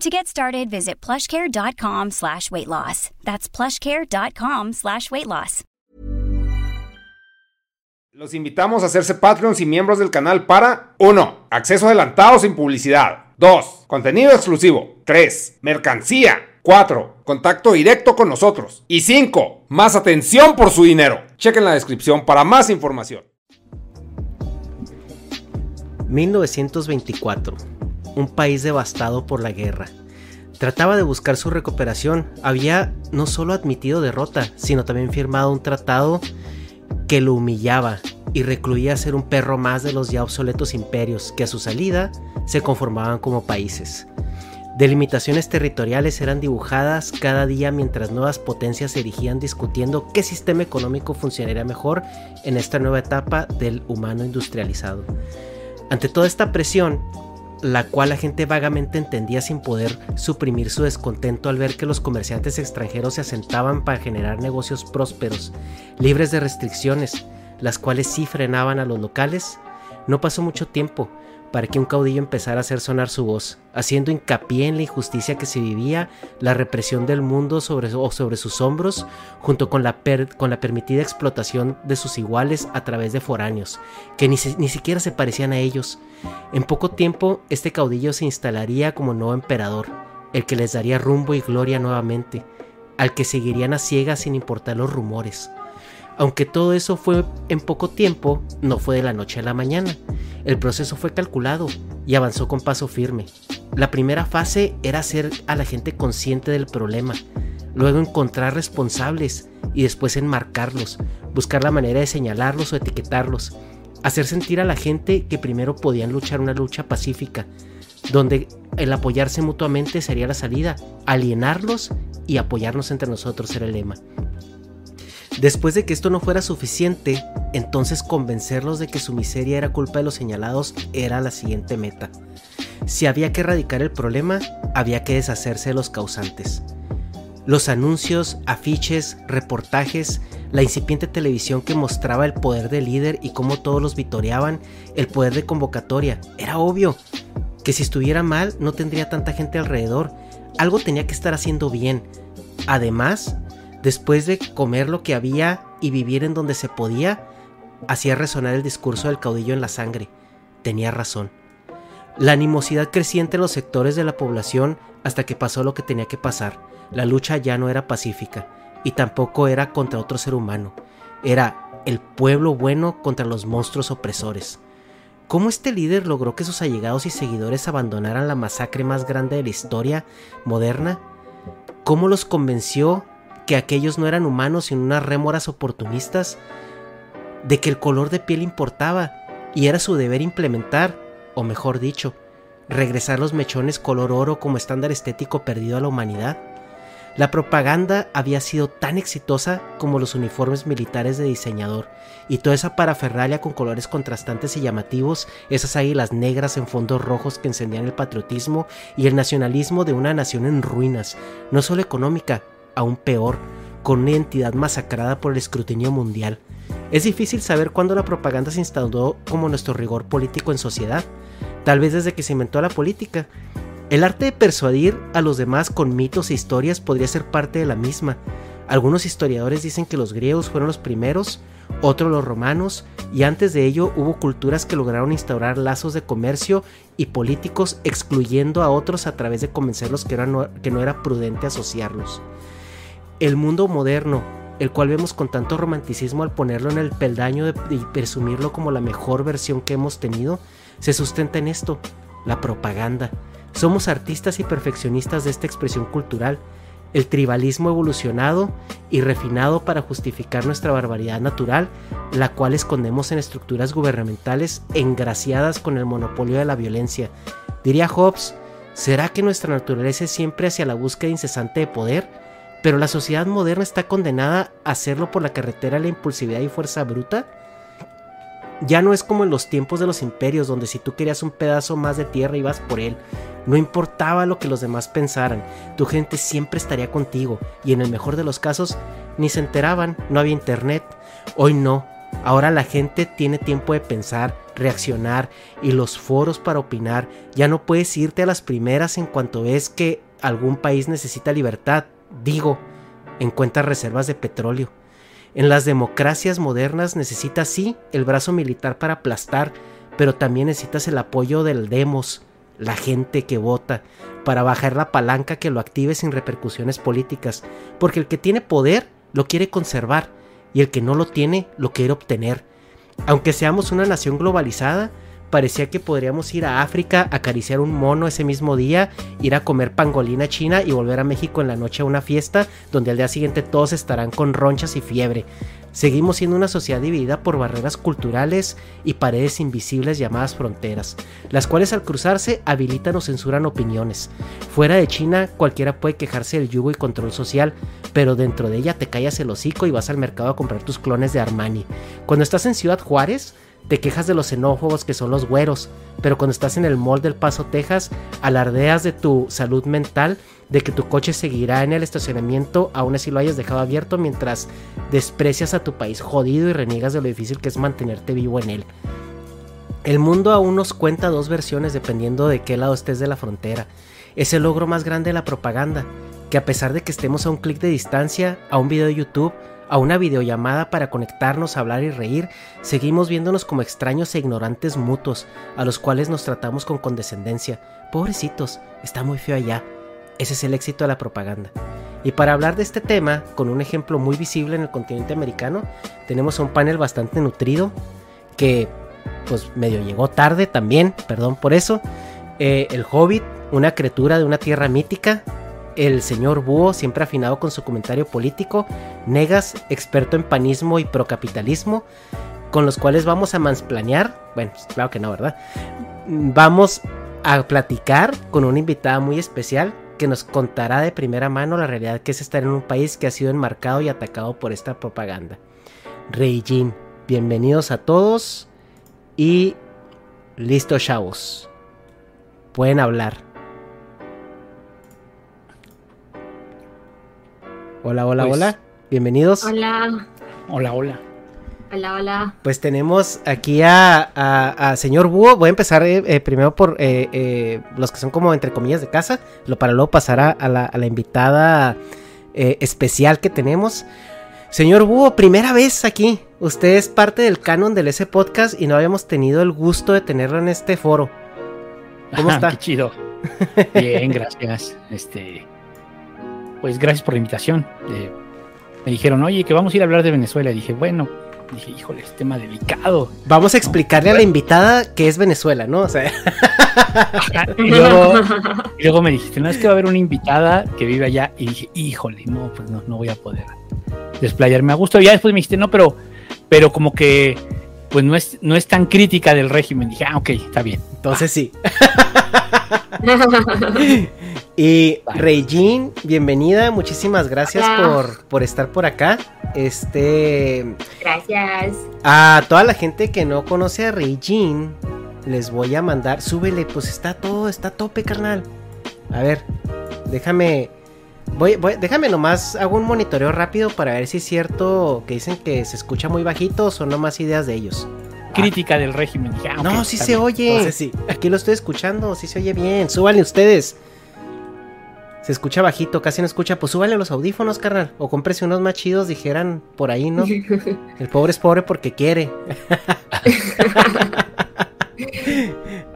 To get started, visit plushcare.com slash weight loss. That's plushcare.com slash weight loss. Los invitamos a hacerse Patreons y miembros del canal para 1. Acceso adelantado sin publicidad. 2. Contenido exclusivo. 3. Mercancía. 4. Contacto directo con nosotros. Y 5. Más atención por su dinero. Chequen la descripción para más información. 1924 un país devastado por la guerra. Trataba de buscar su recuperación. Había no solo admitido derrota, sino también firmado un tratado que lo humillaba y recluía a ser un perro más de los ya obsoletos imperios que a su salida se conformaban como países. Delimitaciones territoriales eran dibujadas cada día mientras nuevas potencias se erigían discutiendo qué sistema económico funcionaría mejor en esta nueva etapa del humano industrializado. Ante toda esta presión, la cual la gente vagamente entendía sin poder suprimir su descontento al ver que los comerciantes extranjeros se asentaban para generar negocios prósperos, libres de restricciones, las cuales sí frenaban a los locales. No pasó mucho tiempo para que un caudillo empezara a hacer sonar su voz, haciendo hincapié en la injusticia que se vivía, la represión del mundo sobre, sobre sus hombros, junto con la, con la permitida explotación de sus iguales a través de foráneos, que ni, ni siquiera se parecían a ellos. En poco tiempo, este caudillo se instalaría como nuevo emperador, el que les daría rumbo y gloria nuevamente, al que seguirían a ciegas sin importar los rumores. Aunque todo eso fue en poco tiempo, no fue de la noche a la mañana. El proceso fue calculado y avanzó con paso firme. La primera fase era hacer a la gente consciente del problema, luego encontrar responsables y después enmarcarlos, buscar la manera de señalarlos o etiquetarlos, hacer sentir a la gente que primero podían luchar una lucha pacífica, donde el apoyarse mutuamente sería la salida, alienarlos y apoyarnos entre nosotros era el lema. Después de que esto no fuera suficiente, entonces convencerlos de que su miseria era culpa de los señalados era la siguiente meta. Si había que erradicar el problema, había que deshacerse de los causantes. Los anuncios, afiches, reportajes, la incipiente televisión que mostraba el poder del líder y cómo todos los vitoreaban, el poder de convocatoria. Era obvio que si estuviera mal no tendría tanta gente alrededor. Algo tenía que estar haciendo bien. Además, Después de comer lo que había y vivir en donde se podía, hacía resonar el discurso del caudillo en la sangre. Tenía razón. La animosidad crecía entre los sectores de la población hasta que pasó lo que tenía que pasar. La lucha ya no era pacífica y tampoco era contra otro ser humano. Era el pueblo bueno contra los monstruos opresores. ¿Cómo este líder logró que sus allegados y seguidores abandonaran la masacre más grande de la historia moderna? ¿Cómo los convenció que aquellos no eran humanos sino unas rémoras oportunistas, de que el color de piel importaba y era su deber implementar, o mejor dicho, regresar los mechones color oro como estándar estético perdido a la humanidad. La propaganda había sido tan exitosa como los uniformes militares de diseñador, y toda esa paraferralia con colores contrastantes y llamativos, esas águilas negras en fondos rojos que encendían el patriotismo y el nacionalismo de una nación en ruinas, no solo económica, aún peor, con una identidad masacrada por el escrutinio mundial. Es difícil saber cuándo la propaganda se instauró como nuestro rigor político en sociedad, tal vez desde que se inventó la política, el arte de persuadir a los demás con mitos e historias podría ser parte de la misma. Algunos historiadores dicen que los griegos fueron los primeros, otros los romanos, y antes de ello hubo culturas que lograron instaurar lazos de comercio y políticos excluyendo a otros a través de convencerlos que, que no era prudente asociarlos. El mundo moderno, el cual vemos con tanto romanticismo al ponerlo en el peldaño y presumirlo como la mejor versión que hemos tenido, se sustenta en esto, la propaganda somos artistas y perfeccionistas de esta expresión cultural, el tribalismo evolucionado y refinado para justificar nuestra barbaridad natural, la cual escondemos en estructuras gubernamentales engraciadas con el monopolio de la violencia. Diría Hobbes, ¿será que nuestra naturaleza es siempre hacia la búsqueda incesante de poder? Pero la sociedad moderna está condenada a hacerlo por la carretera la impulsividad y fuerza bruta. Ya no es como en los tiempos de los imperios, donde si tú querías un pedazo más de tierra ibas por él. No importaba lo que los demás pensaran, tu gente siempre estaría contigo y en el mejor de los casos ni se enteraban, no había internet. Hoy no, ahora la gente tiene tiempo de pensar, reaccionar y los foros para opinar. Ya no puedes irte a las primeras en cuanto ves que algún país necesita libertad. Digo, encuentras reservas de petróleo. En las democracias modernas necesitas sí el brazo militar para aplastar, pero también necesitas el apoyo del demos, la gente que vota, para bajar la palanca que lo active sin repercusiones políticas, porque el que tiene poder lo quiere conservar y el que no lo tiene lo quiere obtener. Aunque seamos una nación globalizada, parecía que podríamos ir a África, acariciar un mono ese mismo día, ir a comer pangolina china y volver a México en la noche a una fiesta donde al día siguiente todos estarán con ronchas y fiebre. Seguimos siendo una sociedad dividida por barreras culturales y paredes invisibles llamadas fronteras, las cuales al cruzarse habilitan o censuran opiniones. Fuera de China cualquiera puede quejarse del yugo y control social, pero dentro de ella te callas el hocico y vas al mercado a comprar tus clones de Armani. Cuando estás en Ciudad Juárez, te quejas de los xenófobos que son los güeros, pero cuando estás en el mall del Paso, Texas, alardeas de tu salud mental, de que tu coche seguirá en el estacionamiento, aún así lo hayas dejado abierto, mientras desprecias a tu país jodido y reniegas de lo difícil que es mantenerte vivo en él. El mundo aún nos cuenta dos versiones dependiendo de qué lado estés de la frontera. Es el logro más grande de la propaganda, que a pesar de que estemos a un clic de distancia, a un video de YouTube, a una videollamada para conectarnos, hablar y reír, seguimos viéndonos como extraños e ignorantes mutuos, a los cuales nos tratamos con condescendencia. Pobrecitos, está muy feo allá. Ese es el éxito de la propaganda. Y para hablar de este tema, con un ejemplo muy visible en el continente americano, tenemos un panel bastante nutrido, que pues medio llegó tarde también, perdón por eso. Eh, el Hobbit, una criatura de una tierra mítica, el señor Búho, siempre afinado con su comentario político, Negas, experto en panismo y procapitalismo, con los cuales vamos a mansplanear, bueno, pues, claro que no, ¿verdad? Vamos a platicar con una invitada muy especial que nos contará de primera mano la realidad que es estar en un país que ha sido enmarcado y atacado por esta propaganda. Reijin, bienvenidos a todos y listo chavos. Pueden hablar. Hola, hola, Pues- hola. Bienvenidos. Hola, Hola, hola. hola, hola. Pues tenemos aquí a, a- a señor Búho. Voy a empezar eh, eh, primero por eh, eh, los que son como entre comillas de casa, lo para luego pasar a, a la, a la invitada eh, especial que tenemos. Señor Búho, primera vez aquí. Usted es parte del canon del S Podcast y no habíamos tenido el gusto de tenerlo en este foro. ¿Cómo está? Qué chido. Bien, gracias. Este, pues gracias por la invitación. Eh, me dijeron, oye, que vamos a ir a hablar de Venezuela. Y dije, bueno, dije, híjole, es tema delicado. Vamos a explicarle a la invitada que es Venezuela, ¿no? O sea, Y luego, y luego me dijiste, no es que va a haber una invitada que vive allá. Y dije, híjole, no, pues no, no voy a poder desplayarme a gusto. Y ya después me dijiste, no, pero, pero como que pues no es, no es tan crítica del régimen. Dije, ah, ok, está bien. Entonces sí. y Regine, bienvenida, muchísimas gracias por, por, estar por acá. Este. Gracias. A toda la gente que no conoce a Regine, les voy a mandar. Súbele, pues está todo, está a tope, carnal. A ver, déjame. Voy, voy, déjame nomás, hago un monitoreo rápido para ver si es cierto que dicen que se escucha muy bajito o son nomás ideas de ellos. Crítica del régimen. Ah, no, sí se oye. sí. Aquí lo estoy escuchando, sí se oye bien. Súbanle ustedes. Se escucha bajito, casi no escucha. Pues súbanle los audífonos, carnal. O cómprese unos más chidos, dijeran por ahí, ¿no? El pobre es pobre porque quiere.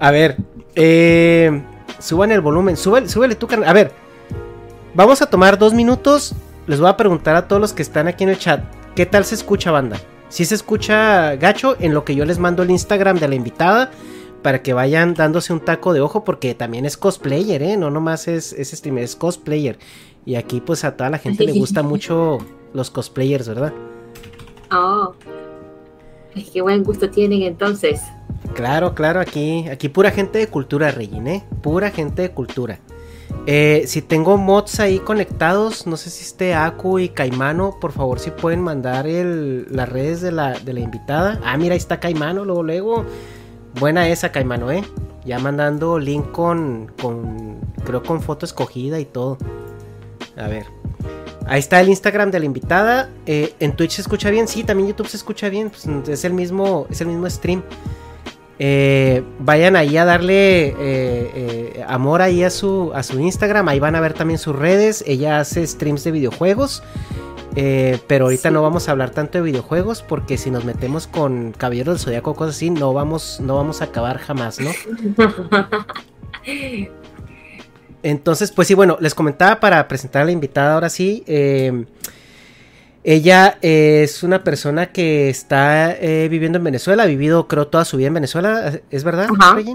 A ver, eh, suban el volumen. Súbele, súbele tú, carnal. A ver, vamos a tomar dos minutos. Les voy a preguntar a todos los que están aquí en el chat. ¿Qué tal se escucha, banda? Si se escucha gacho en lo que yo les mando el Instagram de la invitada para que vayan dándose un taco de ojo porque también es cosplayer, ¿eh? No nomás es, es streamer, es cosplayer. Y aquí pues a toda la gente le gusta mucho los cosplayers, ¿verdad? Oh. qué buen gusto tienen entonces. Claro, claro, aquí, aquí pura gente de cultura, Regine, ¿eh? Pura gente de cultura. Eh, si tengo mods ahí conectados, no sé si esté Aku y Caimano, por favor si pueden mandar las redes de la, invitada. Ah, mira, ahí está Caimano, luego, luego. Buena esa, Caimano, ¿eh? Ya mandando link con, con, creo con foto escogida y todo. A ver. Ahí está el Instagram de la invitada. Eh, en Twitch se escucha bien, sí, también YouTube se escucha bien. Pues, es el mismo, es el mismo stream. Eh, vayan ahí a darle eh, eh, amor ahí a su, a su Instagram. Ahí van a ver también sus redes. Ella hace streams de videojuegos. pero ahorita no vamos a hablar tanto de videojuegos porque si nos metemos con Caballero del Zodiaco o cosas así, no vamos, no vamos a acabar jamás, ¿no? Entonces, pues sí, bueno, les comentaba para presentar a la invitada ahora sí. Ella es una persona que está eh, viviendo en Venezuela, ha vivido creo toda su vida en Venezuela, ¿es verdad?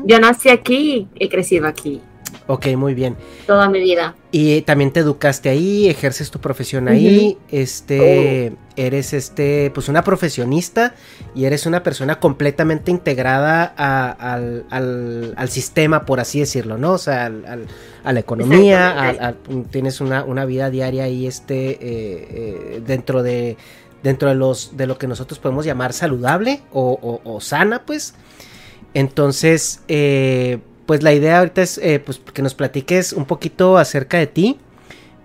Yo nací aquí, he crecido aquí. Ok, muy bien. Toda mi vida. Y también te educaste ahí, ejerces tu profesión ahí, este, oh. eres este, pues una profesionista y eres una persona completamente integrada al, sistema, por así decirlo, ¿no? O sea, a la economía, tienes una, vida diaria ahí, este, eh, eh, dentro de, dentro de los, de lo que nosotros podemos llamar saludable o, o sana, pues. Entonces, eh, pues la idea ahorita es eh, pues, que nos platiques un poquito acerca de ti.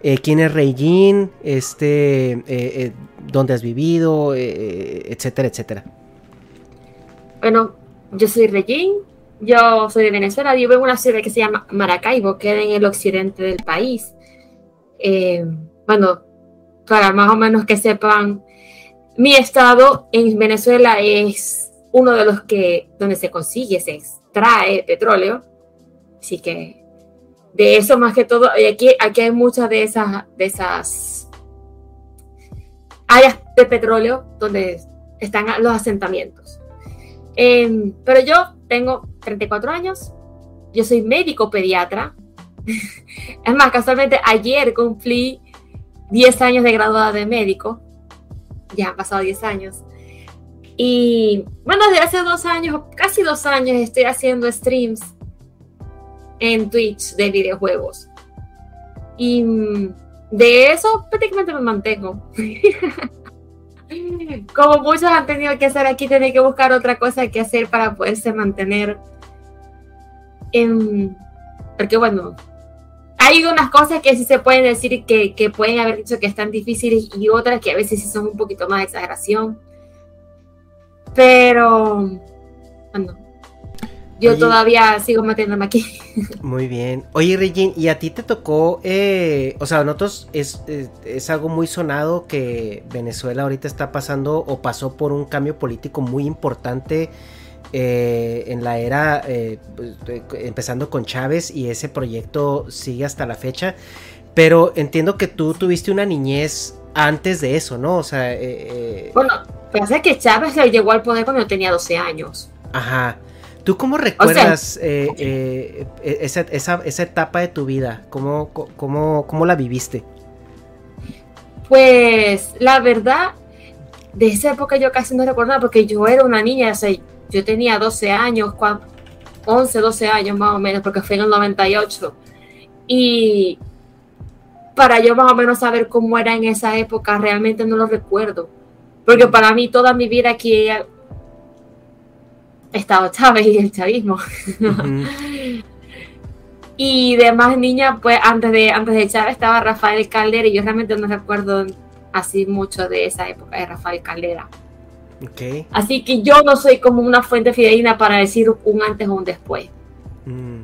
Eh, quién es Regine, este, eh, dónde has vivido, etcétera, etcétera. Bueno, yo soy Regine, yo soy de Venezuela, vivo en una ciudad que se llama Maracaibo, queda en el occidente del país. bueno, para más o menos que sepan, mi estado en Venezuela es uno de los que donde se consigue, se extrae petróleo. Así que de eso más que todo, y aquí, aquí hay muchas de esas, de esas áreas de petróleo donde están los asentamientos. Em, pero yo tengo 34 años, yo soy médico pediatra. es más, casualmente ayer cumplí 10 años de graduada de médico. Ya han pasado 10 años. Y bueno, desde hace dos años, casi dos años, estoy haciendo streams en Twitch de videojuegos. Y mm, de eso prácticamente me mantengo. Como muchos han tenido que hacer aquí, tienen que buscar otra cosa que hacer para poderse mantener. En... Porque bueno, hay unas cosas que sí se pueden decir que, que pueden haber dicho que están difíciles y otras que a veces sí son un poquito más de exageración. Pero, bueno, yo todavía sigo metiéndome aquí. Muy bien. Oye, Regine, ¿y a ti te tocó, eh, o sea, nosotros es, es, algo muy sonado que Venezuela ahorita está pasando o pasó por un cambio político muy importante eh, en la era, eh, pues, empezando con Chávez y ese proyecto sigue hasta la fecha. Pero entiendo que tú tuviste una niñez antes de eso, ¿no? O sea... bueno, pasa que Chávez llegó al poder cuando yo tenía 12 años. Ajá. ¿Tú cómo recuerdas eh, eh, esa, etapa de tu vida? ¿Cómo, cómo, la viviste? Pues la verdad, de esa época yo casi no recuerdo porque yo era una niña, o sea, yo tenía 12 años, 11, 12 años más o menos, porque fue en el 98. Y para yo más o menos saber cómo era en esa época, realmente no lo recuerdo. Porque para mí toda mi vida aquí estado Chávez y el chavismo. y de más niña, pues antes de, antes de Chávez estaba Rafael Caldera y yo realmente no recuerdo así mucho de esa época de Rafael Caldera. Okay. Así que yo no soy como una fuente fidedigna para decir un antes o un después. Mm.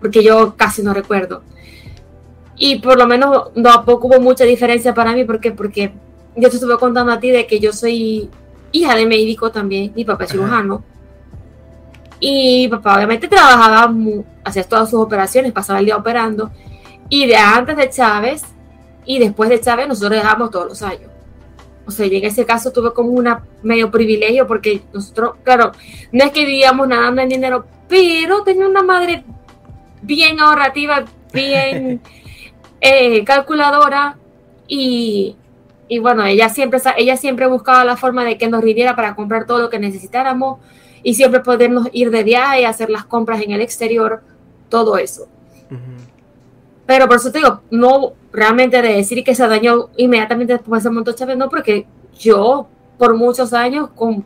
Porque yo casi no recuerdo. Y por lo menos tampoco hubo mucha diferencia para mí. ¿Por Porque yo te estuve contando a ti de que yo soy hija de médico también. Mi papá es cirujano. Y mi papá obviamente trabajaba, hacía todas sus operaciones, pasaba el día operando. Y de antes de Chávez y después de Chávez nosotros dejamos todos los años. O sea, y en ese caso tuve como un medio privilegio porque nosotros, claro, no es que vivíamos nadando en dinero, pero tenía una madre bien ahorrativa, bien eh, calculadora y, y, bueno, ella siempre, ella siempre buscaba la forma de que nos rindiera para comprar todo lo que necesitáramos y siempre podernos ir de viaje, hacer las compras en el exterior, todo eso. Pero por eso te digo, no realmente de decir que se dañó inmediatamente después de montón Chávez, no, porque yo por muchos años con,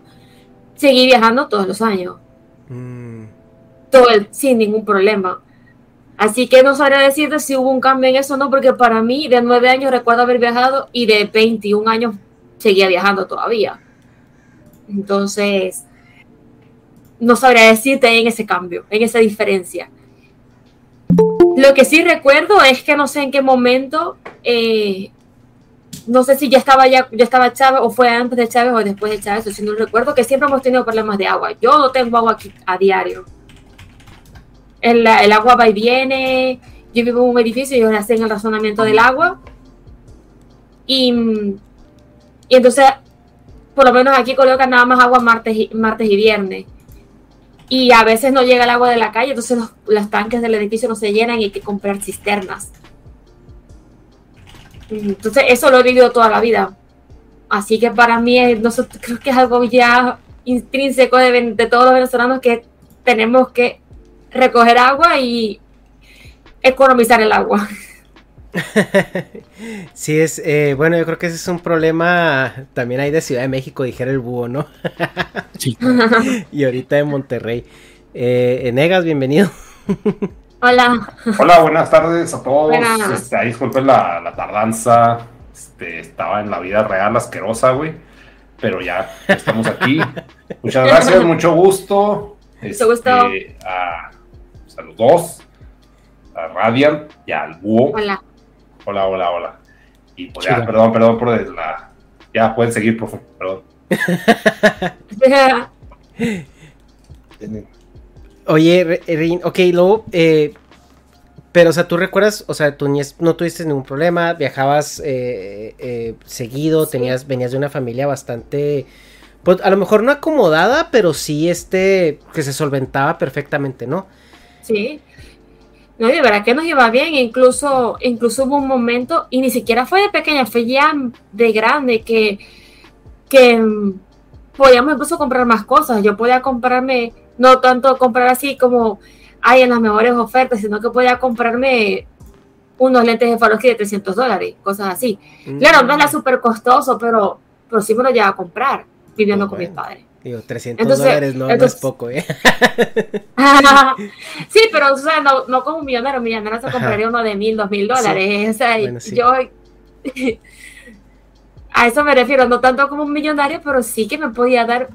seguí viajando todos los años. Mm. Todo el, sin ningún problema. Así que no sabría decirte si hubo un cambio en eso o no, porque para mí de nueve años recuerdo haber viajado y de 21 años seguía viajando todavía. Entonces, no sabría decirte en ese cambio, en esa diferencia. Lo que sí recuerdo es que no sé en qué momento, eh, no sé si ya estaba ya, ya estaba Chávez o fue antes de Chávez o después de Chávez, si no recuerdo que siempre hemos tenido problemas de agua. Yo no tengo agua aquí a diario. El, agua va y viene. Yo vivo en un edificio y ahora en el razonamiento del agua. Y, entonces, por lo menos aquí colocan nada más agua martes martes y viernes y a veces no llega el agua de la calle, entonces los, tanques del edificio no se llenan y hay que comprar cisternas. Entonces eso lo he vivido toda la vida. Así que para mí creo que es algo ya intrínseco de, de todos los venezolanos que tenemos que recoger agua y economizar el agua. sí, es, eh, bueno, yo creo que ese es un problema también hay de Ciudad de México, dijera el búho, ¿no? sí. y ahorita de Monterrey. Eh, Enegas, bienvenido. Hola. Hola, buenas tardes a todos. Este, disculpen la, tardanza. Este, estaba en la vida real asquerosa, güey. Pero ya estamos aquí. Muchas gracias, mucho gusto. Este, gusto. A, saludos a Radiant y al búho. Hola. Hola, hola, hola. Y pues ya, perdón, perdón por la. Ya pueden seguir, profe, perdón. Oye, Rin, ok, luego, eh, pero, o sea, tú recuerdas, o sea, tú no tuviste ningún problema, viajabas eh, eh, seguido, tenías, venías de una familia bastante, pues, a lo mejor no acomodada, pero sí, este, que se solventaba perfectamente, ¿no? Sí, no, de verdad que nos iba bien, incluso, incluso hubo un momento, y ni siquiera fue de pequeña, fue ya de grande, que, que podíamos incluso comprar más cosas. Yo podía comprarme, no tanto comprar así como hay en las mejores ofertas, sino que podía comprarme unos lentes de Faroski de 300 dólares, cosas así. Claro, no era mm. súper costoso, pero, pero sí me lo llevaba a comprar viviendo con mis padres. Digo, 300 dólares no, es poco, ¿eh? sí, pero o sea, no, no como un millonario, un millonario se compraría uno de mil, dos mil dólares. O sea, yo a eso me refiero, no tanto como un millonario, pero sí que me podía dar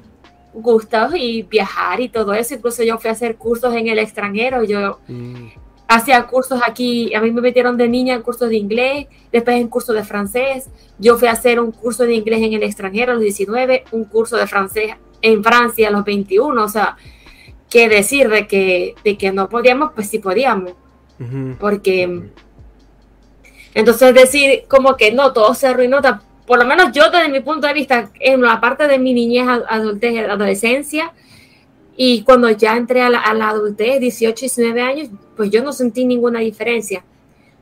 gustos y viajar y todo eso. Incluso yo fui a hacer cursos en el extranjero. Yo mm. hacía cursos aquí, a mí me metieron de niña en cursos de inglés, después en cursos de francés. Yo fui a hacer un curso de inglés en el extranjero a los 19, un curso de francés en Francia a los 21, o sea, qué decir de que, de que no podíamos, pues sí podíamos, porque entonces decir como que no, todo se arruinó, por lo menos yo desde mi punto de vista, en la parte de mi niñez, adultez, adolescencia, y cuando ya entré a la, adultez, 18, 19 años, pues yo no sentí ninguna diferencia.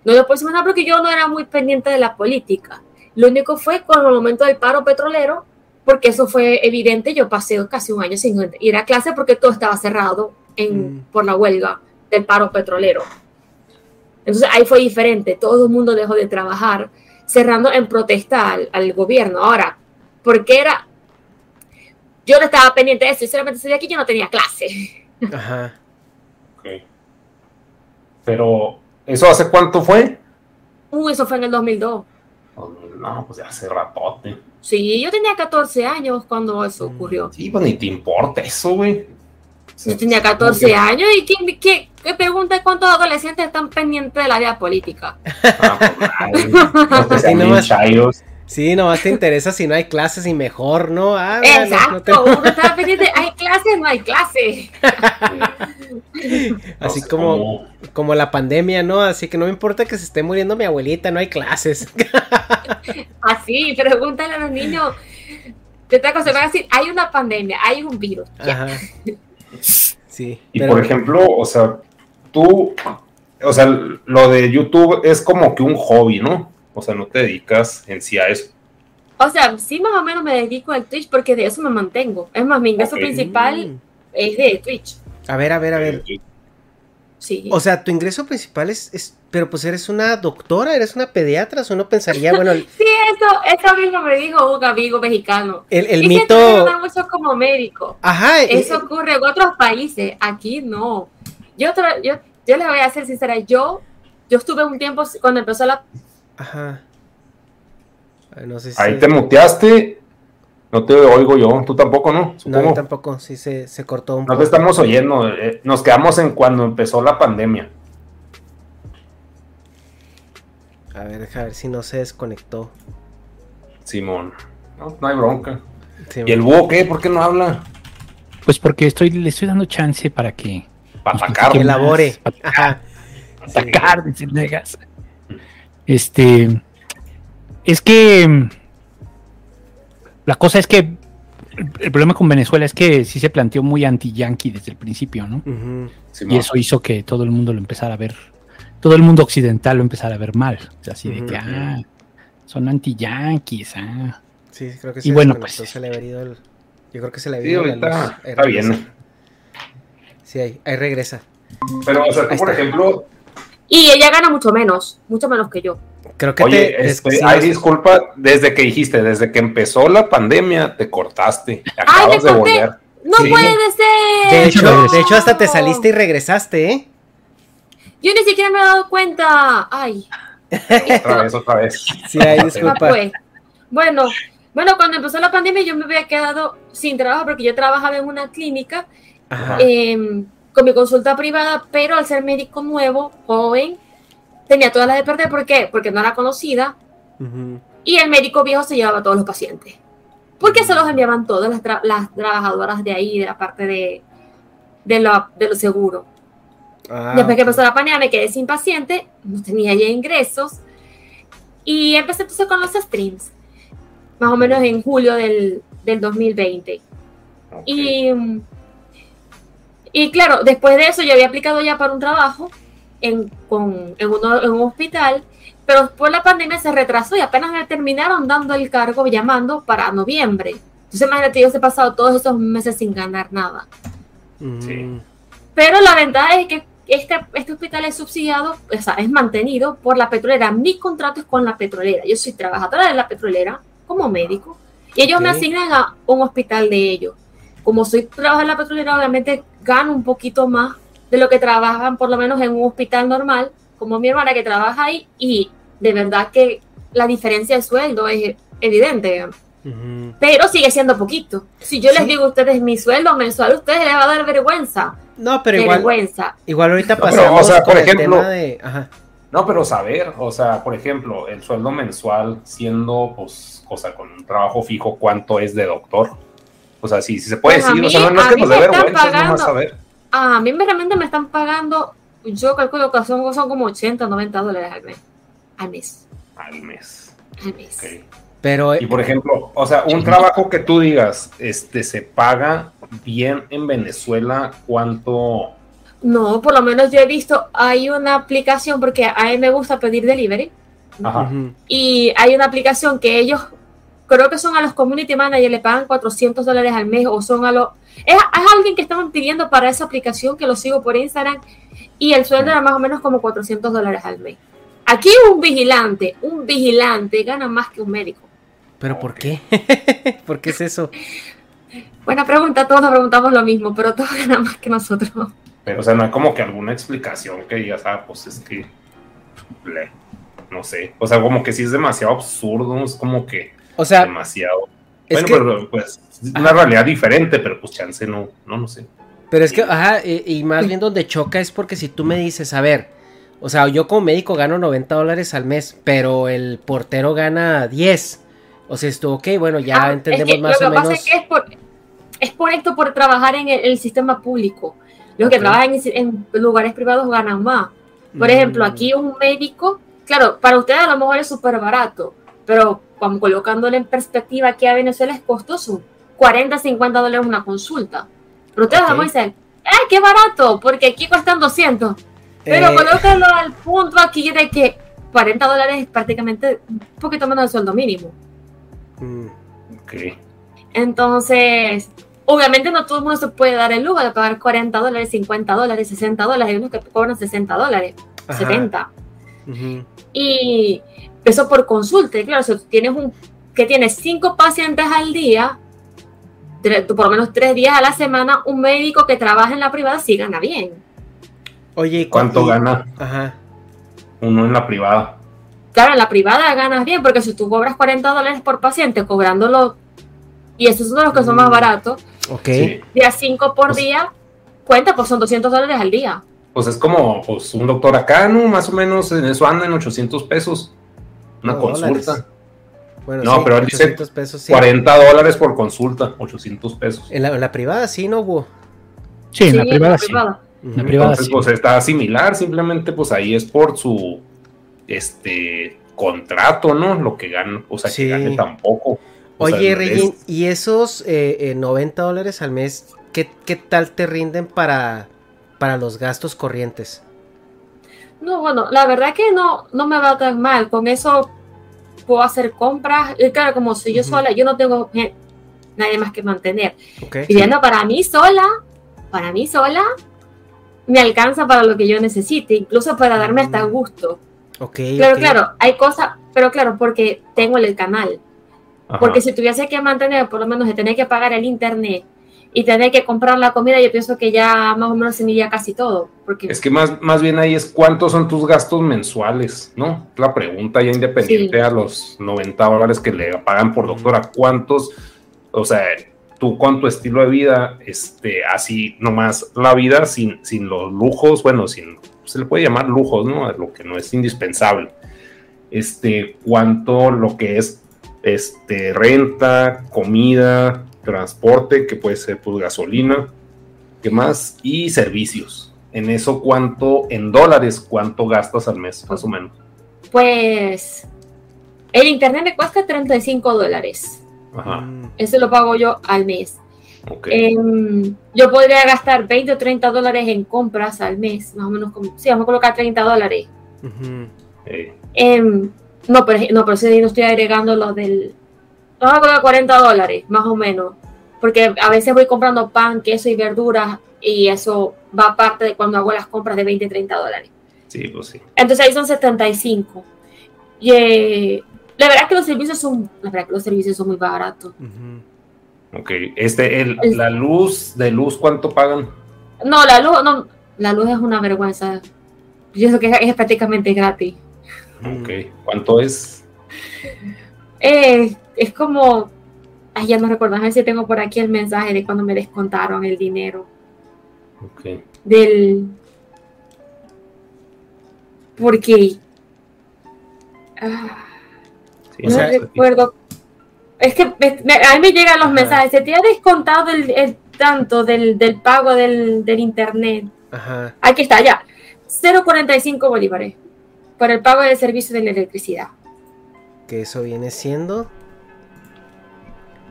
No lo puedo decir porque yo no era muy pendiente de la política. Lo único fue con el momento del paro petrolero, porque eso fue evidente. Yo pasé casi un año sin ir a clase porque todo estaba cerrado en, Mm. por la huelga del paro petrolero. Entonces ahí fue diferente. Todo el mundo dejó de trabajar, cerrando en protesta al, al gobierno. Ahora, porque era. Yo no estaba pendiente de eso. Sinceramente, ese día aquí yo no tenía clase. Ajá. Ok. Pero, ¿eso hace cuánto fue? Uy, eso fue en el 2002. No, pues ya hace ratote. Sí, yo tenía 14 años cuando eso ocurrió. Sí, pues ni te importa eso, güey. Yo tenía 14 años y ¿quién, qué, qué pregunta cuántos adolescentes están pendientes de la vida política? Ah, pues, Sí, nomás- chayos. Sí, nomás te interesa si no hay clases y mejor, ¿no? Ah, no, no Exacto, te- uno estaba pendiente, hay clases, no hay clase. Así No sé como, como la pandemia, ¿no? Así que no me importa que se esté muriendo mi abuelita, no hay clases. Así, pregúntale a los niños. De otra cosa, van a decir, hay una pandemia, hay un virus. Ajá. Sí. Y pero- por ejemplo, o sea, tú, o sea, lo de YouTube es como que un hobby, ¿no? O sea, no te dedicas en sí a eso. O sea, sí más o menos me dedico al Twitch porque de eso me mantengo. Es más, mi ingreso principal es de Twitch. A ver, a ver, a ver. Sí. O sea, tu ingreso principal es, es- pero pues eres una doctora, eres una pediatra, o uno pensaría, bueno, el, sí, eso, eso mismo me dijo un amigo mexicano. el, el y mito... mucho como médico. Ajá, eh, Eso ocurre en otros países, aquí no. Yo, yo, yo les voy a ser sincera, yo, yo estuve un tiempo cuando empezó la... Ajá. Ay, no sé si... Ahí te muteaste, no te oigo yo, tú tampoco, ¿no? No, Supongo. yo tampoco, sí se, se cortó un No te poco. estamos oyendo, eh, nos quedamos en cuando empezó la pandemia. A ver, deja ver si no se desconectó. Simón, no, no hay bronca. Sí, ¿Y el búho qué? ¿Por qué no habla? Pues porque estoy, le estoy dando chance para que Para atacar. ¿qué que elabore. más? Ajá. sacar de Cinegas. Este es que la cosa es que el, el problema con Venezuela es que sí se planteó muy anti-yankee desde el principio, ¿no? Y eso hizo que todo el mundo lo empezara a ver, todo el mundo occidental lo empezara a ver mal. O sea, así de que, ah, son anti-yankees, ah. Sí, creo que Y se bueno, pues- se le el... Yo creo que se le Sí, ido la ahorita luz. Está bien. Sí, ahí, ahí regresa. Pero, o sea, tú, por está. ejemplo, Y ella gana mucho menos, mucho menos que yo. Creo que oye, te... este, sí, ay, sí. disculpa, desde que dijiste, desde que empezó la pandemia, te cortaste. ¡Ay, Acabas me de corté! volver. ¡No Sí. puede ser! De hecho, de hecho, hasta te saliste y regresaste, ¿eh? Yo ni siquiera me he dado cuenta. Ay, Otra vez, otra vez. Sí, ah, disculpa. pues. Bueno, bueno, cuando empezó la pandemia yo me había quedado sin trabajo porque yo trabajaba en una clínica Ajá. eh, con mi consulta privada, pero al ser médico nuevo, joven, tenía todas las de perder. ¿Por qué? Porque no era conocida y el médico viejo se llevaba a todos los pacientes. Porque se los enviaban todas las, tra- las trabajadoras de ahí, de la parte de, de, lo, de lo seguro. Ah, Después que empezó la pandemia me quedé sin paciente, no tenía ya ingresos y empecé entonces con los streams, más o menos en julio del, del 2020. Ok. Y, mm, y claro, después de eso yo había aplicado ya para un trabajo en, con- en, uno- en un hospital, pero después la pandemia se retrasó y apenas me terminaron dando el cargo, llamando para noviembre. Entonces imagínate, yo he pasado todos esos meses sin ganar nada. Ujú. Sí. Pero la ventaja es que este, este hospital es subsidiado, o sea, es mantenido por la petrolera. Mi contrato es con la petrolera. Yo soy trabajadora de la petrolera como médico y ellos me asignan a un hospital de ellos. Como soy trabajadora de la petrolera, obviamente gano un poquito más de lo que trabajan por lo menos en un hospital normal, como mi hermana que trabaja ahí y de verdad que la diferencia de sueldo es evidente pero sigue siendo poquito. Si yo les Sí. digo a ustedes mi sueldo mensual, a ustedes les va a dar vergüenza. No, pero igual, vergüenza. igual ahorita No, pero, pasamos o sea, por el ejemplo- tema de... Ajá. No, pero saber, o sea, por ejemplo, el sueldo mensual siendo, pues, o sea, con un trabajo fijo, ¿cuánto es de doctor? O sea, si se puede Pues a decir, o sea, mí- no, no es a que mí nos me dé están vergüenza, es nomás pagando. saber. A mí me- realmente me están pagando, yo calculo que son, son como 80, 90 dólares al mes. Al mes. Al mes. Al mes. Pero... Y por ejemplo, o sea, un trabajo que tú digas, este, se paga bien en Venezuela, ¿cuánto? No, por lo menos yo he visto, hay una aplicación, porque a mí me gusta pedir delivery, Ajá. Y hay una aplicación que ellos creo que son a los community managers, le pagan 400 dólares al mes o son a los... Es, es alguien que estaban pidiendo para esa aplicación que lo sigo por Instagram y el sueldo era más o menos como 400 dólares al mes. Aquí un vigilante, un vigilante gana más que un médico. ¿Pero por qué? ¿Por qué es eso? Buena pregunta, todos nos preguntamos lo mismo, pero todos ganan más que nosotros. Pero, o sea, no hay como que alguna explicación que digas, ah, pues es que. no sé. O sea, como que sí es demasiado absurdo, es como que O sea, demasiado. es bueno, que- pero pues es una Ajá. realidad diferente, pero pues chance no, no, no sé. Pero es que, ajá, y, y más bien donde choca es porque si tú me dices, a ver, o sea, yo como médico gano 90 dólares al mes, pero el portero gana 10. O sea, esto, ok, bueno, ya Ah, entendemos es que más lo o que pasa menos. es que es por, es por esto, por trabajar en el, el sistema público. Los que trabajan en, en lugares privados ganan más. Por Mm. ejemplo, aquí un médico, claro, para ustedes a lo mejor es súper barato, pero como colocándolo en perspectiva, aquí a Venezuela es costoso. 40, 50 dólares una consulta. Pero ustedes Ok. a lo mejor dicen, ¡ay, qué barato! Porque aquí cuestan 200. Pero Eh, colócalo al punto aquí de que 40 dólares es prácticamente un poquito menos del sueldo mínimo. mm, Ok. Entonces, obviamente no todo el mundo se puede dar el lujo de pagar 40 dólares, 50 dólares, 60 dólares. Hay unos que cobran 60 dólares, Ajá. 70. ujú. Y eso por consulta. Y claro, si tú tienes un que tienes cinco pacientes al día, tre- por lo menos tres días a la semana, un médico que trabaja en la privada sí gana bien. Oye, ¿y cu- ¿Cuánto y- gana Ajá. uno en la privada? Claro, en la privada ganas bien, porque si tú cobras 40 dólares por paciente, cobrándolo, y esos son los que son más Mm. baratos, Ok. De a 5 por Pues- día, cuenta, pues son 200 dólares al día. Pues es como pues, un doctor acá, ¿no? Más o menos en eso anda en 800 pesos. Una No, consulta. dólares. Bueno, No, sí, pero él dice 800 pesos, sí. 40 dólares por consulta, 800 pesos. En la, en la privada sí, ¿no, Hugo? Sí, en la Sí, privada sí. privada. En la privada Entonces, sí. pues está similar, simplemente pues ahí es por su este contrato, ¿no? Lo que ganan, o sea, Sí. que gane tampoco. O sea, Oye, es- Regin, ¿y esos eh, eh, 90 dólares al mes, ¿qué, qué tal te rinden para, para los gastos corrientes? No, bueno, la verdad que no, no me va tan mal. Con eso puedo hacer compras. Y claro, como soy yo sola, yo no tengo nadie más que mantener. Ok. Viviendo para mí sola, para mí sola, me alcanza para lo que yo necesite, incluso para darme hasta Mm. gusto. Ok, Claro, claro, hay cosas, pero claro, porque tengo el canal. Ajá. Porque si tuviese que mantener, por lo menos de tener que pagar el internet y tener que comprar la comida, yo pienso que ya más o menos se iría casi todo. Porque Es que más, más bien ahí es cuántos son tus gastos mensuales, ¿no? La pregunta ya independiente Sí. a los 90 dólares que le pagan por doctora, ¿cuántos? O sea, tú con tu estilo de vida, este, así nomás la vida sin, sin los lujos, bueno, sin, se le puede llamar lujos, ¿no? Lo que no es indispensable. Este, cuánto lo que es este, renta, comida, transporte, que puede ser pues gasolina, ¿qué más? Y servicios. En eso, ¿cuánto, en dólares, cuánto gastas al mes, más o menos? Pues el internet me cuesta 35 dólares. Ajá, Mm, Eso lo pago yo al mes. ok. Em, yo podría gastar 20 o 30 dólares en compras al mes, más o menos como, sí, vamos a colocar 30 dólares. Eh, Em, no, pero no, pero sí no estoy agregando lo del. Vamos a colocar 40 dólares, más o menos. Porque a veces voy comprando pan, queso y verduras y eso va aparte de cuando hago las compras de 20, 30 dólares. sí, pues sí. Entonces ahí son 75. Y eh, la verdad es que los servicios son, la verdad que los servicios son muy baratos. Ujú. Ok, este, el, El- la luz, de luz, ¿cuánto pagan? No, la luz, no, la luz es una vergüenza. Yo pienso que es, es prácticamente gratis. Ok, ¿cuánto es? Eh, es como, ay, ya no recuerdo, a ver si tengo por aquí el mensaje de cuando me descontaron el dinero Ok, del, porque, ah, sí, no recuerdo. Es que me- me- a mí me llegan los Ajá. mensajes, se te ha descontado el, el tanto del, del pago del, del internet. Ajá. Aquí está, ya. 0.45 bolívares por el pago del servicio de la electricidad. Que eso viene siendo.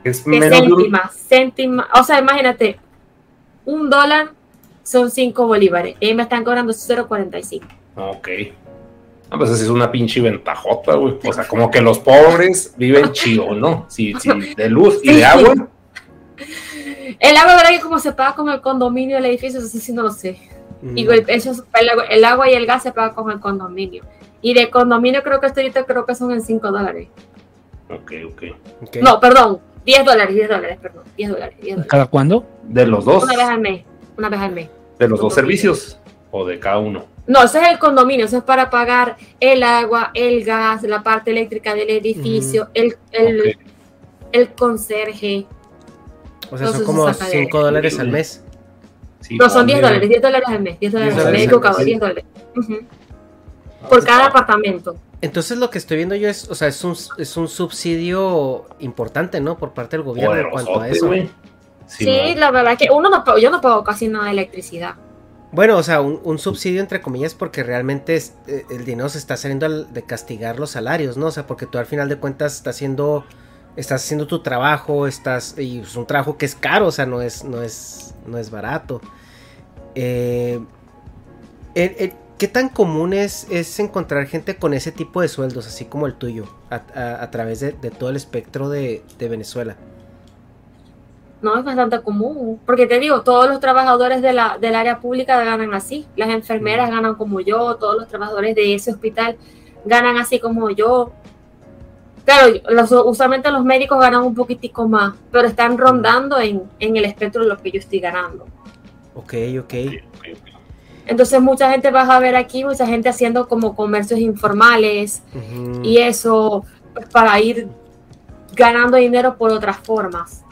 Es De menos de un- céntima, céntima. O sea, imagínate, un dólar son 5 bolívares. Y me están cobrando 0.45. Ok, Ah, pues esa es una pinche ventajota, güey. O sea, como que los pobres viven chido, ¿no? Sí, sí, de luz y de agua. El agua, ¿verdad? Que como se paga con el condominio del edificio, eso sí no lo sé. Y el, eso, el, agua- el agua y el gas se paga con el condominio. Y de condominio creo que esto ahorita creo que son en 5 dólares. Ok, ok. Ok. No, perdón, 10 dólares, 10 dólares, perdón, 10 dólares, 10 dólares. ¿Cada cuándo? De los dos, Una vez al mes, una vez al mes. de los dos servicios o de cada uno. No, ese es el condominio, eso es para pagar el agua, el gas, la parte eléctrica del edificio, el, el, Ok. el conserje. O sea, son como saca de- 5 dólares al mes. Sí, No, son 10 vale. dólares, 10 dólares al mes, 10 dólares 10 al mes, me he dólares al equivocado, mes. 10 dólares. Ujú. Por cada apartamento. Entonces lo que estoy viendo yo es, o sea, es un, es un subsidio importante, ¿no? Por parte del gobierno en cuanto a eso. Sí, Sí, no. la verdad que uno no pago, yo no pago casi nada de electricidad. Bueno, o sea, un, un subsidio entre comillas porque realmente es- eh, el dinero se está saliendo al- de castigar los salarios, ¿no? O sea, porque tú al final de cuentas estás haciendo, estás haciendo tu trabajo, estás, y es un trabajo que es caro, o sea, no es, no es, no es barato. Eh, el- el- ¿Qué tan común es, es encontrar gente con ese tipo de sueldos, así como el tuyo, a, a- a través de, de todo el espectro de, de Venezuela? No es bastante común, porque te digo, todos los trabajadores de la, del área pública ganan así, las enfermeras ganan como yo, todos los trabajadores de ese hospital ganan así como yo. Claro, los- usualmente los médicos ganan un poquitico más, pero están rondando en, en el espectro de lo que yo estoy ganando. Ok, ok. Entonces mucha gente vas a ver aquí, mucha gente haciendo como comercios informales Ujú. y eso pues, para ir ganando dinero por otras formas.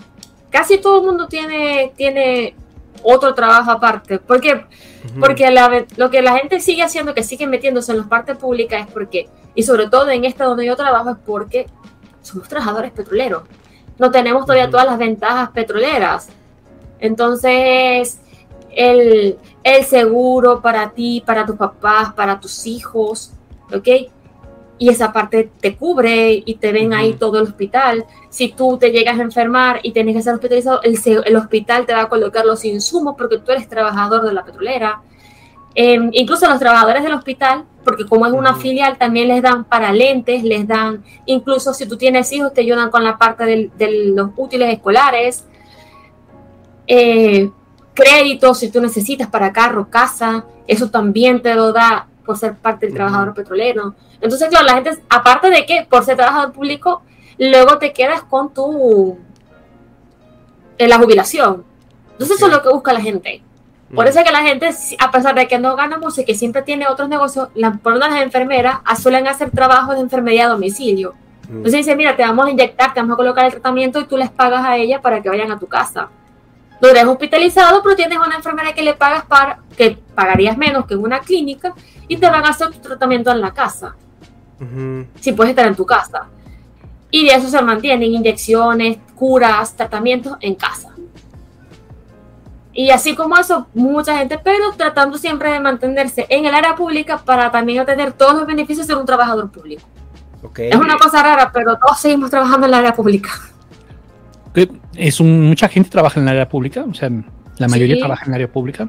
Casi todo el mundo tiene, tiene otro trabajo aparte. ¿Por qué? Ujú. Porque la lo que la gente sigue haciendo, que sigue metiéndose en las partes públicas, es porque, y sobre todo en esta donde yo trabajo, es porque somos trabajadores petroleros. No tenemos todavía Ujú. todas las ventajas petroleras. Entonces, el, el seguro para ti, para tus papás, para tus hijos, ¿ok? Y esa parte te cubre y te ven ahí todo el hospital. Si tú te llegas a enfermar y tienes que ser hospitalizado, el, hospital te va a colocar los insumos porque tú eres trabajador de la petrolera. Eh, incluso los trabajadores del hospital, porque como es una filial, también les dan para lentes, les dan, incluso si tú tienes hijos, te ayudan con la parte de los útiles escolares. Eh, créditos, si tú necesitas para carro, casa, eso también te lo da por ser parte del trabajador petrolero. Entonces, claro, la gente, aparte de que por ser trabajador público, luego te quedas con tu en la jubilación. Entonces, eso es lo que busca la gente. Por eso es que la gente, a pesar de que no gana mucho y que siempre tiene otros negocios, la, por las enfermeras suelen hacer trabajos de enfermería a domicilio. Entonces dice, mira, te vamos a inyectar, te vamos a colocar el tratamiento y tú les pagas a ella para que vayan a tu casa. No eres hospitalizado, pero tienes una enfermera que le pagas para, que pagarías menos que en una clínica y te van a hacer tu tratamiento en la casa, si puedes estar en tu casa. Y de eso se mantienen inyecciones, curas, tratamientos en casa. Y así como eso, mucha gente, pero tratando siempre de mantenerse en el área pública para también obtener todos los beneficios de un trabajador público. Es una cosa rara, pero todos seguimos trabajando en el área pública. Que Es un, mucha gente trabaja en el área pública, o sea, la mayoría Sí. trabaja en el área pública.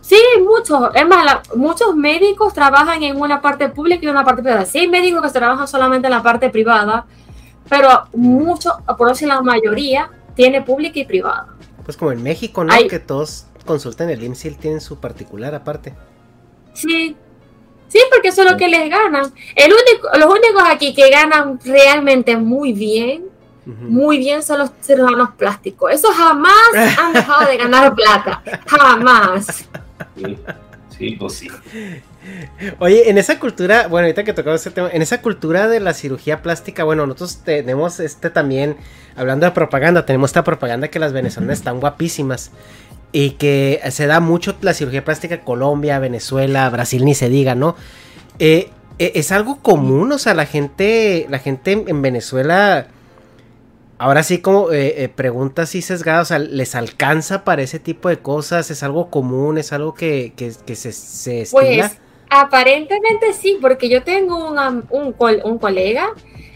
Sí, muchos. Es más, la- muchos médicos trabajan en una parte pública y una parte privada. Sí, hay médicos que trabajan solamente en la parte privada, pero muchos, por decir la mayoría, tiene pública y privada. Pues como en México, ¿no? Que todos consultan el IMSS y él tienen su particular aparte. Sí, sí, porque eso es lo que les ganan. El único, los únicos aquí que ganan realmente muy bien, Muy bien son los cirujanos plásticos. Esos jamás han dejado de ganar plata. Jamás. Sí, sí, pues sí. Oye, en esa cultura, bueno, ahorita que tocamos ese tema, en esa cultura de la cirugía plástica, bueno, nosotros tenemos este también, hablando de propaganda, tenemos esta propaganda que las venezolanas están guapísimas y que se da mucho la cirugía plástica en Colombia, Venezuela, Brasil, ni se diga, ¿no? Eh, eh, es algo común, o sea, la gente, la gente en, en Venezuela, ahora sí como eh, eh, preguntas así sesgadas, o sea, ¿les alcanza para ese tipo de cosas? ¿Es algo común? ¿Es algo que, que, que se, se estila? Pues aparentemente sí, porque yo tengo una- un, col- un colega,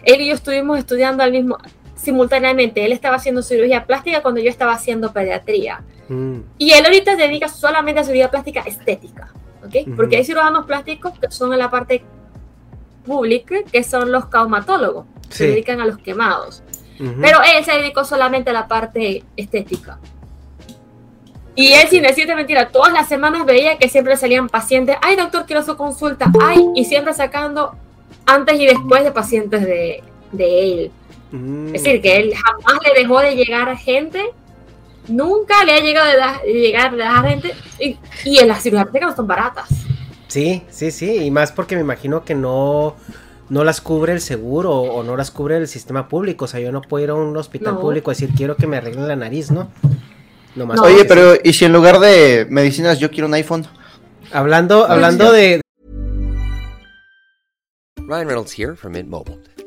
él y yo estuvimos estudiando al mismo simultáneamente. Él estaba haciendo cirugía plástica cuando yo estaba haciendo pediatría. Mm, Y él ahorita se dedica solamente a cirugía plástica estética, ¿ok? Ujú. Porque hay cirujanos plásticos que son en la parte público, que son los caumatólogos, Sí. se dedican a los quemados. Ujú. Pero él se dedicó solamente a la parte estética. Y él, sin decirte mentira, todas las semanas veía que siempre salían pacientes. Ay, doctor, quiero su consulta. Ay, y siempre sacando antes y después de pacientes de, de él. Mm. Es decir, que él jamás le dejó de llegar a gente. Nunca le ha llegado de, de llegar de la gente. Y, y en las cirugías no son baratas. Sí, sí, sí, y más porque me imagino que no, no las cubre el seguro o no las cubre el sistema público. O sea, yo no puedo ir a un hospital No. público a decir quiero que me arreglen la nariz, ¿no? Nomás No. Oye, pero ¿y si en lugar de medicinas yo quiero un iPhone? Hablando, hablando de, Ryan Reynolds here from Mint Mobile.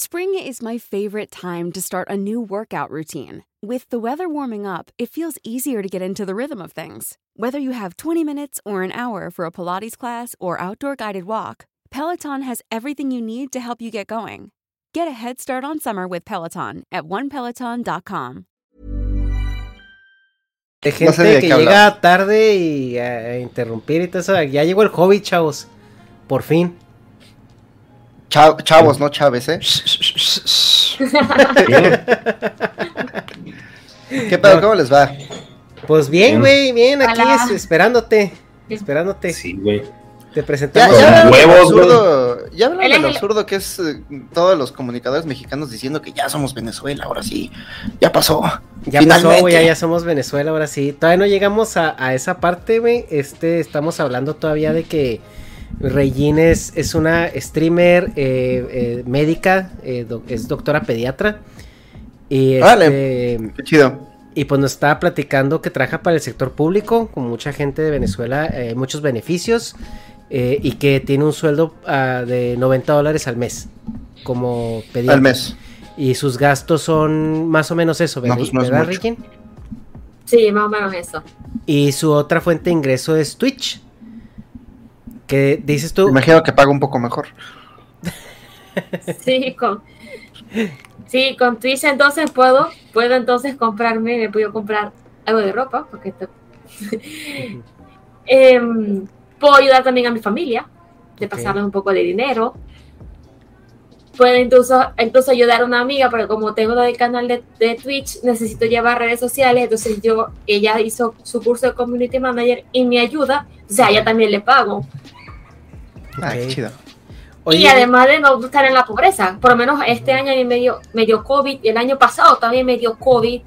Spring is my favorite time to start a new workout routine. With the weather warming up, it feels easier to get into the rhythm of things. Whether you have 20 minutes or an hour for a Pilates class or outdoor guided walk, Peloton has everything you need to help you get going. Get a head start on summer with Peloton at onepeloton.com. de No gente sé de que qué llega hablas. tarde y a, a interrumpir y todo eso. Ya llegó el hobby, chavos. Por fin. Cha- chavos, no chaves, ¿eh? ¿Qué pedo? ¿Cómo les va? Pues bien, güey, bien, aquí es- esperándote. Esperándote. Sí, güey. Te Ya, presentamos. ya lo huevos, absurdo, ya hablaron Él de lo absurdo que es eh, todos los comunicadores mexicanos diciendo que ya somos Venezuela, ahora sí, ya pasó. Ya Finalmente. pasó, güey, ya, ya somos Venezuela, ahora sí. Todavía no llegamos a, a esa parte, güey. Este, estamos hablando todavía de que Regine es, es una streamer eh, eh, médica, eh, es doctora pediatra. Y, Vale. este, Qué chido. y pues nos estaba platicando que trabaja para el sector público, con mucha gente de Venezuela, eh, muchos beneficios, eh, y que tiene un sueldo ah, de 90 dólares al mes, como pediatra. Al mes. Y sus gastos son más o menos eso, No, ¿verdad, pues no es ¿verdad. Regine? Sí, más o menos eso. Y su otra fuente de ingreso es Twitch. Que dices tú, Me imagino que paga un poco mejor. Sí, con, sí, con Twitch entonces puedo, puedo entonces comprarme, me puedo comprar algo de ropa, porque esto- Em, puedo ayudar también a mi familia, de Ok. pasarles un poco de dinero. Puedo incluso, incluso ayudar a una amiga, pero como tengo el canal de, de Twitch, necesito llevar redes sociales, entonces yo, ella hizo su curso de Community Manager y me ayuda, o sea, ella también le pago. Ah, qué Ok. chido. oye, Y además de no estar en la pobreza, por lo menos este año a mí me dio, me dio COVID, y el año pasado también me dio COVID.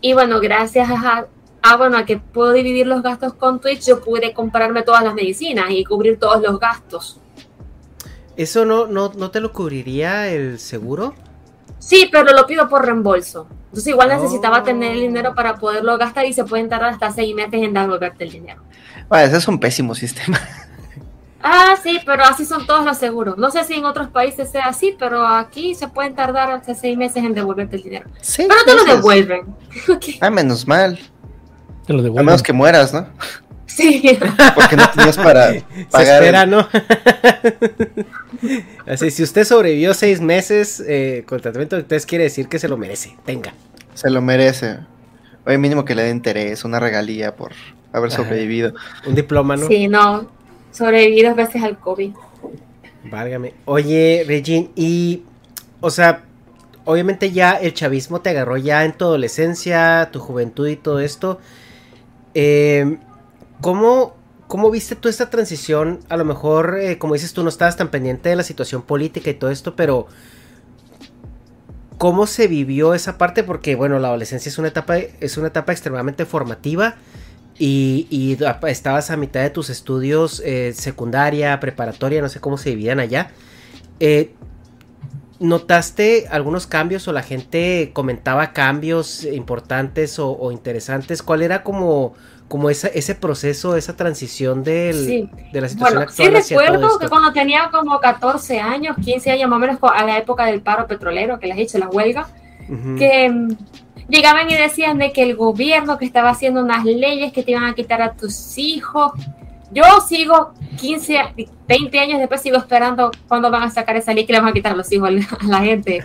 Y bueno, gracias a, a, bueno, a que puedo dividir los gastos con Twitch, yo pude comprarme todas las medicinas y cubrir todos los gastos. ¿eso no, no, no te lo cubriría el seguro? Sí, pero lo pido por reembolso. Entonces igual necesitaba Oh. tener el dinero para poderlo gastar y se pueden tardar hasta seis meses en devolverte el dinero. Bueno, ese es un pésimo sistema. Ah, sí, pero así son todos los seguros. No sé si en otros países sea así, pero aquí se pueden tardar hasta seis meses en devolverte el dinero. Sí, Pero te lo devuelven. Ah, menos mal. Te lo A devuelven. menos que mueras, ¿no? Sí. Porque no tenías para Se pagar. espera, el- ¿no? Así, si usted sobrevivió seis meses eh, con tratamiento, entonces quiere decir que se lo merece. Tenga. Se lo merece. Oye, mínimo que le dé interés, una regalía por haber Ajá. sobrevivido. Un diploma, ¿no? Sí, no. Sobreviví dos veces al COVID. Válgame. Oye, Regine, y. O sea, obviamente ya el chavismo te agarró ya en tu adolescencia, tu juventud y todo esto. Eh, ¿cómo, ¿Cómo viste tú esta transición? A lo mejor, eh, como dices tú, no estabas tan pendiente de la situación política y todo esto, pero. ¿Cómo se vivió esa parte? Porque, bueno, la adolescencia es una etapa, es una etapa extremadamente formativa. Y, y estabas a mitad de tus estudios eh, secundaria, preparatoria, no sé cómo se dividían allá. Eh, ¿Notaste algunos cambios o la gente comentaba cambios importantes o, o interesantes? ¿Cuál era como, como esa, ese proceso, esa transición del, Sí. de la situación Bueno, sí actual todo recuerdo que cuando tenía como 14 años, 15 años más o menos, a la época del paro petrolero, que les he hecho la huelga, Ujú. que mm, llegaban y decían de que el gobierno que estaba haciendo unas leyes que te iban a quitar a tus hijos. Yo sigo 15, a- 20 años después, sigo esperando cuando van a sacar esa ley que le van a quitar los hijos a la- a gente.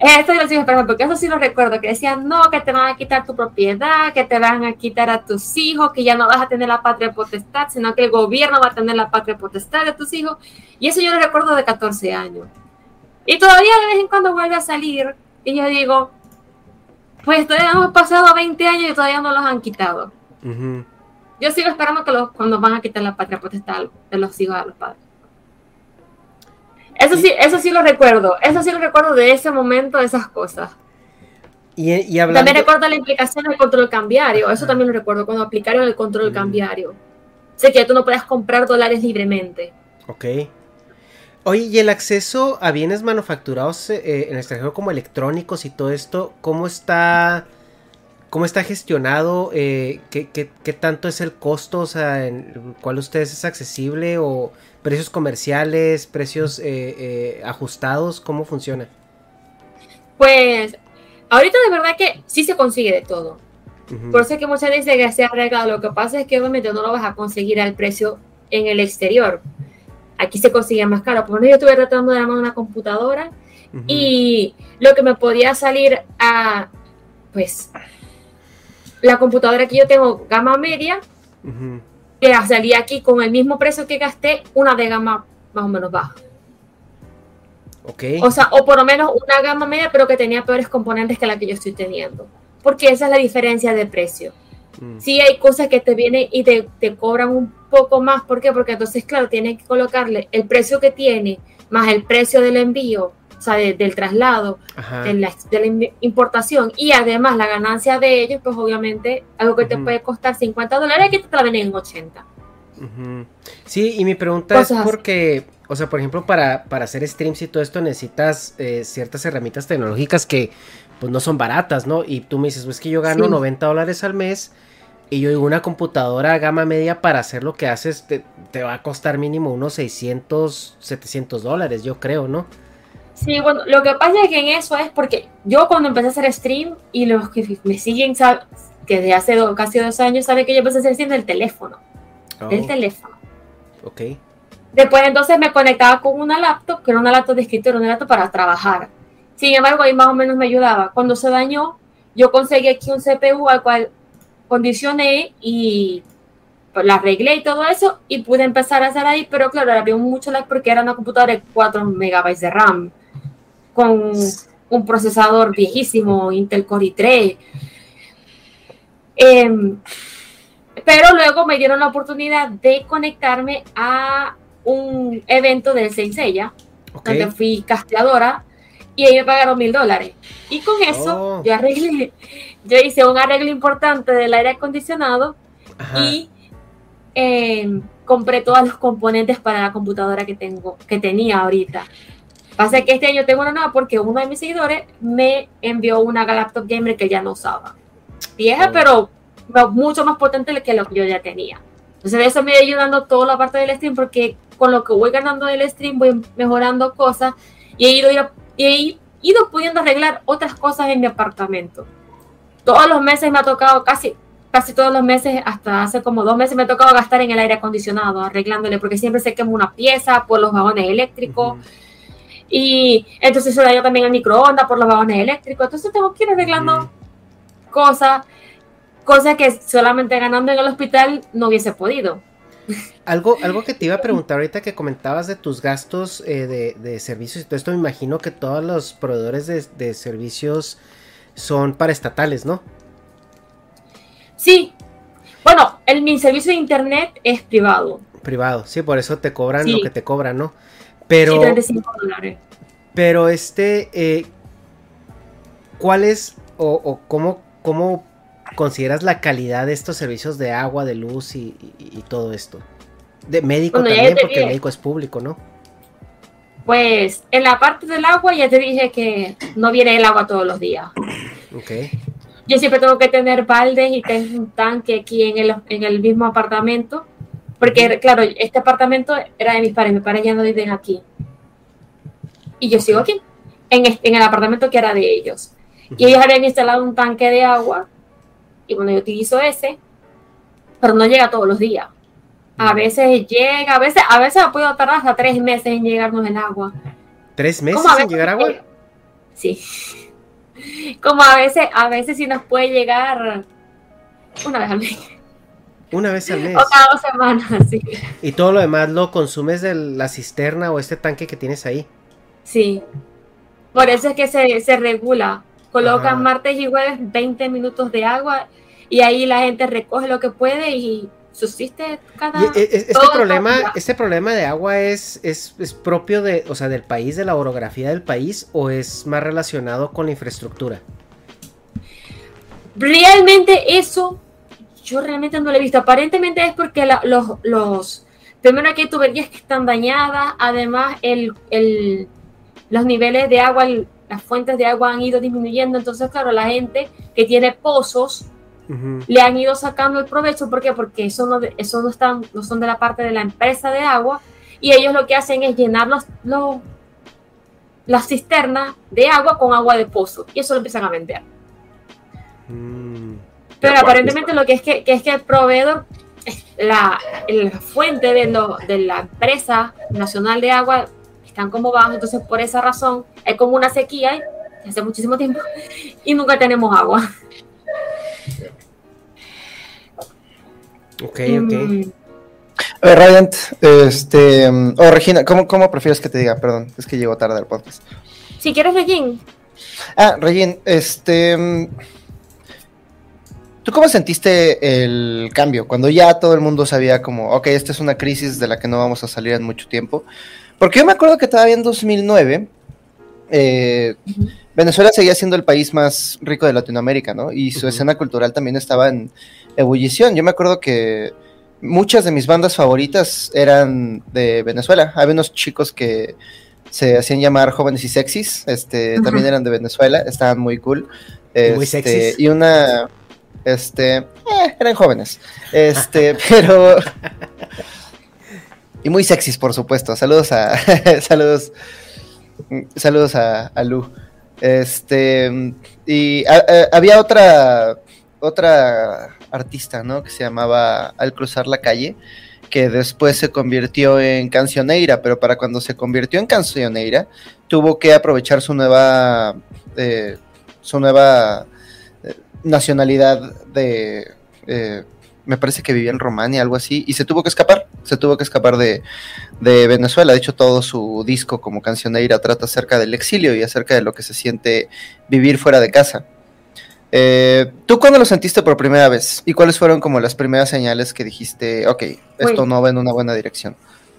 Esto yo sigo esperando, porque eso sí lo recuerdo, que decían, no, que te van a quitar tu propiedad, que te van a quitar a tus hijos, que ya no vas a tener la patria potestad, sino que el gobierno va a tener la patria potestad de tus hijos. Y eso yo lo recuerdo de 14 años. Y todavía de vez en cuando vuelve a salir, y yo digo, pues todavía hemos pasado 20 años y todavía no los han quitado. Yo sigo esperando que los, cuando van a quitar la patria potestad de los hijos a los padres. Eso sí, eso sí lo recuerdo. Eso sí lo recuerdo de ese momento, de esas cosas. Y, y hablando... También recuerdo la implicación del control cambiario. Eso también lo recuerdo cuando aplicaron el control cambiario. Sé que tú no puedes comprar dólares libremente. Ok. Oye, ¿y el acceso a bienes manufacturados eh, en el extranjero como electrónicos y todo esto, cómo está, cómo está gestionado? Eh, ¿qué, qué, qué tanto es el costo? O sea, ¿en ¿cuál ustedes es accesible? ¿O precios comerciales, precios eh, ajustados? ¿Cómo funciona? Pues ahorita de verdad que sí se consigue de todo. Por eso es que muchas veces que se ha arreglado. Lo que pasa es que obviamente no lo vas a conseguir al precio en el exterior. Aquí se consigue más caro. Por ejemplo, yo estuve tratando de armar una computadora y lo que me podía salir a, pues, la computadora que yo tengo gama media, Ujú. que salía aquí con el mismo precio que gasté, una de gama más o menos baja. Ok. O sea, o por lo menos una gama media, pero que tenía peores componentes que la que yo estoy teniendo. Porque esa es la diferencia de precio. Mm. Sí hay cosas que te vienen y te, te cobran un poco más. ¿Por qué? Porque entonces, claro, tienes que colocarle el precio que tiene, más el precio del envío, o sea, de- del traslado, de la, de la im- importación y además la ganancia de ellos, pues obviamente algo que te puede costar 50 dólares, aquí te la venden en 80. Ujú. Sí, y mi pregunta Cosas es así. porque, o sea, por ejemplo, para, para hacer streams y todo esto necesitas eh, ciertas herramientas tecnológicas que pues no son baratas, ¿no? Y tú me dices, pues que yo gano Sí. 90 dólares al mes y yo digo, una computadora gama media para hacer lo que haces te, te va a costar mínimo unos 600, 700 dólares, yo creo, ¿no? Sí, bueno, lo que pasa es que en eso es porque yo cuando empecé a hacer stream y los que me siguen, sab- que desde hace do- casi dos años, saben que yo empecé a hacer stream del teléfono, del Oh, teléfono. ok. Después entonces me conectaba con una laptop, que era una laptop de escritorio, una laptop para trabajar. Sin embargo, ahí más o menos me ayudaba. Cuando se dañó, yo conseguí aquí un CPU al cual condicioné y pues, la arreglé y todo eso y pude empezar a hacer ahí, pero claro, le abrió mucho lag porque era una computadora de 4 megabytes de RAM con un procesador viejísimo, Intel Core i3. Em, pero luego me dieron la oportunidad de conectarme a un evento del Senseiya, Ok. donde fui casteadora y ahí me pagaron mil dólares. Y con eso Oh. yo arreglé, yo hice un arreglo importante del aire acondicionado Ajá. y eh, compré todos los componentes para la computadora que tengo, que tenía ahorita. Pasa que este año tengo una nueva porque uno de mis seguidores me envió una laptop gamer que ya no usaba. Vieja, Oh. pero mucho más potente que lo que yo ya tenía. Entonces eso me ido ayudando toda la parte del stream porque con lo que voy ganando del stream voy mejorando cosas y he ido, y he ido pudiendo arreglar otras cosas en mi apartamento. Todos los meses me ha tocado, casi, casi todos los meses, hasta hace como dos meses me ha tocado gastar en el aire acondicionado, arreglándole, porque siempre se quema una pieza por los vagones eléctricos. Y entonces se dañó también el microondas por los vagones eléctricos. Entonces tengo que ir arreglando cosas, cosas que solamente ganando en el hospital no hubiese podido. Algo, algo que te iba a preguntar ahorita que comentabas de tus gastos eh, de, de servicios y todo esto, me imagino que todos los proveedores de, de servicios son paraestatales, ¿no? Sí. Bueno, el, mi servicio de internet es privado. Privado, sí, por eso te cobran Sí. lo que te cobran, ¿no? Pero, Sí, 35 dólares. pero este, eh, ¿cuál es o, o cómo, cómo consideras la calidad de estos servicios de agua, de luz y, y- y todo esto? De médico Bueno, también, porque el médico es público, ¿no? Pues en la parte del agua ya te dije que no viene el agua todos los días. Ok. Yo siempre tengo que tener baldes y tengo un tanque aquí en el, en el mismo apartamento. Porque, claro, este apartamento era de mis padres, mis padres ya no viven aquí. Y yo sigo aquí, en, este- en el apartamento que era de ellos. Y ellos habían instalado un tanque de agua. Y bueno, yo utilizo ese, pero no llega todos los días. A veces llega, a veces, a veces puedo tardar hasta tres meses en llegarnos el agua. ¿Tres meses ¿Cómo a sin veces llegar agua? llega? Sí. Como a veces, a veces sí nos puede llegar una vez al mes. Una vez al mes. O cada dos semanas, sí. Y todo lo demás lo consumes de la cisterna o este tanque que tienes ahí. Sí. Por eso es que se, se regula. Colocan Ajá. martes y jueves 20 minutos de agua y ahí la gente recoge lo que puede y subsiste cada Y e- e- este problema, este problema de agua es, es, es propio de, o sea, del país, de la orografía del país, o es más relacionado con la infraestructura. Realmente eso yo realmente no lo he visto. Aparentemente es porque la- los, los primero que hay tuberías que están dañadas, además el, el- los niveles de agua, el- las fuentes de agua han ido disminuyendo, entonces claro, la gente que tiene pozos le han ido sacando el provecho, ¿por qué? Porque eso no, de- eso no, están, no son de la parte de la empresa de agua y ellos lo que hacen es llenar los, los- las cisternas de agua con agua de pozo y eso lo empiezan a vender. Pero Ya, aparentemente lo que es que, que es que el proveedor, la, la fuente de, lo- de la empresa nacional de agua están como bajos, entonces por esa razón hay como una sequía hace muchísimo tiempo y nunca tenemos agua. Ok, Mm, A ver, Radiant, este, mm, o Regina, ¿cómo, ¿cómo prefieres que te diga? Perdón, es que llegó tarde al podcast. Si quieres, Regín, Ah, Regina, este, mm, ¿tú cómo sentiste el cambio? Cuando ya todo el mundo sabía como, ok, esta es una crisis de la que no vamos a salir en mucho tiempo. Porque yo me acuerdo que todavía en 2009, eh, Venezuela seguía siendo el país más rico de Latinoamérica, ¿no? Y su escena cultural también estaba en ebullición. Yo me acuerdo que muchas de mis bandas favoritas eran de Venezuela. Había unos chicos que se hacían llamar jóvenes y sexys, este, también eran de Venezuela, estaban muy cool. Y muy Este, sexys. Y una, este, eh, eran jóvenes, este, pero... Y muy sexys, por supuesto. Saludos a. saludos. Saludos a, a Lu. Este. Y había otra. Otra artista, ¿no? Que se llamaba Al cruzar la calle. Que después se convirtió en cancioneira. Pero para cuando se convirtió en cancioneira. Tuvo que aprovechar su nueva. eh, su nueva eh, nacionalidad de. eh, me parece que vivía en Romania, algo así, y se tuvo que escapar, se tuvo que escapar de, de Venezuela. De hecho, todo su disco como cancioneira trata acerca del exilio y acerca de lo que se siente vivir fuera de casa. Eh, ¿Tú cuándo lo sentiste por primera vez? ¿Y cuáles fueron como las primeras señales que dijiste, ok, esto Uy. no va en una buena dirección?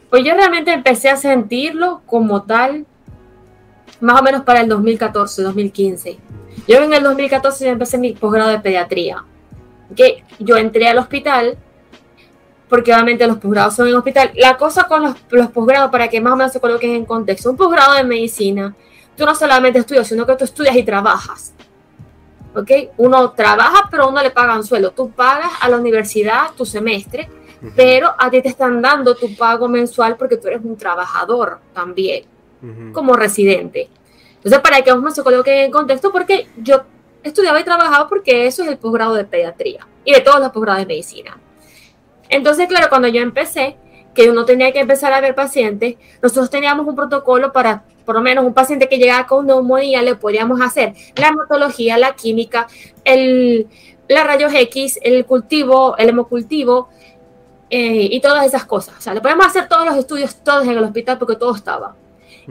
pues yo realmente empecé a sentirlo como tal más o menos para el 2014, 2015. Yo en el 2014 ya empecé mi posgrado de pediatría. Que yo entré al hospital, porque obviamente los posgrados son en hospital. La cosa con los, los posgrados, para que más o menos se coloquen en contexto, un posgrado de medicina, tú no solamente estudias, sino que tú estudias y trabajas. ¿Ok? Uno trabaja, pero uno le pagan sueldo. Tú pagas a la universidad tu semestre, pero a ti te están dando tu pago mensual porque tú eres un trabajador también como residente. Entonces, para que uno se coloque en contexto, porque yo estudiaba y trabajaba porque eso es el posgrado de pediatría y de todos los posgrados de medicina. Entonces, claro, cuando yo empecé, que uno tenía que empezar a ver pacientes, nosotros teníamos un protocolo para, por lo menos, un paciente que llegaba con neumonía, le podíamos hacer la hematología, la química, el, la rayos X, el cultivo, el hemocultivo eh, y todas esas cosas. O sea, le podíamos hacer todos los estudios, todos en el hospital, porque todo estaba.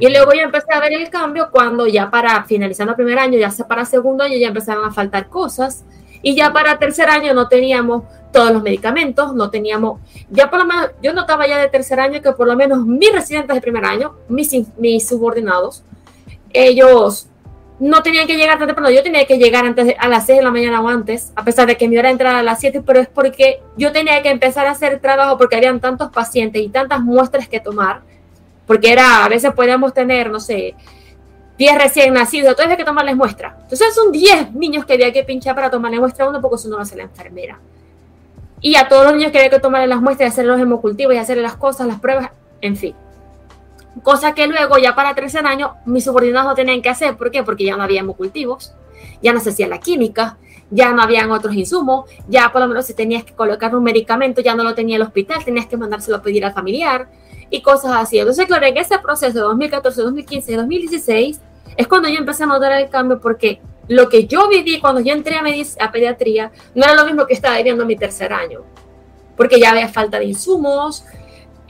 Y luego yo empecé a ver el cambio cuando ya para finalizando el primer año, ya para segundo año, ya empezaron a faltar cosas. Y ya para tercer año no teníamos todos los medicamentos, no teníamos, ya por lo menos, yo notaba ya de tercer año que por lo menos mis residentes de primer año, mis, in- mis subordinados, ellos no tenían que llegar tan temprano, yo tenía que llegar antes de- a las 6 de la mañana o antes, a pesar de que mi hora de entrar a las 7, pero es porque yo tenía que empezar a hacer trabajo porque habían tantos pacientes y tantas muestras que tomar porque era, a veces podíamos tener, no sé, 10 recién nacidos, entonces hay que tomarles muestra. Entonces son 10 niños que había que pinchar para tomarle muestra a uno porque eso no lo hace la enfermera. Y a todos los niños que había que tomarle las muestras y hacerle los hemocultivos y hacerle las cosas, las pruebas, en fin. Cosa que luego, ya para 13 años, mis subordinados no tenían que hacer. ¿Por qué? Porque ya no había hemocultivos, ya no se hacía la química, ya no habían otros insumos, ya por lo menos si tenías que colocar un medicamento, ya no lo tenía el hospital, tenías que mandárselo a pedir al familiar y cosas así. Entonces, claro, en ese proceso de 2014, 2015 y 2016 es cuando yo empecé a notar el cambio porque lo que yo viví cuando yo entré a, a pediatría no era lo mismo que estaba viviendo en mi tercer año, porque ya había falta de insumos,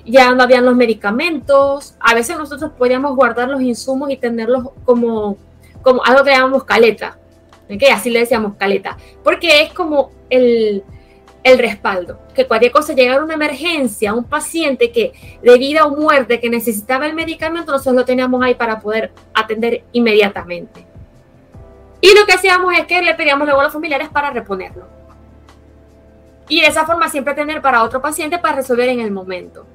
ya no habían los medicamentos, a veces nosotros podíamos guardar los insumos y tenerlos como, como algo que llamamos caleta, así le decíamos caleta, porque es como el, el respaldo, que cualquier cosa llegara una emergencia, un paciente que de vida o muerte que necesitaba el medicamento, nosotros lo teníamos ahí para poder atender inmediatamente. Y lo que hacíamos es que le pedíamos luego a los familiares para reponerlo. Y de esa forma siempre tener para otro paciente para resolver en el momento.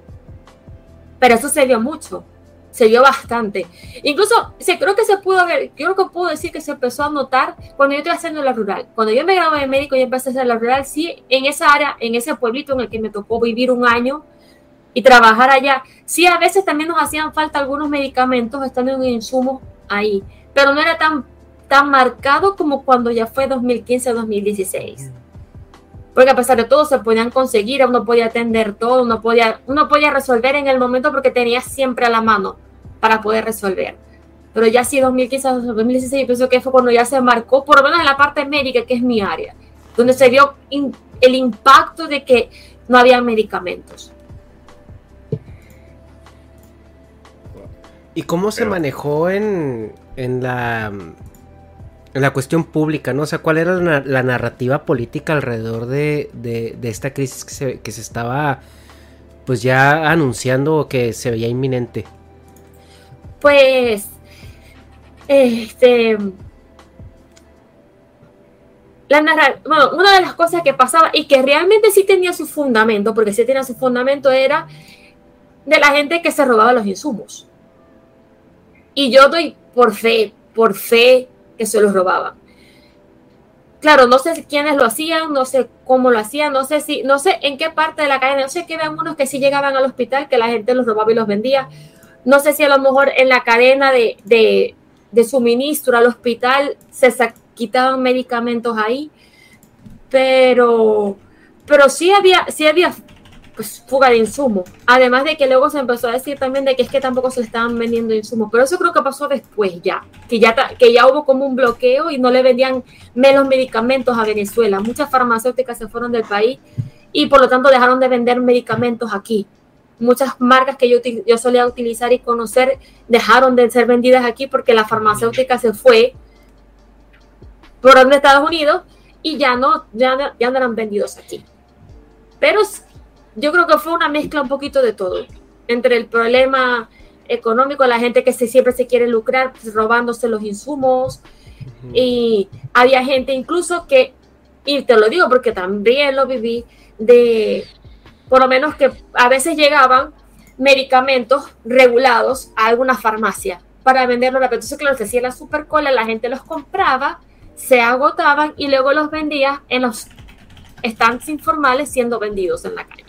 Pero eso se dio mucho se dio bastante. Incluso se, creo que se pudo ver, yo creo que puedo decir que se empezó a notar cuando yo estoy haciendo la rural. Cuando yo me gradué de médico y empecé a hacer la rural, sí, en esa área, en ese pueblito en el que me tocó vivir un año y trabajar allá, sí, a veces también nos hacían falta algunos medicamentos estando en insumos ahí, pero no era tan, tan marcado como cuando ya fue 2015-2016 porque a pesar de todo se podían conseguir, uno podía atender todo, uno podía, uno podía resolver en el momento porque tenía siempre a la mano para poder resolver. Pero ya sí 2015, 2016, yo pienso que fue cuando ya se marcó, por lo menos en la parte médica, que es mi área, donde se vio el impacto de que no había medicamentos. ¿Y cómo se manejó en, en la la cuestión pública, ¿no? O sea, ¿cuál era la, narrativa política alrededor de, esta crisis que se, que se, estaba pues ya anunciando o que se veía inminente? Pues, este, la bueno, una de las cosas que pasaba y que realmente sí tenía su fundamento, porque sí tenía su fundamento, era de la gente que se robaba los insumos. Y yo doy por fe, por fe que se los robaban. Claro, no sé quiénes lo hacían, no sé cómo lo hacían, no sé si, no sé en qué parte de la cadena, no sé que vean unos que sí llegaban al hospital, que la gente los robaba y los vendía. No sé si a lo mejor en la cadena de, de, de suministro al hospital se quitaban medicamentos ahí, pero, pero sí había, sí había pues, fuga de insumos. Además de que luego se empezó a decir también de que es que tampoco se estaban vendiendo insumos. Pero eso creo que pasó después ya, que ya, que ya hubo como un bloqueo y no le vendían menos medicamentos a Venezuela. Muchas farmacéuticas se fueron del país y por lo tanto dejaron de vender medicamentos aquí. Muchas marcas que yo, yo solía utilizar y conocer dejaron de ser vendidas aquí porque la farmacéutica se fue por Estados Unidos y ya no, ya, ya no eran vendidos aquí. Pero yo creo que fue una mezcla un poquito de todo, entre el problema económico, la gente que se, siempre se quiere lucrar pues, robándose los insumos, y había gente incluso que, y te lo digo porque también lo viví, de por lo menos que a veces llegaban medicamentos regulados a alguna farmacia para venderlo rápido. Entonces, claro, se hacía la supercola, la gente los compraba, se agotaban y luego los vendía en los stands informales siendo vendidos en la calle.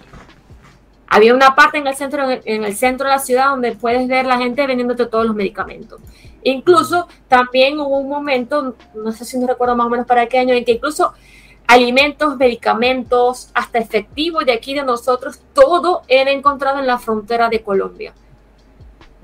Había una parte en el centro, en el centro de la ciudad donde puedes ver la gente vendiéndote todos los medicamentos. Incluso también hubo un momento, no sé si no recuerdo más o menos para qué año, en que incluso alimentos, medicamentos, hasta efectivos de aquí de nosotros, todo era encontrado en la frontera de Colombia.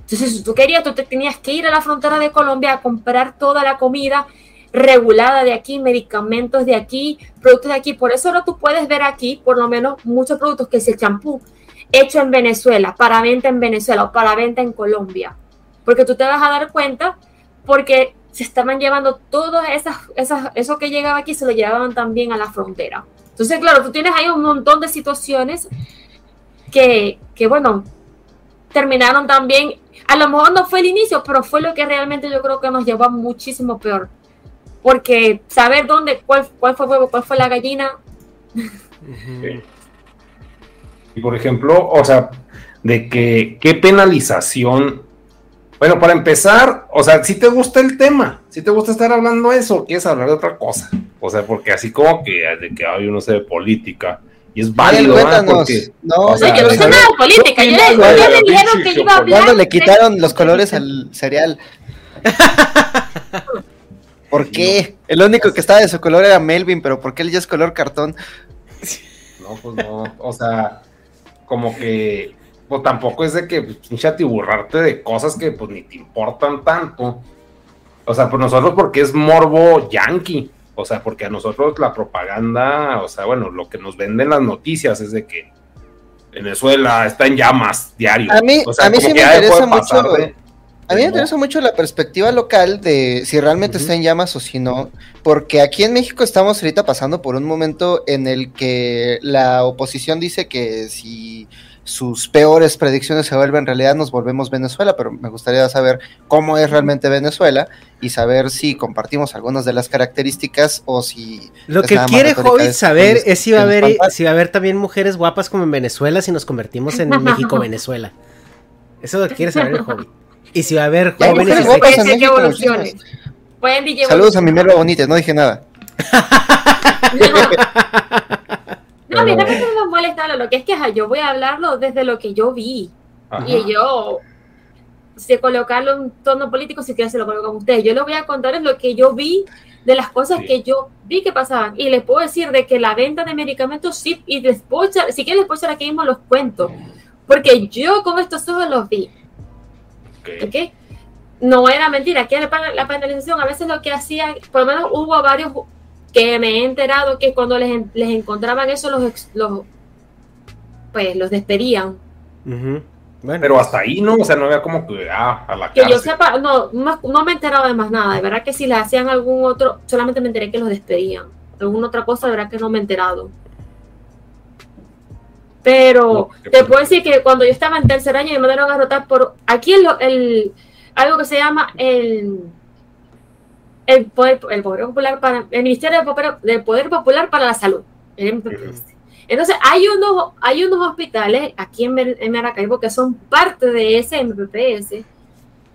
Entonces, si tú querías, tú te tenías que ir a la frontera de Colombia a comprar toda la comida regulada de aquí, medicamentos de aquí, productos de aquí. Por eso ahora tú puedes ver aquí, por lo menos, muchos productos que es el champú, hecho en Venezuela, para venta en Venezuela o para venta en Colombia. Porque tú te vas a dar cuenta porque se estaban llevando todas esas, esas, eso que llegaba aquí, se lo llevaban también a la frontera. Entonces, claro, tú tienes ahí un montón de situaciones que, que bueno, terminaron también, a lo mejor no fue el inicio, pero fue lo que realmente yo creo que nos llevó muchísimo peor. Porque saber dónde, cuál, cuál fue cuál fue la gallina, y por ejemplo, o sea, de que qué penalización. Bueno, para empezar, o sea, si te gusta el tema, si te gusta estar hablando eso, quieres hablar de otra cosa. O sea, porque así como que de que hay uno sé de política y es válido, ¿verdad? Porque, No, o sea, Oye, no nada de política. ¿qué Ya, opinas, ya güey? me dijeron que iba a hablar. ¿Cuándo le quitaron los colores al cereal? ¿Por qué? El único que estaba de su color era Melvin, pero ¿por qué él ya es color cartón? No, pues no, o sea, como que, pues tampoco es de que pues, pinche atiburrarte de cosas que pues ni te importan tanto. O sea, pues nosotros porque es morbo yankee, o sea, porque a nosotros la propaganda, o sea, bueno, lo que nos venden las noticias es de que Venezuela está en llamas diario. A mí, O sea, a mí sí me interesa mucho. de- A mí me interesa mucho la perspectiva local de si realmente está en llamas o si no, porque aquí en México estamos ahorita pasando por un momento en el que la oposición dice que si sus peores predicciones se vuelven realidad nos volvemos Venezuela, pero me gustaría saber cómo es realmente Venezuela y saber si compartimos algunas de las características o si Lo que quiere Hobbit saber es si va, a haber, si va a haber también mujeres guapas como en Venezuela si nos convertimos en México-Venezuela. Eso es lo que quiere saber el Hobbit. Y si va a haber hay jóvenes mujeres que Saludos a mi Melba Bonita, no dije nada. No, mira que no me molesta lo que es que yo voy a hablarlo desde lo que yo vi. Ajá. Y yo, si colocarlo en un tono político, si quieren se lo colocan ustedes. Yo les voy a contar es lo que yo vi de las cosas Sí. que yo vi que pasaban. Y les puedo decir de que la venta de medicamentos sí, y les puedo echar- si quieren les puedo echar aquí mismo los cuentos. Porque yo con estos ojos los vi. Ok. ¿ok? No era mentira, aquí la, penalización a veces lo que hacía, por lo menos hubo varios que me he enterado que cuando les, les encontraban eso los, los pues los despedían. Ujú. Bueno, Pero hasta ahí, ¿no? O sea, no había como que, ah, a la Que yo sepa, no, no, no me he enterado de más nada, de verdad que si les hacían algún otro, solamente me enteré que los despedían. Alguna otra cosa, de verdad que no me he enterado. Pero No, te puedo decir que cuando yo estaba en tercer año me mandaron a rotar por aquí el, el- algo que se llama el el poder, el poder popular para el Ministerio del Poder, del Poder Popular para la Salud. Entonces hay unos hay unos hospitales aquí en, en Maracaibo que son parte de ese MPPS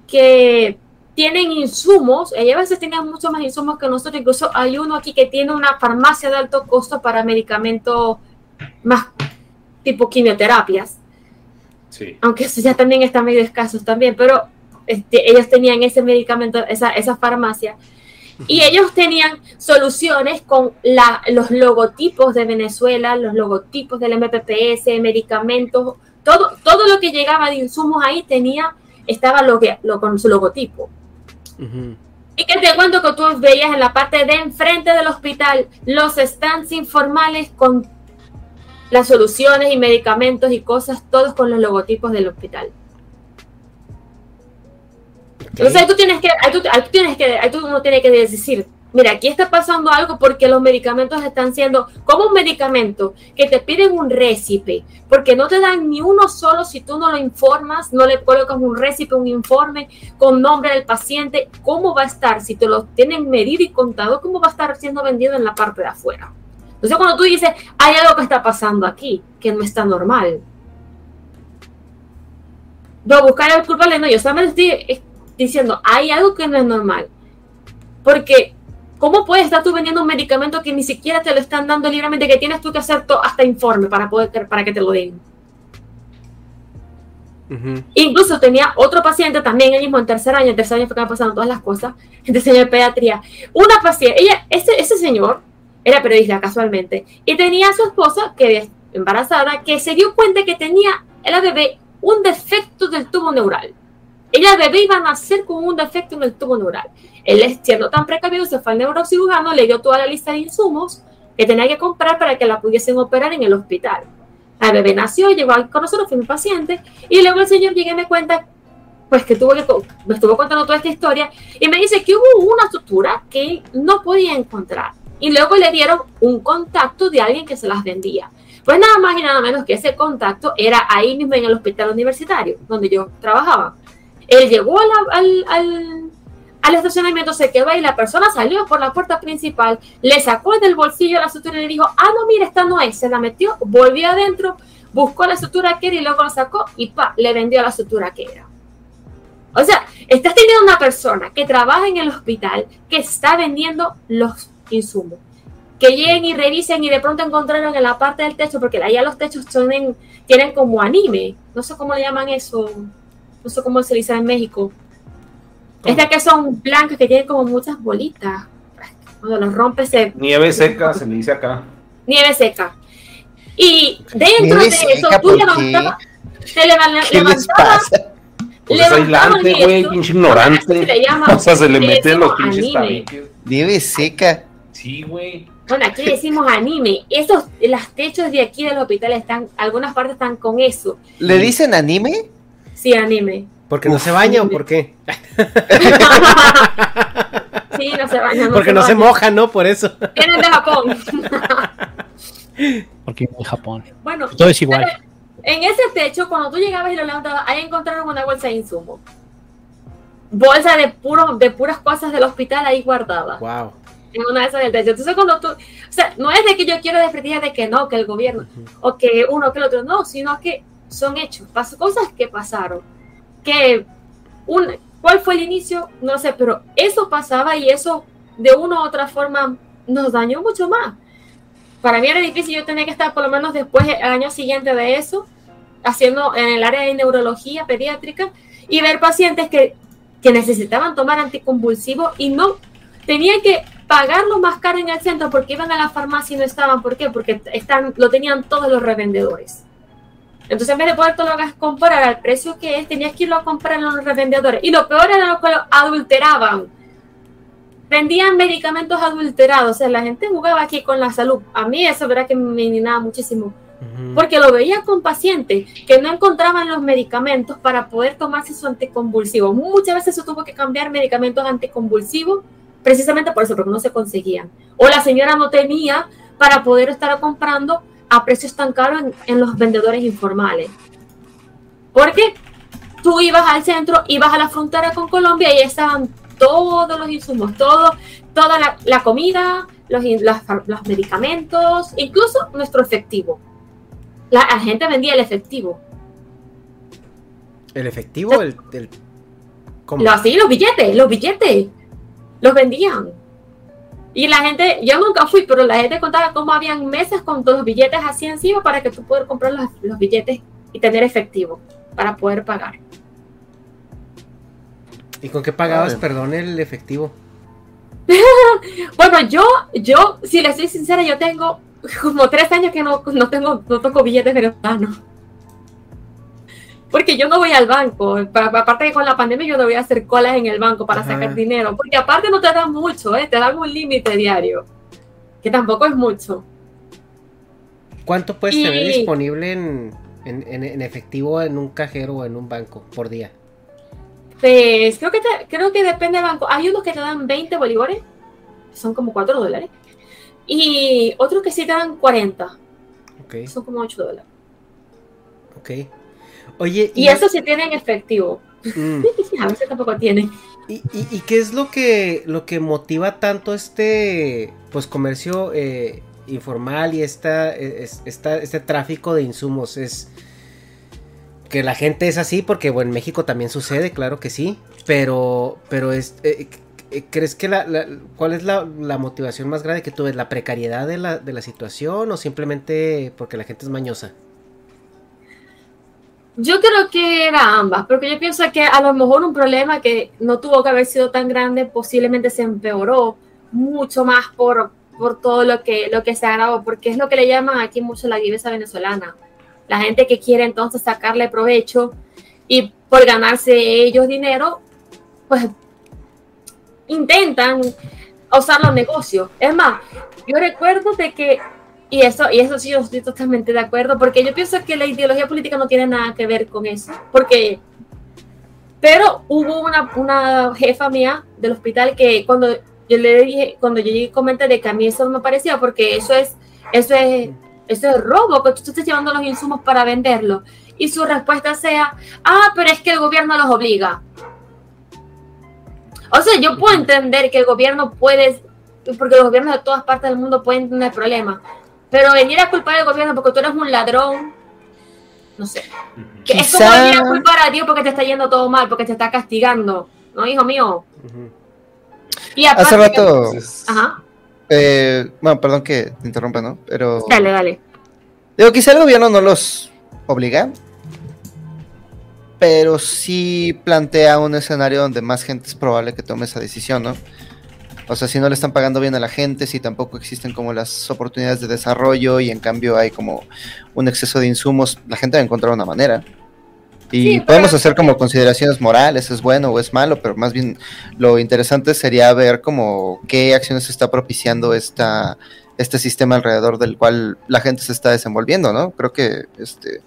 que tienen insumos, ellos a veces tienen mucho más insumos que nosotros, incluso hay uno aquí que tiene una farmacia de alto costo para medicamentos más tipo quimioterapias, Sí. aunque eso ya también está medio escasos también, pero este, ellos tenían ese medicamento, esa, esa farmacia, y ellos tenían soluciones con la, los logotipos de Venezuela, los logotipos del MPPS, medicamentos, todo, todo lo que llegaba de insumos ahí tenía, estaba lo lo, con su logotipo. ujú. Y que te cuento que tú veías en la parte de enfrente del hospital los stands informales con las soluciones y medicamentos y cosas, todos con los logotipos del hospital. Entonces ahí tú tienes que, ahí tú, ahí tú tienes que, ahí tú uno tiene que decir, mira, aquí está pasando algo porque los medicamentos están siendo como un medicamento que te piden un récipe, porque no te dan ni uno solo si tú no lo informas, no le colocas un récipe, un informe con nombre del paciente, cómo va a estar, si te lo tienen medido y contado, cómo va a estar siendo vendido en la parte de afuera. Entonces cuando tú dices, hay algo que está pasando aquí, que no está normal. No, buscar al culpable, no, yo solamente estoy diciendo, hay algo que no es normal. Porque, ¿cómo puedes estar tú vendiendo un medicamento que ni siquiera te lo están dando libremente, que tienes tú que hacer hasta informe para, poder, para que te lo den? Ujú. Incluso tenía otro paciente también, el mismo en tercer año, en tercer año fue que pasaron todas las cosas, en tercer año de pediatría. Una paciente, ella, ese, ese señor era periodista casualmente, y tenía a su esposa, que embarazada, que se dio cuenta que tenía la bebé un defecto del tubo neural. Ella, el bebé, iba a nacer con un defecto en el tubo neural. Él, siendo tan precavido, se fue al neurocirujano, le dio toda la lista de insumos que tenía que comprar para que la pudiesen operar en el hospital. El bebé nació, llegó con nosotros, fue mi paciente, y luego el señor llega y me cuenta, pues que tuvo que, me estuvo contando toda esta historia, y me dice que hubo una sutura que no podía encontrar. Y luego le dieron un contacto de alguien que se las vendía. Pues nada más y nada menos que ese contacto era ahí mismo en el hospital universitario, donde yo trabajaba. Él llegó la- al, al, al estacionamiento, se quedó ahí, la persona salió por la puerta principal, le sacó del bolsillo la sutura y le dijo, ah, no, mira, esta no es, se la metió, volvió adentro, buscó la estructura que era y luego lo sacó y pa, le vendió la estructura que era. O sea, estás teniendo una persona que trabaja en el hospital que está vendiendo los insumos. Que lleguen y revisen y de pronto encontraron en la parte del techo, porque allá los techos tienen, tienen como anime. No sé cómo le llaman eso. No sé cómo se dice en México. Estas que son blancas, que tienen como muchas bolitas. Cuando los rompes se... Nieve seca, se le dice acá. Nieve seca. Y dentro Nieve de eso, tú ¿por levantabas, te levan- ¿Qué les levantabas, pasa? Pues es aislante, güey, pinche se ignorante. le llama- O sea, se le meten los pinches tabiques. Nieve seca. Sí, güey. Bueno, aquí decimos anime. Esos, los techos de aquí del hospital están, algunas partes están con eso. ¿Le dicen anime? Sí, anime. ¿Porque no se baña o por qué? Sí, no se bañan. Porque no se moja, ¿no? Por eso. Vienen de Japón. Porque en Japón. bueno, Todo es igual. en ese techo, cuando tú llegabas y lo levantabas, ahí encontraron una bolsa de insumos. Bolsa de, puro, de puras cosas del hospital ahí guardada. Wow. En una de esas techo. Entonces, cuando tú, o sea, no es de que yo quiero desprestigiar de que no, que el gobierno, o que uno, que el otro, no, sino que son hechos, pasó cosas que pasaron. Que, un, ¿cuál fue el inicio? No sé, pero eso pasaba y eso de una u otra forma nos dañó mucho más. Para mí era difícil, yo tenía que estar por lo menos después, el año siguiente de eso, haciendo en el área de neurología pediátrica y ver pacientes que, que necesitaban tomar anticonvulsivos y no tenían que pagarlo más caro en el centro porque iban a la farmacia y no estaban. ¿Por qué? Porque están, lo tenían todos los revendedores. Entonces, en vez de poder comprar al precio que es, tenías que irlo a comprar en los revendedores. Y lo peor era lo que lo adulteraban. Vendían medicamentos adulterados. O sea, la gente jugaba aquí con la salud. A mí eso, verdad que me indignaba muchísimo. Porque lo veía con pacientes que no encontraban los medicamentos para poder tomarse su anticonvulsivo. Muchas veces se tuvo que cambiar medicamentos anticonvulsivos precisamente por eso, porque no se conseguían. O la señora no tenía para poder estar comprando a precios tan caros en, en los vendedores informales. Porque tú ibas al centro, ibas a la frontera con Colombia y ahí estaban todos los insumos, todo, toda la, la comida, los, los medicamentos, incluso nuestro efectivo. La, la gente vendía el efectivo. ¿El efectivo? El, el- ¿cómo? Lo, sí, los billetes, los billetes. Los vendían. Y la gente, yo nunca fui, pero la gente contaba cómo habían mesas con todos los billetes así encima para que tú puedas comprar los, los billetes y tener efectivo para poder pagar. ¿Y con qué pagabas, perdón, el efectivo? Bueno, yo, yo, si le soy sincera, yo tengo como tres años que no, no tengo, no toco billetes venezolanos. Porque yo no voy al banco. Pa- aparte que con la pandemia yo no voy a hacer colas en el banco para Ajá. sacar dinero. Porque aparte no te dan mucho, ¿eh? te dan un límite diario. Que tampoco es mucho. ¿Cuánto puedes Y- tener disponible en, en- en- en efectivo en un cajero o en un banco por día? Pues creo que, te- creo que depende del banco. Hay unos que te dan 20 bolívares, son como 4 dólares. Y otros que sí te dan 40, Ok, son como 8 dólares. ok. Oye, Y eso sí tienen efectivo. mm, A veces tampoco tienen. ¿y, y, y qué es lo que, lo que motiva tanto este pues comercio eh, informal y esta, es- esta- este tráfico de insumos? Es que la gente es así, porque bueno, en México también sucede, claro que sí, pero, pero es, eh, eh, ¿crees que la, la- cuál es la, la motivación más grande que tú ves? ¿La precariedad de la, de la situación o simplemente porque la gente es mañosa? Yo creo que era ambas, porque yo pienso que a lo mejor un problema que no tuvo que haber sido tan grande posiblemente se empeoró mucho más por, por todo lo que, lo que se agravó, porque es lo que le llaman aquí mucho la viveza venezolana. La gente que quiere entonces sacarle provecho y por ganarse ellos dinero, pues intentan usar los negocios. Es más, yo recuerdo de que y eso, y eso sí, yo estoy totalmente de acuerdo, porque yo pienso que la ideología política no tiene nada que ver con eso, porque, pero hubo una, una jefa mía del hospital que cuando yo le dije, cuando yo llegué comenté de que a mí eso no me parecía, porque eso es, eso es, eso es robo, que tú estás llevando los insumos para venderlos, y su respuesta sea, ah, pero es que el gobierno los obliga. O sea, yo puedo entender que el gobierno puede, porque los gobiernos de todas partes del mundo pueden tener problemas, pero venir a culpar al gobierno porque tú eres un ladrón No sé. Que Es como venir a culpar a Dios porque te está yendo todo mal, porque te está castigando. No, hijo mío. Y aparte Hace rato, Ajá. eh, bueno, perdón que te interrumpa, ¿no? Pero Dale, dale. digo, quizá el gobierno no los obliga, pero sí plantea un escenario donde más gente es probable que tome esa decisión, ¿no? O sea, si no le están pagando bien a la gente, si tampoco existen como las oportunidades de desarrollo y en cambio hay como un exceso de insumos, la gente va a encontrar una manera. Y Sí, podemos hacer como consideraciones morales, es bueno o es malo, pero más bien lo interesante sería ver como qué acciones está propiciando esta, este sistema alrededor del cual la gente se está desenvolviendo, ¿no? Creo que este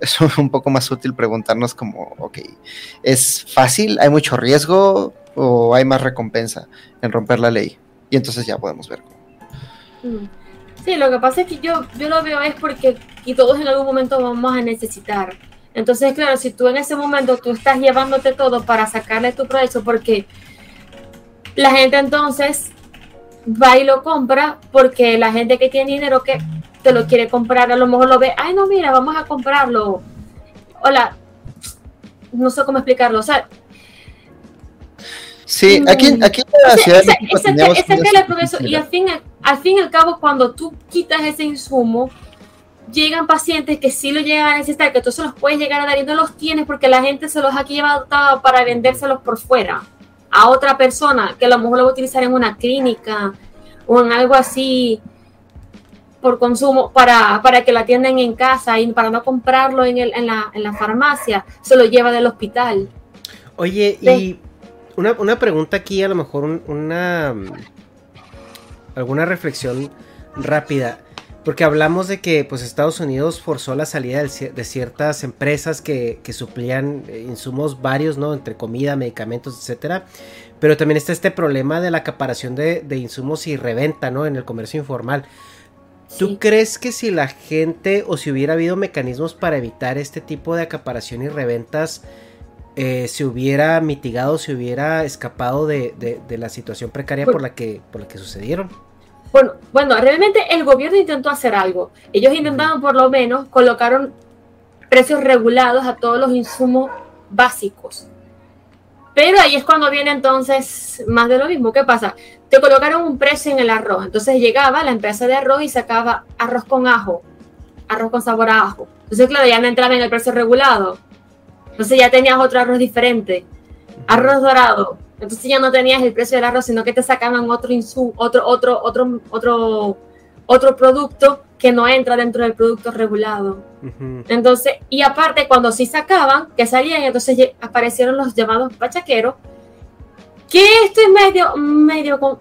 es un poco más útil preguntarnos como, ok, ¿es fácil? ¿Hay mucho riesgo? ¿O hay más recompensa en romper la ley? Y entonces ya podemos ver. Sí, lo que pasa es que yo, yo lo veo es porque y todos en algún momento vamos a necesitar. Entonces, claro, si tú en ese momento tú estás llevándote todo para sacarle tu provecho, porque la gente entonces va y lo compra porque la gente que tiene dinero que te lo quiere comprar, a lo mejor lo ve, ay no, mira, vamos a comprarlo. Hola, no sé cómo explicarlo. O sea, Sí, aquí, aquí en la ese- Ciudad de ese- México le progreso, y al fin, al fin y al cabo, cuando tú quitas ese insumo, llegan pacientes que sí lo llegan a necesitar, que tú se los puedes llegar a dar y no los tienes porque la gente se los ha llevado para vendérselos por fuera a otra persona que a lo mejor lo va a utilizar en una clínica o en algo así por consumo para, para que lo atiendan en casa y para no comprarlo en, el, en, la, en la farmacia, se lo lleva del hospital. Oye, Sí. Una, una pregunta aquí, a lo mejor un- una alguna reflexión rápida. Porque hablamos de que pues Estados Unidos forzó la salida de ciertas empresas que, que suplían eh, insumos varios, ¿no? Entre comida, medicamentos, etcétera. Pero también está este problema de la acaparación de, de insumos y reventa, ¿no? En el comercio informal. ¿Tú crees que si la gente o si hubiera habido mecanismos para evitar este tipo de acaparación y reventas, eh, se hubiera mitigado, se hubiera escapado de, de- de la situación precaria por la que, por la que sucedieron? Bueno, bueno, realmente el gobierno intentó hacer algo. Ellos intentaron por lo menos colocaron precios regulados a todos los insumos básicos. Pero ahí es cuando viene entonces más de lo mismo. ¿Qué pasa? Te colocaron un precio en el arroz. Entonces llegaba la empresa de arroz y sacaba arroz con ajo, arroz con sabor a ajo. Entonces, claro, ya no entraba en el precio regulado. Entonces ya tenías otro arroz diferente. Arroz dorado. Entonces ya no tenías el precio del arroz, sino que te sacaban otro insumo, otro, otro, otro, otro, otro producto que no entra dentro del producto regulado. Entonces, y aparte, cuando sí sacaban, que salían, entonces aparecieron los llamados pachaqueros, que esto es medio, medio,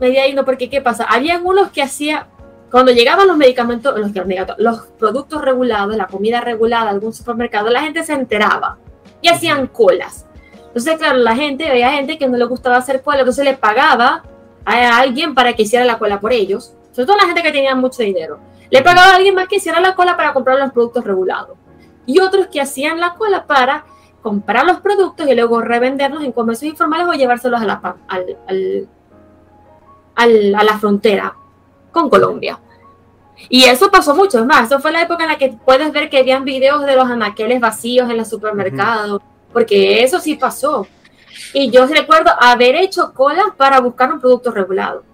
medio ahí, no, porque ¿qué pasa? Habían unos que hacía, cuando llegaban los medicamentos, los, los productos regulados, la comida regulada, algún supermercado, la gente se enteraba y hacían colas. Entonces, claro, la gente, había gente que no le gustaba hacer cola, entonces le pagaba a alguien para que hiciera la cola por ellos, sobre todo la gente que tenía mucho dinero. Le pagaba a alguien más que hiciera la cola para comprar los productos regulados. Y otros que hacían la cola para comprar los productos y luego revenderlos en comercios informales o llevárselos a la, al- al- al- a la frontera con Colombia. Y eso pasó mucho, es más, eso fue la época en la que puedes ver que habían videos de los anaqueles vacíos en los supermercados, porque eso sí pasó. Y yo recuerdo haber hecho cola para buscar un producto regulado.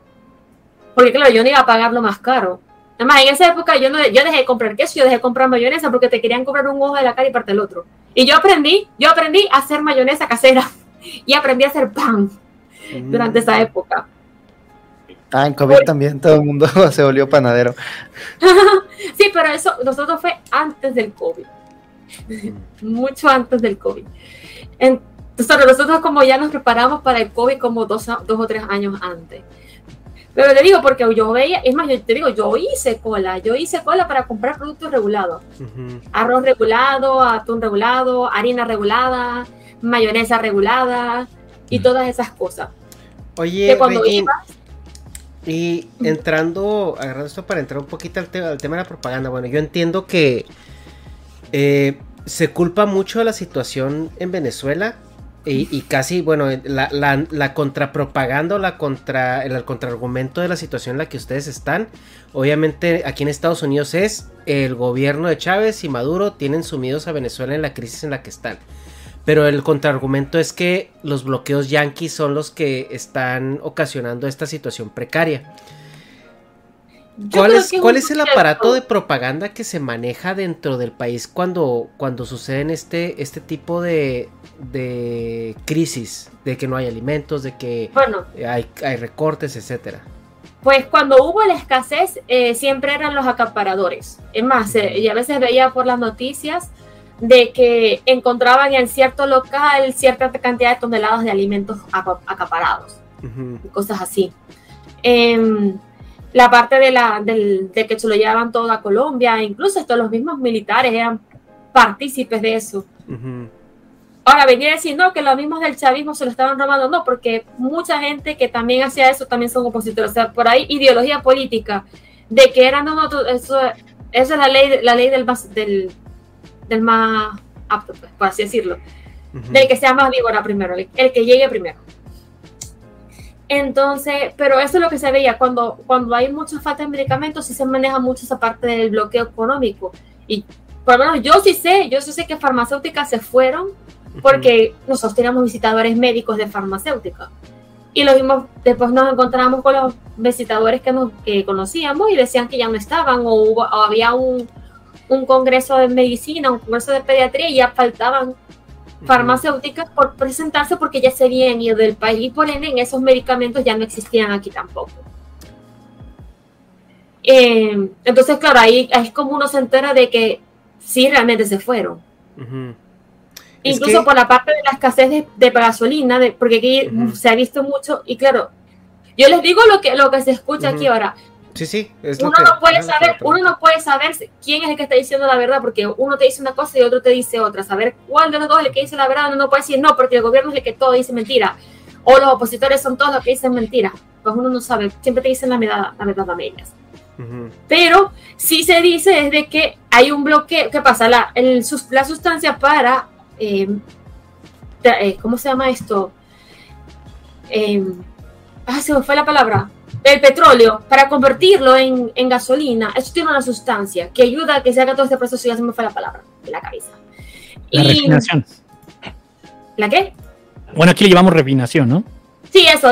Porque claro, yo no iba a pagarlo más caro. Además, en esa época yo, no, yo dejé de comprar queso, yo dejé de comprar mayonesa porque te querían comprar un ojo de la cara y parte el otro. Y yo aprendí, yo aprendí a hacer mayonesa casera y aprendí a hacer pan durante esa época. Ah, en COVID también todo el mundo se volvió panadero. sí, pero eso nosotros fue antes del COVID. Mucho antes del COVID. Entonces, nosotros como ya nos preparamos para el COVID como dos, dos o tres años antes. Pero te digo, porque yo veía, es más, yo te digo, yo hice cola, yo hice cola para comprar productos regulados. Arroz regulado, atún regulado, harina regulada, mayonesa regulada y todas esas cosas. Oye, Que cuando Regín, ibas- y entrando, agarrando esto para entrar un poquito al, al tema de la propaganda, bueno, yo entiendo que eh, se culpa mucho a la situación en Venezuela Y, casi, bueno, la, contrapropaganda o la contra, el contraargumento de la situación en la que ustedes están, obviamente aquí en Estados Unidos es el gobierno de Chávez y Maduro tienen sumidos a Venezuela en la crisis en la que están. Pero el contraargumento es que los bloqueos yanquis son los que están ocasionando esta situación precaria. ¿Cuál es, ¿Cuál es, el aparato de propaganda que se maneja dentro del país cuando, cuando suceden este, este tipo de, de crisis? De que no hay alimentos, de que hay, hay, recortes, etcétera. Pues cuando hubo la escasez, eh, siempre eran los acaparadores. Es más, eh, y a veces veía por las noticias de que encontraban en cierto local cierta cantidad de toneladas de alimentos acaparados, cosas así. Eh, la parte de, la, del, de que se lo llevaban todo a Colombia, incluso estos los mismos militares eran partícipes de eso. Ahora, venía a decir, no, que los mismos del chavismo se lo estaban robando, no, porque mucha gente que también hacía eso también son opositores, o sea, por ahí ideología política, de que eran, no, eso, esa es la ley, la ley del, del más apto, pues, por así decirlo, del que sea más víbora primero, el que llegue primero. Entonces, pero eso es lo que se veía cuando, cuando hay mucha falta de medicamentos, sí se maneja mucho esa parte del bloqueo económico. Y por lo menos yo sí sé, yo sí sé que farmacéuticas se fueron porque nosotros teníamos visitadores médicos de farmacéutica. Y lo mismo, después nos encontramos con los visitadores que, nos, que conocíamos y decían que ya no estaban o, hubo, o había un, un congreso de medicina, un congreso de pediatría y ya faltaban farmacéuticas por presentarse porque ya se habían ido del país y por ende esos medicamentos ya no existían aquí tampoco. Eh, entonces, claro, ahí es como uno se entera de que sí realmente se fueron. Incluso por la parte de la escasez de, gasolina, de, porque aquí se ha visto mucho, y claro, yo les digo lo que, lo que se escucha aquí ahora. Sí, sí. uno, no puede saber, uno no puede saber quién es el que está diciendo la verdad, porque uno te dice una cosa y otro te dice otra. Saber cuál de los dos es el que dice la verdad, uno no puede decir no, porque el gobierno es el que todo dice mentira. O los opositores son todos los que dicen mentira. Pues uno no sabe, siempre te dicen la verdad, la verdad a medias. Pero sí se dice es de que hay un bloqueo. ¿Qué pasa? La, la sustancia para. Eh, eh, ¿Cómo se llama esto? Eh, ah, se me fue la palabra el petróleo para convertirlo en, gasolina, eso tiene una sustancia que ayuda a que se haga todo este proceso, ya se me fue la palabra de la cabeza. La refinación. ¿La qué? Bueno, aquí le llamamos refinación, ¿no? Sí, eso,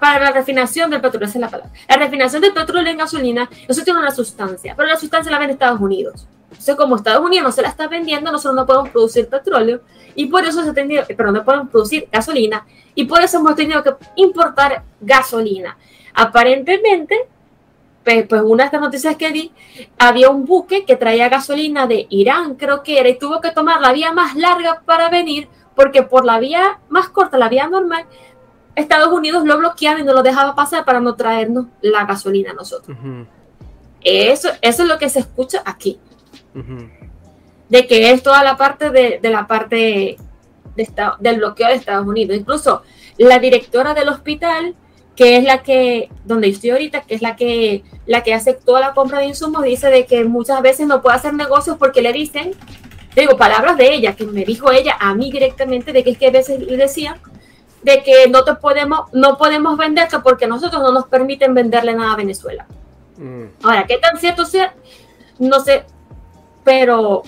para la refinación del petróleo, esa es la palabra. La refinación del petróleo en gasolina, eso tiene una sustancia, pero la sustancia la vende Estados Unidos. Entonces, como Estados Unidos no se la está vendiendo, nosotros no podemos producir petróleo y por eso se ha tenido, pero no podemos producir gasolina y por eso hemos tenido que importar gasolina. Aparentemente, pues, pues, una de estas noticias que di, había un buque que traía gasolina de Irán, creo que era, y tuvo que tomar la vía más larga para venir, porque por la vía más corta, la vía normal, Estados Unidos lo bloqueaba y no lo dejaba pasar para no traernos la gasolina a nosotros. eso, eso es lo que se escucha aquí. De que es toda la parte de, la parte de del bloqueo de Estados Unidos. Incluso la directora del hospital que es la que, donde estoy ahorita, que es la que, la que hace toda la compra de insumos, dice de que muchas veces no puede hacer negocios porque le dicen, digo, palabras de ella, que me dijo ella a mí directamente, de que es que a veces le decían, de que no te podemos, no podemos venderte porque nosotros no nos permiten venderle nada a Venezuela. Mm. Ahora, ¿qué tan cierto sea? No sé, pero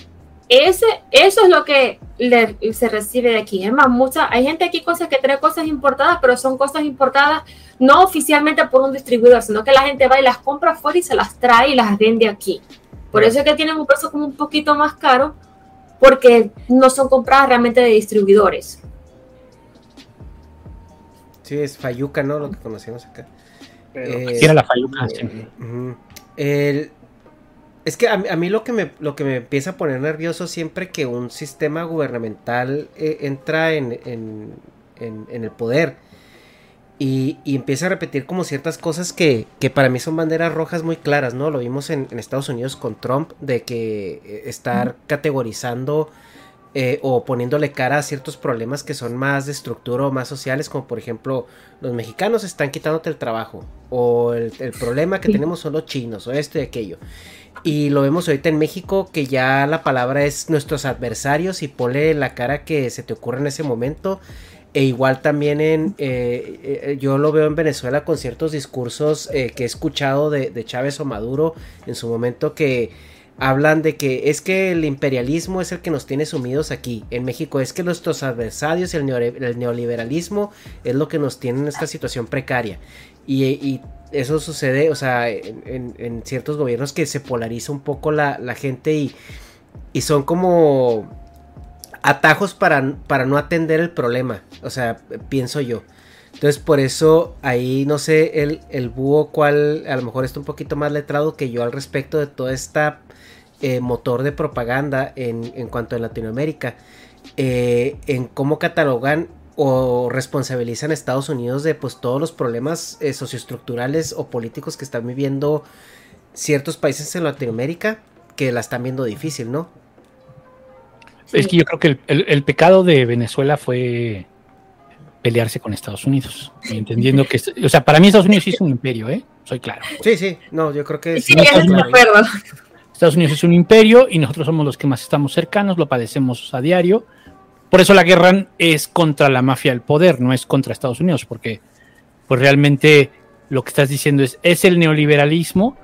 ese, eso es lo que se recibe de aquí. Es más, mucha, hay gente aquí cosas que trae cosas importadas, pero son cosas importadas no oficialmente por un distribuidor, sino que la gente va y las compra fuera y se las trae y las vende aquí. Por eso es que tienen un precio como un poquito más caro, porque no son compradas realmente de distribuidores. Sí, es Fayuca, ¿no? Lo que conocemos acá. Eh, era la Fayuca. el, es que a, mí lo que, me, lo que me empieza a poner nervioso siempre que un sistema gubernamental eh, entra en, el poder y, empieza a repetir como ciertas cosas que, para mí son banderas rojas muy claras, ¿no? Lo vimos en, Estados Unidos con Trump, de que eh, estar categorizando eh, o poniéndole cara a ciertos problemas que son más de estructura o más sociales, como por ejemplo los mexicanos están quitándote el trabajo, o el, el problema que tenemos son los chinos, o esto y aquello. Y lo vemos ahorita en México que ya la palabra es nuestros adversarios y ponle la cara que se te ocurre en ese momento. E igual también en, eh, eh, yo lo veo en Venezuela con ciertos discursos eh, que he escuchado de, de, Chávez o Maduro en su momento que hablan de que es que el imperialismo es el que nos tiene sumidos aquí. En México es que nuestros adversarios, el, el neoliberalismo es lo que nos tiene en esta situación precaria. Y, eso sucede, o sea, en, ciertos gobiernos que se polariza un poco la, gente y, y son como atajos para, para no atender el problema. O sea, pienso yo. Entonces, por eso ahí no sé el, el búho cuál a lo mejor está un poquito más letrado que yo al respecto de toda esta eh, motor de propaganda en, en, cuanto a Latinoamérica. Eh, en cómo catalogan o responsabilizan a Estados Unidos de pues todos los problemas eh, socioestructurales o políticos que están viviendo ciertos países en Latinoamérica que la están viendo difícil, ¿no? Es que yo creo que el, el, el, pecado de Venezuela fue pelearse con Estados Unidos, entendiendo que, o sea, para mí Estados Unidos es un imperio, ¿eh? Soy claro. Sí, sí, no, yo creo que sí. sí Estados Unidos es un imperio y nosotros somos los que más estamos cercanos, lo padecemos a diario. Por eso la guerra es contra la mafia del poder, no es contra Estados Unidos, porque pues realmente lo que estás diciendo es, es el neoliberalismo,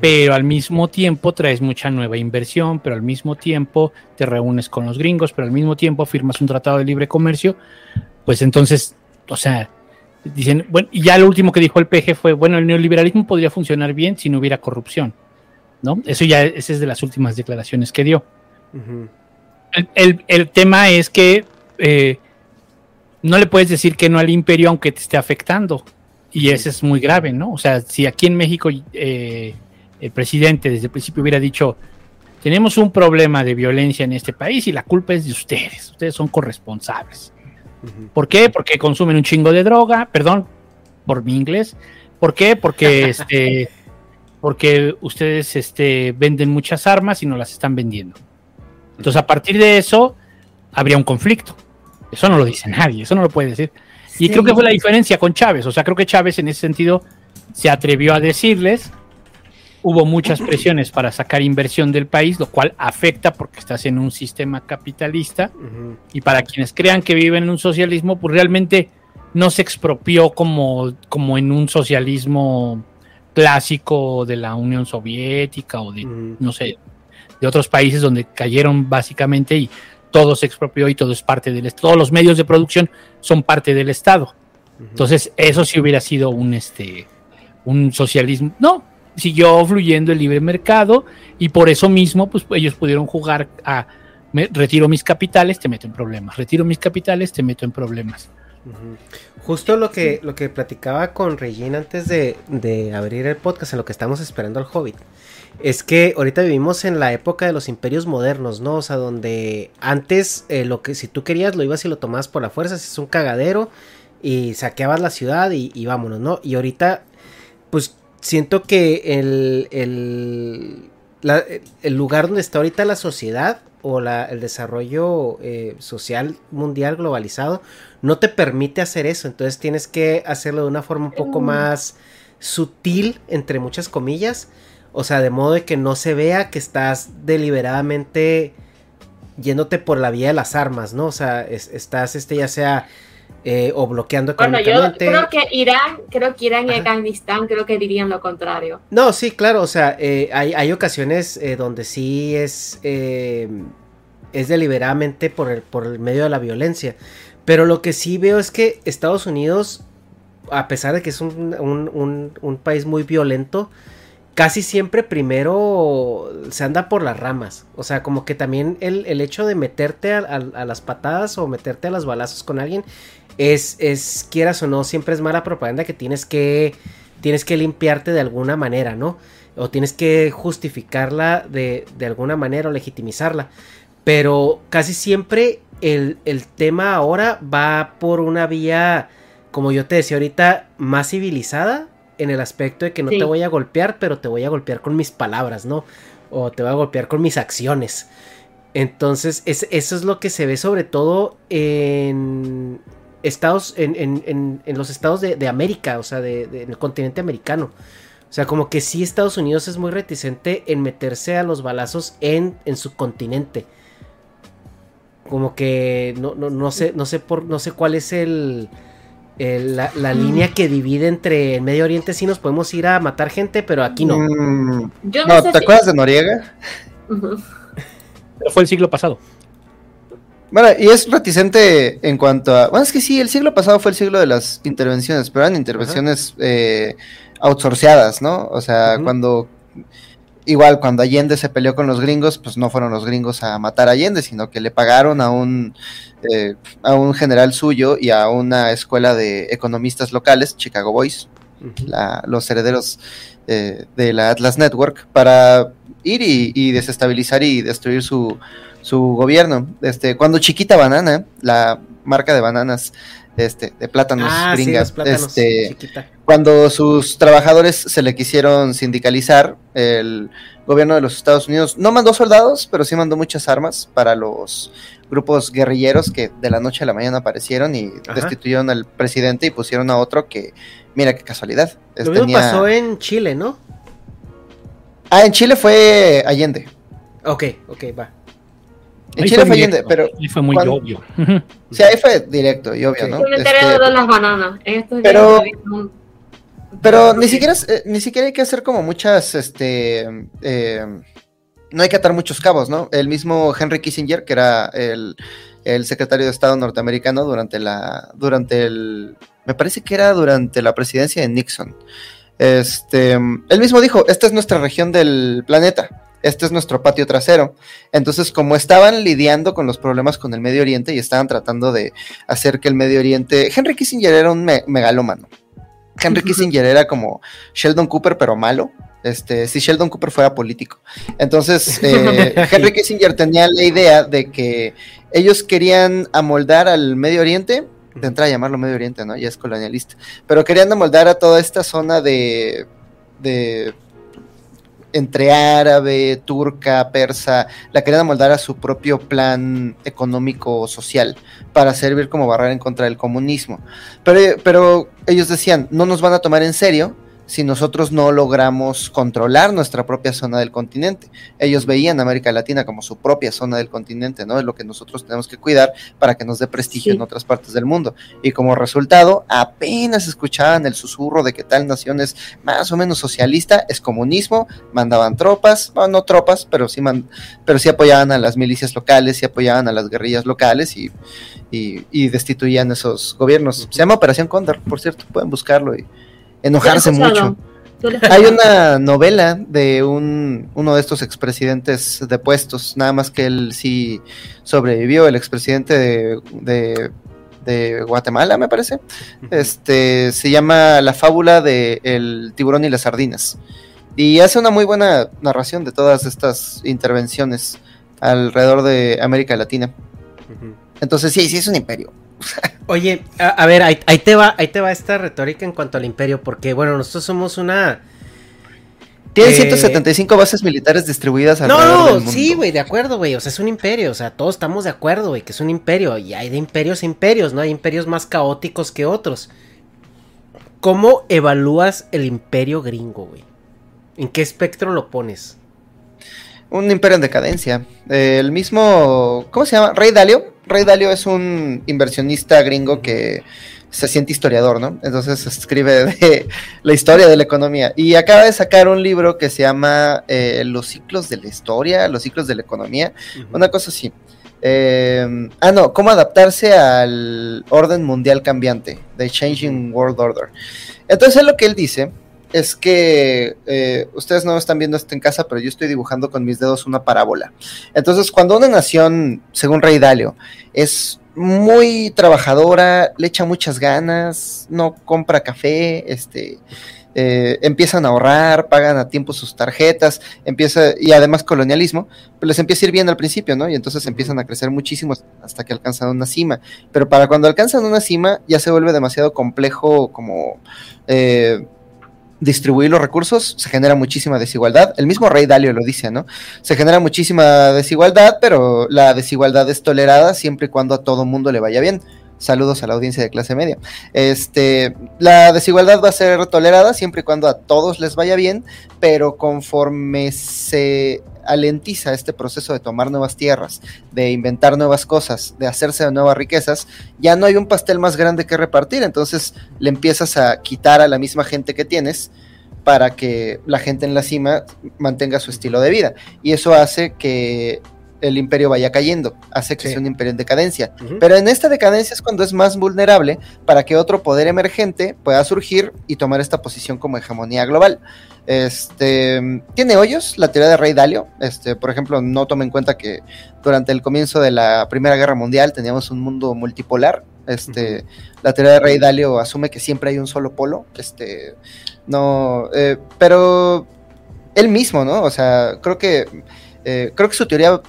pero al mismo tiempo traes mucha nueva inversión, pero al mismo tiempo te reúnes con los gringos, pero al mismo tiempo firmas un tratado de libre comercio, pues entonces, o sea, dicen, bueno, y ya lo último que dijo el PG fue, bueno, el neoliberalismo podría funcionar bien si no hubiera corrupción, ¿no? Eso ya, esa es de las últimas declaraciones que dio. Uh -huh. El, el, el, tema es que eh, no le puedes decir que no al imperio aunque te esté afectando. Y eso es muy grave, ¿no? O sea, si aquí en México eh, el presidente desde el principio hubiera dicho, tenemos un problema de violencia en este país y la culpa es de ustedes, ustedes son corresponsables. Uh -huh. ¿Por qué? Porque consumen un chingo de droga, perdón por mi inglés. ¿Por qué? Porque este porque ustedes este, venden muchas armas y no las están vendiendo. Entonces, a partir de eso, habría un conflicto. Eso no lo dice nadie, eso no lo puede decir. Sí. Y creo que fue la diferencia con Chávez. O sea, creo que Chávez en ese sentido se atrevió a decirles, hubo muchas presiones para sacar inversión del país, lo cual afecta porque estás en un sistema capitalista. Uh -huh. Y para quienes crean que viven en un socialismo, pues realmente no se expropió como, como en un socialismo clásico de la Unión Soviética o de, uh -huh. no sé, de otros países donde cayeron básicamente y todo se expropió y todo es parte del Estado. Todos los medios de producción son parte del Estado. Uh -huh. Entonces, eso sí hubiera sido un, este, un socialismo. No, siguió fluyendo el libre mercado y por eso mismo, pues ellos pudieron jugar a me, retiro mis capitales, te meto en problemas. Retiro mis capitales, te meto en problemas. Justo lo que, lo que platicaba con Regina antes de, de, abrir el podcast, en lo que estamos esperando al Hobbit, es que ahorita vivimos en la época de los imperios modernos, ¿no? O sea, donde antes eh, lo que si tú querías lo ibas y lo tomabas por la fuerza, si es un cagadero y saqueabas la ciudad y, vámonos, ¿no? Y ahorita, pues siento que el, el, el lugar donde está ahorita la sociedad o la, el desarrollo eh, social mundial globalizado no te permite hacer eso. Entonces tienes que hacerlo de una forma un poco más sutil, entre muchas comillas. O sea, de modo de que no se vea que estás deliberadamente yéndote por la vía de las armas, ¿no? O sea, es, estás, este, ya sea eh, o bloqueando bueno, yo creo que Irán, creo que Irán y Afganistán creo que dirían lo contrario. No, sí, claro, o sea, eh, hay, hay, ocasiones eh, donde sí es, es deliberadamente por el, por el medio de la violencia, pero lo que sí veo es que Estados Unidos, a pesar de que es un, un, un, país muy violento, casi siempre primero se anda por las ramas. O sea, como que también el, el hecho de meterte a, las patadas o meterte a los balazos con alguien es, es, quieras o no, siempre es mala propaganda que tienes que, tienes que limpiarte de alguna manera, ¿no? O tienes que justificarla de, de alguna manera o legitimizarla. Pero casi siempre el, el, tema ahora va por una vía, como yo te decía ahorita, más civilizada, en el aspecto de que no sí. te voy a golpear, pero te voy a golpear con mis palabras, ¿no? O te voy a golpear con mis acciones. Entonces, es, eso es lo que se ve sobre todo en, estados, en, en, en, en los estados de, de, América, o sea, de, de, en el continente americano. O sea, como que sí Estados Unidos es muy reticente en meterse a los balazos en, en su continente. Como que no, no, no sé, no sé por, no sé cuál es el, el- la, la línea que divide entre el Medio Oriente sí nos podemos ir a matar gente, pero aquí no. Mm, Yo no, no, sé ¿te si- acuerdas de Noriega? Pero fue el siglo pasado. Bueno, y es reticente en cuanto a. Bueno, es que sí, el siglo pasado fue el siglo de las intervenciones, pero eran intervenciones eh, outsourceadas, ¿no? O sea, cuando. Igual, cuando Allende se peleó con los gringos, pues no fueron los gringos a matar a Allende, sino que le pagaron a un, eh, a un general suyo y a una escuela de economistas locales, Chicago Boys, la- los herederos eh, de la Atlas Network para ir y, y desestabilizar y destruir su, su gobierno. Este, cuando Chiquita Banana, la marca de bananas, este, de plátanos Ah, sí, gringa, los plátanos, este, cuando sus trabajadores se le quisieron sindicalizar, el gobierno de los Estados Unidos no mandó soldados, pero sí mandó muchas armas para los grupos guerrilleros que de la noche a la mañana aparecieron y Ajá. destituyeron al presidente y pusieron a otro que, mira qué casualidad. Lo mismo tenía- pasó en Chile, ¿no? Ah, en Chile fue Allende. Ok, ok, va. En Ahí Chile fue Allende, pero ahí fue muy cuando- obvio. Sí, ahí fue directo y obvio, Ok. ¿no? Este, de las bananas. Pero- un- Pero ni siquiera, eh, ni siquiera hay que hacer como muchas, este, eh, no hay que atar muchos cabos, ¿no? El mismo Henry Kissinger, que era el, el secretario de Estado norteamericano durante la, durante el, me parece que era durante la presidencia de Nixon. Este, él mismo dijo, esta es nuestra región del planeta. Este es nuestro patio trasero. Entonces, como estaban lidiando con los problemas con el Medio Oriente y estaban tratando de hacer que el Medio Oriente. Henry Kissinger era un me- megalómano. Henry Kissinger era como Sheldon Cooper, pero malo. Este, si Sheldon Cooper fuera político. Entonces, eh, Henry Kissinger tenía la idea de que ellos querían amoldar al Medio Oriente, de entrada a llamarlo Medio Oriente, ¿no? Ya es colonialista, pero querían amoldar a toda esta zona de, de entre árabe, turca, persa, la querían amoldar a su propio plan económico social para servir como barrera en contra del comunismo. Pero, pero ellos decían, no nos van a tomar en serio si nosotros no logramos controlar nuestra propia zona del continente. Ellos veían a América Latina como su propia zona del continente, ¿no? Es lo que nosotros tenemos que cuidar para que nos dé prestigio Sí. en otras partes del mundo. Y como resultado, apenas escuchaban el susurro de que tal nación es más o menos socialista, es comunismo, mandaban tropas, bueno, no tropas, pero sí, man- pero sí apoyaban a las milicias locales, sí apoyaban a las guerrillas locales y, y, y destituían esos gobiernos. Se llama Operación Cóndor, por cierto, pueden buscarlo y enojarse mucho. Hay una novela de un, uno de estos expresidentes depuestos, nada más que él sí sobrevivió, el expresidente de, de, de Guatemala, me parece. Este se llama La fábula de El tiburón y las sardinas. Y hace una muy buena narración de todas estas intervenciones alrededor de América Latina. Entonces, sí, sí es un imperio. Oye, a, a ver, ahí, ahí te va, ahí te va esta retórica en cuanto al imperio, porque bueno, nosotros somos una. Tiene Eh, 175 bases militares distribuidas alrededor No, del no, mundo. sí, güey, de acuerdo, güey. O sea, es un imperio. O sea, todos estamos de acuerdo, güey, que es un imperio. Y hay de imperios a imperios, ¿no? Hay imperios más caóticos que otros. ¿Cómo evalúas el imperio gringo, güey? ¿En qué espectro lo pones? Un imperio en decadencia. Eh, el mismo, ¿cómo se llama? Rey Dalio. Rey Dalio es un inversionista gringo que se siente historiador, ¿no? Entonces escribe de la historia de la economía. Y acaba de sacar un libro que se llama eh, Los ciclos de la historia, los ciclos de la economía, una cosa así. Eh, ah, no, cómo adaptarse al orden mundial cambiante, The Changing World Order. Entonces lo que él dice es que eh, ustedes no están viendo esto en casa, pero yo estoy dibujando con mis dedos una parábola. Entonces, cuando una nación, según Rey Dalio, es muy trabajadora, le echa muchas ganas, no compra café, este, eh, empiezan a ahorrar, pagan a tiempo sus tarjetas, empieza, y además colonialismo, pues les empieza a ir bien al principio, ¿no? Y entonces empiezan a crecer muchísimo hasta que alcanzan una cima. Pero para cuando alcanzan una cima, ya se vuelve demasiado complejo como eh, distribuir los recursos, se genera muchísima desigualdad. El mismo Rey Dalio lo dice, ¿no? Se genera muchísima desigualdad, pero la desigualdad es tolerada siempre y cuando a todo mundo le vaya bien. Saludos a la audiencia de clase media. Este, la desigualdad va a ser tolerada siempre y cuando a todos les vaya bien, pero conforme se alentiza este proceso de tomar nuevas tierras, de inventar nuevas cosas, de hacerse de nuevas riquezas, ya no hay un pastel más grande que repartir, entonces le empiezas a quitar a la misma gente que tienes para que la gente en la cima mantenga su estilo de vida. Y eso hace que el imperio vaya cayendo, hace que sea un imperio en decadencia. Pero en esta decadencia es cuando es más vulnerable para que otro poder emergente pueda surgir y tomar esta posición como hegemonía global. Este tiene hoyos la teoría de Rey Dalio. Este, por ejemplo, no tome en cuenta que durante el comienzo de la Primera Guerra Mundial teníamos un mundo multipolar. Este, la teoría de Rey Dalio asume que siempre hay un solo polo. Este, no, eh, pero él mismo, ¿no? O sea, creo que eh, creo que su teoría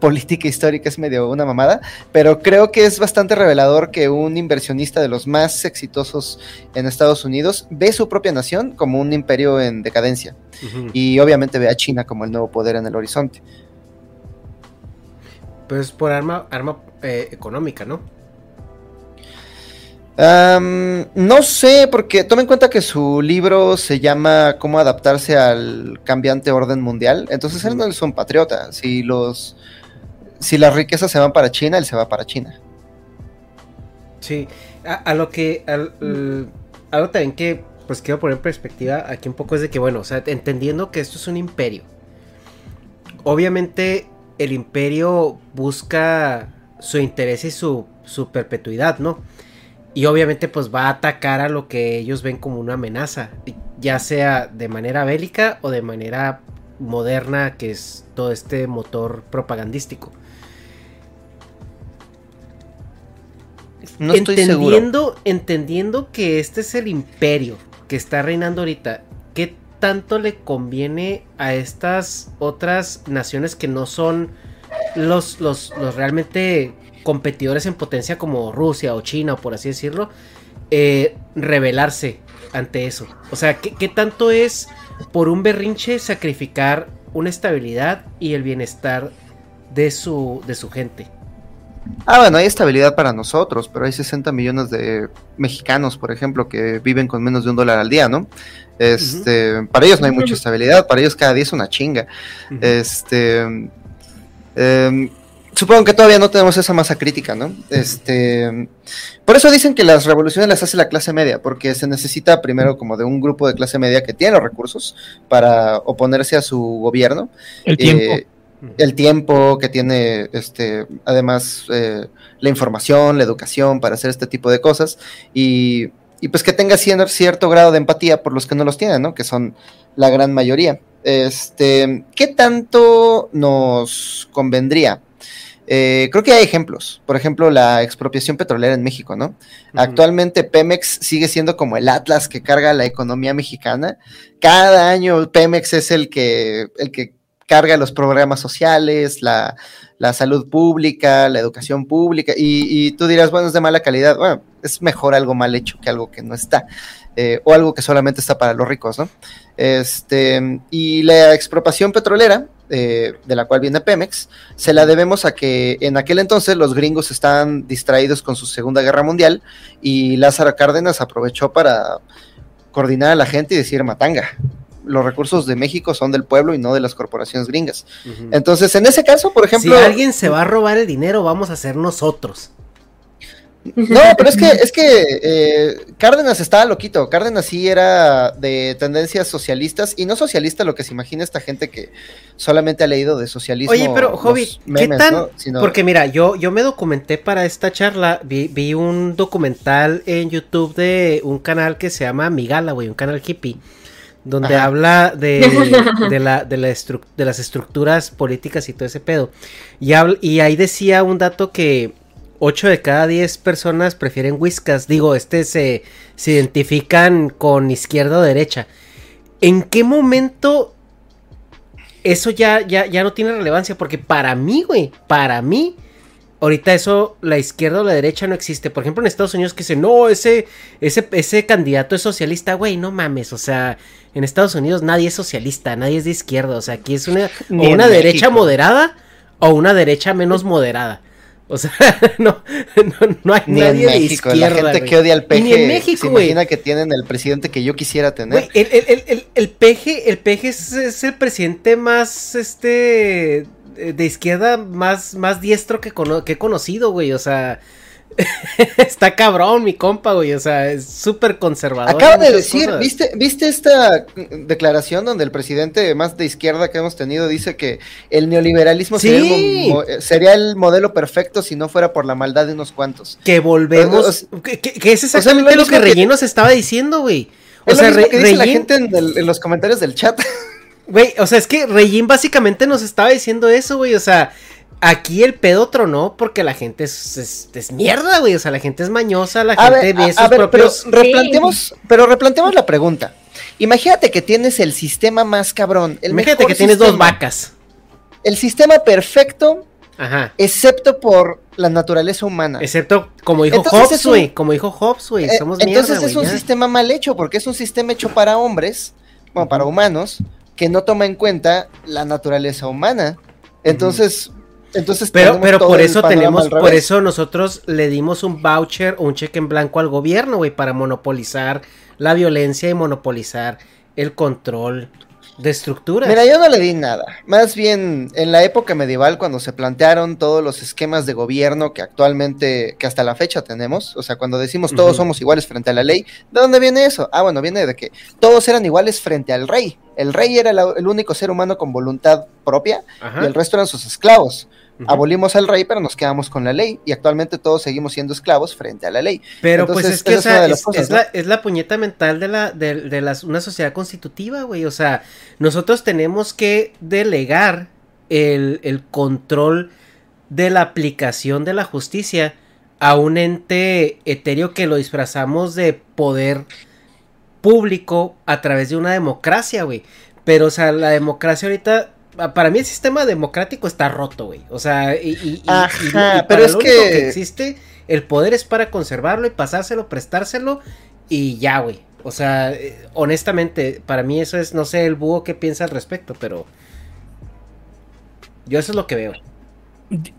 política histórica es medio una mamada, pero creo que es bastante revelador que un inversionista de los más exitosos en Estados Unidos ve su propia nación como un imperio en decadencia y obviamente ve a China como el nuevo poder en el horizonte. Pues por arma, arma eh, económica, ¿no? No sé, porque tome en cuenta que su libro se llama Cómo adaptarse al cambiante orden mundial. Entonces él no es un patriota. Si los si las riquezas se van para China, él se va para China. Sí, a, lo que algo también que pues quiero poner en perspectiva aquí un poco es de que bueno, o sea, entendiendo que esto es un imperio. Obviamente el imperio busca su interés y su, su perpetuidad, ¿no? Y obviamente pues va a atacar a lo que ellos ven como una amenaza, ya sea de manera bélica o de manera moderna, que es todo este motor propagandístico. No estoy entendiendo, entendiendo que este es el imperio que está reinando ahorita, ¿qué tanto le conviene a estas otras naciones que no son los, los, los realmente competidores en potencia como Rusia o China o por así decirlo, eh, rebelarse ante eso. O sea, ¿qué, tanto es por un berrinche sacrificar una estabilidad y el bienestar de su, de su gente? Ah, bueno, hay estabilidad para nosotros, pero hay 60 millones de mexicanos, por ejemplo, que viven con menos de un dólar al día, ¿no? Este, para ellos no hay mucha estabilidad, para ellos cada día es una chinga. Este, eh, supongo que todavía no tenemos esa masa crítica, ¿no? Este, por eso dicen que las revoluciones las hace la clase media, porque se necesita primero como de un grupo de clase media que tiene los recursos para oponerse a su gobierno. El tiempo. Eh, el tiempo que tiene, este, además, eh, la información, la educación para hacer este tipo de cosas y, y pues que tenga cierto grado de empatía por los que no los tienen, ¿no? Que son la gran mayoría. Este, ¿qué tanto nos convendría? Eh, creo que hay ejemplos. Por ejemplo, la expropiación petrolera en México, ¿no? Actualmente Pemex sigue siendo como el Atlas que carga la economía mexicana. Cada año Pemex es el que, el que carga los programas sociales, la, salud pública, la educación pública, y, tú dirás, bueno, es de mala calidad. Bueno, es mejor algo mal hecho que algo que no está, eh, o algo que solamente está para los ricos, ¿no? Este, y la expropiación petrolera eh, de la cual viene Pemex, se la debemos a que en aquel entonces los gringos estaban distraídos con su Segunda Guerra Mundial y Lázaro Cárdenas aprovechó para coordinar a la gente y decir matanga. Los recursos de México son del pueblo y no de las corporaciones gringas. Entonces, en ese caso, por ejemplo. Si alguien se va a robar el dinero, vamos a ser nosotros. No, pero es que, es que eh, Cárdenas estaba loquito. Cárdenas sí era de tendencias socialistas y no socialista lo que se imagina esta gente que solamente ha leído de socialismo. Oye, pero Jovi, ¿qué tan? Porque mira, yo, yo me documenté para esta charla, vi, un documental en YouTube de un canal que se llama Migala, güey, un canal hippie donde habla de, de, la, de, la de, las estructuras políticas y todo ese pedo. Y, y ahí decía un dato que 8 de cada 10 personas prefieren whiskas. Digo, este se, se identifican con izquierda o derecha. ¿En qué momento eso ya, ya, ya no tiene relevancia? Porque para mí, güey, para mí, ahorita eso, la izquierda o la derecha no existe. Por ejemplo, en Estados Unidos que dicen, no, ese, ese, ese candidato es socialista, güey, no mames. O sea, en Estados Unidos nadie es socialista, nadie es de izquierda. O sea, aquí es una, o una derecha moderada o una derecha menos moderada. O sea, no, no, no hay Ni nadie en México, de izquierda. la gente que odia al peje Ni en México, se güey. imagina que tienen el presidente que yo quisiera tener. El, el, el, el, peje, el peje es, es el presidente más, este, de izquierda más, más diestro que, cono- que he conocido, güey. O sea, está cabrón mi compa, güey. O sea, es súper conservador. Acaba de decir, cosas. ¿viste, ¿viste esta declaración donde el presidente más de izquierda que hemos tenido dice que el neoliberalismo Sí. sería, el sería modelo perfecto si no fuera por la maldad de unos cuantos? Que volvemos. O- que, es o sea, exactamente lo lo que mismo que- estaba diciendo, güey. O Es sea, lo mismo que dice la gente en, el- en los comentarios del chat. Güey, o sea, es que Regín básicamente nos estaba diciendo eso, güey. O sea, aquí el pedo tronó porque la gente es, es, es mierda, güey. O sea, la gente es mañosa, la A gente ver, ve a- sus a ver, propios. pero replanteemos, pero replanteemos la pregunta. Imagínate que tienes el sistema más cabrón. El Imagínate mejor que tienes dos sistema, vacas. El sistema perfecto, Ajá. excepto por la naturaleza humana. Excepto, como dijo Entonces Hobbes, es un-. Como dijo Hobbes, güey. Eh, Somos Entonces mierda, es güey, un ya. sistema mal hecho, porque es un sistema hecho para hombres, bueno, para humanos, que no toma en cuenta la naturaleza humana. Entonces, entonces Pero, pero por eso tenemos, por eso nosotros le dimos un voucher o un cheque en blanco al gobierno, güey, para monopolizar la violencia y monopolizar el control de estructuras. Mira, yo no le di nada. Más bien, en la época medieval, cuando se plantearon todos los esquemas de gobierno que actualmente, que hasta la fecha tenemos, o sea, cuando decimos todos somos iguales frente a la ley, ¿de dónde viene eso? Ah, bueno, viene de que todos eran iguales frente al rey. El rey era la- el único ser humano con voluntad propia Ajá. y el resto eran sus esclavos. Abolimos al rey, pero nos quedamos con la ley y actualmente todos seguimos siendo esclavos frente a la ley. Pero Entonces, pues es que, esa es la, es la puñeta mental de la de, de las, una sociedad constitutiva, güey. O sea, nosotros tenemos que delegar el, el control de la aplicación de la justicia a un ente etéreo que lo disfrazamos de poder público a través de una democracia, güey. Pero, o sea, la democracia ahorita... Para mí el sistema democrático está roto, güey. O sea, y, y- y- y- Ajá, y pero es lo único que- existe, el poder es para conservarlo y pasárselo, prestárselo y ya, güey. O sea, eh, honestamente, para mí eso es, no sé, el búho qué piensa al respecto, pero yo eso es lo que veo.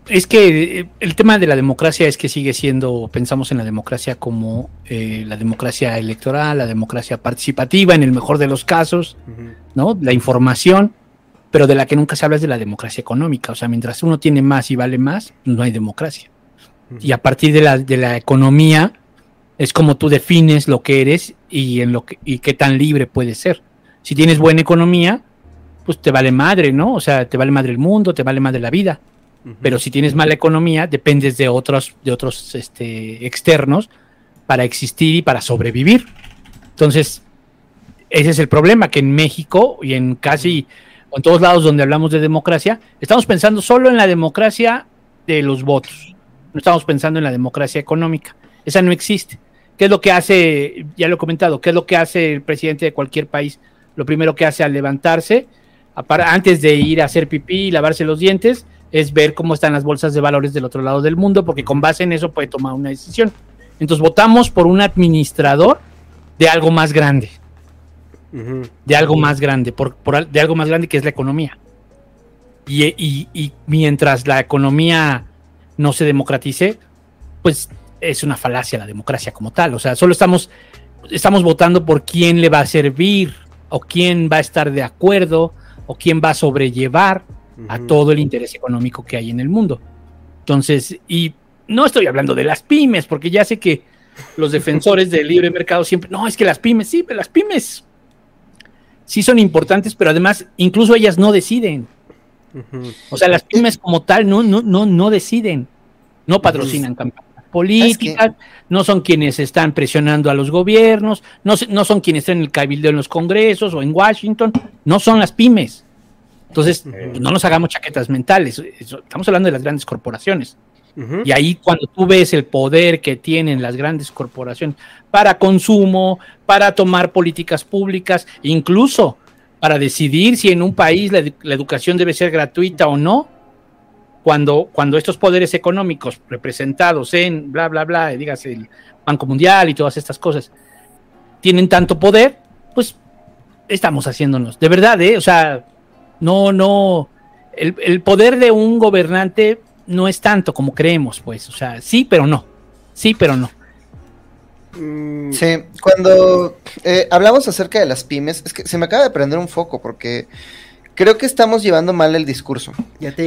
Es que eh, el tema de la democracia es que sigue siendo, pensamos en la democracia como eh, la democracia electoral, la democracia participativa en el mejor de los casos, ¿no? La información, pero de la que nunca se habla es de la democracia económica. O sea, mientras uno tiene más y vale más, no hay democracia. Y a partir de la, de la economía es como tú defines lo que eres y, en lo que, y qué tan libre puedes ser. Si tienes buena economía, pues te vale madre, ¿no? O sea, te vale madre el mundo, te vale madre la vida. Pero si tienes mala economía, dependes de otros, de otros este, externos para existir y para sobrevivir. Entonces, ese es el problema, que en México y en casi o en todos lados donde hablamos de democracia, estamos pensando solo en la democracia de los votos. No estamos pensando en la democracia económica. Esa no existe. ¿Qué es lo que hace, ya lo he comentado, qué es lo que hace el presidente de cualquier país? Lo primero que hace al levantarse, antes de ir a hacer pipí y lavarse los dientes, es ver cómo están las bolsas de valores del otro lado del mundo, porque con base en eso puede tomar una decisión. Entonces votamos por un administrador de algo más grande, de algo más grande, por, por de algo más grande que es la economía. Y, y- y mientras la economía no se democratice, pues es una falacia la democracia como tal. O sea, solo estamos, estamos votando por quién le va a servir, o quién va a estar de acuerdo, o quién va a sobrellevar a todo el interés económico que hay en el mundo. Entonces, y no estoy hablando de las pymes, porque ya sé que los defensores del libre mercado siempre, no, es que las pymes, sí, pero las pymes sí son importantes, pero además incluso ellas no deciden. O sea, las pymes como tal no, no, no, no deciden, no patrocinan campañas políticas, no son quienes están presionando a los gobiernos, no, no son quienes están en el cabildo en los congresos o en Washington, no son las pymes. Entonces, pues, no nos hagamos chaquetas mentales, eso- estamos hablando de las grandes corporaciones. Y ahí cuando tú ves el poder que tienen las grandes corporaciones para consumo, para tomar políticas públicas, incluso para decidir si en un país la, la educación debe ser gratuita o no, cuando, cuando estos poderes económicos representados en bla, bla, bla, dígase el Banco Mundial y todas estas cosas, tienen tanto poder, pues estamos haciéndonos. De verdad, ¿eh? O sea, no, no. El, el poder de un gobernante no es tanto como creemos, pues. O sea, sí, pero no. Sí, pero no. Mm. Sí, cuando eh, hablamos acerca de las pymes, es que se me acaba de prender un foco porque creo que estamos llevando mal el discurso.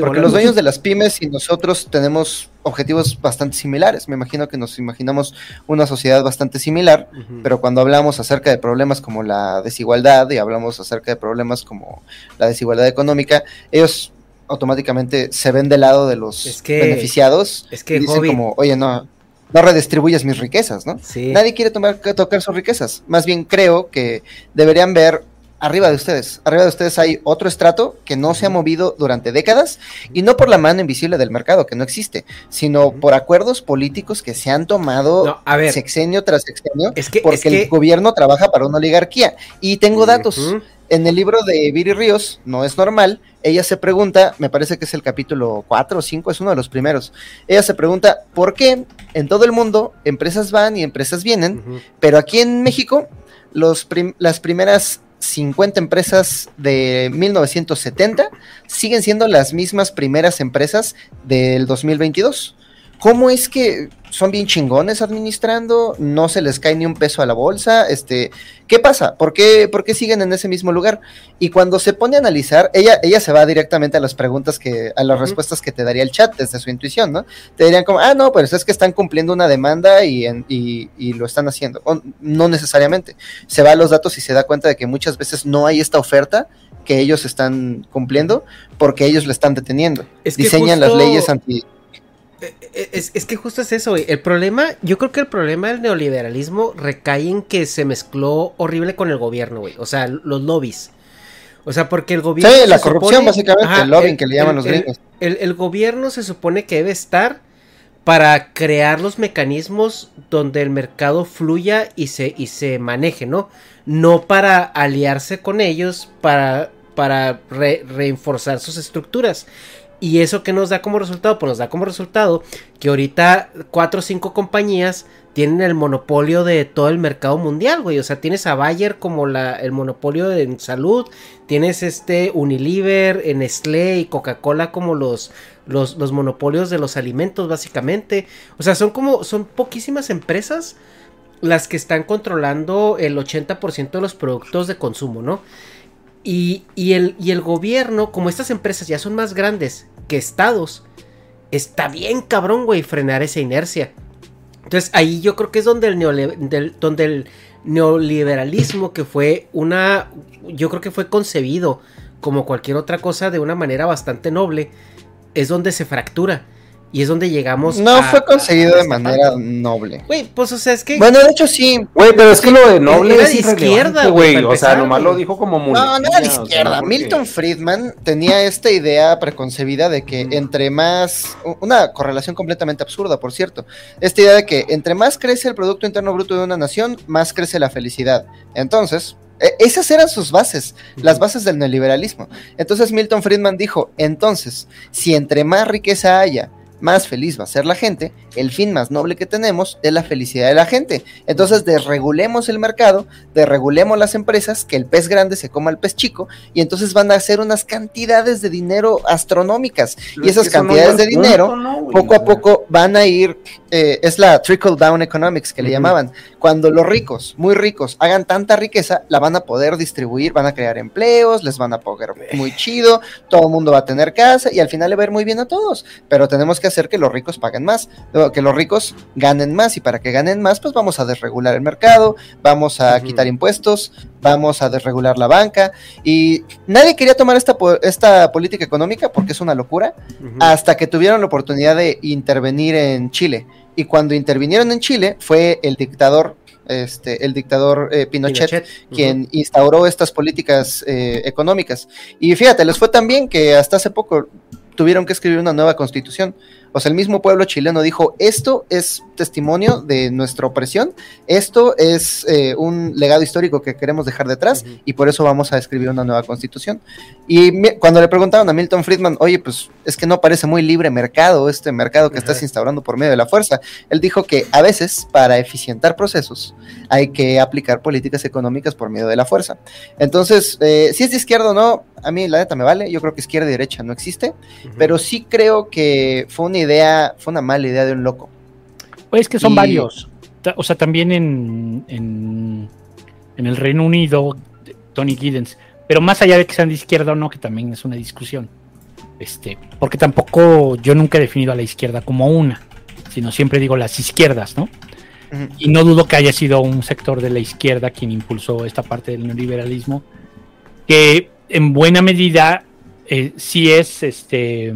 porque los dueños de las pymes y nosotros tenemos objetivos bastante similares. Me imagino que nos imaginamos una sociedad bastante similar, pero cuando hablamos acerca de problemas como la desigualdad y hablamos acerca de problemas como la desigualdad económica, ellos automáticamente se ven del lado de los beneficiados es que, y dicen como, oye, no, no redistribuyes mis riquezas, ¿no? Nadie quiere tomar, tocar sus riquezas. Más bien creo que deberían ver arriba de ustedes. Arriba de ustedes hay otro estrato que no se ha movido durante décadas y no por la mano invisible del mercado, que no existe, sino por acuerdos políticos que se han tomado sexenio tras sexenio, porque el gobierno trabaja para una oligarquía. Y tengo datos. En el libro de Viri Ríos, No es normal, ella se pregunta, me parece que es el capítulo 4 o 5, es uno de los primeros, ella se pregunta, ¿por qué en todo el mundo empresas van y empresas vienen, pero aquí en México los las primeras 50 empresas de 1970 siguen siendo las mismas primeras empresas del 2022? ¿Cómo es que son bien chingones administrando? ¿No se les cae ni un peso a la bolsa? Este, ¿Qué pasa? ¿Por qué, ¿Por qué siguen en ese mismo lugar? Y cuando se pone a analizar, ella, ella se va directamente a las preguntas que, a las respuestas que te daría el chat desde su intuición, ¿no? Te dirían como, ah, no, pues es que están cumpliendo una demanda y, y, y lo están haciendo. no necesariamente. Se va a los datos y se da cuenta de que muchas veces no hay esta oferta que ellos están cumpliendo porque ellos lo están deteniendo. Diseñan las leyes anti eh, es, que justo es eso, güey. El problema, yo creo que el problema del neoliberalismo recae en que se mezcló horrible con el gobierno, güey. O sea, los lobbies. O sea, porque el gobierno. Sí, la corrupción, básicamente, el lobbying que le llaman los gringos. El, gobierno se supone que debe estar para crear los mecanismos donde el mercado fluya y se, y se maneje, ¿no? No para aliarse con ellos para, para reforzar sus estructuras. ¿Y eso qué nos da como resultado? Pues nos da como resultado que ahorita cuatro o cinco compañías tienen el monopolio de todo el mercado mundial, güey. O sea, tienes a Bayer como la, el monopolio en salud, tienes este Unilever, Nestlé y Coca-Cola como los, los, los, monopolios de los alimentos, básicamente. O sea, son como, son poquísimas empresas las que están controlando el 80% de los productos de consumo, ¿no? Y, el, gobierno, como estas empresas ya son más grandes que estados, está bien cabrón, güey, frenar esa inercia. Entonces ahí yo creo que es donde el, donde el neoliberalismo, que fue una, yo creo que fue concebido como cualquier otra cosa de una manera bastante noble, es donde se fractura. Y es donde llegamos. No fue conseguido de manera noble. Güey, pues o sea, es que. Bueno, de hecho sí. Güey, pero es que lo de noble era de izquierda, güey. O sea, nomás lo dijo como muy. No, no era de izquierda. Milton Friedman tenía esta idea preconcebida de que entre más. Una correlación completamente absurda, por cierto. Esta idea de que entre más crece el Producto Interno Bruto de una nación, más crece la felicidad. Entonces, e, esas eran sus bases, las bases del neoliberalismo. Entonces Milton Friedman dijo, entonces, si entre más riqueza haya, más feliz va a ser la gente, el fin más noble que tenemos es la felicidad de la gente. Entonces desregulemos el mercado, desregulemos las empresas, que el pez grande se coma al pez chico, y entonces van a hacer unas cantidades de dinero astronómicas. y esas cantidades de dinero, poco a poco, van a ir, eh, es la trickle down economics que le llamaban. Cuando los ricos, muy ricos, hagan tanta riqueza, la van a poder distribuir, van a crear empleos, les van a poder muy chido, todo el mundo va a tener casa, y al final le va a ir muy bien a todos. Pero tenemos que hacer que los ricos paguen más, que los ricos ganen más y para que ganen más, pues vamos a desregular el mercado, vamos a quitar impuestos, vamos a desregular la banca y nadie quería tomar esta, esta política económica porque es una locura hasta que tuvieron la oportunidad de intervenir en Chile. Y cuando intervinieron en Chile fue el dictador este, el dictador eh, Pinochet, quien instauró estas políticas eh, económicas. Y fíjate, les fue tan bien que hasta hace poco tuvieron que escribir una nueva constitución. O sea, el mismo pueblo chileno dijo, esto es testimonio de nuestra opresión, esto es eh, un legado histórico que queremos dejar detrás y por eso vamos a escribir una nueva constitución. Y cuando le preguntaron a Milton Friedman, oye, pues es que no parece muy libre mercado, este mercado que estás instaurando por medio de la fuerza, él dijo que a veces para eficientar procesos hay que aplicar políticas económicas por medio de la fuerza. Entonces, eh, si es de izquierda o no, a mí la neta me vale, yo creo que izquierda y derecha no existe, pero sí creo que fue una idea, fue una mala idea de un loco. Pues que son varios. O sea, también en, en, el Reino Unido, Tony Giddens. Pero más allá de que sean de izquierda o no, que también es una discusión. Este, porque tampoco yo nunca he definido a la izquierda como una, sino siempre digo las izquierdas, ¿no? Y no dudo que haya sido un sector de la izquierda quien impulsó esta parte del neoliberalismo, que en buena medida eh, sí es, este,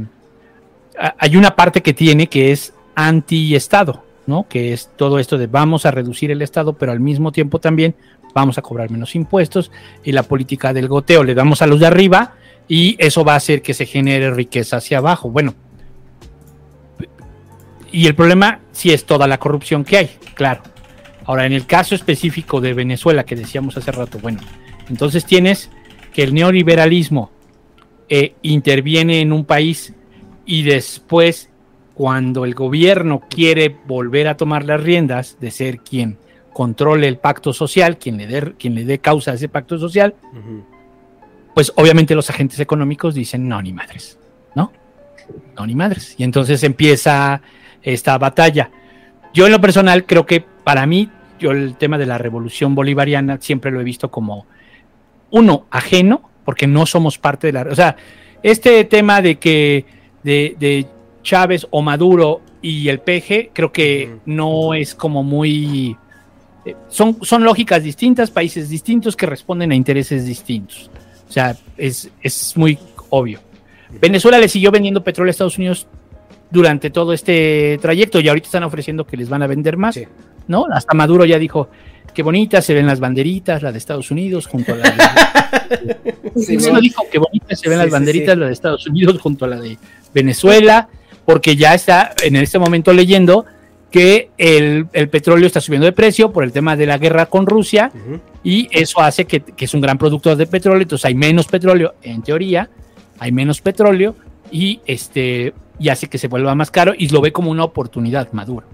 hay una parte que tiene que es anti-Estado, ¿no? Que es todo esto de vamos a reducir el Estado, pero al mismo tiempo también vamos a cobrar menos impuestos y la política del goteo le damos a los de arriba y eso va a hacer que se genere riqueza hacia abajo. Bueno, y el problema sí es toda la corrupción que hay, claro. Ahora, en el caso específico de Venezuela que decíamos hace rato, bueno, entonces tienes que el neoliberalismo eh, interviene en un país y después cuando el gobierno quiere volver a tomar las riendas de ser quien controle el pacto social, quien le dé, quien le dé causa a ese pacto social, pues obviamente los agentes económicos dicen no, ni madres, ¿no? No, ni madres. Y entonces empieza esta batalla. Yo en lo personal creo que para mí, yo el tema de la revolución bolivariana siempre lo he visto como uno ajeno, porque no somos parte de la... O sea, este tema de que de, de Chávez o Maduro y el PG, creo que no es como muy... Eh, son, son lógicas distintas, países distintos que responden a intereses distintos. O sea, es, muy obvio. Venezuela le siguió vendiendo petróleo a Estados Unidos durante todo este trayecto y ahorita están ofreciendo que les van a vender más, ¿no? Hasta Maduro ya dijo, qué bonitas se ven las banderitas, la de Estados Unidos junto a la de... sí, dijo, qué bonitas se ven las banderitas, la de Estados Unidos junto a la de Venezuela porque ya está en este momento leyendo que el, petróleo está subiendo de precio por el tema de la guerra con Rusia y eso hace que, es un gran productor de petróleo, entonces hay menos petróleo, en teoría, hay menos petróleo y, este, y hace que se vuelva más caro y lo ve como una oportunidad madura.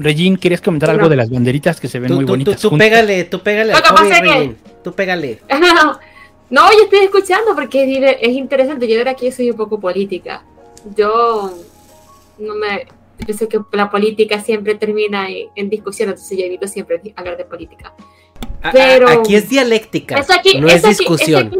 Regín, ¿quieres comentar algo de las banderitas que se ven muy bonitas? Tú, pégale, tú pégale. Tú pégale. No, yo estoy escuchando porque es interesante. Yo de aquí soy un poco política. Yo no me. Yo sé que la política siempre termina en, discusión, entonces yo evito siempre hablar de política. Pero aquí es dialéctica, no es discusión.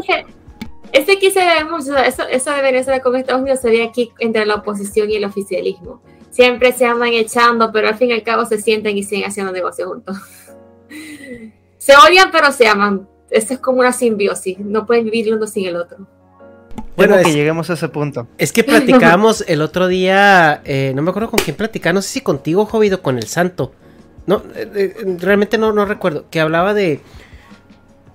Ese aquí, se ve mucho, eso, eso de Venezuela con Estados Unidos se ve aquí entre la oposición y el oficialismo. Siempre se aman echando, pero al fin y al cabo se sienten y siguen haciendo negocios juntos. se odian, pero se aman esto es como una simbiosis, no pueden vivir uno sin el otro. Bueno, que lleguemos a ese punto. Es que platicábamos el otro día, eh, no me acuerdo con quién platicaba, no sé si contigo, Jovido, con el santo. No, eh, eh, realmente no, no recuerdo. Que hablaba de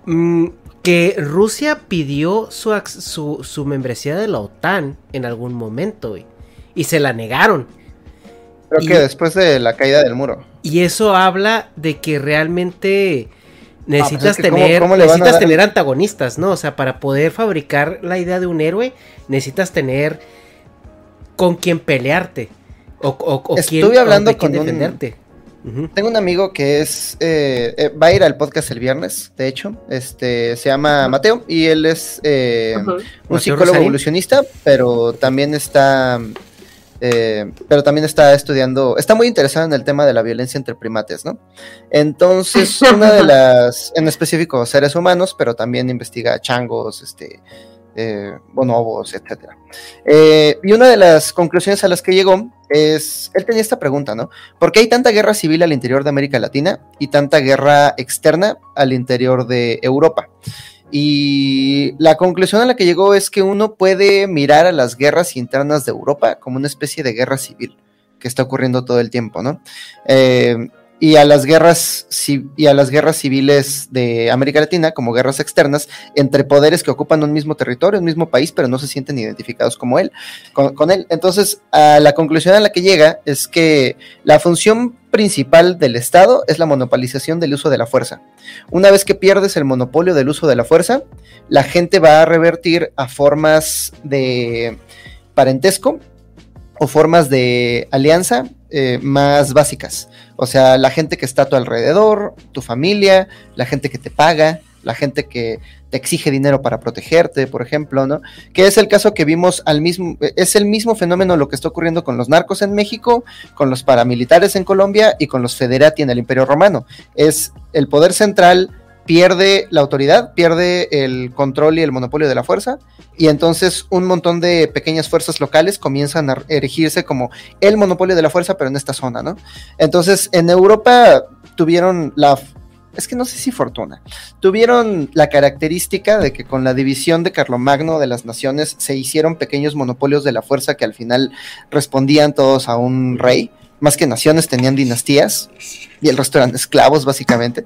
mm, que Rusia pidió su, su, su, membresía de la OTAN en algún momento, y se la negaron. Creo que después de la caída del muro. Y eso habla de que realmente Necesitas, tener, necesitas tener antagonistas, ¿no? O sea, para poder fabricar la idea de un héroe, necesitas tener con quien pelearte. O, Estuve hablando con defenderte. Tengo un amigo que es. Eh, eh, va a ir al podcast el viernes, de hecho. Este se llama Mateo y él es eh, un psicólogo evolucionista, pero también está eh, pero también está estudiando, está muy interesado en el tema de la violencia entre primates, ¿no? Entonces, una de las, en específico, seres humanos, pero también investiga changos, este, eh, bonobos, etc. Eh, y una de las conclusiones a las que llegó es, él tenía esta pregunta, ¿no? ¿Por qué hay tanta guerra civil al interior de América Latina y tanta guerra externa al interior de Europa? Y la conclusión a la que llegó es que uno puede mirar a las guerras internas de Europa como una especie de guerra civil que está ocurriendo todo el tiempo, ¿no? Eh, y a las guerras y a las guerras civiles de América Latina como guerras externas entre poderes que ocupan un mismo territorio, un mismo país, pero no se sienten identificados como él, con, él. Entonces, a la conclusión a la que llega es que la función principal del Estado es la monopolización del uso de la fuerza. Una vez que pierdes el monopolio del uso de la fuerza, la gente va a revertir a formas de parentesco o formas de alianza eh, más básicas. O sea, la gente que está a tu alrededor, tu familia, la gente que te paga, la gente que te exige dinero para protegerte, por ejemplo, ¿no? Que es el caso que vimos al mismo, es el mismo fenómeno lo que está ocurriendo con los narcos en México, con los paramilitares en Colombia y con los federati en el Imperio Romano. Es el poder central pierde la autoridad, pierde el control y el monopolio de la fuerza, y entonces un montón de pequeñas fuerzas locales comienzan a erigirse como el monopolio de la fuerza, pero en esta zona, ¿no? Entonces, en Europa tuvieron la es que no sé si fortuna, tuvieron la característica de que con la división de Carlomagno de las naciones se hicieron pequeños monopolios de la fuerza que al final respondían todos a un rey, más que naciones tenían dinastías y el resto eran esclavos básicamente.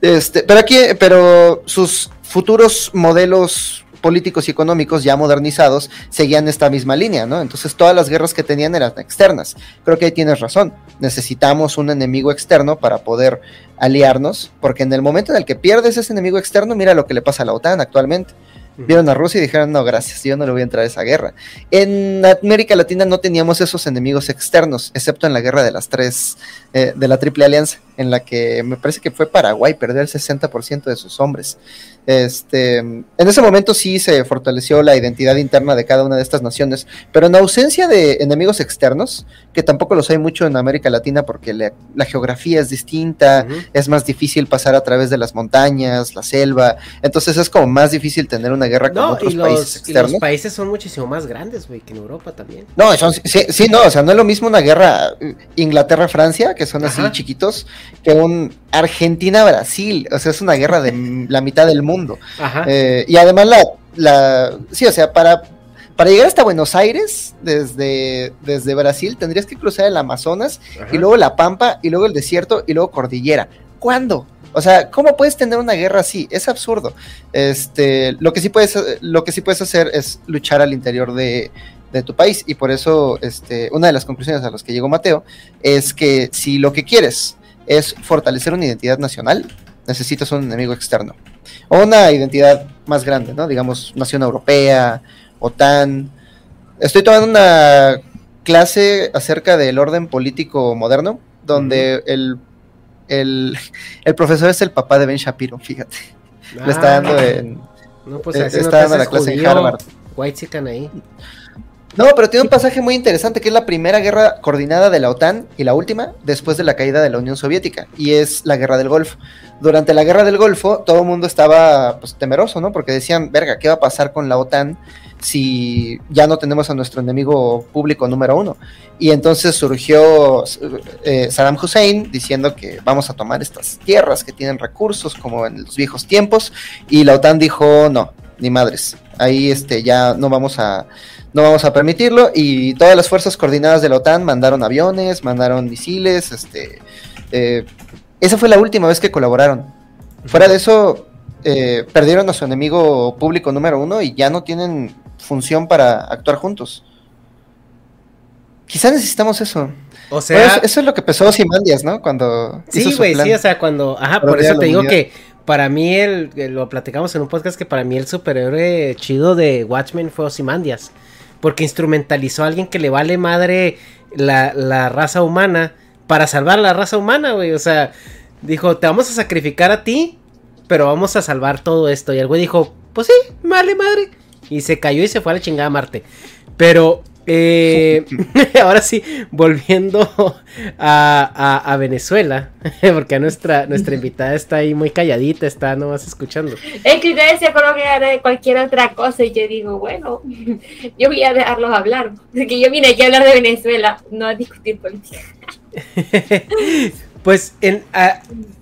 Este, pero aquí, pero sus futuros modelos políticos y económicos ya modernizados seguían esta misma línea, ¿no? Entonces todas las guerras que tenían eran externas. Creo que ahí tienes razón. Necesitamos un enemigo externo para poder aliarnos, porque en el momento en el que pierdes ese enemigo externo, mira lo que le pasa a la OTAN actualmente vieron a Rusia y dijeron, no, gracias, yo no le voy a entrar a esa guerra. En América Latina no teníamos esos enemigos externos, excepto en la guerra de las tres, eh, de la Triple Alianza, en la que me parece que fue Paraguay, perdió el 60% de sus hombres. Este, en ese momento sí se fortaleció la identidad interna de cada una de estas naciones, pero en ausencia de enemigos externos, que tampoco los hay mucho en América Latina porque la geografía es distinta, es más difícil pasar a través de las montañas, la selva, entonces es como más difícil tener una guerra con otros países externos. los países son muchísimo más grandes, güey, que en Europa también. No, sí, no, o sea, no es lo mismo una guerra eh, Inglaterra-Francia, que son así chiquitos, que un Argentina-Brasil, o sea, es una guerra de la mitad del mundo. Eh, y además la, la, sí, o sea, para, para llegar hasta Buenos Aires, desde, desde Brasil, tendrías que cruzar el Amazonas, y luego la Pampa, y luego el desierto, y luego Cordillera. ¿Cuándo? O sea, ¿cómo puedes tener una guerra así? Es absurdo. Este, lo que sí puedes, lo que sí puedes hacer es luchar al interior de, de tu país. Y por eso, este, una de las conclusiones a las que llegó Mateo es que si lo que quieres es fortalecer una identidad nacional, necesitas un enemigo externo. O una identidad más grande, ¿no? Digamos, Nación Europea, OTAN. Estoy tomando una clase acerca del orden político moderno, donde el, el, profesor es el papá de Ben Shapiro, fíjate. Le está dando ah. en... No, pues está dando la clase en Harvard. White ahí. No, pero tiene un pasaje muy interesante que es la primera guerra coordinada de la OTAN y la última después de la caída de la Unión Soviética y es la guerra del Golfo. Durante la guerra del Golfo todo el mundo estaba pues, temeroso, ¿no? Porque decían, verga, ¿qué va a pasar con la OTAN si ya no tenemos a nuestro enemigo público número uno? Y entonces surgió eh, Saddam Hussein diciendo que vamos a tomar estas tierras que tienen recursos como en los viejos tiempos y la OTAN dijo, no, ni madres, ahí este, ya no vamos a no vamos a permitirlo. Y todas las fuerzas coordinadas de la OTAN mandaron aviones, mandaron misiles, este, eh, esa fue la última vez que colaboraron. Fuera de eso, eh, perdieron a su enemigo público número uno y ya no tienen función para actuar juntos. Quizá necesitamos eso. O sea, eso, es lo que empezó Simandias, ¿no? Cuando. Sí, güey, sí, o sea, cuando. Ajá, por eso te digo que para mí, el, lo platicamos en un podcast que para mí el superhéroe chido de Watchmen fue Osimandias porque instrumentalizó a alguien que le vale madre la, raza humana para salvar a la raza humana, güey. O sea, dijo, te vamos a sacrificar a ti, pero vamos a salvar todo esto. Y el güey dijo, pues sí, vale madre. Y se cayó y se fue a la chingada a Marte. Pero eh, ahora sí, volviendo a, Venezuela, porque nuestra, nuestra invitada está ahí muy calladita, está nomás escuchando. Es que ustedes se que de cualquier otra cosa y yo digo, bueno, yo voy a dejarlos hablar, porque yo vine aquí a hablar de Venezuela, no a discutir política. Pues, en,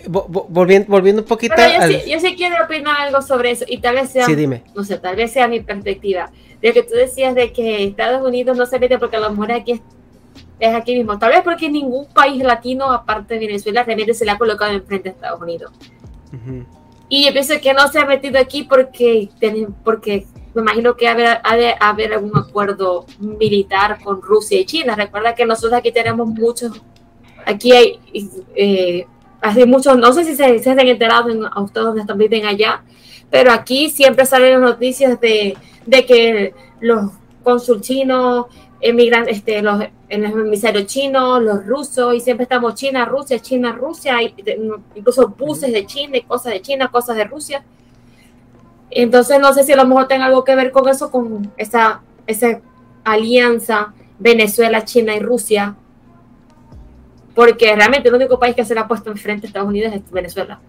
volviendo, volviendo un poquito. yo, sí, yo, sí, quiero opinar algo sobre eso y tal vez sea, sí, dime. no sé, tal vez sea mi perspectiva de que tú decías de que Estados Unidos no se mete porque a lo mejor aquí es aquí mismo. Tal vez porque ningún país latino, aparte de Venezuela, realmente se le ha colocado enfrente a Estados Unidos. Y yo pienso que no se ha metido aquí porque, porque me imagino que ha de haber algún acuerdo militar con Rusia y China. Recuerda que nosotros aquí tenemos muchos, aquí hay, eh, hace muchos, no sé si se, se han enterado en, a ustedes donde viven allá, pero aquí siempre salen las noticias de, de que los cónsul chinos, emigrantes, este, los, en los emisarios chinos, los rusos, y siempre estamos China, Rusia, China, Rusia, incluso buses de China y cosas de China, cosas de Rusia. Entonces no sé si a lo mejor tenga algo que ver con eso, con esa, esa alianza Venezuela, China y Rusia, porque realmente el único país que se le ha puesto enfrente a Estados Unidos es Venezuela.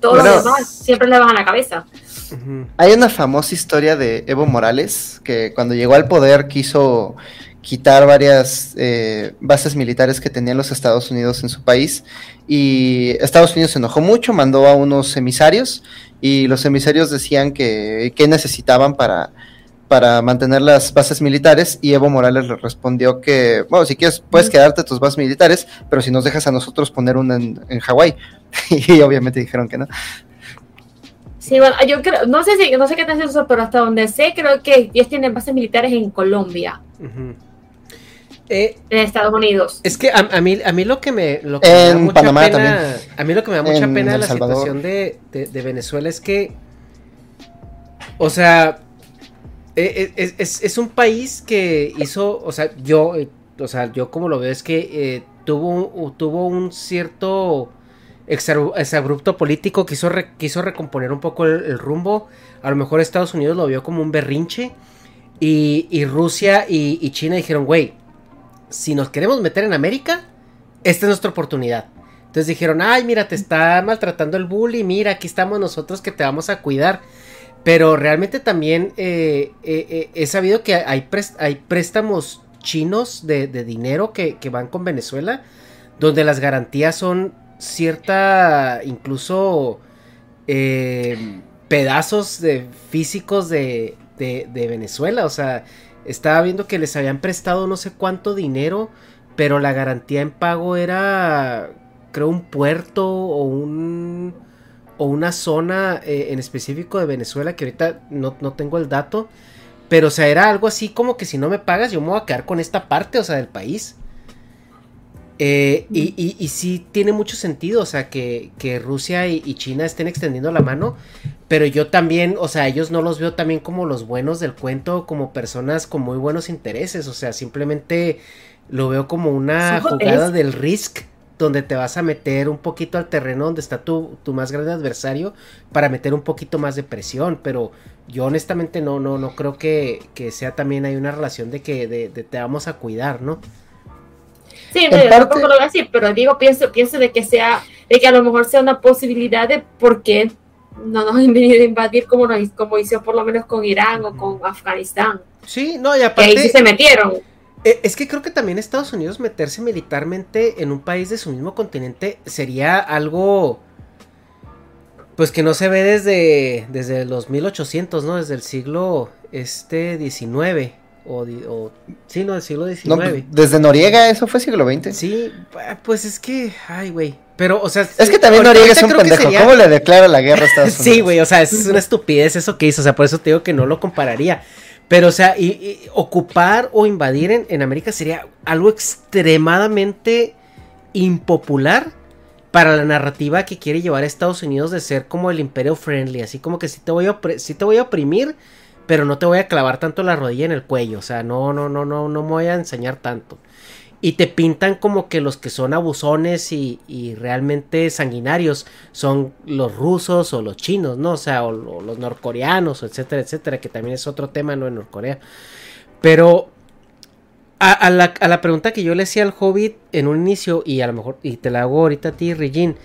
Todos los demás siempre le bajan la cabeza. Hay una famosa historia de Evo Morales que cuando llegó al poder quiso quitar varias eh, bases militares que tenían los Estados Unidos en su país y Estados Unidos se enojó mucho, mandó a unos emisarios y los emisarios decían que, necesitaban para, para mantener las bases militares y Evo Morales le respondió que, bueno, si quieres puedes quedarte tus bases militares, pero si nos dejas a nosotros poner una en, en Hawái. y obviamente dijeron que no. Sí, bueno, yo creo, no sé si, no sé qué tal eso, pero hasta donde sé, creo que ellos tienen bases militares en Colombia. Eh, en Estados Unidos. Es que a, mí, a mí lo que me, lo que me da mucha pena, a mí lo que me da mucha pena de la situación de, Venezuela es que, o sea, e, e, es, un país que hizo, o sea, yo, o sea, yo como lo veo es que eh, tuvo, tuvo un cierto ese abrupto político quiso, quiso recomponer un poco el, rumbo. A lo mejor Estados Unidos lo vio como un berrinche. Y, Rusia y, China dijeron, güey, si nos queremos meter en América, esta es nuestra oportunidad. Entonces dijeron, ay, mira, te está maltratando el bully, mira, aquí estamos nosotros que te vamos a cuidar. Pero realmente también eh, eh, eh, he sabido que hay, hay préstamos chinos de, dinero que, que, van con Venezuela, donde las garantías son cierta, incluso eh, pedazos de físicos de, de, Venezuela. O sea, estaba viendo que les habían prestado no sé cuánto dinero, pero la garantía en pago era, creo, un puerto o un o una zona eh, en específico de Venezuela que ahorita no, no, tengo el dato. Pero, o sea, era algo así como que si no me pagas, yo me voy a quedar con esta parte, o sea, del país. Eh, y, y, sí tiene mucho sentido, o sea, que, Rusia y, China estén extendiendo la mano, pero yo también, o sea, ellos no los veo también como los buenos del cuento, como personas con muy buenos intereses, o sea, simplemente lo veo como una jugada del Risk, donde te vas a meter un poquito al terreno donde está tu, tu, más grande adversario para meter un poquito más de presión, pero yo honestamente no, no, no creo que, que sea también hay una relación de que de, de te vamos a cuidar, ¿no? Sí, no, yo tampoco lo voy a decir, pero digo, pienso, pienso de que sea, de que a lo mejor sea una posibilidad de por qué no nos han venido a invadir como, nos, como hizo por lo menos con Irán o con Afganistán. Sí, no, y aparte... Que ahí se metieron. Eh, es que creo que también Estados Unidos meterse militarmente en un país de su mismo continente sería algo pues que no se ve desde, desde los 1800, ¿no? Desde el siglo este 19. O, o, sí, no, del siglo XIX. No, pues, desde Noriega, eso fue siglo XX. Sí, pues es que, ay, güey. Pero, o sea. Es que también Noriega es un pendejo. ¿Cómo le declara la guerra a Estados Unidos? sí, güey, o sea, es una estupidez eso que hizo. O sea, por eso te digo que no lo compararía. Pero, o sea, ocupar o invadir en, en, América sería algo extremadamente impopular para la narrativa que quiere llevar a Estados Unidos de ser como el imperio friendly. Así como que si te voy a, si te voy a oprimir pero no te voy a clavar tanto la rodilla en el cuello, o sea, no, no, no, no, no me voy a enseñar tanto. Y te pintan como que los que son abusones y, realmente sanguinarios son los rusos o los chinos, ¿no? O sea, o, los norcoreanos, etcétera, etcétera, que también es otro tema, ¿no? En Norcorea. Pero a, la, a, la, pregunta que yo le hacía al Hobbit en un inicio, y a lo mejor, y te la hago ahorita a ti, Regine,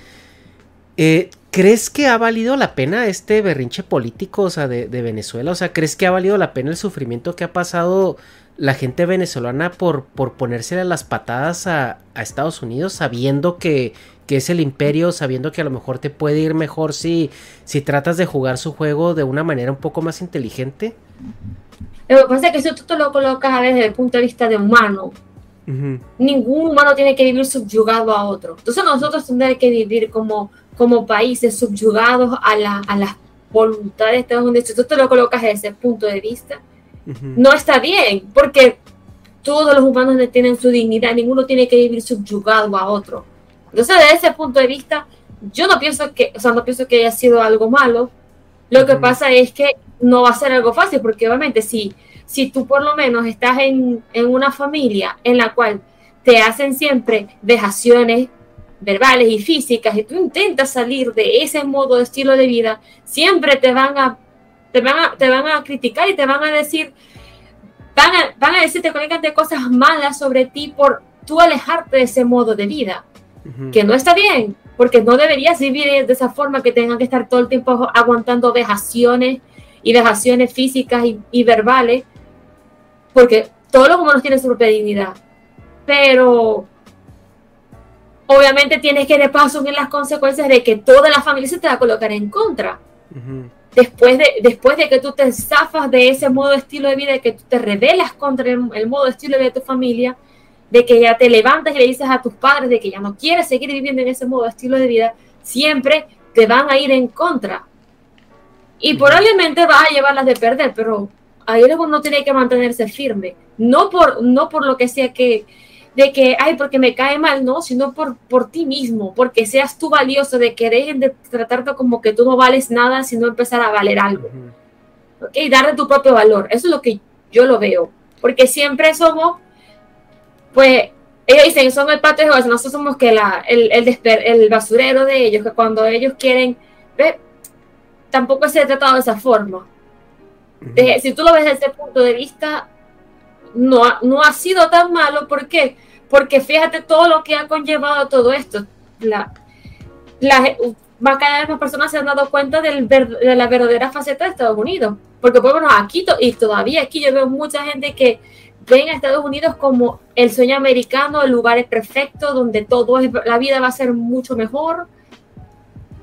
eh, ¿Crees que ha valido la pena este berrinche político, o sea, de, Venezuela? O sea, ¿crees que ha valido la pena el sufrimiento que ha pasado la gente venezolana por, por ponérsele las patadas a, Estados Unidos, sabiendo que, es el imperio, sabiendo que a lo mejor te puede ir mejor si, si tratas de jugar su juego de una manera un poco más inteligente? Lo que pasa es que si tú te lo colocas desde el punto de vista de humano, Ningún humano tiene que vivir subyugado a otro. Entonces nosotros tenemos que vivir como, como países subyugados a, la, a las voluntades de Estados Unidos. Si tú te lo colocas desde ese punto de vista, no está bien, porque todos los humanos tienen su dignidad, ninguno tiene que vivir subyugado a otro. Entonces, desde ese punto de vista, yo no pienso que, o sea, no pienso que haya sido algo malo. Lo que pasa es que no va a ser algo fácil, porque obviamente si, si tú por lo menos estás en, en una familia en la cual te hacen siempre vejaciones verbales y físicas y tú intentas salir de ese modo de estilo de vida, siempre te van a, te van a, te van a criticar y te van a decir, van a, van a decirte de cosas malas sobre ti por tú alejarte de ese modo de vida, que no está bien, porque no deberías vivir de esa forma que tengan que estar todo el tiempo aguantando vejaciones y vejaciones físicas y, verbales, porque todos los humanos tienen su propia dignidad, pero obviamente tienes que de paso ver las consecuencias de que toda la familia se te va a colocar en contra. Después de, después de que tú te zafas de ese modo de estilo de vida, de que tú te rebelas contra el, el modo de estilo de vida de tu familia, de que ya te levantas y le dices a tus padres de que ya no quieres seguir viviendo en ese modo de estilo de vida, siempre te van a ir en contra. Y probablemente vas a llevarlas de perder, pero ahí uno tiene que mantenerse firme. No por, no por lo que sea que, de que, ay, porque me cae mal, no, sino por, por ti mismo, porque seas tú valioso, de que dejen de tratarte como que tú no vales nada, sino empezar a valer algo. Y darle tu propio valor. Eso es lo que yo lo veo. Porque siempre somos pues ellos dicen, son el patio de Jehová, nosotros somos que la, el, el, el, basurero de ellos, que cuando ellos quieren, ¿ve? tampoco se ha tratado de esa forma. si tú lo ves desde ese punto de vista, no, no ha sido tan malo, ¿por qué? Porque fíjate todo lo que ha conllevado todo esto. La, la, más cada vez más personas se han dado cuenta del de la verdadera faceta de Estados Unidos. Porque, por ejemplo, aquí, y todavía aquí yo veo mucha gente que ven a Estados Unidos como el sueño americano, el lugar perfecto, donde todo es, la vida va a ser mucho mejor.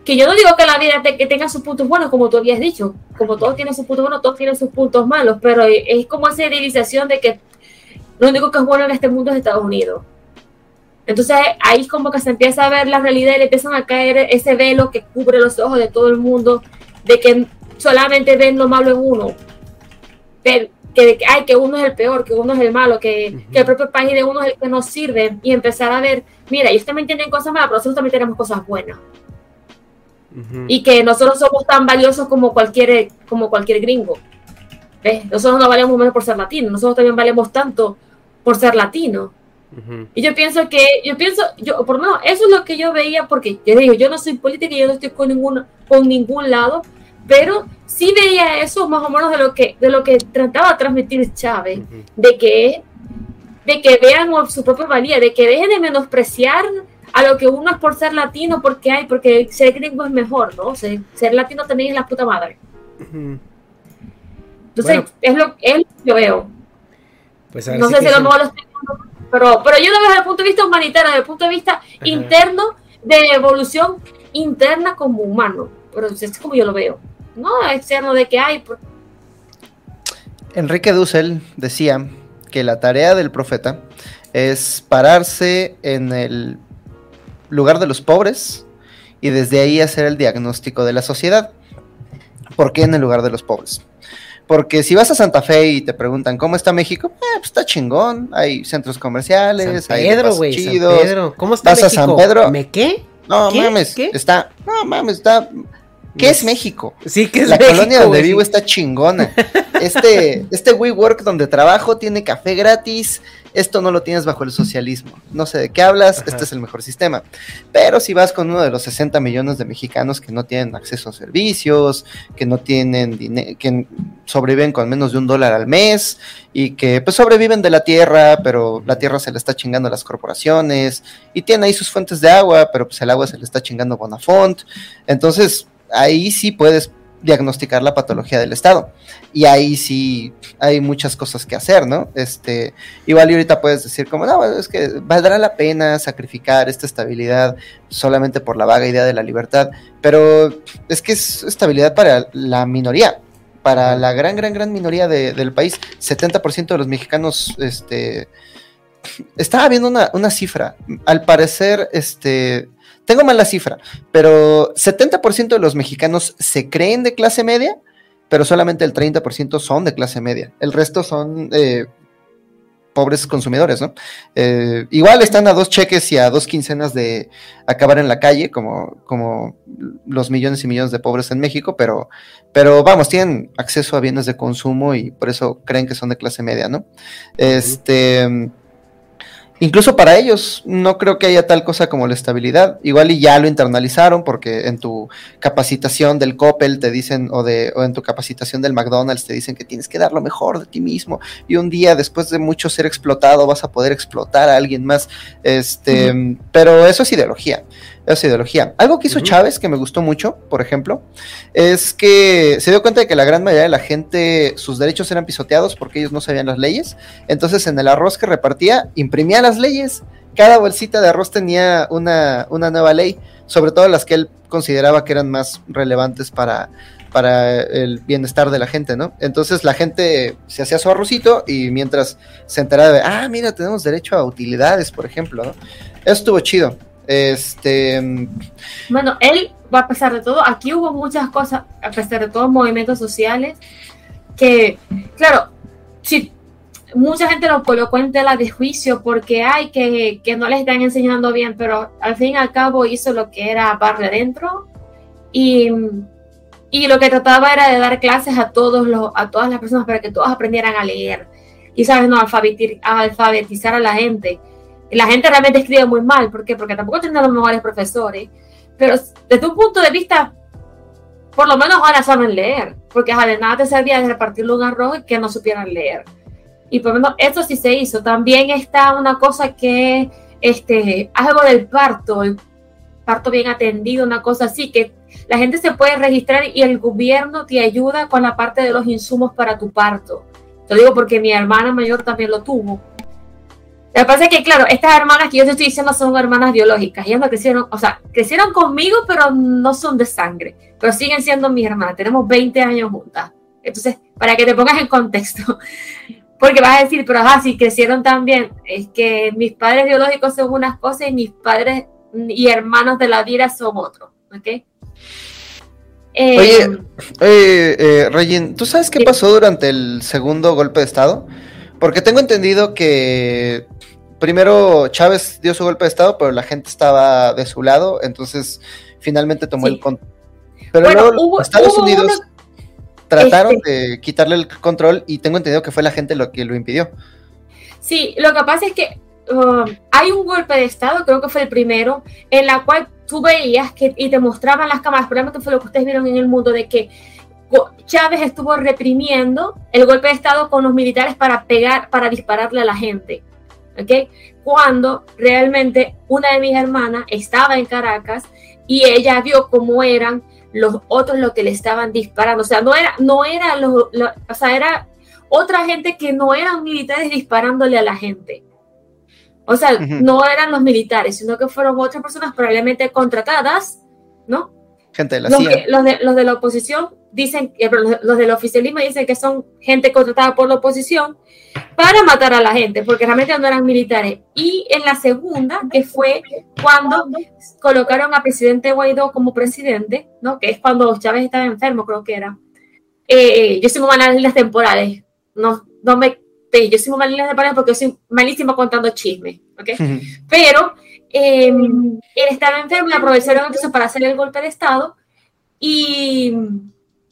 Que yo no digo que la vida que tenga sus puntos buenos, como tú habías dicho, como todos tienen sus puntos buenos, todos tienen sus puntos malos, pero es como esa idealización de que lo único que es bueno en este mundo es Estados Unidos. Entonces ahí como que se empieza a ver la realidad y le empiezan a caer ese velo que cubre los ojos de todo el mundo, de que solamente ven lo malo en uno. Pero que, ay, que uno es el peor, que uno es el malo, que, el propio país de uno es el que nos sirve y empezar a ver, mira, ellos también tienen cosas malas, pero nosotros también tenemos cosas buenas. Y que nosotros somos tan valiosos como cualquier, como cualquier gringo. ¿Ves? Nosotros no valemos menos por ser latinos, nosotros también valemos tanto por ser latinos. Y yo pienso que, yo pienso, yo, por lo menos, eso es lo que yo veía, porque yo digo, yo no soy política y yo no estoy con, ningún, con ningún lado, pero sí veía eso más o menos de lo que, de lo que trataba de transmitir Chávez, de que de que vean su propia valía, de que dejen de menospreciar a lo que uno es por ser latino, porque hay, porque ser gringo es mejor, ¿no? Ser, ser latino también es la puta madre. Entonces, es, lo, que yo veo. Pues no sé si lo mejor lo estoy pero, pero yo lo veo desde el punto de vista humanitario, desde el punto de vista interno, de evolución interna como humano. Pero es como yo lo veo no externo de que hay. Enrique Dussel decía que la tarea del profeta es pararse en el lugar de los pobres y desde ahí hacer el diagnóstico de la sociedad. ¿Por qué en el lugar de los pobres? Porque si vas a Santa Fe y te preguntan cómo está México, eh, pues está chingón. Hay centros comerciales, San Pedro, hay chidos. ¿Cómo está vas a San Pedro. ¿Me qué? No mames, está, no mames, está ¿Qué es México? Sí, que es La colonia donde vivo está chingona. Este, este WeWork donde trabajo tiene café gratis. Esto no lo tienes bajo el socialismo. No sé de qué hablas, este es el mejor sistema. Pero si vas con uno de los 60 millones de mexicanos que no tienen acceso a servicios, que no tienen dinero, que sobreviven con menos de un dólar al mes y que pues sobreviven de la tierra, pero la tierra se le está chingando a las corporaciones y tienen ahí sus fuentes de agua, pero pues el agua se le está chingando a Bonafont. Entonces, ahí sí puedes diagnosticar la patología del Estado. Y ahí sí hay muchas cosas que hacer, ¿no? Este, igual y ahorita puedes decir como, no, es que valdrá la pena sacrificar esta estabilidad solamente por la vaga idea de la libertad, pero es que es estabilidad para la minoría, para la gran, gran, gran minoría del país. 70% de los mexicanos, este, estaba viendo una, una cifra. Al parecer, este, tengo mal la cifra, pero 70% de los mexicanos se creen de clase media, pero solamente el 30% son de clase media. El resto son eh, pobres consumidores, ¿no? Eh, igual están a dos cheques y a dos quincenas de acabar en la calle, como, como los millones y millones de pobres en México, pero, pero vamos, tienen acceso a bienes de consumo y por eso creen que son de clase media, ¿no? Este incluso para ellos no creo que haya tal cosa como la estabilidad. Igual y ya lo internalizaron porque en tu capacitación del Coppel te dicen o de o en tu capacitación del McDonald's te dicen que tienes que dar lo mejor de ti mismo y un día después de mucho ser explotado vas a poder explotar a alguien más. Este, pero eso es ideología esa ideología. Algo que hizo Chávez que me gustó mucho, por ejemplo, es que se dio cuenta de que la gran mayoría de la gente, sus derechos eran pisoteados porque ellos no sabían las leyes. Entonces, en el arroz que repartía, imprimía las leyes. Cada bolsita de arroz tenía una, una nueva ley, sobre todo las que él consideraba que eran más relevantes para, para el bienestar de la gente, ¿no? Entonces la gente se hacía su arrocito y mientras se enteraba de, ah, mira, tenemos derecho a utilidades, por ejemplo, ¿no? Eso estuvo chido. Este. Bueno, él, a pesar de todo, aquí hubo muchas cosas, a pesar de todos movimientos sociales, que, claro, si mucha gente lo colocó en tela de juicio porque hay que, que no le están enseñando bien, pero al fin y al cabo hizo lo que era barre dentro y, y lo que trataba era de dar clases a todos los, a todas las personas para que todos aprendieran a leer y sabes no alfabetizar a la gente la gente realmente escribe muy mal. ¿Por qué? Porque tampoco tienen los mejores profesores. Pero desde un punto de vista, por lo menos ahora saben leer. Porque de nada te servía de repartirle un arroz y que no supieran leer. Y por lo menos eso sí se hizo. También está una cosa que, este, algo del parto, el parto bien atendido, una cosa así, que la gente se puede registrar y el gobierno te ayuda con la parte de los insumos para tu parto. Te digo porque mi hermana mayor también lo tuvo lo que pasa es que, claro, estas hermanas que yo te estoy diciendo son hermanas biológicas. Ellas no crecieron, o sea, crecieron conmigo, pero no son de sangre. Pero siguen siendo mis hermanas. Tenemos 20 años juntas. Entonces, para que te pongas en contexto. Porque vas a decir, pero ah, sí, crecieron también. Es que mis padres biológicos son unas cosas y mis padres y hermanos de la vida son otros. ¿Ok? Eh, Oye, eh, eh ¿tú sabes qué pasó durante el segundo golpe de Estado? Porque tengo entendido que primero Chávez dio su golpe de Estado, pero la gente estaba de su lado, entonces finalmente tomó el control. Pero luego Estados Unidos trataron este de quitarle el control y tengo entendido que fue la gente lo que lo impidió. Sí, lo que pasa es que um, hay un golpe de Estado, creo que fue el primero, en la cual tú veías que y te mostraban las cámaras, probablemente fue lo que ustedes vieron en el mundo, de que Chávez estuvo reprimiendo el golpe de Estado con los militares para pegar, para dispararle a la gente. ¿ok? Cuando realmente una de mis hermanas estaba en Caracas y ella vio cómo eran los otros los que le estaban disparando. O sea, no era, no era, los, o sea, era otra gente que no eran militares disparándole a la gente. O sea, no eran los militares, sino que fueron otras personas probablemente contratadas, ¿no? Gente de la los, CIA. los, de, los de la oposición dicen, eh, los del oficialismo dicen que son gente contratada por la oposición para matar a la gente, porque realmente no eran militares. Y en la segunda, que fue cuando colocaron a presidente Guaidó como presidente, ¿no? que es cuando Chávez estaba enfermo, creo que era. Eh, yo soy muy mala en líneas temporales, no, no me, yo soy muy mala en líneas temporales porque soy malísima contando chismes, ¿ok? Pero em, él estaba enfermo y aprovecharon entonces para hacer el golpe de Estado y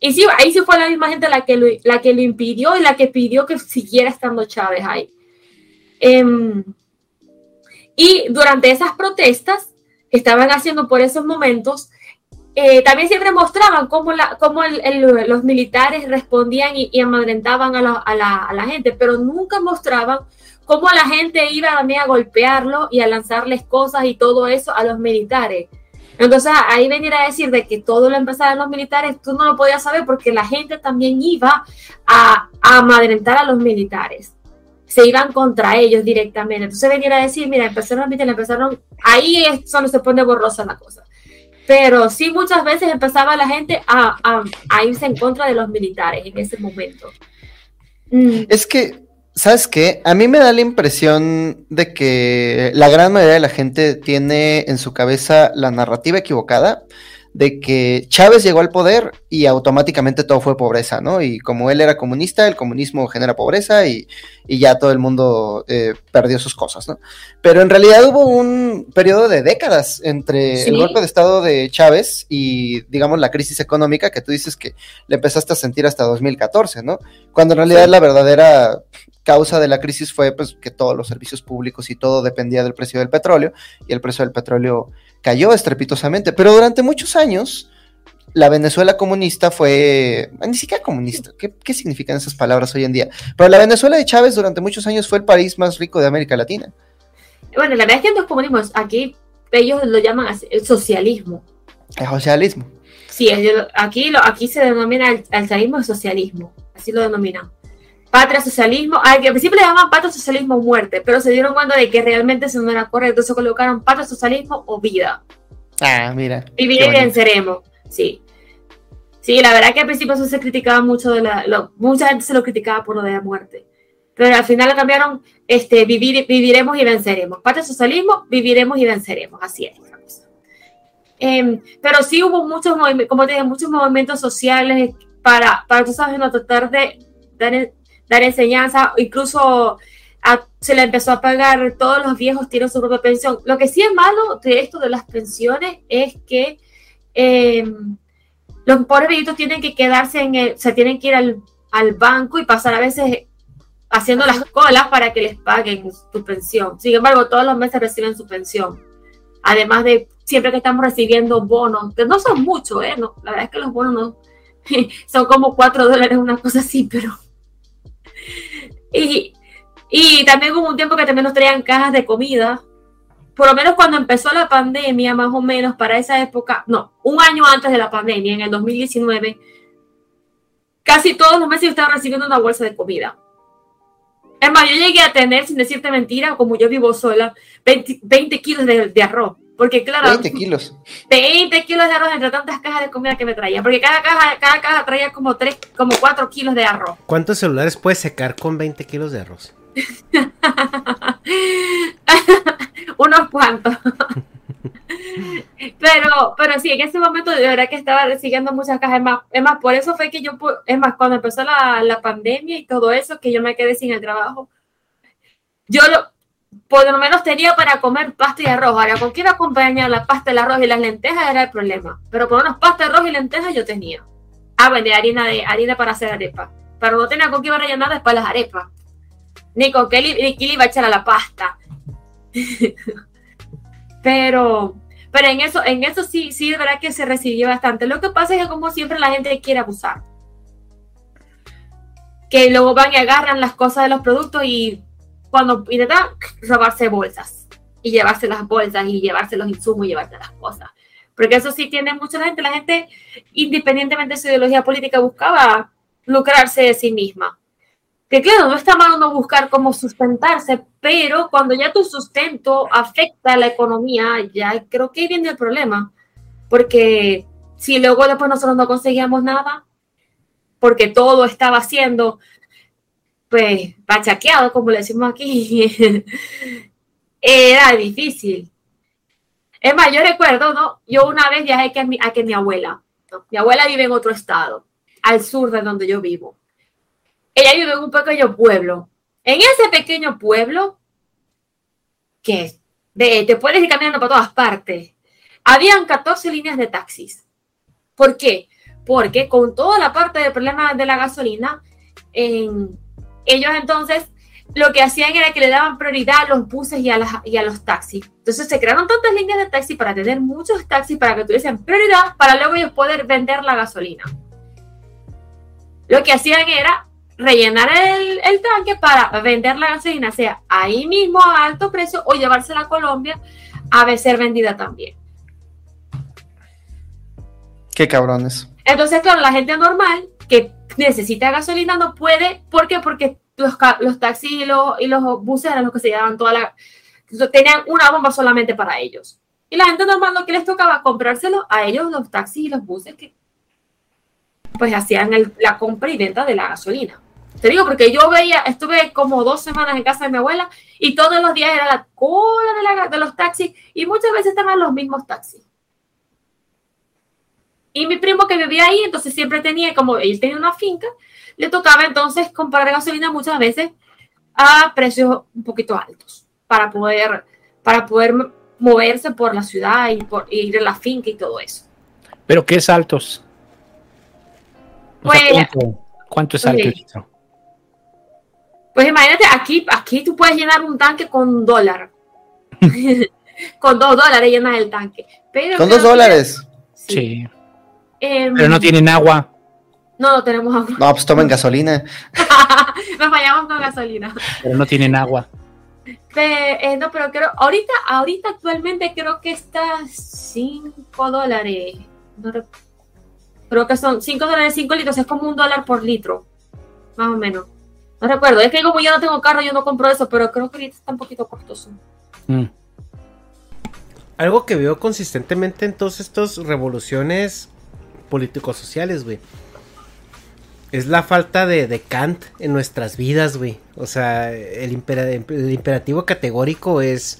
y sí, ahí sí fue la misma gente la que lo, la que lo impidió y la que pidió que siguiera estando Chávez ahí. Em, y durante esas protestas que estaban haciendo por esos momentos, eh, también siempre mostraban cómo, la, cómo los militares respondían y, y amedrentaban a la, a, la, a la, gente, pero nunca mostraban cómo la gente iba también a golpearlo y a lanzarles cosas y todo eso a los militares. Entonces ahí venir a decir de que todo lo empezaron los militares, tú no lo podías saber porque la gente también iba a, a amedrentar a los militares. Se iban contra ellos directamente. Entonces venir a decir, mira, empezaron militares, empezaron, ahí es donde se pone borrosa la cosa. Pero sí muchas veces empezaba la gente a, a, irse en contra de los militares en ese momento. Mm. Es que ¿Sabes qué? A mí me da la impresión de que la gran mayoría de la gente tiene en su cabeza la narrativa equivocada de que Chávez llegó al poder y automáticamente todo fue pobreza, ¿no? Y como él era comunista, el comunismo genera pobreza y, ya todo el mundo eh, perdió sus cosas, ¿no? Pero en realidad hubo un periodo de décadas entre el golpe de Estado de Chávez y, digamos, la crisis económica que tú dices que le empezaste a sentir hasta 2014, ¿no? Cuando en realidad la verdadera causa de la crisis fue pues que todos los servicios públicos y todo dependía del precio del petróleo y el precio del petróleo cayó estrepitosamente, pero durante muchos años la Venezuela comunista fue, ni siquiera comunista, ¿qué, significan esas palabras hoy en día? Pero la Venezuela de Chávez durante muchos años fue el país más rico de América Latina. Bueno, la verdad es que no es comunismo, aquí ellos lo llaman el socialismo. El socialismo. Sí, aquí, lo, aquí se denomina el, el socialismo socialismo, así lo denominan patria socialismo, al principio le llamaban patria socialismo muerte, pero se dieron cuenta de que realmente eso no era correcto, se colocaron patria socialismo o vida. Ah, mira. Vivir y venceremos, sí. Sí, la verdad que al principio eso se criticaba mucho de la, mucha gente se lo criticaba por lo de la muerte. Pero al final lo cambiaron, este, vivir, viviremos y venceremos. Patria socialismo, viviremos y venceremos. Así es. Em, pero sí hubo muchos, como te dije, muchos movimientos sociales para, para tú sabes, no tratar de dar, dar enseñanza, incluso se le empezó a pagar, todos los viejos tienen su propia pensión. Lo que sí es malo de esto de las pensiones es que em, los pobres viejitos tienen que quedarse en el, se tienen que ir al, al, banco y pasar a veces haciendo las colas para que les paguen su pensión. Sin embargo, todos los meses reciben su pensión. Además de siempre que estamos recibiendo bonos, que no son muchos, ¿eh? No, la verdad es que los bonos no, son como cuatro dólares, una cosa así, pero y, y también hubo un tiempo que también nos traían cajas de comida. Por lo menos cuando empezó la pandemia, más o menos para esa época, no, un año antes de la pandemia, en el 2019, casi todos los meses yo estaba recibiendo una bolsa de comida. Es más, yo llegué a tener, sin decirte mentira, como yo vivo sola, 20, kilos de arroz. Porque claro, 20 kilos. 20 kilos de arroz entre tantas cajas de comida que me traía. Porque cada caja, cada caja traía como 3, como 4 kilos de arroz. ¿Cuántos celulares puedes secar con 20 kilos de arroz? Unos cuantos. pero, pero sí, en ese momento de verdad que estaba recibiendo muchas cajas. Es más, es más, por eso fue que yo, es más, cuando empezó la, la pandemia y todo eso, que yo me quedé sin el trabajo. Yo lo, por lo menos tenía para comer pasta y arroz. Ahora, con quién acompañar la pasta, el arroz y las lentejas era el problema. Pero por menos pasta, arroz y lentejas yo tenía. Ah, bueno, harina, de, harina para hacer arepa. Pero no tenía con qué iba a rellenar después las arepas. Ni con qué, le iba a echar a la pasta. pero, pero en eso, en eso sí, sí, de verdad que se recibió bastante. Lo que pasa es que como siempre la gente quiere abusar. Que luego van y agarran las cosas de los productos y cuando intentan robarse bolsas y llevarse las bolsas y llevarse los insumos y llevarse las cosas. Porque eso sí tiene mucha gente. La gente, independientemente de su ideología política, buscaba lucrarse de sí misma. Que claro, no está mal uno buscar cómo sustentarse, pero cuando ya tu sustento afecta a la economía, ya creo que ahí viene el problema. Porque si luego después nosotros no conseguíamos nada, porque todo estaba haciendo pues, bachaqueado, como le decimos aquí, era difícil. Es más, yo recuerdo, ¿no? Yo una vez viajé a, a que mi abuela, mi abuela vive en otro estado, al sur de donde yo vivo. Ella vive en un pequeño pueblo. En ese pequeño pueblo, que te puedes ir caminando por todas partes, habían 14 líneas de taxis. ¿Por qué? Porque con toda la parte del problema de la gasolina, en ellos entonces lo que hacían era que le daban prioridad a los buses y a, y a los taxis. Entonces se crearon tantas líneas de taxi para tener muchos taxis para que tuviesen prioridad para luego ellos poder vender la gasolina. Lo que hacían era rellenar el, el tanque para vender la gasolina, sea ahí mismo a alto precio o llevársela a Colombia a ser vendida también. Qué cabrones. Entonces, claro, la gente normal que necesita gasolina no puede. ¿Por qué? Porque los, los taxis y los, y los buses eran los que se llevaban toda la... Tenían una bomba solamente para ellos. Y la gente normal lo que les tocaba comprárselo a ellos, los taxis y los buses que pues hacían la compra y venta de la gasolina. Te digo porque yo veía, estuve como dos semanas en casa de mi abuela y todos los días era la cola de, la- de los taxis y muchas veces estaban los mismos taxis. Y mi primo que vivía ahí, entonces siempre tenía, como él tenía una finca, le tocaba entonces comprar gasolina muchas veces a precios un poquito altos para poder, para poder moverse por la ciudad y, por, y ir a la finca y todo eso. Pero ¿qué es altos? O sea, Pues- ¿cuánto, cuánto es alto? Pues imagínate, aquí, aquí tú puedes llenar un tanque con un dólar. con dos dólares llenas el tanque. Pero Con dos que- dólares. Sí. Em, Pero no tienen agua. No, no tenemos agua. No, pues tomen gasolina. Nos fallamos con gasolina. Pero no tienen agua. Pe- eh, no, pero creo, ahorita, ahorita actualmente creo que está 5 dólares. No creo que son 5 dólares 5 litros, es como un dólar por litro, más o menos. No recuerdo, es que como yo no tengo carro, yo no compro eso, pero creo que ahorita está un poquito costoso. Mm. Algo que veo consistentemente en todas estas revoluciones políticos sociales, güey. Es la falta de, de Kant en nuestras vidas, güey. O sea, el, impera- el imperativo categórico es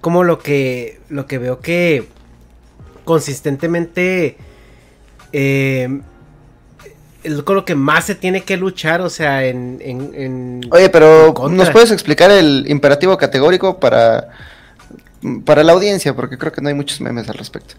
como lo que, lo que veo que consistentemente eh, es con lo que más se tiene que luchar, o sea, en... en- en- Oye, pero en. ¿nos puedes explicar el imperativo categórico para, para la audiencia? Porque creo que no hay muchos memes al respecto.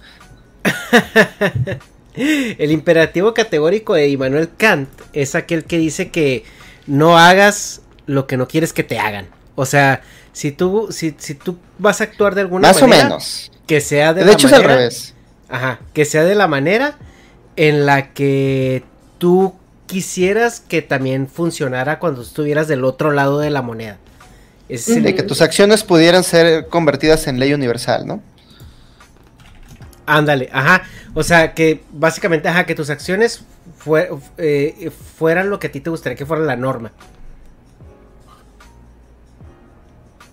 El imperativo categórico de Immanuel Kant es aquel que dice que no hagas lo que no quieres que te hagan. O sea, si tú, si, si tú vas a actuar de alguna Más o manera, menos. que sea de, De la hecho, es al manera- revés. Ajá, que sea de la manera en la que tú quisieras que también funcionara cuando estuvieras del otro lado de la moneda. Es el- De que tus acciones pudieran ser convertidas en ley universal, ¿no? Ándale, ajá. O sea, que básicamente, ajá, que tus acciones fue- eh, fueran lo que a ti te gustaría que fuera la norma.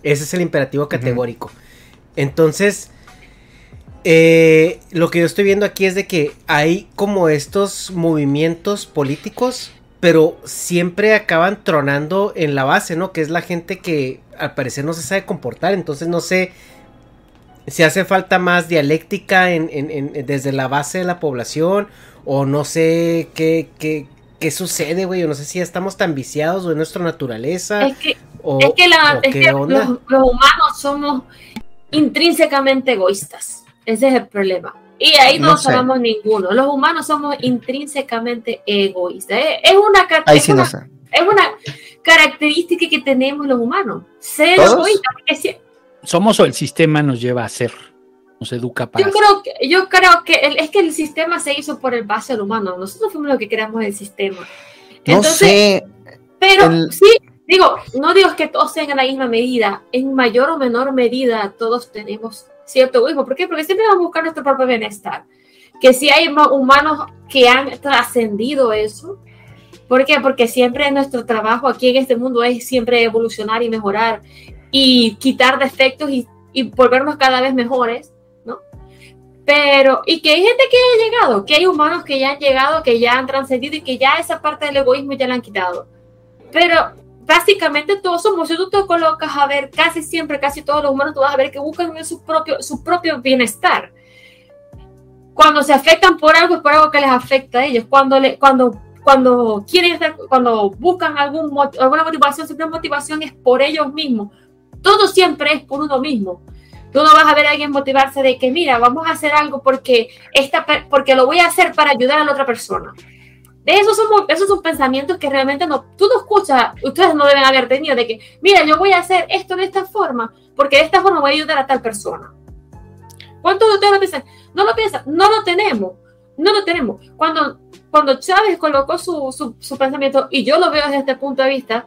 Ese es el imperativo categórico. Entonces, eh, lo que yo estoy viendo aquí es de que hay como estos movimientos políticos, pero siempre acaban tronando en la base, ¿no? Que es la gente que al parecer no se sabe comportar. Entonces, no sé si hace falta más dialéctica en, en- en- desde la base de la población o no sé qué, qué, qué sucede, güey, o no sé si ya estamos tan viciados o es nuestra naturaleza Es que, o, es que, la- o es qué que onda. los, los humanos somos intrínsecamente egoístas. Ese es el problema. Y ahí no, No sé. sabemos ninguno. Los humanos somos intrínsecamente egoístas. Es, es una, ca- Ahí es sí una- no sé. es una característica que tenemos los humanos. Ser egoístas. porque si- Somos o el sistema nos lleva a ser. Nos educa para Yo creo que, yo creo que el- es que el sistema se hizo por el base del humano. Nosotros fuimos los que creamos el sistema. No Entonces, sé. Pero el- sí, digo, no digo que todos sean en la misma medida. En mayor o menor medida, todos tenemos cierto egoísmo. ¿Por qué? Porque siempre vamos a buscar nuestro propio bienestar. Que si hay ma- humanos que han trascendido eso. ¿Por qué? Porque siempre nuestro trabajo aquí en este mundo es siempre evolucionar y mejorar y quitar defectos y, y volvernos cada vez mejores, ¿no? Pero, y que hay gente que ha llegado, que hay humanos que ya han llegado, que ya han trascendido y que ya esa parte del egoísmo ya la han quitado. Pero básicamente todos somos, si tú te colocas a ver, casi siempre, casi todos los humanos, tú vas a ver que buscan su propio, su propio bienestar. Cuando se afectan por algo, es por algo que les afecta a ellos. Cuando, le, cuando, cuando quieren estar, cuando buscan algún, alguna motivación, siempre motivación es por ellos mismos. Todo siempre es por uno mismo. Tú no vas a ver a alguien motivarse de que, mira, vamos a hacer algo porque, esta, porque lo voy a hacer para ayudar a la otra persona. De esos son, esos son pensamientos que realmente no, tú no escuchas, ustedes no deben haber tenido de que, mira, yo voy a hacer esto de esta forma, porque de esta forma voy a ayudar a tal persona. ¿Cuántos de ustedes lo piensan? No lo piensan, no lo tenemos, no lo tenemos. Cuando, cuando Chávez colocó su, su, su pensamiento, y yo lo veo desde este punto de vista,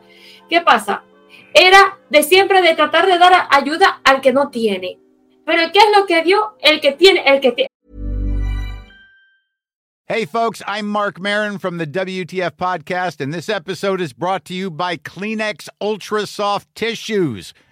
¿qué pasa? Era de siempre de tratar de dar ayuda al que no tiene. Pero ¿qué es lo que dio el que tiene, el que tiene? Hey, folks, I'm Mark Marin from the WTF Podcast, and this episode is brought to you by Kleenex Ultra Soft Tissues,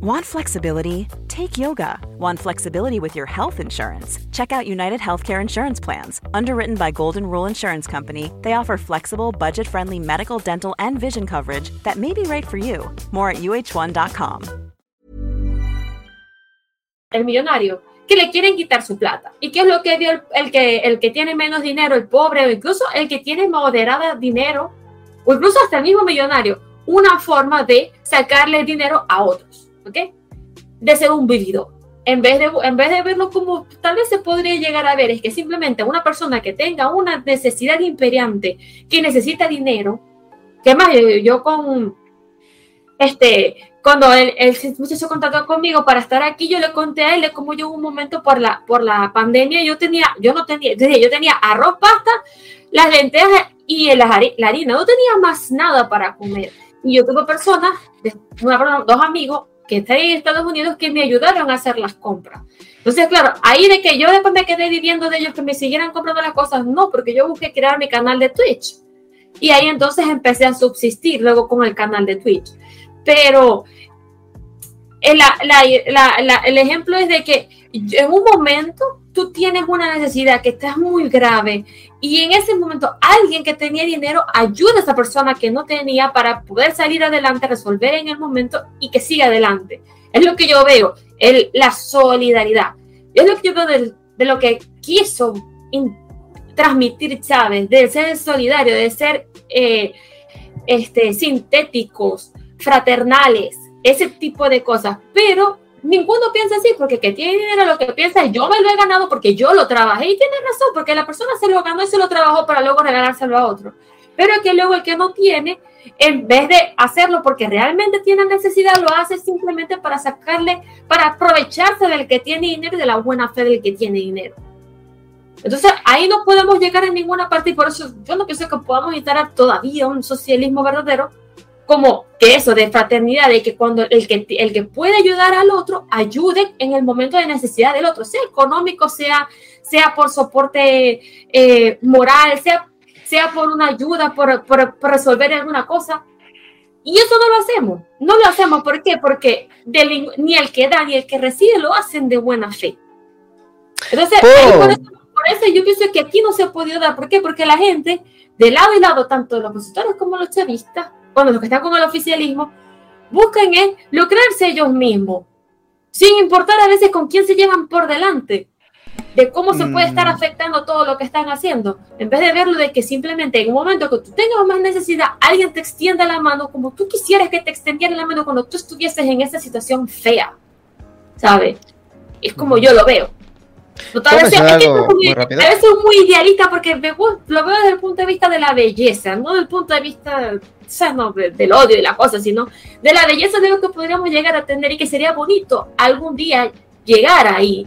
Want flexibility? Take yoga. Want flexibility with your health insurance? Check out United Healthcare Insurance Plans. Underwritten by Golden Rule Insurance Company, they offer flexible, budget friendly medical, dental, and vision coverage that may be right for you. More at uh1.com. El millonario que le quieren quitar su plata. ¿Y qué es lo que vio el, el que, el que tiene menos dinero, el pobre, o incluso el que tiene moderada dinero, o incluso hasta el mismo millonario? Una forma de sacarle dinero a otros, ¿ok? De ser un vividor. En vez, de, en vez de verlo como tal vez se podría llegar a ver, es que simplemente una persona que tenga una necesidad imperiante, que necesita dinero, que más yo, yo con, este, cuando el, el muchacho contactó conmigo para estar aquí, yo le conté a él cómo yo un momento por la, por la pandemia, yo tenía, yo no tenía, yo tenía arroz, pasta, las lentejas y la, la harina, no tenía más nada para comer. Y yo tuve personas, dos amigos que están en Estados Unidos que me ayudaron a hacer las compras. Entonces, claro, ahí de que yo después me quedé viviendo de ellos que me siguieran comprando las cosas, no, porque yo busqué crear mi canal de Twitch. Y ahí entonces empecé a subsistir luego con el canal de Twitch. Pero el, la, la, el ejemplo es de que en un momento tú tienes una necesidad que está muy grave y en ese momento alguien que tenía dinero ayuda a esa persona que no tenía para poder salir adelante, resolver en el momento y que siga adelante. Es lo que yo veo, el, la solidaridad. Es lo que yo veo de, lo que quiso transmitir Chávez, de ser solidario, de ser eh, este, sintéticos, fraternales, ese tipo de cosas. Pero ninguno piensa así, porque que tiene dinero lo que piensa es yo me lo he ganado porque yo lo trabajé y tiene razón, porque la persona se lo ganó y se lo trabajó para luego regalárselo a otro. Pero que luego el que no tiene, en vez de hacerlo porque realmente tiene necesidad, lo hace simplemente para sacarle, para aprovecharse del que tiene dinero y de la buena fe del que tiene dinero. Entonces ahí no podemos llegar a ninguna parte y por eso yo no pienso que podamos instalar todavía un socialismo verdadero como que eso de fraternidad, de que cuando el que, el que puede ayudar al otro, ayude en el momento de necesidad del otro, sea económico, sea, sea por soporte eh, moral, sea, sea por una ayuda, por, por, por, resolver alguna cosa. Y eso no lo hacemos. No lo hacemos, ¿por qué? Porque del, ni el que da ni el que recibe lo hacen de buena fe. Entonces, oh. por, eso, por, eso, yo pienso que aquí no se ha podido dar. ¿Por qué? Porque la gente, de lado y lado, tanto los opositores como los chavistas, bueno, los que están con el oficialismo, buscan es lucrarse ellos mismos, sin importar a veces con quién se llevan por delante, de cómo se puede estar afectando todo lo que están haciendo, en vez de verlo de que simplemente en un momento que tú tengas más necesidad, alguien te extienda la mano como tú quisieras que te extendiera la mano cuando tú estuvieses en esa situación fea, ¿sabes? Es como yo lo veo. A veces, es que muy, a veces es muy idealista porque me, lo veo desde el punto de vista de la belleza, no desde el punto de vista sea, no del odio y la cosa, sino de la belleza de lo que podríamos llegar a tener y que sería bonito algún día llegar ahí.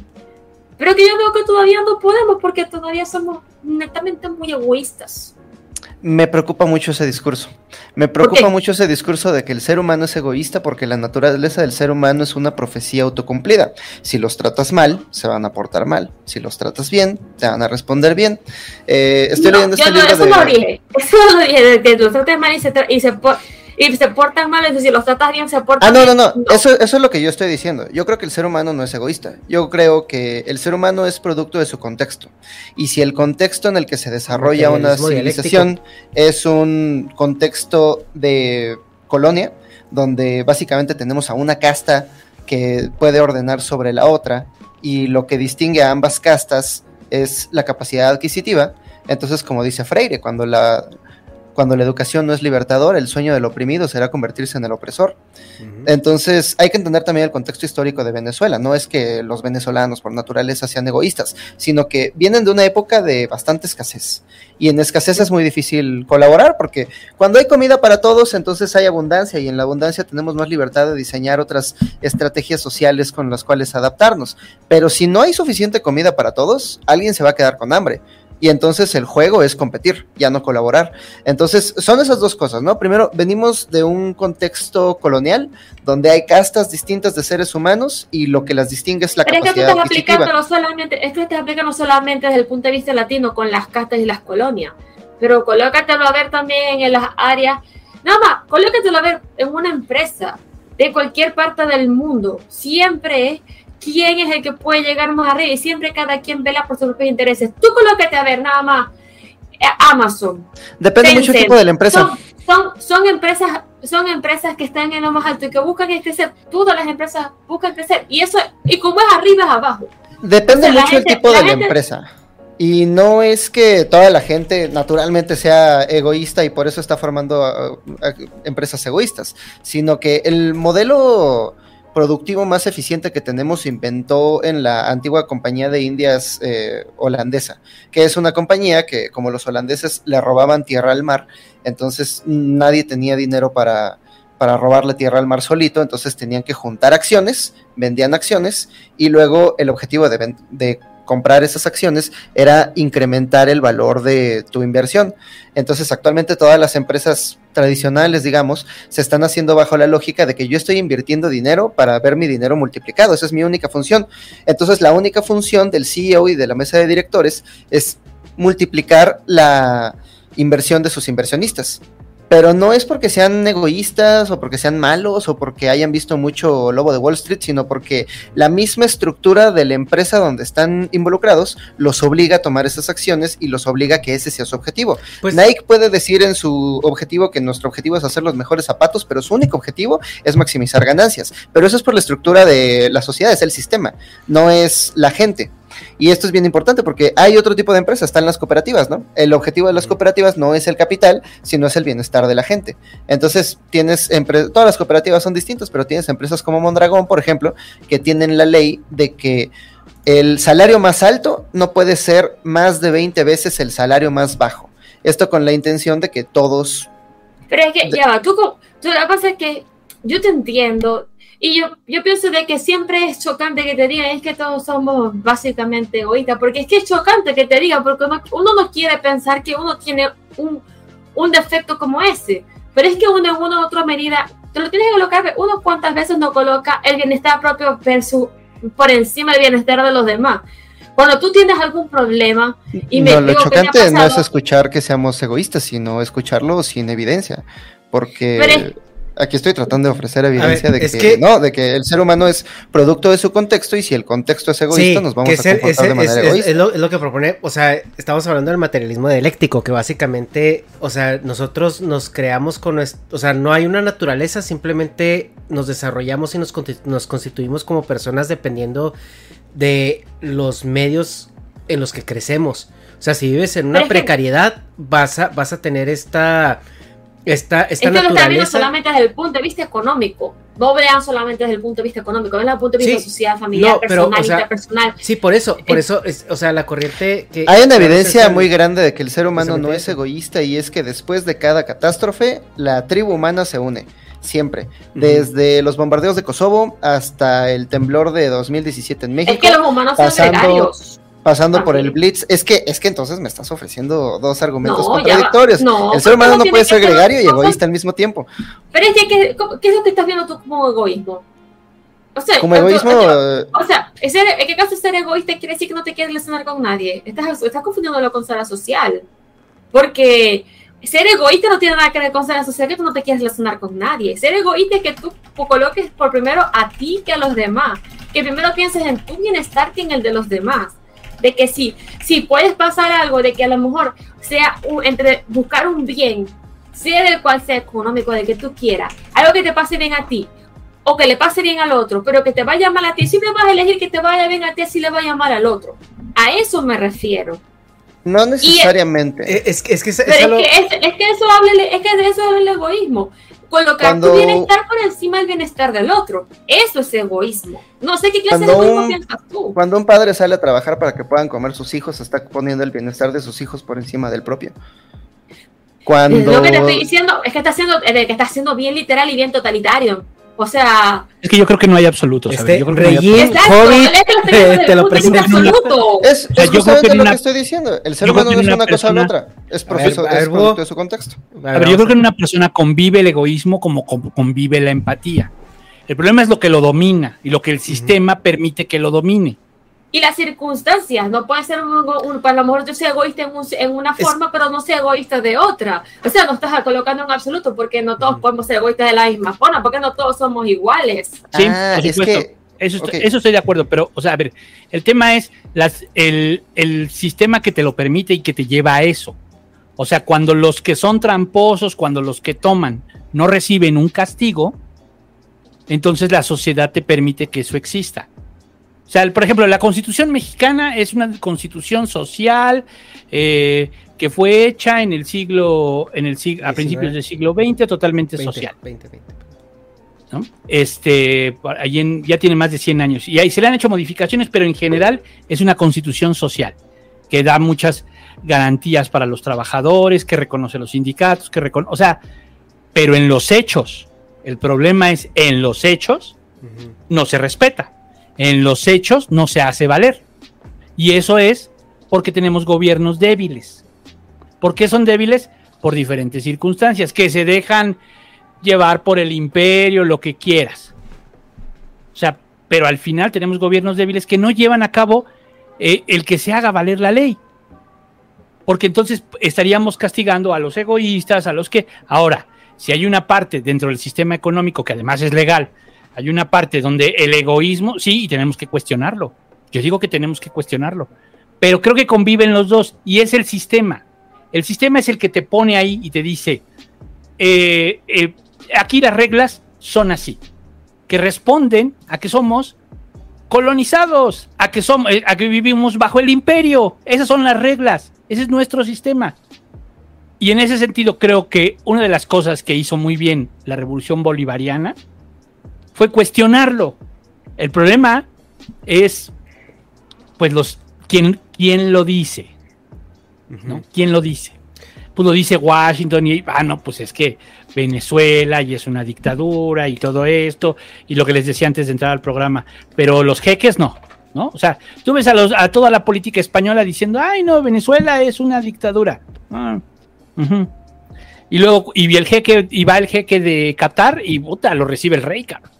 Pero que yo veo que todavía no podemos porque todavía somos netamente muy egoístas. Me preocupa mucho ese discurso. Me preocupa mucho ese discurso de que el ser humano es egoísta porque la naturaleza del ser humano es una profecía autocumplida. Si los tratas mal, se van a portar mal. Si los tratas bien, te van a responder bien. Eh, estoy no, leyendo este no, libro eso de... no lo dije. Eso lo dije, de que los trates mal y se, y se, y se portan mal, es decir, los tratas bien, se portan Ah, no, no, no, Eso, eso es lo que yo estoy diciendo. Yo creo que el ser humano no es egoísta. Yo creo que el ser humano es producto de su contexto. Y si el contexto en el que se desarrolla una civilización es un contexto de colonia, donde básicamente tenemos a una casta que puede ordenar sobre la otra y lo que distingue a ambas castas es la capacidad adquisitiva. Entonces, como dice Freire, cuando la, cuando la educación no es libertadora, el sueño del oprimido será convertirse en el opresor. Entonces, hay que entender también el contexto histórico de Venezuela. No es que los venezolanos por naturaleza sean egoístas, sino que vienen de una época de bastante escasez. Y en escasez es muy difícil colaborar porque cuando hay comida para todos, entonces hay abundancia y en la abundancia tenemos más libertad de diseñar otras estrategias sociales con las cuales adaptarnos. Pero si no hay suficiente comida para todos, alguien se va a quedar con hambre y entonces el juego es competir, ya no colaborar. Entonces son esas dos cosas, ¿no? Primero, venimos de un contexto colonial donde hay castas distintas de seres humanos y lo que las distingue es la Pero capacidad es que tú estás aplicando no solamente, que estás aplicando solamente desde el punto de vista latino con las castas y las colonias, pero colócatelo a ver también en las áreas, nada más, colócatelo a ver en una empresa de cualquier parte del mundo, siempre es quién es el que puede llegar más arriba y siempre cada quien vela por sus propios intereses. Tú colócate a ver nada más eh, Amazon. Depende mucho Tencent. tipo de la empresa. Son, son, son empresas, son empresas que están en lo más alto y que buscan crecer. Todas las empresas buscan crecer. Y eso, y como es arriba es abajo. Depende O sea, la mucho gente- el tipo de la gente- empresa. Y no es que toda la gente naturalmente sea egoísta y por eso está formando uh, uh, empresas egoístas, sino que el modelo productivo más eficiente que tenemos se inventó en la antigua compañía de Indias eh, holandesa, que es una compañía que como los holandeses le robaban tierra al mar, entonces nadie tenía dinero para, para robarle tierra al mar solito, entonces tenían que juntar acciones, vendían acciones y luego el objetivo de, de comprar esas acciones era incrementar el valor de tu inversión. Entonces actualmente todas las empresas tradicionales, digamos, se están haciendo bajo la lógica de que yo estoy invirtiendo dinero para ver mi dinero multiplicado. Esa es mi única función. Entonces la única función del CEO y de la mesa de directores es multiplicar la inversión de sus inversionistas. Pero no es porque sean egoístas o porque sean malos o porque hayan visto mucho Lobo de Wall Street, sino porque la misma estructura de la empresa donde están involucrados los obliga a tomar esas acciones y los obliga a que ese sea su objetivo. Pues- Nike puede decir en su objetivo que nuestro objetivo es hacer los mejores zapatos, pero su único objetivo es maximizar ganancias. Pero eso es por la estructura de la sociedad, es el sistema, no es la gente. Y esto es bien importante porque hay otro tipo de empresas, están las cooperativas, ¿no? El objetivo de las cooperativas no es el capital, sino es el bienestar de la gente. Entonces, tienes, todas las cooperativas son distintas, pero tienes empresas como Mondragón, por ejemplo, que tienen la ley de que el salario más alto no puede ser más de 20 veces el salario más bajo. Esto con la intención de que todos Pero es que, ya va, tú, tú- que pasa es que yo te entiendo y yo, yo pienso de que siempre es chocante que te digan, es que todos somos básicamente egoístas, porque es que es chocante que te digan, porque uno, uno no quiere pensar que uno tiene un, un defecto como ese, pero es que uno en una u otra medida, te lo tienes que colocar, uno cuántas veces no coloca el bienestar propio versus por encima del bienestar de los demás. Cuando tú tienes algún problema y me no, lo digo que me ha chocante no es pasado- escuchar que seamos egoístas, sino escucharlo sin evidencia. Porque Pero es- aquí estoy tratando de ofrecer evidencia ver, de es que, que- no, de que el ser humano es producto de su contexto y si el contexto es egoísta, nos vamos que a comportar ese- de manera es, egoísta. es lo, es lo que propone, o sea, estamos hablando del materialismo dialéctico, que básicamente, o sea, nosotros nos creamos con, o sea, no hay una naturaleza, simplemente nos desarrollamos y nos, nos constituimos como personas dependiendo de los medios en los que crecemos. O sea, si vives en una precariedad, vas a, vas a tener esta, esta, esta es que lo están viendo solamente desde el punto de vista económico. No vean solamente desde el punto de vista económico, vean desde el punto de vista Sí. social, familiar, No, pero, personal, o sea, interpersonal. Sí, por eso, por eso, es, o sea, la corriente que... Hay una evidencia muy grande de que el ser humano no es egoísta y es que después de cada catástrofe, la tribu humana se une. Siempre. Desde los bombardeos de Kosovo hasta el temblor de 2017 en México. Es que los humanos son gregarios. Pasando por el. Blitz. Es que, es que entonces me estás ofreciendo dos argumentos No, contradictorios. No, el ser humano no puede ser gregario y egoísta al mismo tiempo. Pero es que, ¿qué, qué es lo que estás viendo tú como egoísmo? O sea, Como egoísmo, tú- eh, o sea, ser, ¿en qué caso ser egoísta quiere decir que no te quieres relacionar con nadie? Estás, estás confundiéndolo con ser social. Porque ser egoísta no tiene nada que ver con ser social, que tú no te quieres relacionar con nadie. Ser egoísta es que tú coloques por primero a ti que a los demás. Que primero pienses en tu bienestar que en el de los demás. De que si, si puedes pasar algo, de que a lo mejor sea un- entre buscar un bien, sea del cual sea económico, del que tú quieras, algo que te pase bien a ti, o que le pase bien al otro, pero que te vaya mal a ti, siempre vas a elegir que te vaya bien a ti si le vaya mal al otro. A eso me refiero. No necesariamente. Eh, es, que, es, que, es, que, eso habla, es que de eso es el egoísmo. Colocar tu bienestar por encima del bienestar del otro. Eso es egoísmo. No sé qué clase de egoísmo piensas tú. Cuando un padre sale a trabajar para que puedan comer sus hijos, está poniendo el bienestar de sus hijos por encima del propio. Cuando... Lo que te estoy diciendo es que está haciendo, que está haciendo bien literal y bien totalitario. O sea. Es que yo creo que no hay absolutos. Este, yo creo que no te lo presento absoluto. Es, es justamente lo que estoy diciendo. El ser humano no es una cosa o la otra. Es proceso, de su contexto. A ver, yo creo que en una persona convive el egoísmo como convive la empatía. El problema es lo que lo domina y lo que el sistema permite que lo domine y las circunstancias. No puede ser un, para lo mejor yo soy egoísta en, en una forma, pero no soy egoísta de otra. O sea, no estás colocando en absoluto porque no todos podemos ser egoístas de la misma forma, porque no todos somos iguales. Sí, ah, es que, eso, eso, estoy de acuerdo, pero, o sea, a ver, el tema es las, el, el sistema que te lo permite y que te lleva a eso. O sea, cuando los que son tramposos, cuando los que toman no reciben un castigo, entonces la sociedad te permite que eso exista. O sea, por ejemplo, la constitución mexicana es una constitución social eh, que fue hecha en el siglo, en el siglo, a principios del siglo XX, totalmente social. ¿no? Este, ya tiene más de 100 años. Y ahí se le han hecho modificaciones, pero en general es una constitución social que da muchas garantías para los trabajadores, que reconoce los sindicatos, que reconoce, o sea, pero en los hechos, el problema es en los hechos no se respeta en los hechos no se hace valer. Y eso es porque tenemos gobiernos débiles. ¿Por qué son débiles? Por diferentes circunstancias, que se dejan llevar por el imperio, lo que quieras. O sea, pero al final tenemos gobiernos débiles que no llevan a cabo eh, el que se haga valer la ley. Porque entonces estaríamos castigando a los egoístas, a los que... Ahora, si hay una parte dentro del sistema económico que además es legal, hay una parte donde el egoísmo, sí, y tenemos que cuestionarlo. Yo digo que tenemos que cuestionarlo. Pero creo que conviven los dos y es el sistema. El sistema es el que te pone ahí y te dice, eh, eh, aquí las reglas son así, que responden a que somos colonizados, a que, somos, eh, a que vivimos bajo el imperio. Esas son las reglas, ese es nuestro sistema. Y en ese sentido creo que una de las cosas que hizo muy bien la revolución bolivariana fue cuestionarlo. El problema es, pues, los, ¿quién, quién lo dice? ¿no? ¿Quién lo dice? Pues lo dice Washington y, ah, no, pues es que Venezuela y es una dictadura y todo esto, y lo que les decía antes de entrar al programa, pero los jeques no, ¿no? O sea, tú ves a, los, a toda la política española diciendo, ay, no, Venezuela es una dictadura. Ah, y luego, y el jeque, y va el jeque de Qatar y puta, lo recibe el rey, cabrón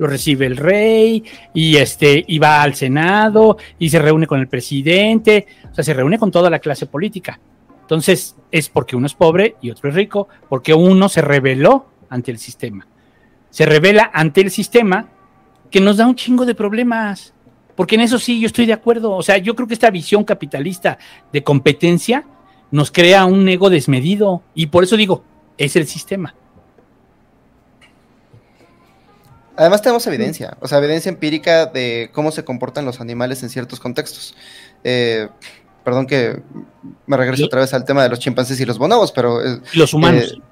lo recibe el rey y este y va al Senado y se reúne con el presidente, o sea, se reúne con toda la clase política. Entonces, es porque uno es pobre y otro es rico, porque uno se rebeló ante el sistema. Se revela ante el sistema que nos da un chingo de problemas. Porque en eso sí yo estoy de acuerdo. O sea, yo creo que esta visión capitalista de competencia nos crea un ego desmedido. Y por eso digo, es el sistema. Además tenemos evidencia, o sea, evidencia empírica de cómo se comportan los animales en ciertos contextos. Eh, perdón que me regreso otra vez al tema de los chimpancés y los bonobos, pero... Eh, los humanos. Eh,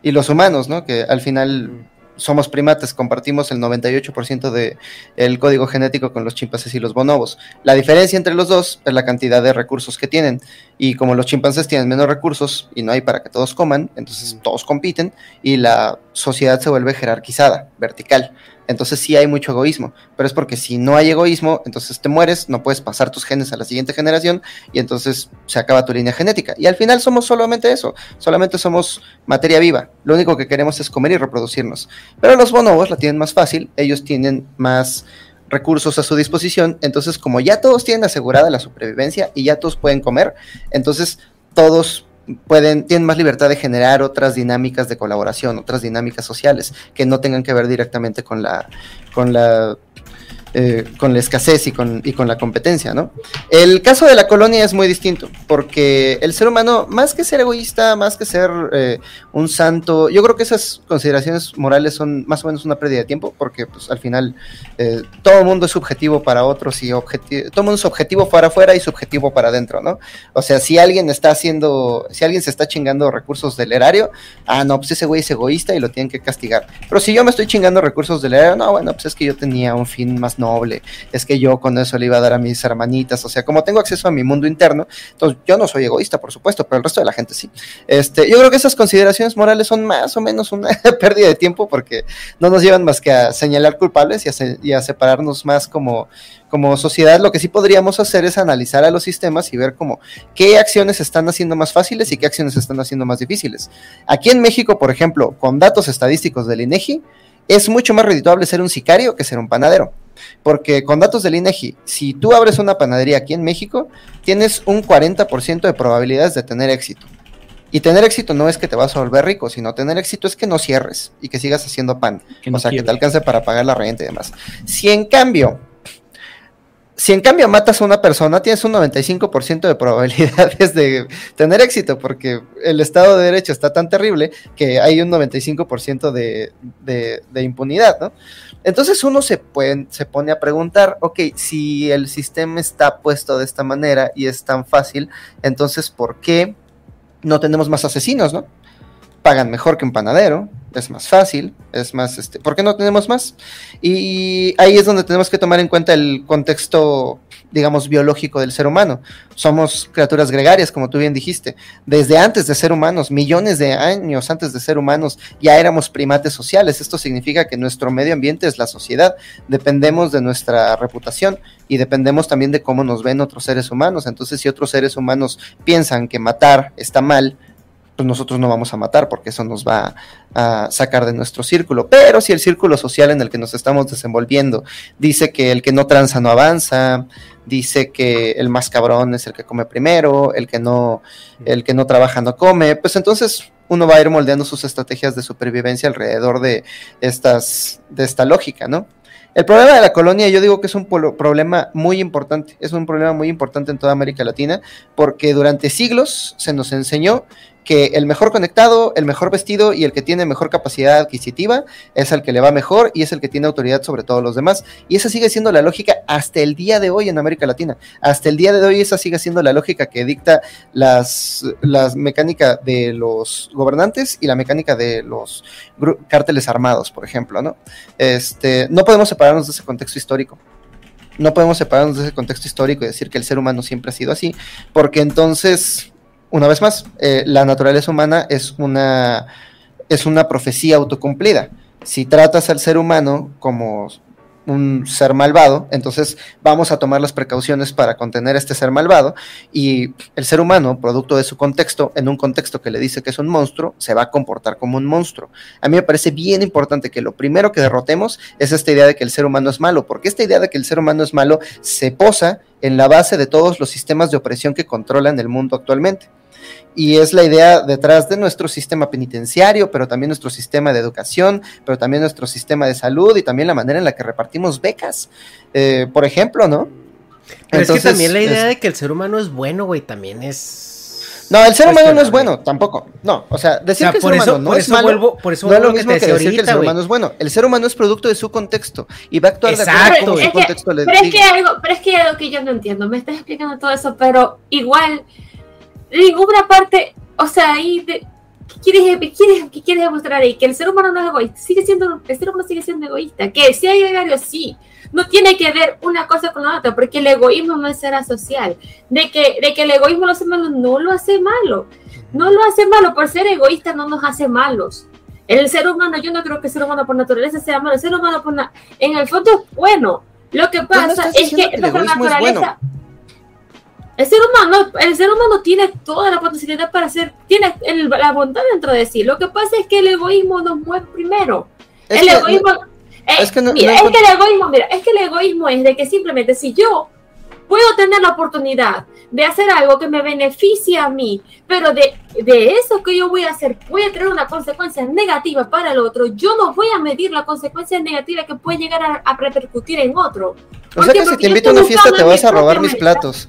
y los humanos, ¿no? Que al final somos primates, compartimos el 98% del el código genético con los chimpancés y los bonobos. La diferencia entre los dos es la cantidad de recursos que tienen. Y como los chimpancés tienen menos recursos y no hay para que todos coman, entonces todos compiten y la sociedad se vuelve jerarquizada, vertical. Entonces sí hay mucho egoísmo, pero es porque si no hay egoísmo, entonces te mueres, no puedes pasar tus genes a la siguiente generación y entonces se acaba tu línea genética. Y al final somos solamente eso, solamente somos materia viva. Lo único que queremos es comer y reproducirnos. Pero los bonobos la tienen más fácil, ellos tienen más recursos a su disposición, entonces como ya todos tienen asegurada la supervivencia y ya todos pueden comer, entonces todos pueden, tienen más libertad de generar otras dinámicas de colaboración, otras dinámicas sociales que no tengan que ver directamente con la, con la eh, con la escasez y con, y con la competencia, ¿no? El caso de la colonia es muy distinto, porque el ser humano, más que ser egoísta, más que ser eh, un santo, yo creo que esas consideraciones morales son más o menos una pérdida de tiempo, porque pues al final eh, todo el mundo es subjetivo para otros y todo mundo es objetivo para afuera y subjetivo para adentro, ¿no? O sea, si alguien está haciendo, si alguien se está chingando recursos del erario, ah, no, pues ese güey es egoísta y lo tienen que castigar. Pero si yo me estoy chingando recursos del erario, no, bueno, pues es que yo tenía un fin más noble, es que yo con eso le iba a dar a mis hermanitas, o sea, como tengo acceso a mi mundo interno, entonces yo no soy egoísta, por supuesto, pero el resto de la gente sí. Este, yo creo que esas consideraciones morales son más o menos una pérdida de tiempo porque no nos llevan más que a señalar culpables y a, y a separarnos más como, como sociedad. Lo que sí podríamos hacer es analizar a los sistemas y ver como qué acciones están haciendo más fáciles y qué acciones están haciendo más difíciles. Aquí en México, por ejemplo, con datos estadísticos del INEGI, es mucho más redituable ser un sicario que ser un panadero. Porque con datos del INEGI, si tú abres una panadería aquí en México, tienes un 40% de probabilidades de tener éxito. Y tener éxito no es que te vas a volver rico, sino tener éxito es que no cierres y que sigas haciendo pan. o sea, que te alcance para pagar la renta y demás. Si en cambio si en cambio matas a una persona, tienes un 95% de probabilidades de tener éxito, porque el Estado de Derecho está tan terrible que hay un 95% de, de, impunidad, ¿no? Entonces uno se, se pone a preguntar, ok, si el sistema está puesto de esta manera y es tan fácil, entonces ¿por qué no tenemos más asesinos, no? Pagan mejor que un panadero, es más fácil, es más, este, ¿por qué no tenemos más? Y ahí es donde tenemos que tomar en cuenta el contexto, digamos, biológico del ser humano. Somos criaturas gregarias, como tú bien dijiste. Desde antes de ser humanos, millones de años antes de ser humanos, ya éramos primates sociales. Esto significa que nuestro medio ambiente es la sociedad. Dependemos de nuestra reputación y dependemos también de cómo nos ven otros seres humanos. Entonces, si otros seres humanos piensan que matar está mal, pues nosotros no vamos a matar porque eso nos va a sacar de nuestro círculo. Pero si el círculo social en el que nos estamos desenvolviendo dice que el que no tranza no avanza, dice que el más cabrón es el que come primero, el que no, el que no trabaja no come, pues entonces uno va a ir moldeando sus estrategias de supervivencia alrededor de estas, de esta lógica, ¿no? El problema de la colonia, yo digo que es un problema muy importante, es un problema muy importante en toda América Latina, porque durante siglos se nos enseñó que el mejor conectado, el mejor vestido y el que tiene mejor capacidad adquisitiva es el que le va mejor y es el que tiene autoridad sobre todos los demás. Y esa sigue siendo la lógica hasta el día de hoy en América Latina. Hasta el día de hoy esa sigue siendo la lógica que dicta las, las mecánica de los gobernantes y la mecánica de los cárteles armados, por ejemplo, ¿no? Este, no podemos separarnos de ese contexto histórico no podemos separarnos de ese contexto histórico y decir que el ser humano siempre ha sido así, porque entonces una vez más, eh, la naturaleza humana es una, es una profecía autocumplida. Si tratas al ser humano como un ser malvado, entonces vamos a tomar las precauciones para contener a este ser malvado y el ser humano, producto de su contexto, en un contexto que le dice que es un monstruo, se va a comportar como un monstruo. A mí me parece bien importante que lo primero que derrotemos es esta idea de que el ser humano es malo, porque esta idea de que el ser humano es malo se posa en la base de todos los sistemas de opresión que controlan el mundo actualmente y es la idea detrás de nuestro sistema penitenciario, pero también nuestro sistema de educación, pero también nuestro sistema de salud y también la manera en la que repartimos becas, eh, por ejemplo, ¿no? Pero es que también la idea de que el ser humano es bueno, güey, también es... No, el ser humano no es bueno, tampoco. No, o sea, decir que el ser humano no es malo, por eso no es lo mismo que, decir que el ser humano es bueno. El ser humano es producto de su contexto y va a actuar de acuerdo con su contexto. pero, es que algo, pero es que hay algo que yo no entiendo. Me estás explicando todo eso, pero igual ninguna parte, o sea, ahí de, ¿qué quieres, qué quieres demostrar ahí? Que el ser humano no es egoísta, sigue siendo, el ser humano sigue siendo egoísta, que si hay gregario, sí, no tiene que ver una cosa con la otra, porque el egoísmo no es ser asocial, de que, de que el egoísmo lo hace malo, no lo hace malo, no lo hace malo, por ser egoísta no nos hace malos. El ser humano, yo no creo que el ser humano por naturaleza sea malo, el ser humano por en el fondo es bueno. Lo que pasa es que, que naturaleza... El ser humano, el ser humano tiene toda la potencialidad para hacer, tiene la bondad dentro de sí. Lo que pasa es que el egoísmo nos mueve primero. el egoísmo, es, que el egoísmo, mira, es que el egoísmo es de que simplemente si yo puedo tener la oportunidad de hacer algo que me beneficie a mí, pero de, de eso que yo voy a hacer puede tener una consecuencia negativa para el otro, yo no voy a medir la consecuencia negativa que puede llegar a, a repercutir en otro. O sea que si te invito a una fiesta te vas a robar mis platos.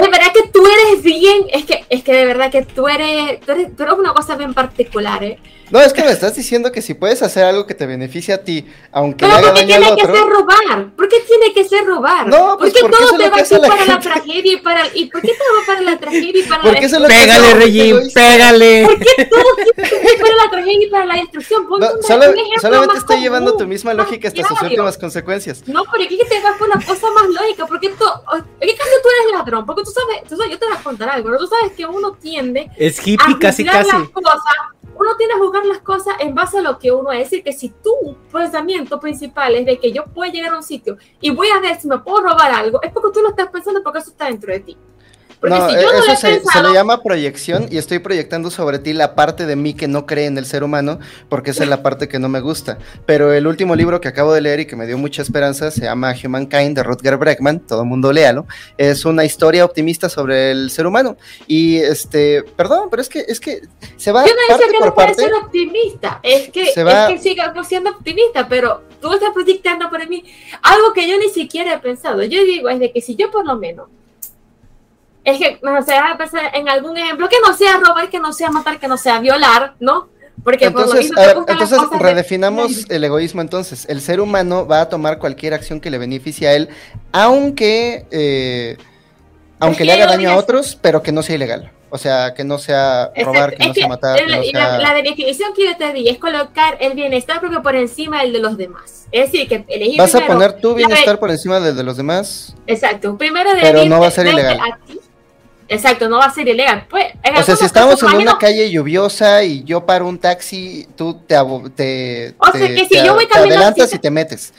Es verdad que tú eres bien, es que, es que de verdad que tú eres, tú eres, tú eres una cosa bien particular, ¿eh? No, es que me estás diciendo que si puedes hacer algo que te beneficie a ti, aunque Pero le haga ¿por qué daño al tiene que ser robar? ¿Por qué tiene que ser robar? No, pues, ¿Por qué todo te va a la para la tragedia y para ¿Y por qué todo va para la tragedia y para la la Pégale, Regín, pégale. ¿Por qué todo tiene que ir para la tragedia y para la destrucción? No, solo- solamente estoy llevando tu misma lógica hasta sus últimas consecuencias. No, pero aquí que te vas por la cosa más lógica, porque tú, ¿en qué caso tú eres ladrón? Porque tú sabes, tú sabes, yo te voy a contar algo, ¿no? tú sabes que uno tiende Es hippie a casi casi. las cosas, uno tiende a juzgar las cosas en base a lo que uno es, es decir, que si tu pensamiento principal es de que yo puedo llegar a un sitio y voy a ver si me puedo robar algo, es porque tú lo estás pensando porque eso está dentro de ti. Porque No, si yo no lo eso se, le llama proyección y estoy proyectando sobre ti la parte de mí que no cree en el ser humano, porque esa es la parte que no me gusta. Pero el último libro que acabo de leer y que me dio mucha esperanza se llama Humankind de Rutger Bregman, todo el mundo léalo. Es una historia optimista sobre el ser humano. Y este, perdón, pero es que es que se va yo no digo que no parte. ser optimista, es que, Se va- es que sigamos siendo optimista, pero tú estás proyectando para mí algo que yo ni siquiera he pensado. Yo digo, es de que si yo por lo menos, es que, no sé, a pensar en algún ejemplo que no sea robar, que no sea matar, que no sea violar, ¿no? Porque por lo Entonces, mismo ver, entonces de- redefinamos el egoísmo entonces. El ser humano va a tomar cualquier acción que le beneficie a él, aunque eh, aunque que le haga daño a otros, pero que no sea ilegal. O sea, que no sea robar, que es no sea matar, que la, no la- sea... la definición que yo te di es colocar el bienestar propio por encima del de los demás. Es decir, que elegir Vas a poner tu bienestar por encima del de los demás. Exacto, primero de Pero no va a ser ilegal. a ti. Exacto, no va a ser ilegal. Pues, O sea, si estamos en una calle lluviosa y yo paro un taxi, tú te, te, O sea, te- que si te- yo voy te adelantas así- y te metes.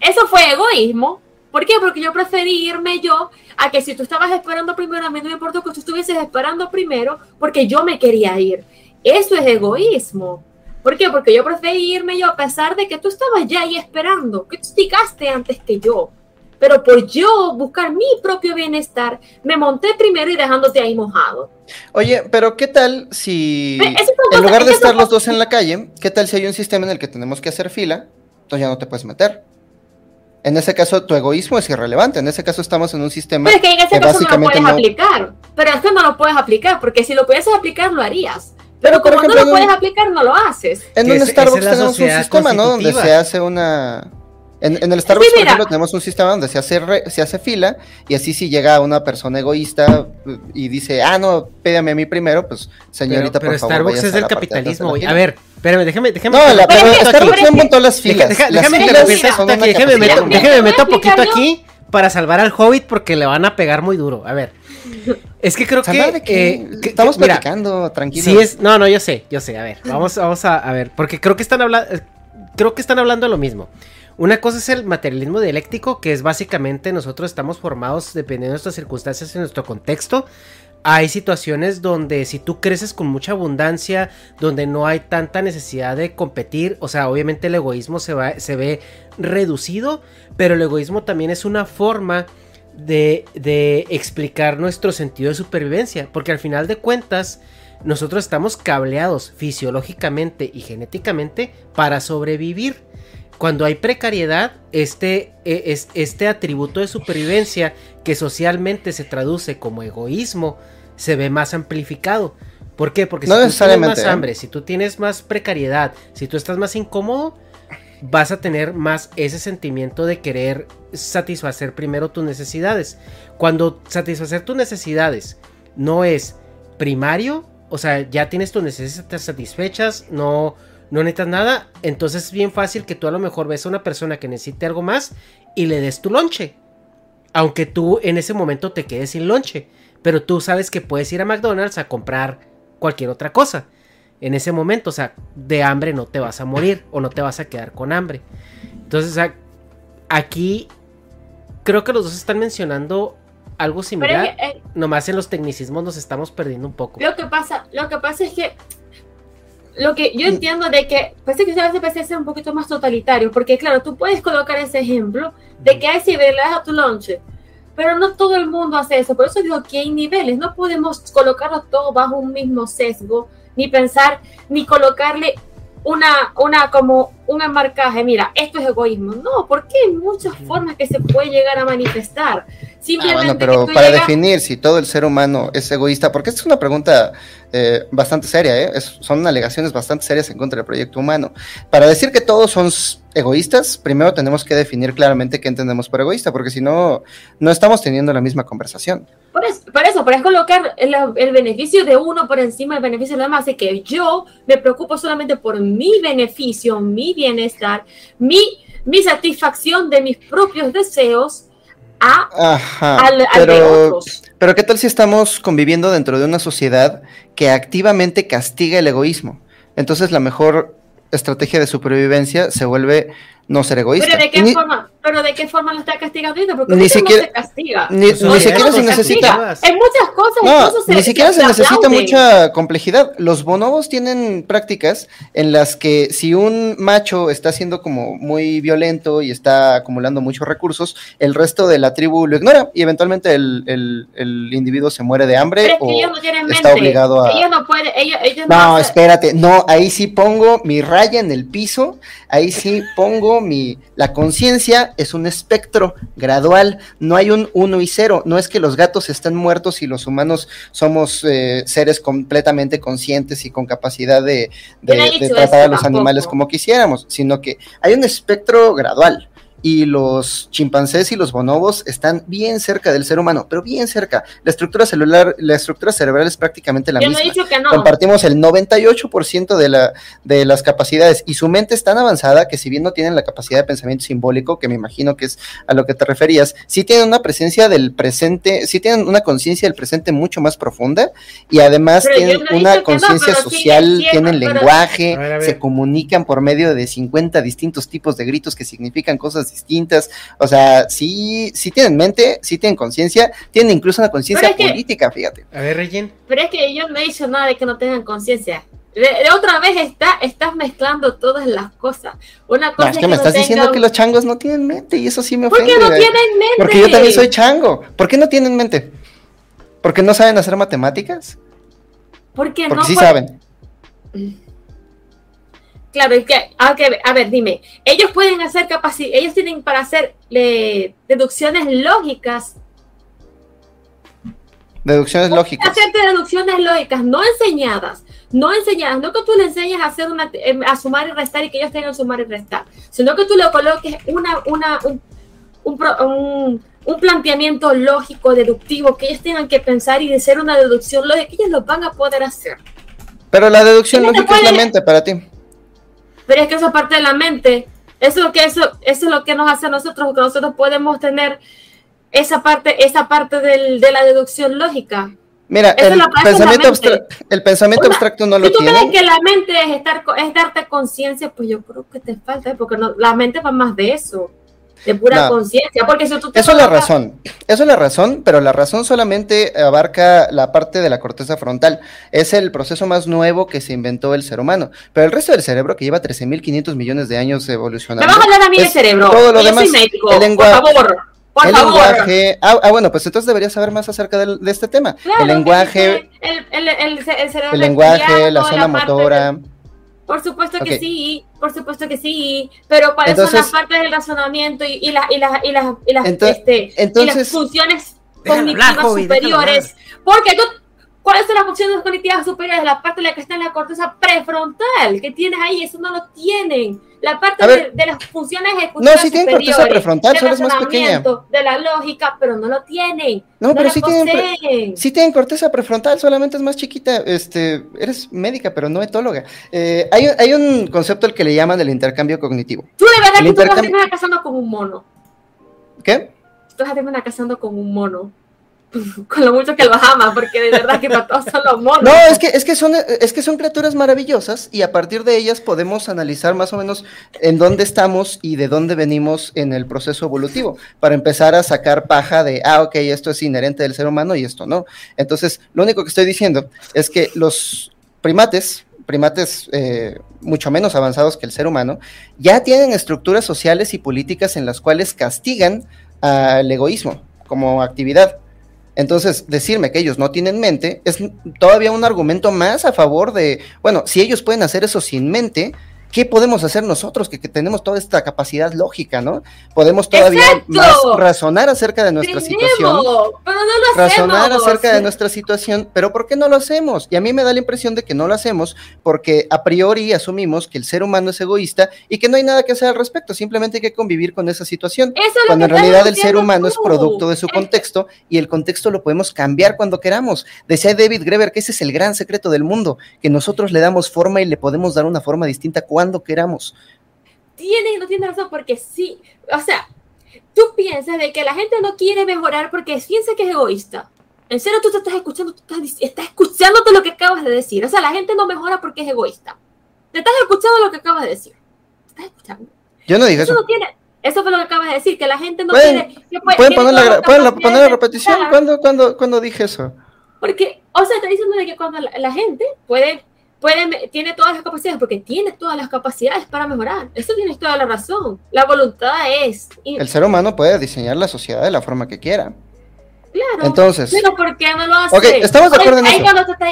Eso fue egoísmo. ¿Por qué? Porque yo preferí irme yo a que si tú estabas esperando primero, a mí no me importa que tú estuvieses esperando primero porque yo me quería ir. Eso es egoísmo. ¿Por qué? Porque yo preferí irme yo a pesar de que tú estabas ya ahí esperando, que tú llegaste antes que yo. Pero por yo buscar mi propio bienestar, me monté primero y dejándote ahí mojado. Oye, pero ¿qué tal si en cosas- lugar de estar los dos en la calle, qué tal si hay un sistema en el que tenemos que hacer fila? Entonces ya no te puedes meter. En ese caso, tu egoísmo es irrelevante. En ese caso, estamos en un sistema Pero es que en ese que caso no lo puedes no. aplicar. Pero es que no lo puedes aplicar, porque si lo pudieses aplicar, lo harías. Pero, Pero, como ejemplo, no lo puedes aplicar, no lo haces. En un es- Starbucks es tenemos un sistema, ¿no? Donde se hace una. En, en el Starbucks, por mira. ejemplo, tenemos un sistema donde se hace, re- se hace fila y así si llega una persona egoísta y dice, ah, no, pídame a mí primero, pues señorita, pero, pero por favor. Starbucks es a del capitalismo, güey. fila". A ver, espérame, déjame, déjame. No, la, déjame pero Starbucks no montó las filas. deja- Las déjame filas son aquí, déjame meto, déjame meto poquito explicar yo. aquí para salvar al Hobbit porque le van a pegar muy duro. A ver, es que creo ¿Salvar que, qué? eh, que- Estamos que- mira, platicando, tranquilo. Sí es, no, no, yo sé, yo sé. A ver, vamos, vamos a, a ver, porque creo que están hablando, creo que están hablando de lo mismo. Una cosa es el materialismo dialéctico, que es básicamente nosotros estamos formados dependiendo de nuestras circunstancias y nuestro contexto. Hay situaciones donde si tú creces con mucha abundancia, donde no hay tanta necesidad de competir, o sea, obviamente el egoísmo se, va, se ve reducido, pero el egoísmo también es una forma de, de explicar nuestro sentido de supervivencia, porque al final de cuentas nosotros estamos cableados fisiológicamente y genéticamente para sobrevivir. Cuando hay precariedad, este, es, este atributo de supervivencia que socialmente se traduce como egoísmo se ve más amplificado. ¿Por qué? Porque si tú tienes más ¿eh? hambre, si tú tienes más precariedad, si tú estás más incómodo, vas a tener más ese sentimiento de querer satisfacer primero tus necesidades. Cuando satisfacer tus necesidades no es primario, o sea, ya tienes tus necesidades satisfechas, no, no necesitas nada, entonces es bien fácil que tú a lo mejor ves a una persona que necesite algo más y le des tu lonche. Aunque tú en ese momento te quedes sin lonche, pero tú sabes que puedes ir a McDonald's a comprar cualquier otra cosa. En ese momento, o sea, de hambre no te vas a morir o no te vas a quedar con hambre. Entonces, o sea, aquí creo que los dos están mencionando algo Pero similar. que, eh, Nomás en los tecnicismos nos estamos perdiendo un poco. lo que pasa, lo que pasa es que lo que yo entiendo de que parece que a veces parece ser un poquito más totalitario, porque claro, tú puedes colocar ese ejemplo de que hay cibeles a tu lonche, pero no todo el mundo hace eso. Por eso digo que hay niveles, no podemos colocarlo todo bajo un mismo sesgo, ni pensar, ni colocarle una, una como un enmarcaje, mira, esto es egoísmo. No, porque hay muchas formas que se puede llegar a manifestar. Simplemente Ah, bueno, pero para llegas- definir si todo el ser humano es egoísta, porque esta es una pregunta eh, bastante seria, ¿eh? Es- son alegaciones bastante serias en contra del proyecto humano. Para decir que todos son egoístas, primero tenemos que definir claramente qué entendemos por egoísta, porque si no, no estamos teniendo la misma conversación. Por eso, pero es colocar el, el beneficio de uno por encima del beneficio de los demás. Así que yo me preocupo solamente por mi beneficio, mi bienestar, mi, mi satisfacción de mis propios deseos a Ajá, al, al de otros. pero ¿qué tal si estamos conviviendo dentro de una sociedad que activamente castiga el egoísmo? Entonces la mejor estrategia de supervivencia se vuelve no ser egoísta. Pero de qué Ni- forma, pero de qué forma lo está castigando porque Ni siquiera- no se castiga. ni- ni siquiera se necesita-. En muchas cosas No, se ni siquiera se necesita mucha complejidad. Los bonobos tienen prácticas en las que si un macho está siendo como muy violento y está acumulando muchos recursos, el resto de la tribu lo ignora y eventualmente el, el- el individuo se muere de hambre Pero o ellos no está mente. obligado a... Ellos no pueden, ellos, ellos no, espérate, no, ahí sí pongo mi raya en el piso, ahí sí pongo mi... La conciencia es un espectro gradual, no hay un uno y cero, no es que los gatos estén muertos y los humanos somos eh, seres completamente conscientes y con capacidad de, de- tratar a los tampoco. animales como quisiéramos, sino que hay un espectro gradual. Y los chimpancés y los bonobos están bien cerca del ser humano, pero bien cerca. La estructura celular, la estructura cerebral es prácticamente la Yo no misma he dicho que no. compartimos el 98% de, la, de las capacidades y su mente es tan avanzada que si bien no tienen la capacidad de pensamiento simbólico, que me imagino que es a lo que te referías, sí tienen una presencia del presente, sí tienen una conciencia del presente mucho más profunda y además Pero tienen no una no, conciencia sí social, tienen pero- lenguaje, A ver, a ver. se comunican por medio de 50 distintos tipos de gritos que significan cosas distintas, o sea, sí, sí tienen mente, sí tienen conciencia, tienen incluso una conciencia que- política, fíjate. A ver, Regin. Pero es que yo no he dicho nada de que no tengan conciencia. De, de otra vez está, estás mezclando todas las cosas. Una cosa No, es que me no estás diciendo que los changos no tienen mente y eso sí me ¿Por ofende. qué no tienen mente? Porque yo también soy chango. ¿Por qué no tienen mente? ¿Porque no saben hacer matemáticas? Porque, Porque no sí saben. Claro, es que, a ver, a ver, dime, ellos pueden hacer capacidad, ellos tienen para hacer eh, deducciones lógicas, Deducciones lógicas. hacerte deducciones lógicas, no enseñadas, no enseñadas, no que tú le enseñes a hacer una, eh, a sumar y restar y que ellos tengan sumar y restar, sino que tú le coloques una, una, un, un, pro- un- un planteamiento lógico, deductivo, que ellos tengan que pensar y de ser una deducción lógica, ellos lo van a poder hacer. Pero la deducción lógica es la mente para ti. Pero es que eso es parte de la mente. Eso es lo que eso, eso es lo que nos hace a nosotros, que nosotros podemos tener esa parte, esa parte del- de la deducción lógica. Mira, el pensamiento, el pensamiento Una- abstracto no lo si tú crees que la mente es estar es darte conciencia, pues yo creo que te falta, porque no, la mente va más de eso, de pura No. conciencia. Porque si tú te Eso es la razón. Eso es la razón, pero la razón solamente abarca la parte de la corteza frontal. Es el proceso más nuevo que se inventó el ser humano. Pero el resto del cerebro, que lleva 13.500 millones de años Me evolucionando. vas a hablar a mí de es cerebro. Todo lo yo demás. soy médico. el lenguaje, por favor, por el favor. lenguaje. Ah, ah, bueno, pues entonces deberías saber más acerca del- de, este tema. Claro, el lenguaje, El, el, el, el cerebro el lenguaje, la zona motora. del- Por supuesto que sí, por supuesto que sí, pero ¿cuáles son las partes del razonamiento y, y, la- y, las y, las y, las este, y entonces- las funciones cognitivas hablar, superiores? Porque tú, ¿cuáles son las funciones cognitivas superiores? La parte de la que está en la corteza prefrontal, que tienes ahí, eso no lo tienen. La parte de, de las funciones ejecutivas No, sí tienen corteza prefrontal, solo es más pequeña. De la lógica, pero no lo tienen. No, pero la sí tienen, sí tienen corteza prefrontal, solamente es más chiquita. Este, eres médica, pero no etóloga. Eh, hay, hay un concepto al que le llaman el intercambio cognitivo. Tú de verdad El que tú vas a intercambio- terminar casando con un mono. ¿Qué? Tú vas a terminar casando con un mono. Con lo mucho que los ama, porque de verdad que para todos son los monos. No, es que, es que son, es que son criaturas maravillosas y a partir de ellas podemos analizar más o menos en dónde estamos y de dónde venimos en el proceso evolutivo, para empezar a sacar paja de, ah, ok, esto es inherente del ser humano y esto no. Entonces, lo único que estoy diciendo es que los primates primates eh, mucho menos avanzados que el ser humano, ya tienen estructuras sociales y políticas en las cuales castigan al egoísmo como actividad. Entonces, decirme que ellos no tienen mente es todavía un argumento más a favor de, bueno, si ellos pueden hacer eso sin mente, ¿qué podemos hacer nosotros que, que tenemos toda esta capacidad lógica, ¿no? Podemos todavía más razonar acerca de nuestra Tenemos, situación. pero no lo Razonar hacemos. acerca de nuestra situación, pero ¿por qué no lo hacemos? Y a mí me da la impresión de que no lo hacemos porque a priori asumimos que el ser humano es egoísta y que no hay nada que hacer al respecto, simplemente hay que convivir con esa situación. Eso cuando en realidad el ser humano es producto de su contexto y el contexto lo podemos cambiar cuando queramos. Decía David Greber que ese es el gran secreto del mundo, que nosotros le damos forma y le podemos dar una forma distinta cuando queramos. tiene no tiene razón porque sí, o sea, tú piensas de que la gente no quiere mejorar porque piensa que es egoísta. En serio, tú te estás escuchando, tú estás, estás escuchándote lo que acabas de decir. O sea, la gente no mejora porque es egoísta. Te estás escuchando lo que acabas de decir. ¿Te estás escuchando? Yo no dije Eso eso. no tiene, eso fue lo que acabas de decir, que la gente no Pueden- quiere. que puede- ¿Pueden poner la, pueden la- poner la repetición? ¿Cuándo, cuándo, cuándo dije eso? Porque, o sea, está diciendo de que cuando la, la gente puede, puede, tiene todas las capacidades, porque tiene todas las capacidades para mejorar. Eso tienes toda la razón. La voluntad es. El ser humano puede diseñar la sociedad de la forma que quiera. claro. entonces- Pero ¿por qué no lo hace? Estamos de acuerdo en eso.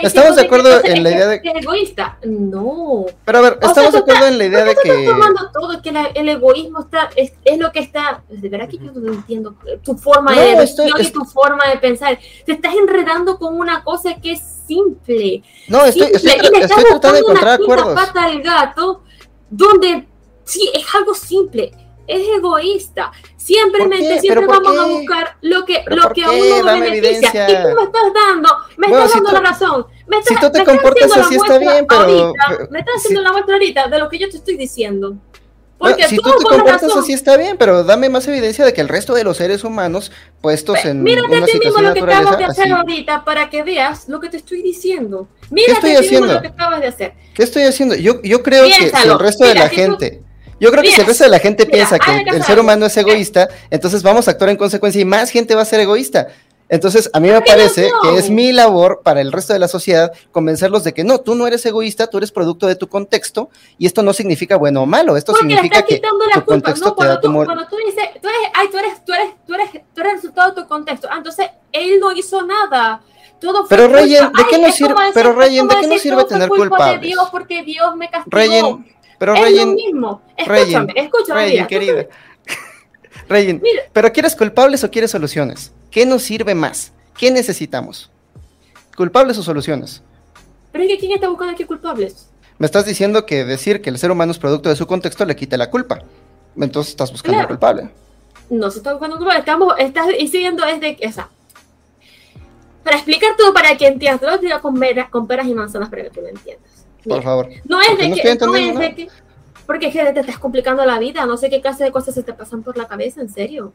Estamos de que acuerdo en la idea de- que egoísta. No. Pero a ver, estamos de acuerdo en la idea de tú estás que... tomando todo, que la- el egoísmo está, es, es lo que está. De verdad que yo no entiendo tu forma No, de estoy- y tu forma de pensar. Te estás enredando con una cosa que es simple. No, estoy, simple, estoy, y tra- le estás estoy tratando de encontrar una acuerdos. pata al gato donde sí es algo simple. Es egoísta. Simplemente, ¿Por qué? siempre ¿Pero por vamos a buscar lo que, ¿Pero lo que a uno Dame beneficia. Y tú me estás dando, me Bueno, estás si dando tú- la razón. Me si estás- tú te me estás comportas la así está bien, pero- ahorita, me estás haciendo la muestra ahorita de lo que yo te estoy diciendo. Porque si tú, tú te comportas razón, así está bien, pero dame más evidencia de que el resto de los seres humanos puestos en Mírate una a ti mismo lo que acabas de hacer así. ahorita para que veas lo que te estoy diciendo. Mírate estoy a ti mismo haciendo? lo que acabas de hacer. ¿Qué estoy haciendo? Yo, yo creo que si el resto de la si tú- gente, yo creo que si el resto de la gente mira, piensa que el hacer ser humano es egoísta, entonces vamos a actuar en consecuencia y más gente va a ser egoísta. Entonces, a mí me ¿Por qué no parece que es mi labor para el resto de la sociedad convencerlos de que no, tú no eres egoísta, tú eres producto de tu contexto y esto no significa bueno o malo, esto Porque le significa que la tu culpa, contexto ¿no? te da Cuando tu tú, cuando tú dices, tú eres, ay, tú eres, tú eres, tú eres, tú eres resultado de tu contexto. Ah, entonces, él no hizo nada. Todo fue Pero. Ryan, ¿de qué nos sirve- pero, Ryan, ¿de qué nos sirve tener culpa de culpables? Dios porque Dios me castigó. Ryan, pero es Ryan, lo mismo. Escúchame, escúchame, Ryan, mira, tú- querida. Mira. ¿pero quieres culpables o quieres soluciones? ¿Qué nos sirve más? ¿Qué necesitamos? ¿Culpables o soluciones? Pero es que ¿quién está buscando aquí culpables? Me estás diciendo que decir que el ser humano es producto de su contexto le quita la culpa. Entonces estás buscando Claro. al culpable. No se está buscando culpables. Estamos, estás diciendo desde que, o sea, para explicar todo para que entiendas, te lo a con, vera- con peras y manzanas para que tú lo entiendas. Por favor. No es de no que, no es de que, porque es que te estás complicando la vida, no sé qué clase de cosas se te pasan por la cabeza, en serio.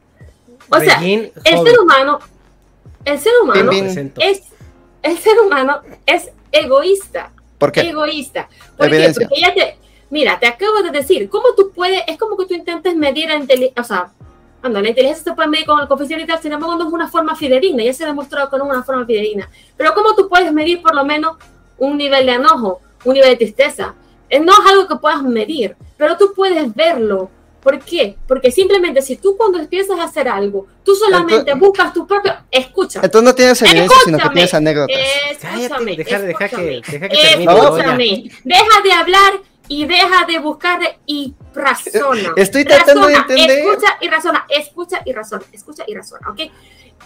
O sea, Regine el Hobby. ser humano, el ser humano Bin, bin. Presento. es, el ser humano es egoísta. ¿Por qué? Egoísta. ¿Por qué? Porque ya te, mira, te acabo de decir, ¿cómo tú puedes, es como que tú intentes medir la inteligencia, o sea, cuando la inteligencia se puede medir con el coeficiente y tal, sin embargo no es una forma fidedigna, ya se ha demostrado que no es una forma fidedigna. Pero ¿cómo tú puedes medir por lo menos un nivel de enojo, un nivel de tristeza? Eh, No es algo que puedas medir, pero tú puedes verlo. ¿Por qué? Porque simplemente si tú cuando empiezas a hacer algo, tú solamente Entonces- buscas tu propio... Escucha. Entonces no tienes evidencia, sino que Escúchame. tienes anécdotas. Escúchame, Cállate, deja- deja que- deja que termine, Escúchame, deja de hablar y deja de buscar y razona. Estoy tratando de Razona, entender. Escucha y razona, escucha y razona, escucha y razona, ¿ok?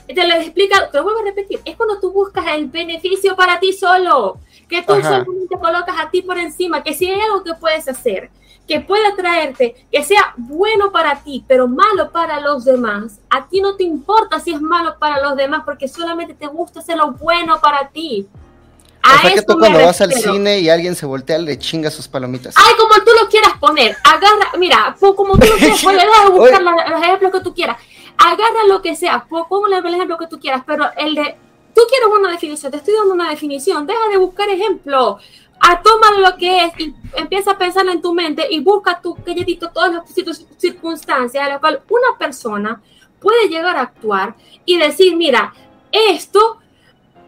Te lo explica, te lo vuelvo a repetir, es cuando tú buscas el beneficio para ti solo, que tú Ajá. solamente colocas a ti por encima, que si hay algo que puedes hacer, que pueda traerte, que sea bueno para ti, pero malo para los demás, a ti no te importa si es malo para los demás, porque solamente te gusta hacer lo bueno para ti. A O sea que tú cuando vas al cine y alguien se voltea, le chinga sus palomitas. Ay, como tú lo quieras poner, agarra, mira, como tú lo quieras, voy a buscar la- los ejemplos que tú quieras. Agarra lo que sea, po- ponle el ejemplo que tú quieras, pero el de, tú quieres una definición, te estoy dando una definición, deja de buscar ejemplos. A toma lo que es y empieza a pensar en tu mente y busca tu calladito todas las circunstancias en las cuales una persona puede llegar a actuar y decir, mira, esto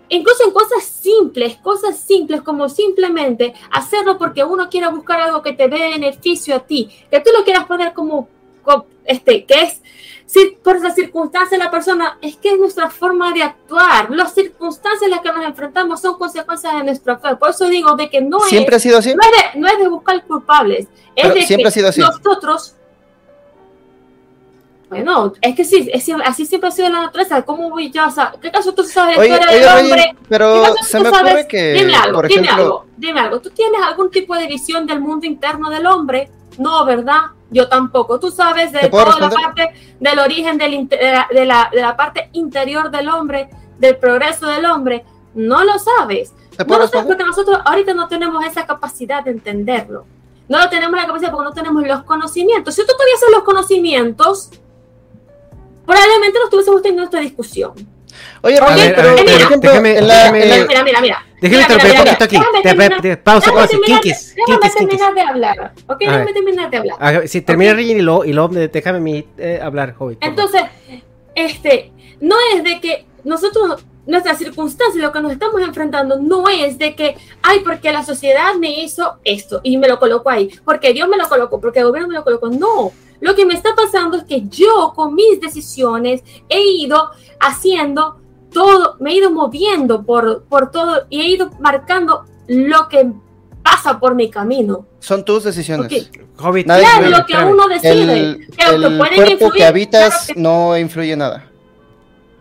incluso en cosas simples, cosas simples como simplemente hacerlo porque uno quiere buscar algo que te dé beneficio a ti, que tú lo quieras poner como, como este, que es si por esa circunstancia la persona, es que es nuestra forma de actuar. Las circunstancias en las que nos enfrentamos son consecuencias de nuestra fe. Por eso digo de que no ¿Siempre es. ha sido así? No es de, no es de buscar culpables. Es Pero de siempre que ha sido así. nosotros. Bueno, es que sí, es, así siempre ha sido la naturaleza. ¿Cómo voy yo? O sea, ¿qué caso tú sabes Oye, historia oye, del hombre? pero ¿Qué caso se tú me sabes? ocurre que, Dime algo, por dime ejemplo- algo, dime algo. ¿Tú tienes algún tipo de visión del mundo interno del hombre? No, ¿verdad? Yo tampoco. Tú sabes de ¿Te puedo toda la parte del origen del de, la, de, la, de la parte interior del hombre, del progreso del hombre. No lo sabes. ¿Te No lo sabes porque nosotros ahorita no tenemos esa capacidad de entenderlo. No lo tenemos la capacidad porque no tenemos los conocimientos. Si tú tuvieses los conocimientos, probablemente no estuviésemos teniendo esta discusión. Oye, ver, pero ver, déjame- déjame- Mira, mira, mira. Déjeme Mira, interrumpir un poquito aquí. Déjame Te- terminar- te- pausa, déjame pausa. terminar- Kinkis, Déjame terminar de hablar. Ok, déjame terminar de hablar. Si termina Ok. Regina y luego, y luego déjame mí eh, hablar, Hobbit. Entonces, este, no es de que nosotros, nuestras circunstancias, lo que nos estamos enfrentando, no es de que, ay, porque la sociedad me hizo esto y me lo colocó ahí, porque Dios me lo colocó, porque el gobierno me lo colocó. No, lo que me está pasando es que yo con mis decisiones he ido haciendo todo, me he ido moviendo por, por todo y he ido marcando lo que pasa por mi camino. son tus decisiones. Ok. Hobbit, Nadie Claro, influye. lo que uno decide. El, que el pueden cuerpo influir, que habitas claro que- no influye nada.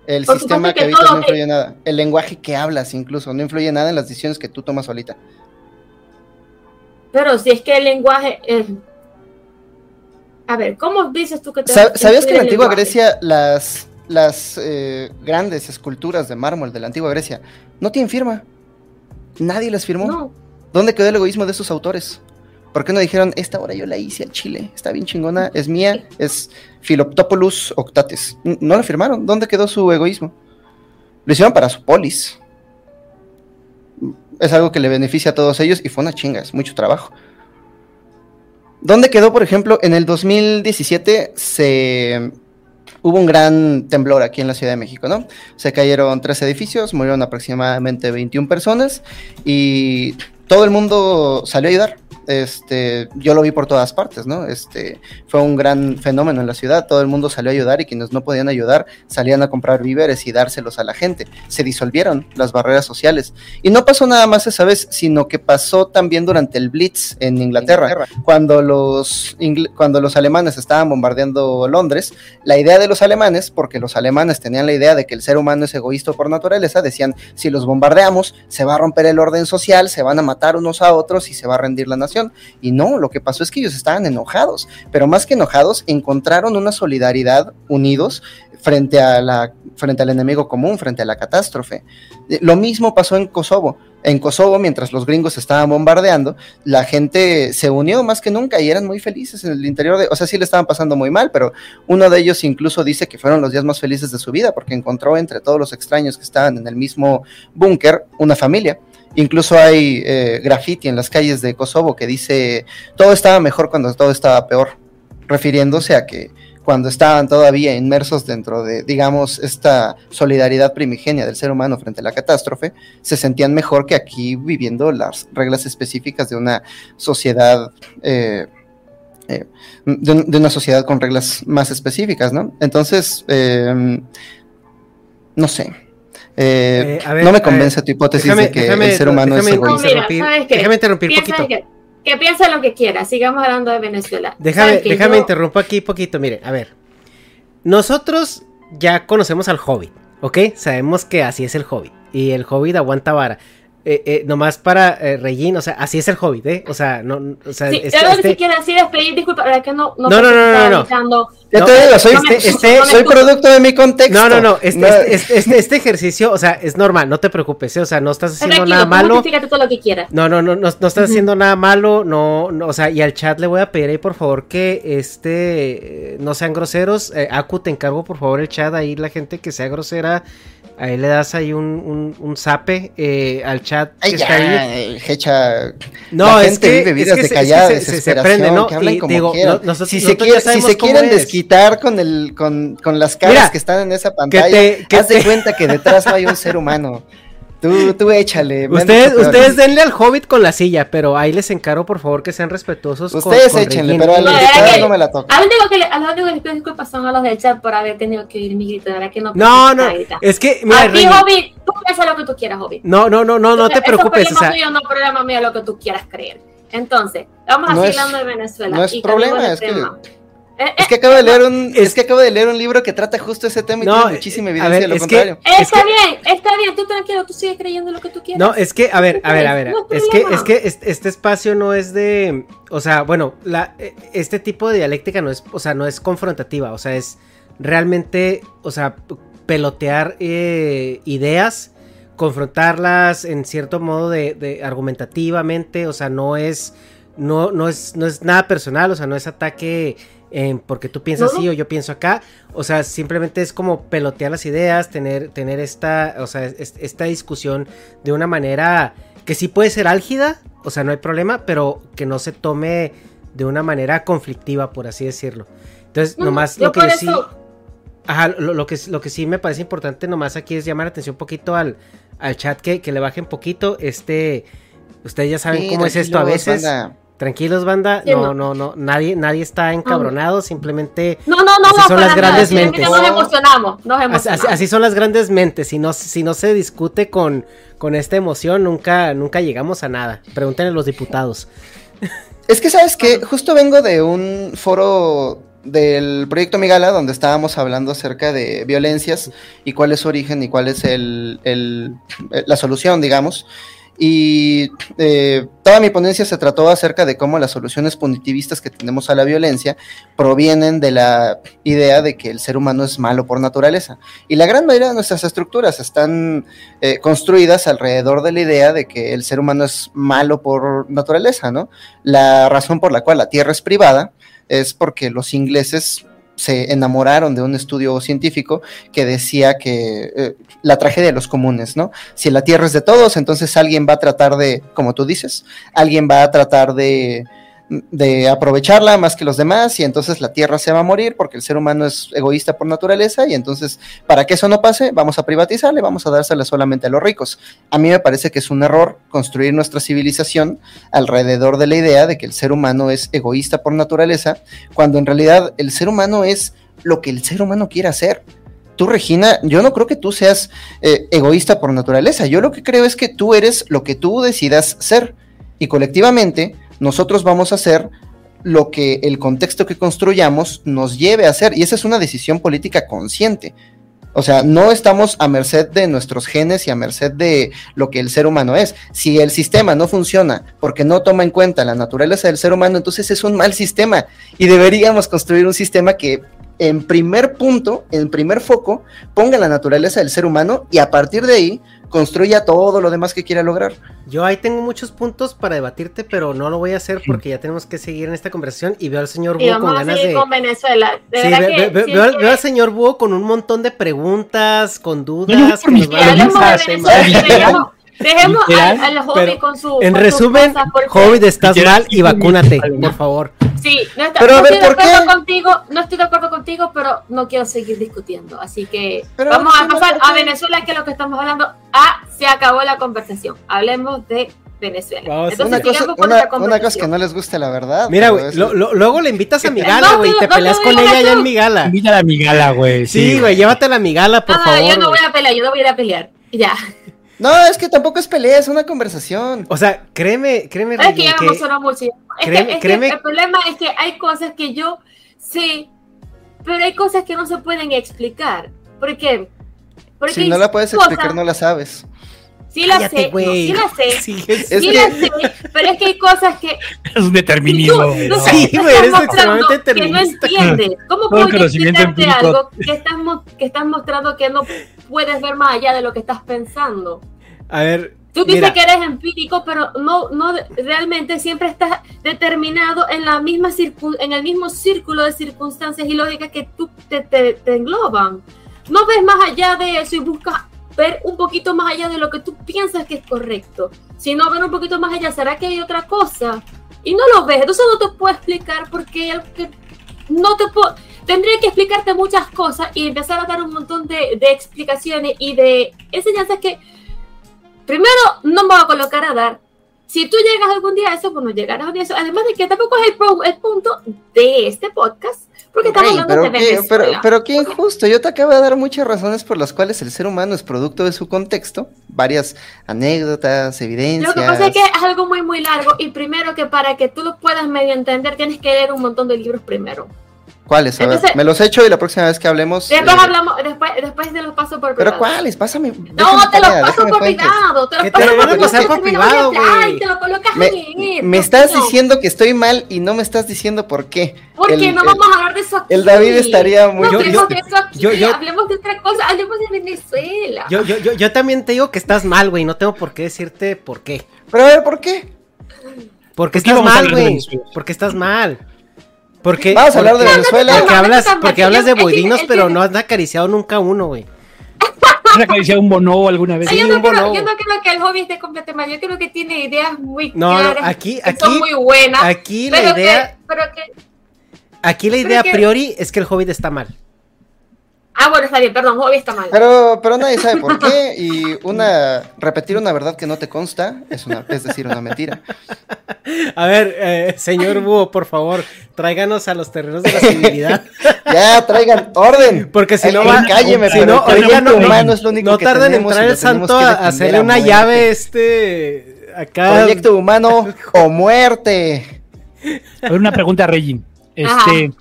El Por sistema que, que habitas no influye nada. El lenguaje que hablas incluso no influye nada en las decisiones que tú tomas solita. Pero si es que el lenguaje es... A ver, ¿cómo dices tú que te... Sa- ¿Sabías que en la antigua lenguaje? Grecia las, las eh, grandes esculturas de mármol de la antigua Grecia no tienen firma? Nadie las firmó. No, ¿Dónde quedó el egoísmo de esos autores? ¿Por qué no dijeron, esta obra yo la hice al Chile, está bien chingona, es mía, es Philoptopolis Octates? No la firmaron, ¿dónde quedó su egoísmo? Lo hicieron para su polis. Es algo que le beneficia a todos ellos y fue una chinga, es mucho trabajo. ¿Dónde quedó, por ejemplo, en el 2017 se hubo un gran temblor aquí en la Ciudad de México, ¿no? Se cayeron tres edificios, murieron aproximadamente 21 personas y todo el mundo salió a ayudar. Este, yo lo vi por todas partes, ¿no? Este, fue un gran fenómeno en la ciudad, todo el mundo salió a ayudar y quienes no podían ayudar salían a comprar víveres y dárselos a la gente. Se disolvieron las barreras sociales. Y no pasó nada más esa vez, sino que pasó también durante el Blitz en Inglaterra, cuando los, ingl- cuando los alemanes estaban bombardeando Londres, la idea de los alemanes, porque los alemanes tenían la idea de que el ser humano es egoísta por naturaleza, decían, si los bombardeamos, se va a romper el orden social, se van a matar unos a otros y se va a rendir la nación. Y no, lo que pasó es que ellos estaban enojados, pero más que enojados, encontraron una solidaridad unidos frente, a la, frente al enemigo común, frente a la catástrofe. Eh, Lo mismo pasó en Kosovo. En Kosovo, mientras los gringos estaban bombardeando, la gente se unió más que nunca y eran muy felices en el interior de, o sea, sí le estaban pasando muy mal, pero uno de ellos incluso dice que fueron los días más felices de su vida porque encontró entre todos los extraños que estaban en el mismo búnker una familia. Incluso hay eh, graffiti en las calles de Kosovo que dice todo estaba mejor cuando todo estaba peor, refiriéndose a que cuando estaban todavía inmersos dentro de, digamos, esta solidaridad primigenia del ser humano frente a la catástrofe, se sentían mejor que aquí viviendo las reglas específicas de una sociedad, eh, eh, de, de una sociedad con reglas más específicas, ¿no? Entonces, eh, no sé. Eh, Eh, a ver, no me a convence ver, tu hipótesis déjame- de que déjame- el ser humano déjame es No, egoísta. mira, interrumpir- ¿sabes qué? déjame interrumpir Piensa poquito. Que, que piensa lo que quiera. Sigamos hablando de Venezuela. Déjame, déjame Yo- interrumpo aquí poquito. Mire, a ver. Nosotros ya conocemos al Hobbit, ¿ok? Sabemos que así es el Hobbit. Y el Hobbit aguanta vara. Eh, eh, nomás para eh, o sea, así es el Hobbit, ¿eh? O sea, no, o sea, Sí, este- yo lo que este- sí quiero decir es pedir disculpas, verdad que no, No, no, no, no, no, no. No, te digo, soy, este- escucho, este- soy producto de mi contexto. No, no, no, este, No. este, este- este- este ejercicio, o sea, es normal, no te preocupes, ¿eh? o sea, no estás haciendo Tranquilo, nada malo. justifícate todo lo que quieras. No, no, no, no, no estás haciendo nada malo, no, no, o sea, y al chat le voy a pedir ahí por favor que este, eh, no sean groseros, eh, Aku te encargo por favor el chat ahí, la gente que sea grosera, ahí le das ahí un, un, un zape eh, al chat que Ay, está ahí. ya, Hecha. No, la es gente que- vive es vidas que de se- es que callada se- se- prende, ¿no? que hablan Y como digo, quieran. no- nosotros- si se, quiere- ya si se quieren es. desquitar con el con, con las caras Mira, que están en esa pantalla, te- que haz de te- cuenta que detrás no hay un ser humano. Tú, tú échale. Ustedes, ustedes denle al hobbit con la silla, pero ahí les encargo por favor que sean respetuosos. con- Ustedes con échenle, pero a la No, que- no me la toca. A los únicos que le, a los únicos que les pido disculpas son a los del chat por haber tenido que oír mi grito. De verdad que no. No, no, grita. es que, mira, a ti, Hobbit, tú piensa lo que tú quieras, Hobbit. No, no, no, no, no te Eso es preocupes, o sea, tuyo, no problema mío, lo que tú quieras creer. Entonces, vamos a No seguir es- hablando de Venezuela. no es y problema, es que- tema. Eh, Es eh, que acabo de leer un, es, que acabo de leer un libro que trata justo ese tema y No, tiene muchísima evidencia ver, de lo es que- contrario. es está que- bien, está bien, tú tranquilo, tú sigues creyendo lo que tú quieras. No, es que, a ver, a ver, a ver. No Es que, es que este, este espacio no es de. O sea, bueno, la, eh, este tipo de dialéctica no es, o sea, no es confrontativa. O sea, es realmente, o sea, pelotear eh, ideas, confrontarlas en cierto modo de, de argumentativamente. O sea, no es. No, no es, no es nada personal, o sea, no es ataque eh, porque tú piensas No, no. así o yo pienso acá. O sea, simplemente es como pelotear las ideas, tener, tener esta, o sea, es- esta discusión de una manera que sí puede ser álgida, o sea, no hay problema, pero que no se tome de una manera conflictiva, por así decirlo. Entonces, No, nomás lo que yo sí. Ajá, lo, lo que, lo que sí me parece importante nomás aquí es llamar la atención un poquito al, al chat, que, que le bajen poquito. Este, ustedes ya saben Sí, cómo es esto a veces. banda. Tranquilos, banda. Sí, no, no. no, no. Nadie, nadie está encabronado. Simplemente. No, no, no, así no, son las nada, grandes mentes. Nos emocionamos, nos Así, emocionamos. así- así son las grandes mentes. Si no, si no se discute con, con esta emoción, nunca, nunca llegamos a nada. Pregúntenle a los diputados. Es que, ¿sabes que Justo vengo de un foro del proyecto Migala donde estábamos hablando acerca de violencias y cuál es su origen y cuál es el, el- la solución, digamos. Y eh, toda mi ponencia se trató acerca de cómo las soluciones punitivistas que tenemos a la violencia provienen de la idea de que el ser humano es malo por naturaleza. Y la gran mayoría de nuestras estructuras están eh, construidas alrededor de la idea de que el ser humano es malo por naturaleza, ¿no? La razón por la cual la tierra es privada es porque los ingleses se enamoraron de un estudio científico que decía que eh, la tragedia de los comunes, ¿no? Si la tierra es de todos, entonces alguien va a tratar de, como tú dices, alguien va a tratar de, de aprovecharla más que los demás y entonces la tierra se va a morir porque el ser humano es egoísta por naturaleza y entonces para que eso no pase vamos a privatizarle, vamos a dársela solamente a los ricos. A mí me parece que es un error construir nuestra civilización alrededor de la idea de que el ser humano es egoísta por naturaleza, cuando en realidad el ser humano es lo que el ser humano quiere hacer. Tú, Regina, yo no creo que tú seas eh, egoísta por naturaleza. Yo lo que creo es que tú eres lo que tú decidas ser. Y colectivamente, nosotros vamos a hacer lo que el contexto que construyamos nos lleve a hacer. Y esa es una decisión política consciente. O sea, no estamos a merced de nuestros genes y a merced de lo que el ser humano es. Si el sistema no funciona porque no toma en cuenta la naturaleza del ser humano, entonces es un mal sistema y deberíamos construir un sistema que en primer punto, en primer foco, ponga la naturaleza del ser humano y a partir de ahí construya todo lo demás que quiera lograr. Yo ahí tengo muchos puntos para debatirte, pero no lo voy a hacer porque ya tenemos que seguir en esta conversación y veo al señor Búho con ganas de... con Venezuela. De Sí, verdad ve- que, ve- si veo, es que- veo al señor Búho con un montón de preguntas, con no, dudas. de dar Venezuela, temas. dejemos, al, hobby pero con su. En con resumen, Hobbit, estás mal y vacúnate, por favor. Sí, no, está- Pero no a ver, estoy de ¿por acuerdo qué? contigo, no estoy de acuerdo contigo, pero no quiero seguir discutiendo. Así que Pero vamos a no, pasar ¿por a? Venezuela, que es lo que estamos hablando. Ah, se acabó la conversación. Hablemos de Venezuela. Vamos, Entonces, Una cosa, con una, una cosa que no les guste la verdad. Mira, güey, es- lo- lo- luego le invitas a mi No, gala, güey, y no, te no peleas con ella allá en mi gala. Invita a la migala, güey. Sí, güey, llévatela a mi gala, por Ah, favor. yo no voy a pelear, yo no voy a ir a pelear. Ya. No, es que tampoco es pelea, es una conversación. O sea, créeme, créeme, Es que ya me que- emocionó mucho. Es, créeme- que, es que el problema es que hay cosas que yo sé, pero hay cosas que no se pueden explicar. ¿Por qué? Porque Si no la puedes cosas- explicar, no la sabes. Sí la Cállate, sé, no, güey. sí la sé. Sí, es- Es sí que- la sé, pero es que hay cosas que Es un determinismo. tú, no. Sí, estás güey, eres mostrando extremadamente que no determinista. entiendes. ¿Cómo conocimiento explicarte algo que estás, que estás mostrando que no puedes ver más allá de lo que estás pensando? A ver, Tú dices mira, que eres empírico, pero no, no realmente siempre estás determinado en la misma circun- en el mismo círculo de circunstancias y lógicas que tú te, te- te engloban. No ves más allá de eso y buscas ver un poquito más allá de lo que tú piensas que es correcto. Si no ver un poquito más allá, ¿será que hay otra cosa? Y no lo ves, entonces no te puedo explicar algo que no te puedo. Tendría que explicarte muchas cosas y empezar a dar un montón de, de explicaciones y de enseñanzas que primero no me voy a colocar a dar. Si tú llegas algún día a eso, pues no llegarás a eso. Además de que tampoco es el, pro- el punto de este podcast, porque estamos hablando pero, de qué, pero, pero qué injusto. Yo te acabo de dar muchas razones por las cuales el ser humano es producto de su contexto. Varias anécdotas, evidencias. Lo que pasa es que es algo muy, muy largo y primero que para que tú lo puedas medio entender tienes que leer un montón de libros primero. ¿Cuáles? A ver, Entonces- me los echo y la próxima vez que hablemos. Después eh, hablamos, después, después te los paso por ¿Pero cuáles? Pásame. No, te los paso por privado. Te los paso por pasar privado, de hablar güey. y te lo colocas Me, ahí. me estás diciendo que estoy mal y no me estás diciendo por qué. Porque El- no el- vamos a hablar de eso aquí. el David estaría muy No hablemos triste. de eso aquí. Yo- yo- Hablemos de otra cosa. Hablemos de Venezuela. Yo, yo, yo, yo también te digo que estás mal, güey. No tengo por qué decirte por qué. Pero a ver, ¿por qué? Porque estás mal, güey. Porque estás mal. Porque, Vamos a hablar de Venezuela. Porque No, no, hablas, no, no, porque no, hablas de boidinos, pero no has acariciado nunca uno, güey. ¿Has acariciado un bonobo alguna vez? Ay, yo, Sí, no un creo, bonobo. yo no creo que el hobby esté completamente mal. Yo creo que tiene ideas muy No, no, claras. aquí- que aquí- son muy buenas. aquí la pero que- idea- pero que. Aquí la idea a que- priori es que el Hobbit está mal. Ah, bueno, está bien, perdón, hobby está mal. Pero, pero nadie sabe por qué. Y una repetir una verdad que no te consta es, una, es decir una mentira. A ver, eh, señor Búho, por favor, tráiganos a los terrenos de la civilidad. Ya, traigan orden. Porque si no va. cálleme, si pero no, el cuerpo no, humano es lo único no que tarda en entrar el santo a hacerle a una muerte. llave, este. Acá. Proyecto humano o muerte. A ver, una pregunta, Regin. Este,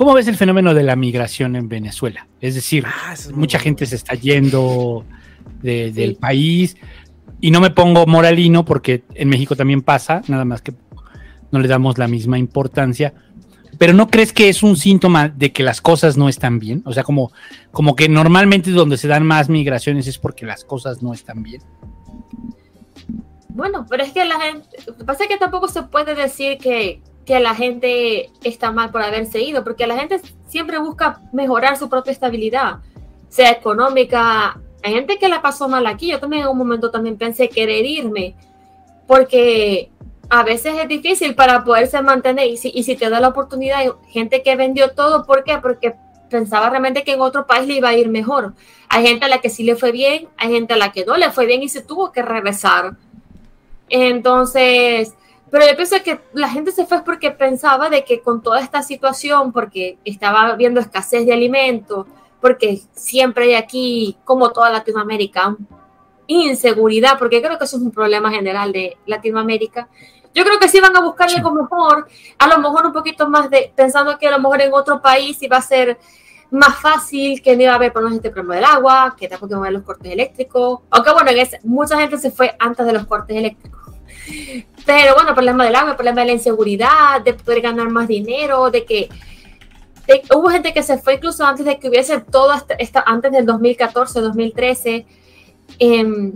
¿Cómo ves el fenómeno de la migración en Venezuela? Es decir, Ah, es mucha bueno. gente se está yendo de- del país y no me pongo moralino porque en México también pasa, nada más que no le damos la misma importancia. Pero ¿no crees que es un síntoma de que las cosas no están bien? O sea, como, como que normalmente donde se dan más migraciones es porque las cosas no están bien. Bueno, pero es que la gente, lo que pasa es que tampoco se puede decir que, que la gente está mal por haberse ido, porque la gente siempre busca mejorar su propia estabilidad, sea económica. Hay gente que la pasó mal aquí, yo también en un momento también pensé querer irme, porque a veces es difícil para poderse mantener y si, y si te da la oportunidad, gente que vendió todo, ¿por qué? Porque pensaba realmente que en otro país le iba a ir mejor. Hay gente a la que sí le fue bien, hay gente a la que no le fue bien y se tuvo que regresar. Entonces, pero yo pienso que la gente se fue porque pensaba de que con toda esta situación, porque estaba habiendo escasez de alimentos, porque siempre hay aquí, como toda Latinoamérica, inseguridad, porque creo que eso es un problema general de Latinoamérica. Yo creo que sí van a buscar algo mejor, a lo mejor un poquito más de, pensando que a lo mejor en otro país iba a ser más fácil, que no iba a haber ejemplo, este problema del agua, que tampoco iba a haber los cortes eléctricos. Aunque bueno, en ese- mucha gente se fue antes de los cortes eléctricos. Pero bueno, problema del agua, problema de la inseguridad, de poder ganar más dinero, de que hubo gente que se fue incluso antes de que hubiese todo esta- antes del 2014, 2013. em,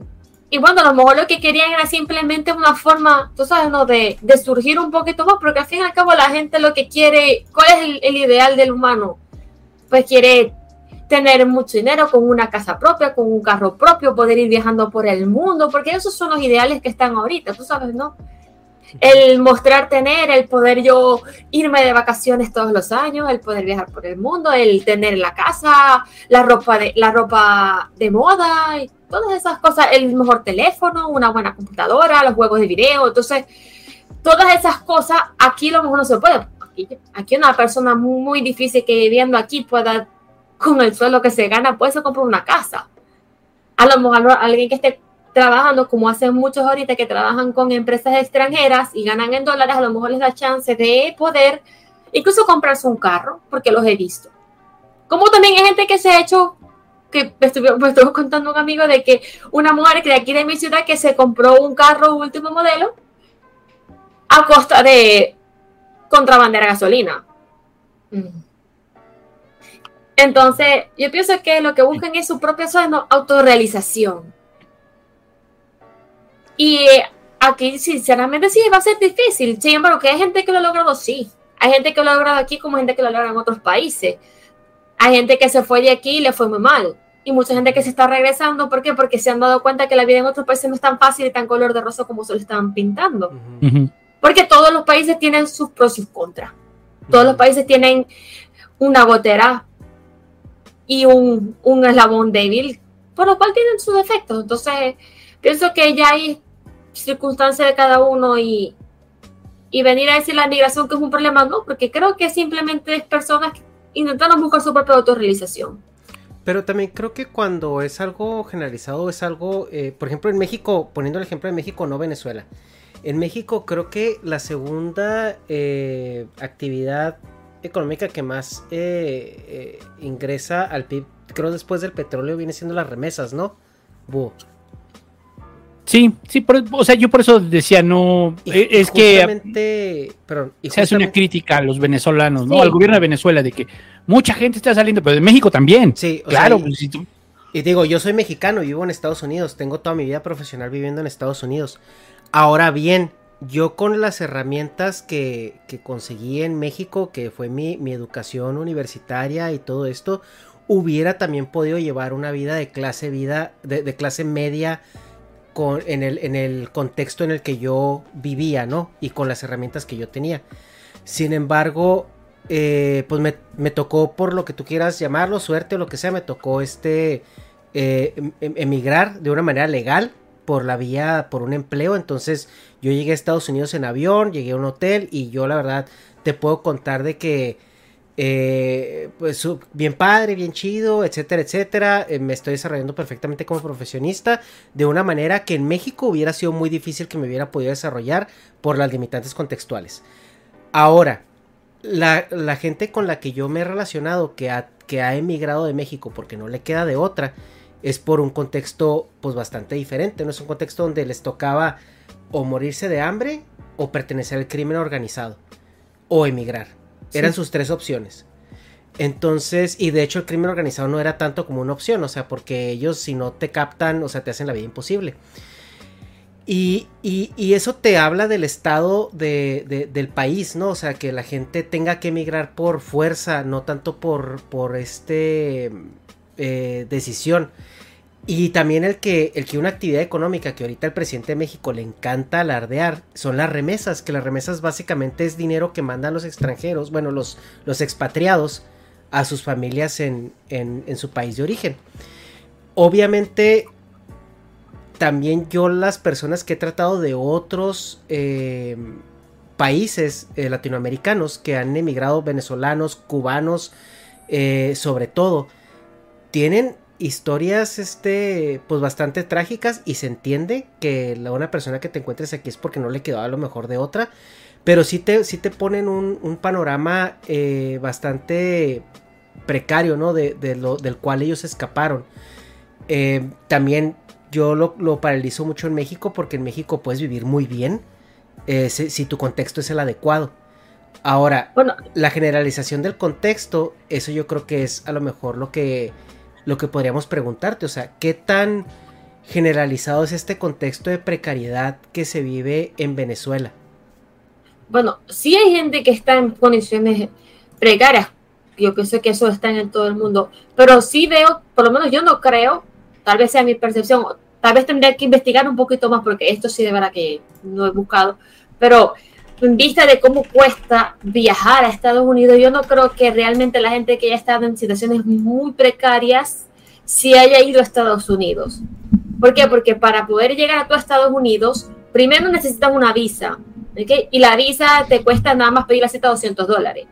y bueno, a lo mejor lo que querían era simplemente una forma, tú sabes, ¿no? de, de surgir un poquito más, porque al fin y al cabo la gente lo que quiere, ¿cuál es el, el ideal del humano? Pues quiere tener mucho dinero, con una casa propia, con un carro propio, poder ir viajando por el mundo, porque esos son los ideales que están ahorita, tú sabes, ¿no? El mostrar tener, el poder yo irme de vacaciones todos los años, el poder viajar por el mundo, el tener la casa, la ropa de, la ropa de moda, y todas esas cosas, el mejor teléfono, una buena computadora, los juegos de video, entonces todas esas cosas aquí lo mejor no se puede. Aquí, aquí una persona muy, difícil que viviendo aquí pueda con el suelo que se gana, puede comprar una casa. A lo mejor alguien que esté trabajando, como hacen muchos ahorita que trabajan con empresas extranjeras y ganan en dólares, a lo mejor les da chance de poder incluso comprarse un carro, porque los he visto. Como también hay gente que se ha hecho, que me estuvo, contando un amigo de que una mujer que de aquí de mi ciudad que se compró un carro último modelo a costa de contrabandear gasolina. Mm. Entonces, yo pienso que lo que buscan es su propia autorrealización. Y aquí, sinceramente, sí, va a ser difícil. Sin embargo, que hay gente que lo ha logrado, sí. Hay gente que lo ha logrado aquí como gente que lo logra en otros países. Hay gente que se fue de aquí y le fue muy mal. Y mucha gente que se está regresando, ¿por qué? Porque se han dado cuenta que la vida en otros países no es tan fácil y tan color de rosa como se lo están pintando. Porque todos los países tienen sus pros y sus contras. Todos los países tienen una gotera y un, un eslabón débil, por lo cual tienen sus defectos. Entonces, pienso que ya hay circunstancias de cada uno y, y venir a decir la migración que es un problema, no, porque creo que simplemente es personas intentando buscar su propia autorrealización. Pero también creo que cuando es algo generalizado, es algo, eh, por ejemplo, en México, poniendo el ejemplo de México, no Venezuela. En México creo que la segunda eh, actividad económica que más eh, ingresa al PIB, creo después del petróleo, viene siendo las remesas, ¿no? Sí, sí, o sea, yo por eso decía, no, es que perdón, se hace una crítica a los venezolanos, ¿no? Al gobierno de Venezuela de que mucha gente está saliendo, pero de México también. Sí, claro. Pues, y, digo, yo soy mexicano, vivo en Estados Unidos, tengo toda mi vida profesional viviendo en Estados Unidos. Ahora bien, yo con las herramientas que, conseguí en México, que fue mi, educación universitaria y todo esto, hubiera también podido llevar una vida de clase vida, de, clase media en, el, en el contexto en el que yo vivía, ¿no? Y con las herramientas que yo tenía. Sin embargo, eh, pues me, tocó por lo que tú quieras llamarlo, suerte o lo que sea, me tocó este eh, em, em, emigrar de una manera legal por la vía, por un empleo. Entonces yo llegué a Estados Unidos en avión, llegué a un hotel y yo la verdad te puedo contar de que eh, pues bien padre, bien chido, etcétera, etcétera. me estoy desarrollando perfectamente como profesionista de una manera que en México hubiera sido muy difícil que me hubiera podido desarrollar por las limitantes contextuales. Ahora, la, gente con la que yo me he relacionado que ha, que ha emigrado de México porque no le queda de otra es por un contexto pues bastante diferente, no es un contexto donde les tocaba o morirse de hambre o pertenecer al crimen organizado o emigrar. Eran sus tres opciones. Entonces, y de hecho el crimen organizado no era tanto como una opción, o sea, porque ellos si no te captan, o sea, te hacen la vida imposible. Y, eso te habla del estado del país, ¿no? O sea, que la gente tenga que emigrar por fuerza, no tanto por, por este eh, decisión. Y también el que, el que una actividad económica que ahorita el presidente de México le encanta alardear son las remesas, que las remesas básicamente es dinero que mandan los extranjeros, bueno, los, los expatriados a sus familias en, en su país de origen. Obviamente también yo las personas que he tratado de otros eh, países eh, latinoamericanos que han emigrado, venezolanos, cubanos, eh, sobre todo, tienen historias este pues bastante trágicas y se entiende que la una persona que te encuentres aquí es porque no le quedó a lo mejor de otra pero sí te, te ponen un, panorama bastante precario no de, lo, del cual ellos escaparon. También yo lo, paralizo mucho en México porque en México puedes vivir muy bien eh, si, tu contexto es el adecuado. Ahora, bueno, la generalización del contexto, eso yo creo que es a lo mejor lo que, lo que podríamos preguntarte. O sea, ¿qué tan generalizado es este contexto de precariedad que se vive en Venezuela? Bueno, sí hay gente que está en condiciones precarias. Yo pienso que eso está en todo el mundo. Pero sí veo, por lo menos yo no creo, tal vez sea mi percepción, Tal vez tendría que investigar un poquito más porque esto sí de verdad que no he buscado. Pero en vista de cómo cuesta viajar a Estados Unidos, yo no creo que realmente la gente que haya estado en situaciones muy precarias si haya ido a Estados Unidos. ¿Por qué? Porque para poder llegar a, a Estados Unidos, primero necesitas una visa. Y la visa te cuesta nada más pedir la cita 200 dólares.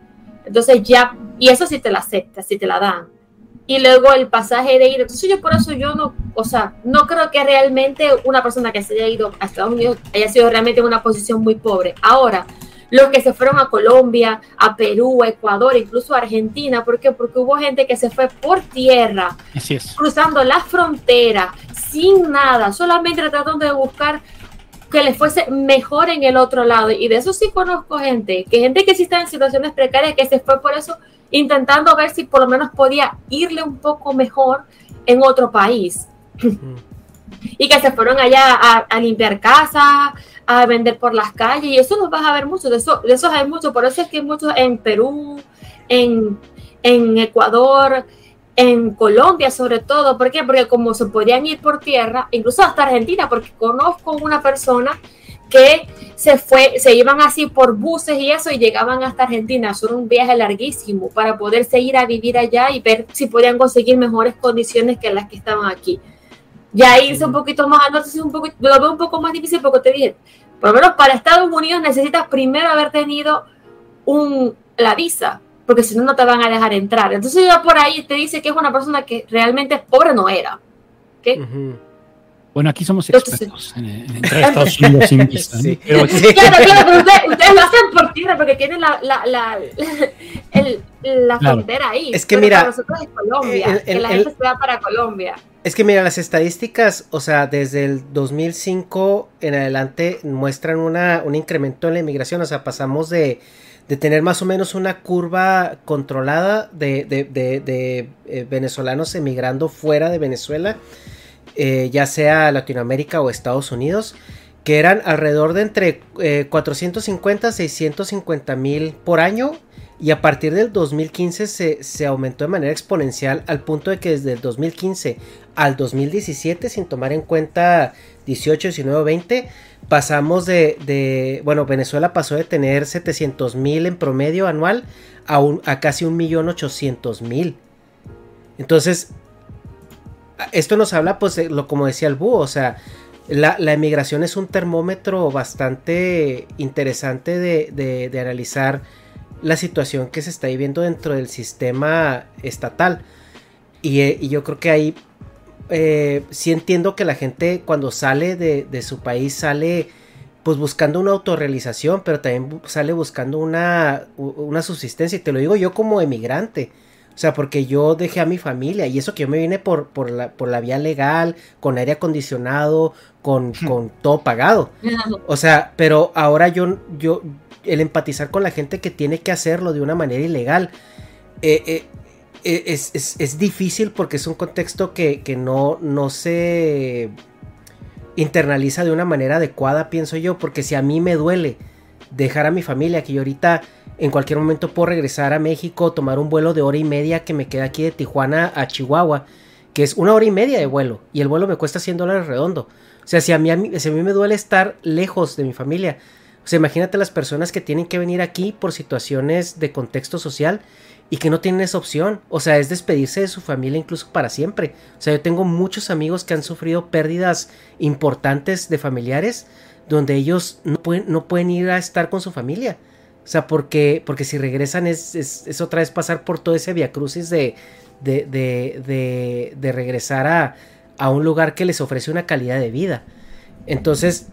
Entonces ya, y eso sí te la aceptas, si te la dan y luego el pasaje de ir. Entonces yo por eso yo no, o sea, no creo que realmente una persona que se haya ido a Estados Unidos haya sido realmente en una posición muy pobre. Ahora, los que se fueron a Colombia, a Perú, a Ecuador, incluso a Argentina, ¿por qué? Porque hubo gente que se fue por tierra, cruzando la frontera, sin nada, solamente tratando de buscar que les fuese mejor en el otro lado. Y de eso sí conozco gente, que gente que sí está en situaciones precarias, que se fue por eso intentando ver si por lo menos podía irle un poco mejor en otro país. y que se fueron allá a, limpiar casas, a vender por las calles, y eso nos vas a ver mucho, de eso, de eso hay mucho, por eso es que hay muchos en Perú, en, en Ecuador, en Colombia sobre todo, ¿por qué? Porque como se podían ir por tierra, incluso hasta Argentina, porque conozco una persona que se fue, se iban así por buses y eso y llegaban hasta Argentina. Eso un viaje larguísimo para poder seguir a vivir allá y ver si podían conseguir mejores condiciones que las que estaban aquí. Ya irse un poquito más al norte es un poco, lo veo un poco más difícil porque te dije, por lo menos para Estados Unidos necesitas primero haber tenido un, la visa, porque si no, no te van a dejar entrar. Entonces ya por ahí te dice que es una persona que realmente pobre no era. ¿okay? Bueno, aquí somos expertos en, en entrar a Estados Unidos sin visa. ¿no? Pero- Claro, claro, pero ustedes, ustedes lo hacen por tierra porque tienen la, la, la, el- la Claro. frontera ahí. Es que Pero mira, para nosotros es Colombia, el- que la el- gente se va para Colombia. Es que mira, las estadísticas, o sea, desde el 2005 en adelante muestran una, un incremento en la inmigración, o sea, pasamos de, de tener más o menos una curva controlada de, de- de- de, eh, venezolanos emigrando fuera de Venezuela, eh, ya sea Latinoamérica o Estados Unidos, que eran alrededor de entre eh, 450 a 650 mil por año. Y a partir del 2015 se, se aumentó de manera exponencial al punto de que desde el 2015 al 2017, sin tomar en cuenta 18, 19, 20, pasamos de, de- bueno, Venezuela pasó de tener 700 mil en promedio anual a, un- a casi 1.800.000. Entonces, esto nos habla, pues, de lo como decía el búho, o sea, la, la emigración es un termómetro bastante interesante de, de- analizar la situación que se está viviendo dentro del sistema estatal. Y, eh, y yo creo que ahí eh, sí entiendo que la gente cuando sale de, de su país sale pues buscando una autorrealización, pero también sale buscando una, una subsistencia. Y te lo digo yo como emigrante. O sea, porque yo dejé a mi familia y eso que yo me vine por, por, la, por la vía legal, con aire acondicionado, con, con todo pagado. O sea, pero ahora yo, yo, el empatizar con la gente que tiene que hacerlo de una manera ilegal, eh, eh, eh, es, es- es difícil porque es un contexto que, que no, no se internaliza de una manera adecuada, pienso yo, porque si a mí me duele dejar a mi familia, que yo ahorita en cualquier momento puedo regresar a México, tomar un vuelo de hora y media que me queda aquí de Tijuana a Chihuahua, que es una hora y media de vuelo, y el vuelo me cuesta 100 dólares redondo. O sea, si a mí, a mí- si a mí me duele estar lejos de mi familia, o sea, imagínate las personas que tienen que venir aquí por situaciones de contexto social y que no tienen esa opción. O sea, es despedirse de su familia incluso para siempre. O sea, yo tengo muchos amigos que han sufrido pérdidas importantes de familiares donde ellos no pueden, no pueden ir a estar con su familia. O sea, porque, porque si regresan es, es, es otra vez pasar por todo ese viacrucis de, de, de, de, de regresar a, a un lugar que les ofrece una calidad de vida. Entonces,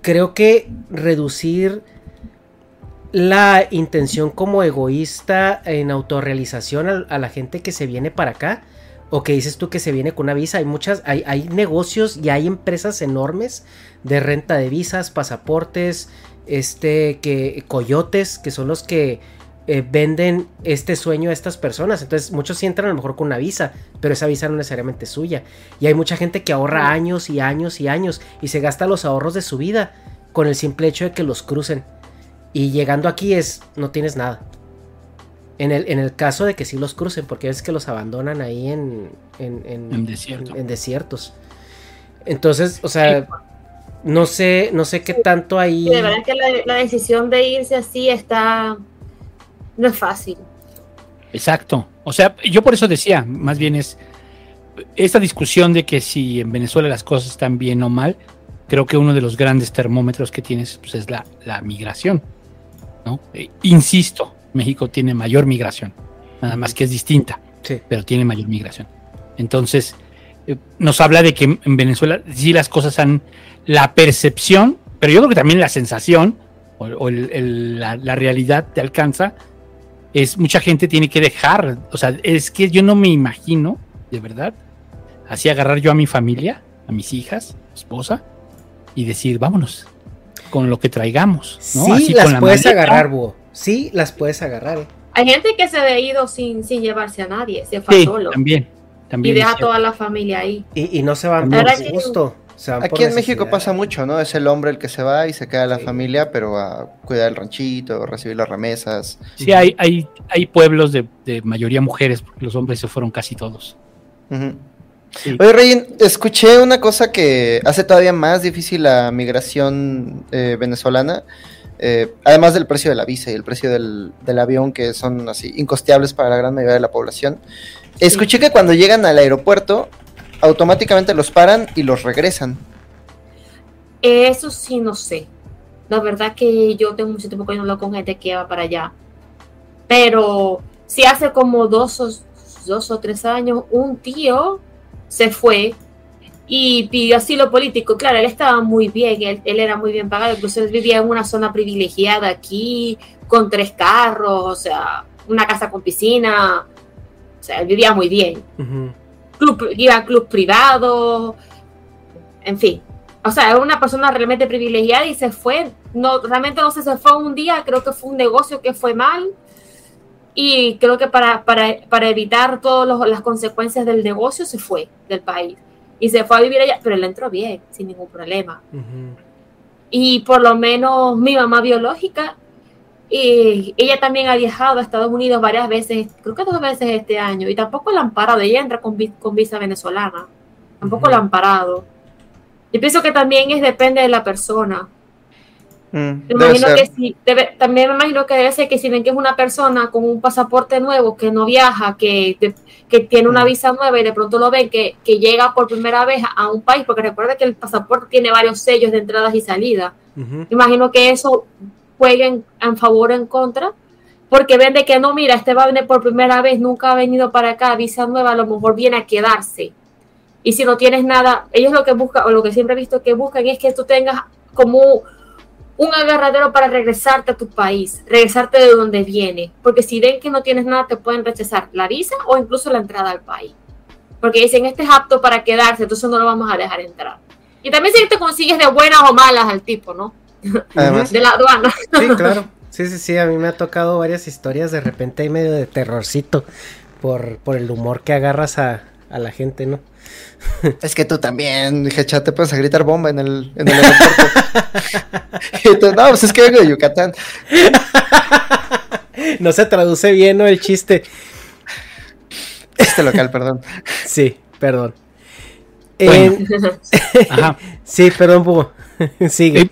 creo que reducir la intención como egoísta en autorrealización a, a la gente que se viene para acá o que dices tú que se viene con una visa hay muchas hay, hay negocios y hay empresas enormes de renta de visas pasaportes este que coyotes que son los que eh, venden este sueño a estas personas entonces muchos sí entran a lo mejor con una visa pero esa visa no necesariamente es suya y hay mucha gente que ahorra años y años y años y se gasta los ahorros de su vida con el simple hecho de que los crucen y llegando aquí es, no tienes nada. En el, en el caso de que sí los crucen, porque es que los abandonan ahí en, en, en- En desierto. en- en desiertos. Entonces, o sea, no sé, no sé qué tanto ahí. Sí, de verdad que la, la decisión de irse así está. No es fácil. Exacto. O sea, yo por eso decía, más bien es esta discusión de que si en Venezuela las cosas están bien o mal, creo que uno de los grandes termómetros que tienes pues, es la, la migración. ¿no? Eh, insisto, México tiene mayor migración, nada más que es distinta, pero tiene mayor migración. Entonces, eh, nos habla de que en Venezuela sí las cosas han, la percepción, pero yo creo que también la sensación o, o el- el- la, la realidad te alcanza, es mucha gente tiene que dejar, o sea, es que yo no me imagino, de verdad, así agarrar yo a mi familia, a mis hijas, esposa, y decir, vámonos, con lo que traigamos. ¿no? Sí, Así las con la puedes maleta. agarrar, búho. Sí, las puedes agarrar. eh. Hay gente que se ha ido sin, sin llevarse a nadie, se fue Sí, solo. también, y también. deja es a cierto. toda la familia ahí. Y, y no se van por gusto. Se van por Aquí en México pasa mucho, ¿no? Es el hombre el que se va y se queda la familia, pero a cuidar el ranchito, recibir las remesas. Sí, hay, hay, hay pueblos de, de mayoría mujeres, porque los hombres se fueron casi todos. Oye, Reyin, escuché una cosa que hace todavía más difícil la migración eh, venezolana, eh, además del precio de la visa y el precio del, del avión, que son así incosteables para la gran mayoría de la población. Escuché que cuando llegan al aeropuerto, automáticamente los paran y los regresan. Eso sí, no sé. La verdad que yo tengo mucho tiempo que no hablo con gente que va para allá. Pero si hace como dos o, dos o tres años un tío se fue y pidió asilo político. Claro, él estaba muy bien, él, él, era muy bien pagado, incluso él vivía en una zona privilegiada aquí, con tres carros, o sea, una casa con piscina, o sea, él vivía muy bien. Uh -huh. Club, iba a club privado, en fin. O sea, era una persona realmente privilegiada y se fue, no, realmente no sé, se fue un día, creo que fue un negocio que fue mal, y creo que para, para, para evitar todas las consecuencias del negocio se fue del país y se fue a vivir allá, pero él entró bien, sin ningún problema. Uh -huh. Y por lo menos mi mamá biológica, y ella también ha viajado a Estados Unidos varias veces, creo que dos veces este año, y tampoco la han parado, ella entra con, con visa venezolana, tampoco uh -huh. la han parado. Yo pienso que también es depende de la persona. Mm, me imagino que si, debe, también me imagino que debe ser que si ven que es una persona con un pasaporte nuevo, que no viaja, que, tiene una visa nueva y de pronto lo ven que, que, llega por primera vez a un país, porque recuerda que el pasaporte tiene varios sellos de entradas y salidas. Uh -huh. Imagino que eso jueguen en favor o en contra, porque ven de que no, mira, este va a venir por primera vez, nunca ha venido para acá, visa nueva, a lo mejor viene a quedarse. Y si no tienes nada, ellos lo que buscan, o lo que siempre he visto que buscan es que tú tengas como un agarradero para regresarte a tu país, regresarte de donde viene, porque si ven que no tienes nada te pueden rechazar la visa o incluso la entrada al país, porque dicen este es apto para quedarse, entonces no lo vamos a dejar entrar. Y también si te consigues de buenas o malas al tipo, ¿no? Además, de la aduana. Sí, claro. Sí, sí, sí, a mí me ha tocado varias historias, de repente hay medio de terrorcito por, por el humor que agarras a, a la gente, ¿no? Es que tú también, dije, chat, te puedes a gritar bomba en el, en el aeropuerto. tú, no, pues es que vengo de Yucatán. no se traduce bien, ¿no? El chiste. Este local, perdón. Sí, perdón. Bueno. Ajá. sí, perdón, Bugo. Sigue.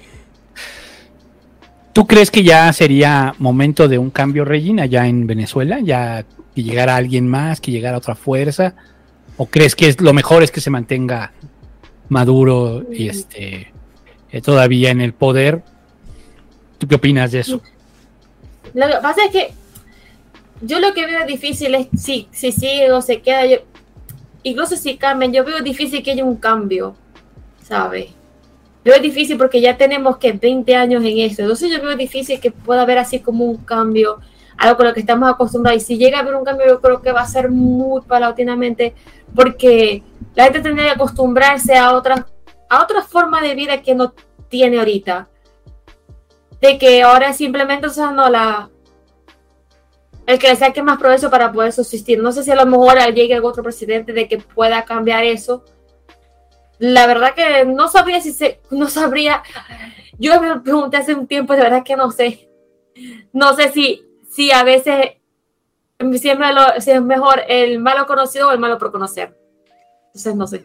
¿Tú crees que ya sería momento de un cambio, Regina, ya en Venezuela? ¿Ya que llegara alguien más, que llegara otra fuerza? ¿O crees que es, lo mejor es que se mantenga Maduro y este eh, todavía en el poder? ¿Tú qué opinas de eso? Lo que pasa es que yo lo que veo difícil es si, si sigue o se queda. Yo, incluso si cambian, yo veo difícil que haya un cambio, ¿sabes? Yo veo difícil porque ya tenemos que 20 años en esto. Entonces yo veo difícil que pueda haber así como un cambio, algo con lo que estamos acostumbrados. Y si llega a haber un cambio, yo creo que va a ser muy paulatinamente porque la gente tendría que acostumbrarse a otra, a otra forma de vida que no tiene ahorita. De que ahora simplemente usando la el que le saque más provecho para poder subsistir. No sé si a lo mejor llegue otro presidente de que pueda cambiar eso. La verdad que no sabría si se, no sabría. Yo me pregunté hace un tiempo, de verdad que no sé. No sé si, si a veces si es, malo, si es mejor el malo conocido o el malo por conocer. Entonces no sé.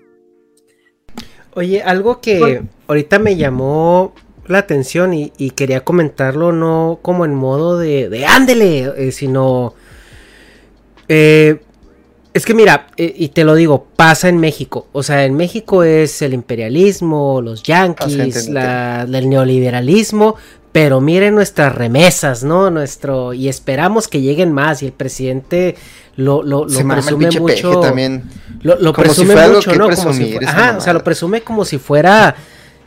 Oye, algo que bueno. ahorita me llamó la atención y, y, quería comentarlo no como en modo de, de ándele, eh, sino... Eh, es que mira, eh, y te lo digo, pasa en México. O sea, en México es el imperialismo, los yanquis, la, el neoliberalismo, pero miren nuestras remesas, ¿no? Nuestro y esperamos que lleguen más y el presidente lo, lo, lo presume mucho. También. Lo, lo presume si mucho, ¿no? Como si fuera, ajá, o sea, lo presume como si fuera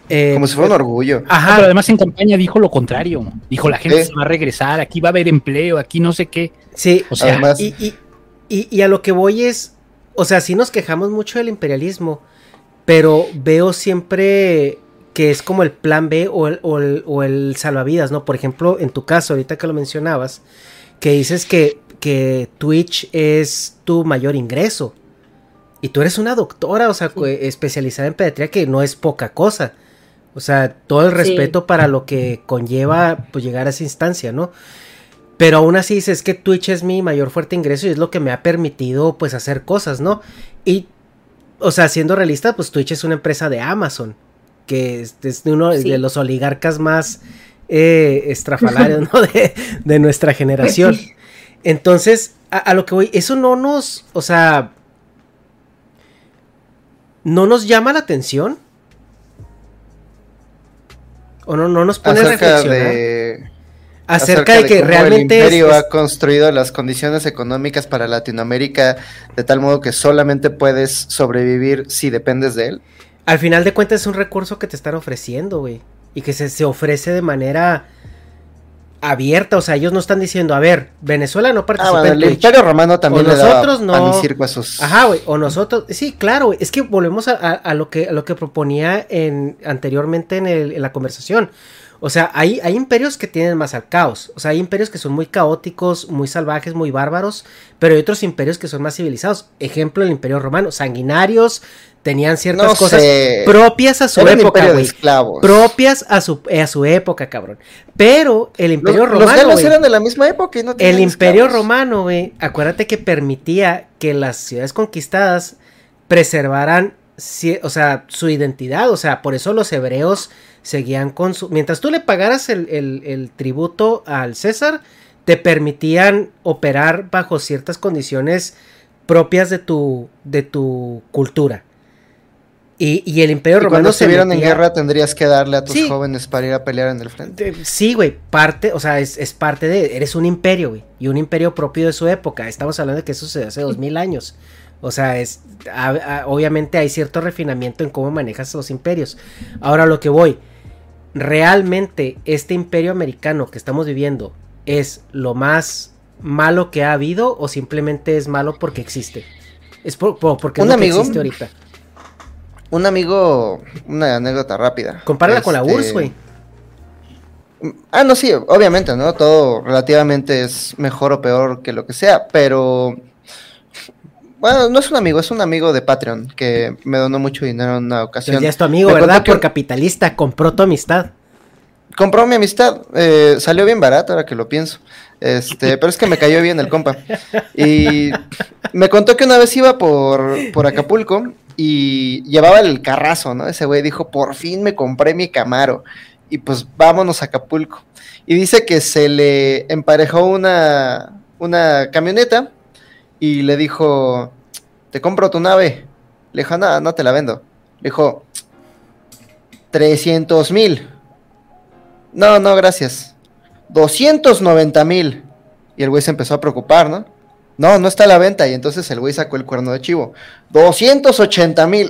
eh, como si fuera un orgullo. Ajá. pero además en campaña dijo lo contrario. Dijo la gente ¿Eh? se va a regresar, aquí va a haber empleo, aquí no sé qué. Sí, o sea, además, y, y, y, y a lo que voy es, o sea, sí nos quejamos mucho del imperialismo, pero veo siempre que es como el plan B o el, o el, o el salvavidas, ¿no? Por ejemplo, en tu caso, ahorita que lo mencionabas, que dices que, que Twitch es tu mayor ingreso. Y tú eres una doctora, o sea, sí. especializada en pediatría, que no es poca cosa. O sea, todo el respeto sí. para lo que conlleva pues, llegar a esa instancia, ¿no? Pero aún así dices que Twitch es mi mayor fuerte ingreso y es lo que me ha permitido pues hacer cosas, ¿no? Y, o sea, siendo realista, pues Twitch es una empresa de Amazon que es, es uno sí. de los oligarcas más eh, estrafalarios ¿no? de, de, nuestra generación. Entonces, a, a, lo que voy, eso no nos, o sea, ¿no nos llama la atención? ¿O no, no nos pone a reflexionar? de Acerca de que cómo realmente el imperio es- ha construido las condiciones económicas para Latinoamérica de tal modo que solamente puedes sobrevivir si dependes de él. Al final de cuentas es un recurso que te están ofreciendo, güey. Y que se, se ofrece de manera abierta. O sea, ellos no están diciendo, a ver, Venezuela no participa Ah, bueno, en el Twitch. Imperio Romano también O le daba nosotros no. pan y circo a sus- Ajá, güey. O nosotros. Sí, claro, güey. Es que volvemos a, a- a lo que a lo que proponía en, anteriormente en, el- en la conversación. O sea, hay, hay imperios que tienen más al caos. O sea, hay imperios que son muy caóticos, muy salvajes, muy bárbaros. Pero hay otros imperios que son más civilizados. Ejemplo, el imperio romano. Sanguinarios, tenían ciertas No cosas sé. propias a su Era época, güey. esclavos. Propias a su, a su época, cabrón. Pero el Los, imperio los romano. galos güey, eran de la misma época y no el imperio esclavos. romano, güey, acuérdate que permitía que las ciudades conquistadas preservaran, ci- o sea, su identidad, o sea, por eso los hebreos seguían con su... Mientras tú le pagaras el, el- el tributo al César, te permitían operar bajo ciertas condiciones propias de tu, de tu cultura. Y, y el imperio Y romano cuando se estuvieran en metía- guerra tendrías que darle a tus Sí. jóvenes para ir a pelear en el frente. de- Sí, güey, parte, o sea, es, es parte de, eres un imperio, güey, y un imperio propio de su época. Estamos hablando de que eso se hace dos mil años. O sea, es, a- a- obviamente hay cierto refinamiento en cómo manejas los imperios. Ahora lo que voy, realmente este imperio americano que estamos viviendo es lo más malo que ha habido o simplemente es malo porque existe. Es por, por- porque es Un que amigo- existe ahorita. Un amigo, una anécdota rápida. Compárala con la Este, URSS, güey. Ah, no, sí, obviamente, ¿no? Todo relativamente es mejor o peor que lo que sea, pero... Bueno, no es un amigo, es un amigo de Patreon que me donó mucho dinero en una ocasión. Ya es tu amigo, Me ¿verdad? que Por capitalista, compró tu amistad. compró mi amistad, eh, salió bien barato ahora que lo pienso. Este, pero es que me cayó bien el compa. Y me contó que una vez iba por, por Acapulco y llevaba el carrazo, ¿no? Ese güey dijo, por fin me compré mi Camaro. Y pues vámonos a Acapulco. Y dice que se le emparejó una, una camioneta y le dijo, te compro tu nave. Le dijo, no, no te la vendo. Le dijo, 300 mil. No, no, gracias. 290 mil. Y el güey se empezó a preocupar, ¿no? No, no está a la venta. Y entonces el güey sacó el cuerno de chivo. 280 mil.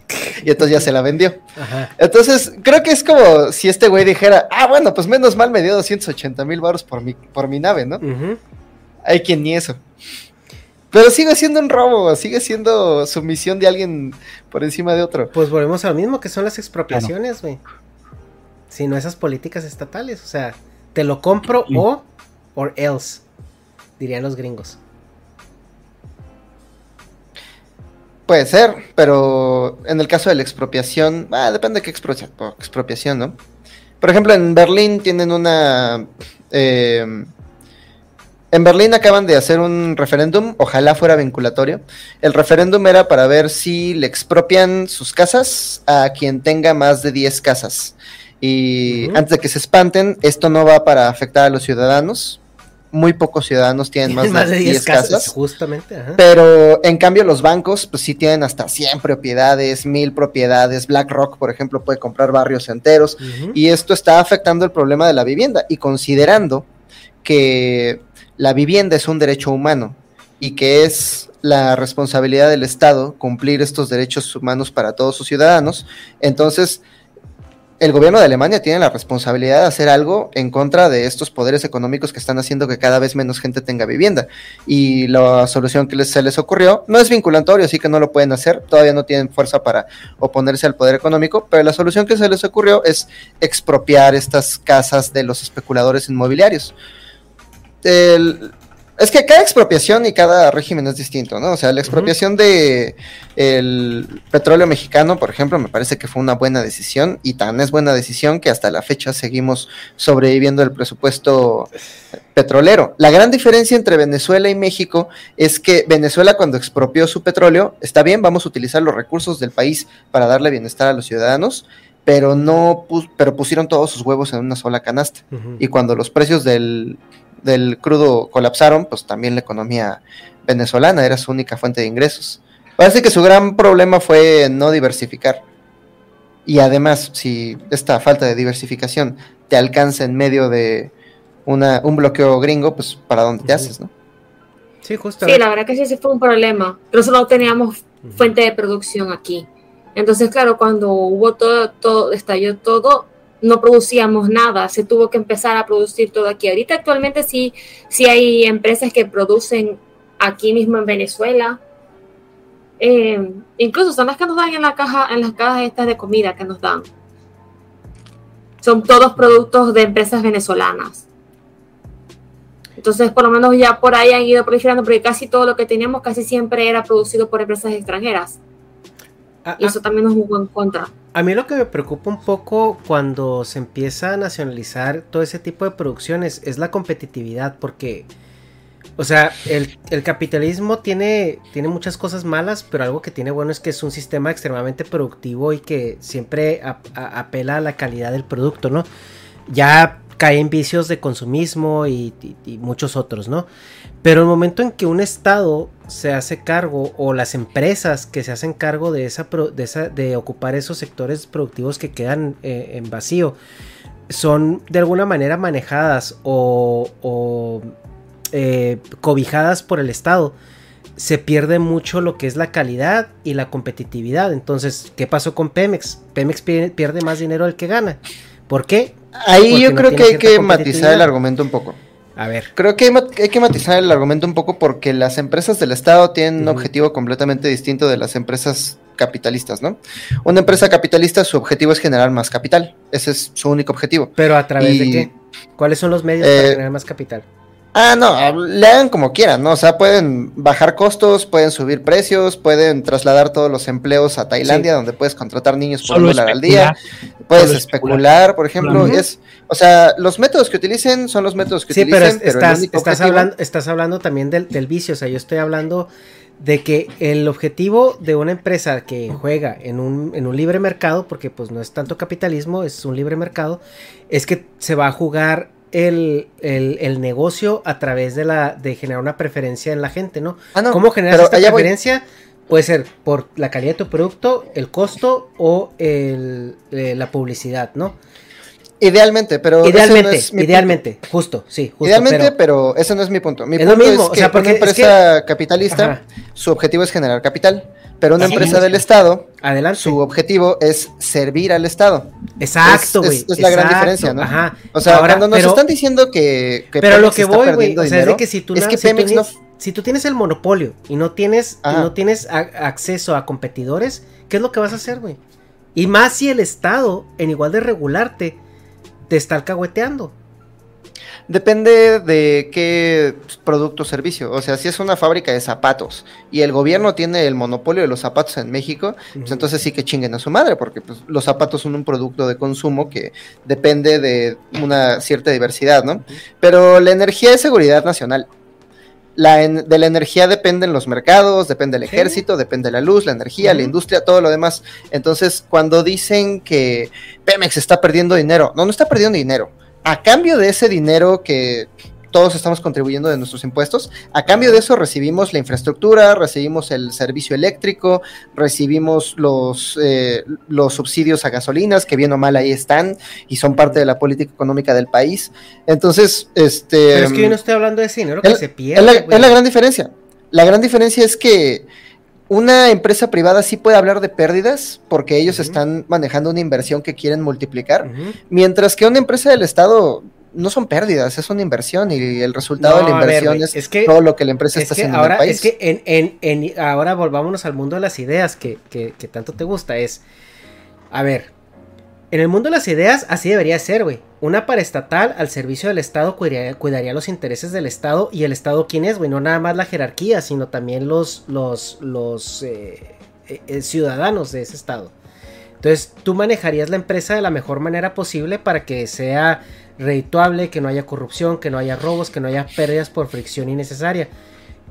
y entonces ya se la vendió. Ajá. Entonces, creo que es como si este güey dijera, ah, bueno, pues menos mal me dio 280 mil baros por mi, por mi nave, ¿no? Hay quien ni eso. Pero sigue siendo un robo, sigue siendo sumisión de alguien por encima de otro. Pues volvemos a lo mismo que son las expropiaciones, güey. Si no esas políticas estatales, o sea, te lo compro o or else, dirían los gringos. Puede ser, pero en el caso de la expropiación, ah, depende de qué expropiación, ¿no? Por ejemplo, en Berlín tienen una... eh, en Berlín acaban de hacer un referéndum, ojalá fuera vinculatorio. El referéndum era para ver si le expropian sus casas a quien tenga más de 10 casas. Y antes de que se espanten, esto no va para afectar a los ciudadanos. Muy pocos ciudadanos tienen más, de 10 casas. Justamente, ajá. Pero en cambio los bancos, pues sí tienen hasta 100 propiedades, 1000 propiedades. BlackRock, por ejemplo, puede comprar barrios enteros. Y esto está afectando el problema de la vivienda. Y considerando que la vivienda es un derecho humano y que es la responsabilidad del Estado cumplir estos derechos humanos para todos sus ciudadanos, entonces el gobierno de Alemania tiene la responsabilidad de hacer algo en contra de estos poderes económicos que están haciendo que cada vez menos gente tenga vivienda. Y la solución que se les ocurrió no es vinculatorio, así que no lo pueden hacer, todavía no tienen fuerza para oponerse al poder económico, pero la solución que se les ocurrió es expropiar estas casas de los especuladores inmobiliarios. El- es que cada expropiación y cada régimen es distinto, ¿no? O sea, la expropiación de el petróleo mexicano, por ejemplo, me parece que fue una buena decisión y tan es buena decisión que hasta la fecha seguimos sobreviviendo el presupuesto petrolero. La gran diferencia entre Venezuela y México es que Venezuela cuando expropió su petróleo, está bien, vamos a utilizar los recursos del país para darle bienestar a los ciudadanos, pero no pus- pero pusieron todos sus huevos en una sola canasta. Y cuando los precios del, del crudo colapsaron, pues también la economía venezolana era su única fuente de ingresos. Parece que su gran problema fue no diversificar. Y además, si esta falta de diversificación te alcanza en medio de una, un bloqueo gringo, pues para dónde te haces, ¿no? Sí, justo. Sí, la verdad que sí, sí fue un problema. Nosotros no teníamos fuente de producción aquí. Entonces, claro, cuando hubo todo, todo, estalló todo, no producíamos nada, se tuvo que empezar a producir todo aquí. Ahorita actualmente sí, sí hay empresas que producen aquí mismo en Venezuela. Eh, incluso son las que nos dan en la caja, en las cajas estas de comida que nos dan. Son todos productos de empresas venezolanas. Entonces, por lo menos ya por ahí han ido proliferando, porque casi todo lo que teníamos casi siempre era producido por empresas extranjeras. Y eso también nos jugó en contra. A mí lo que me preocupa un poco cuando se empieza a nacionalizar todo ese tipo de producciones es la competitividad, porque, o sea, el, el capitalismo tiene, tiene muchas cosas malas, pero algo que tiene bueno es que es un sistema extremadamente productivo y que siempre a- a- apela a la calidad del producto, ¿no? Ya cae en vicios de consumismo y, y- y muchos otros, ¿no? Pero el momento en que un estado se hace cargo o las empresas que se hacen cargo de esa, pro- de, esa- de ocupar esos sectores productivos que quedan eh, en vacío son de alguna manera manejadas o, o, eh, cobijadas por el estado se pierde mucho lo que es la calidad y la competitividad entonces qué pasó con Pemex Pemex pi- pierde más dinero del que gana ¿por qué? Ahí Porque yo no creo que hay que matizar el argumento un poco. A ver Creo que hay, que matizar el argumento un poco porque las empresas del Estado tienen un objetivo completamente distinto de las empresas capitalistas, ¿no? Una empresa capitalista, su objetivo es generar más capital. Ese es su único objetivo. pero a través de qué? ¿cuáles son los medios Eh, para generar más capital? Ah, no, le hagan como quieran, ¿no? O sea, pueden bajar costos, pueden subir precios, pueden trasladar todos los empleos a Tailandia, donde puedes contratar niños por un dólar al día. Puedes especular, especular. por ejemplo. Es, o sea, los métodos que utilicen son los métodos que Sí, pero, utilicen, es- pero, estás, estás objetivo- hablando, estás hablando también del, del vicio. O sea, yo estoy hablando de que el objetivo de una empresa que juega en un, en un libre mercado, porque pues no es tanto capitalismo, es un libre mercado, es que se va a jugar el, el- el negocio a través de la de generar una preferencia en la gente, ¿no? Ah, no, ¿Cómo generas esta voy. preferencia? Puede ser por la calidad de tu producto, el costo o el, eh, la publicidad, ¿no? Idealmente, pero ese no Idealmente, es mi idealmente, justo, sí, justo. Idealmente, pero- pero, ese no es mi punto. Mi Es lo punto mismo, es o que sea, porque una es que- empresa capitalista, Ajá. su objetivo es generar capital, pero una empresa es. del Estado, Adelante. su objetivo es servir al Estado. Exacto, güey. Es, es la gran diferencia, ¿no? Ajá. O sea, Ahora, cuando nos pero- están diciendo que, que pero lo que voy, güey, o sea, es de que si tú, es na- que si tú no tienes- si tú tienes el monopolio y no tienes, y no tienes a- acceso a competidores, ¿qué es lo que vas a hacer, güey? Y más si el Estado, en igual de regularte, te está alcahueteando. Depende de qué producto o servicio. O sea, si es una fábrica de zapatos y el gobierno tiene el monopolio de los zapatos en México, pues entonces sí que chinguen a su madre, porque pues, los zapatos son un producto de consumo que depende de una cierta diversidad, ¿no? Pero la energía es seguridad nacional. La en- de la energía dependen los mercados, depende el ejército, depende la luz, la energía, la industria, todo lo demás. Entonces, cuando dicen que Pemex está perdiendo dinero, no, no está perdiendo dinero. A cambio de ese dinero que todos estamos contribuyendo de nuestros impuestos, a cambio de eso recibimos la infraestructura, recibimos el servicio eléctrico, recibimos los, eh, los subsidios a gasolinas, que bien o mal ahí están y son parte de la política económica del país. Entonces, este... Pero es que yo no estoy hablando de dinero que es- se pierde, es la, güey. es la gran diferencia. La gran diferencia es que una empresa privada sí puede hablar de pérdidas porque ellos están manejando una inversión que quieren multiplicar, mientras que una empresa del Estado no son pérdidas, es una inversión y el resultado de la ver, inversión es, es que- todo lo que la empresa Es está que haciendo ahora, en el país. es que en, en, en- ahora volvámonos al mundo de las ideas que, que, que tanto te gusta. Es, a ver, en el mundo de las ideas así debería ser, güey. Una paraestatal al servicio del Estado cuidaría, cuidaría los intereses del Estado y el Estado quién es, güey. No nada más la jerarquía, sino también los, los, los eh, eh, eh, ciudadanos de ese Estado. Entonces tú manejarías la empresa de la mejor manera posible para que sea redituable, que no haya corrupción, que no haya robos, que no haya pérdidas por fricción innecesaria.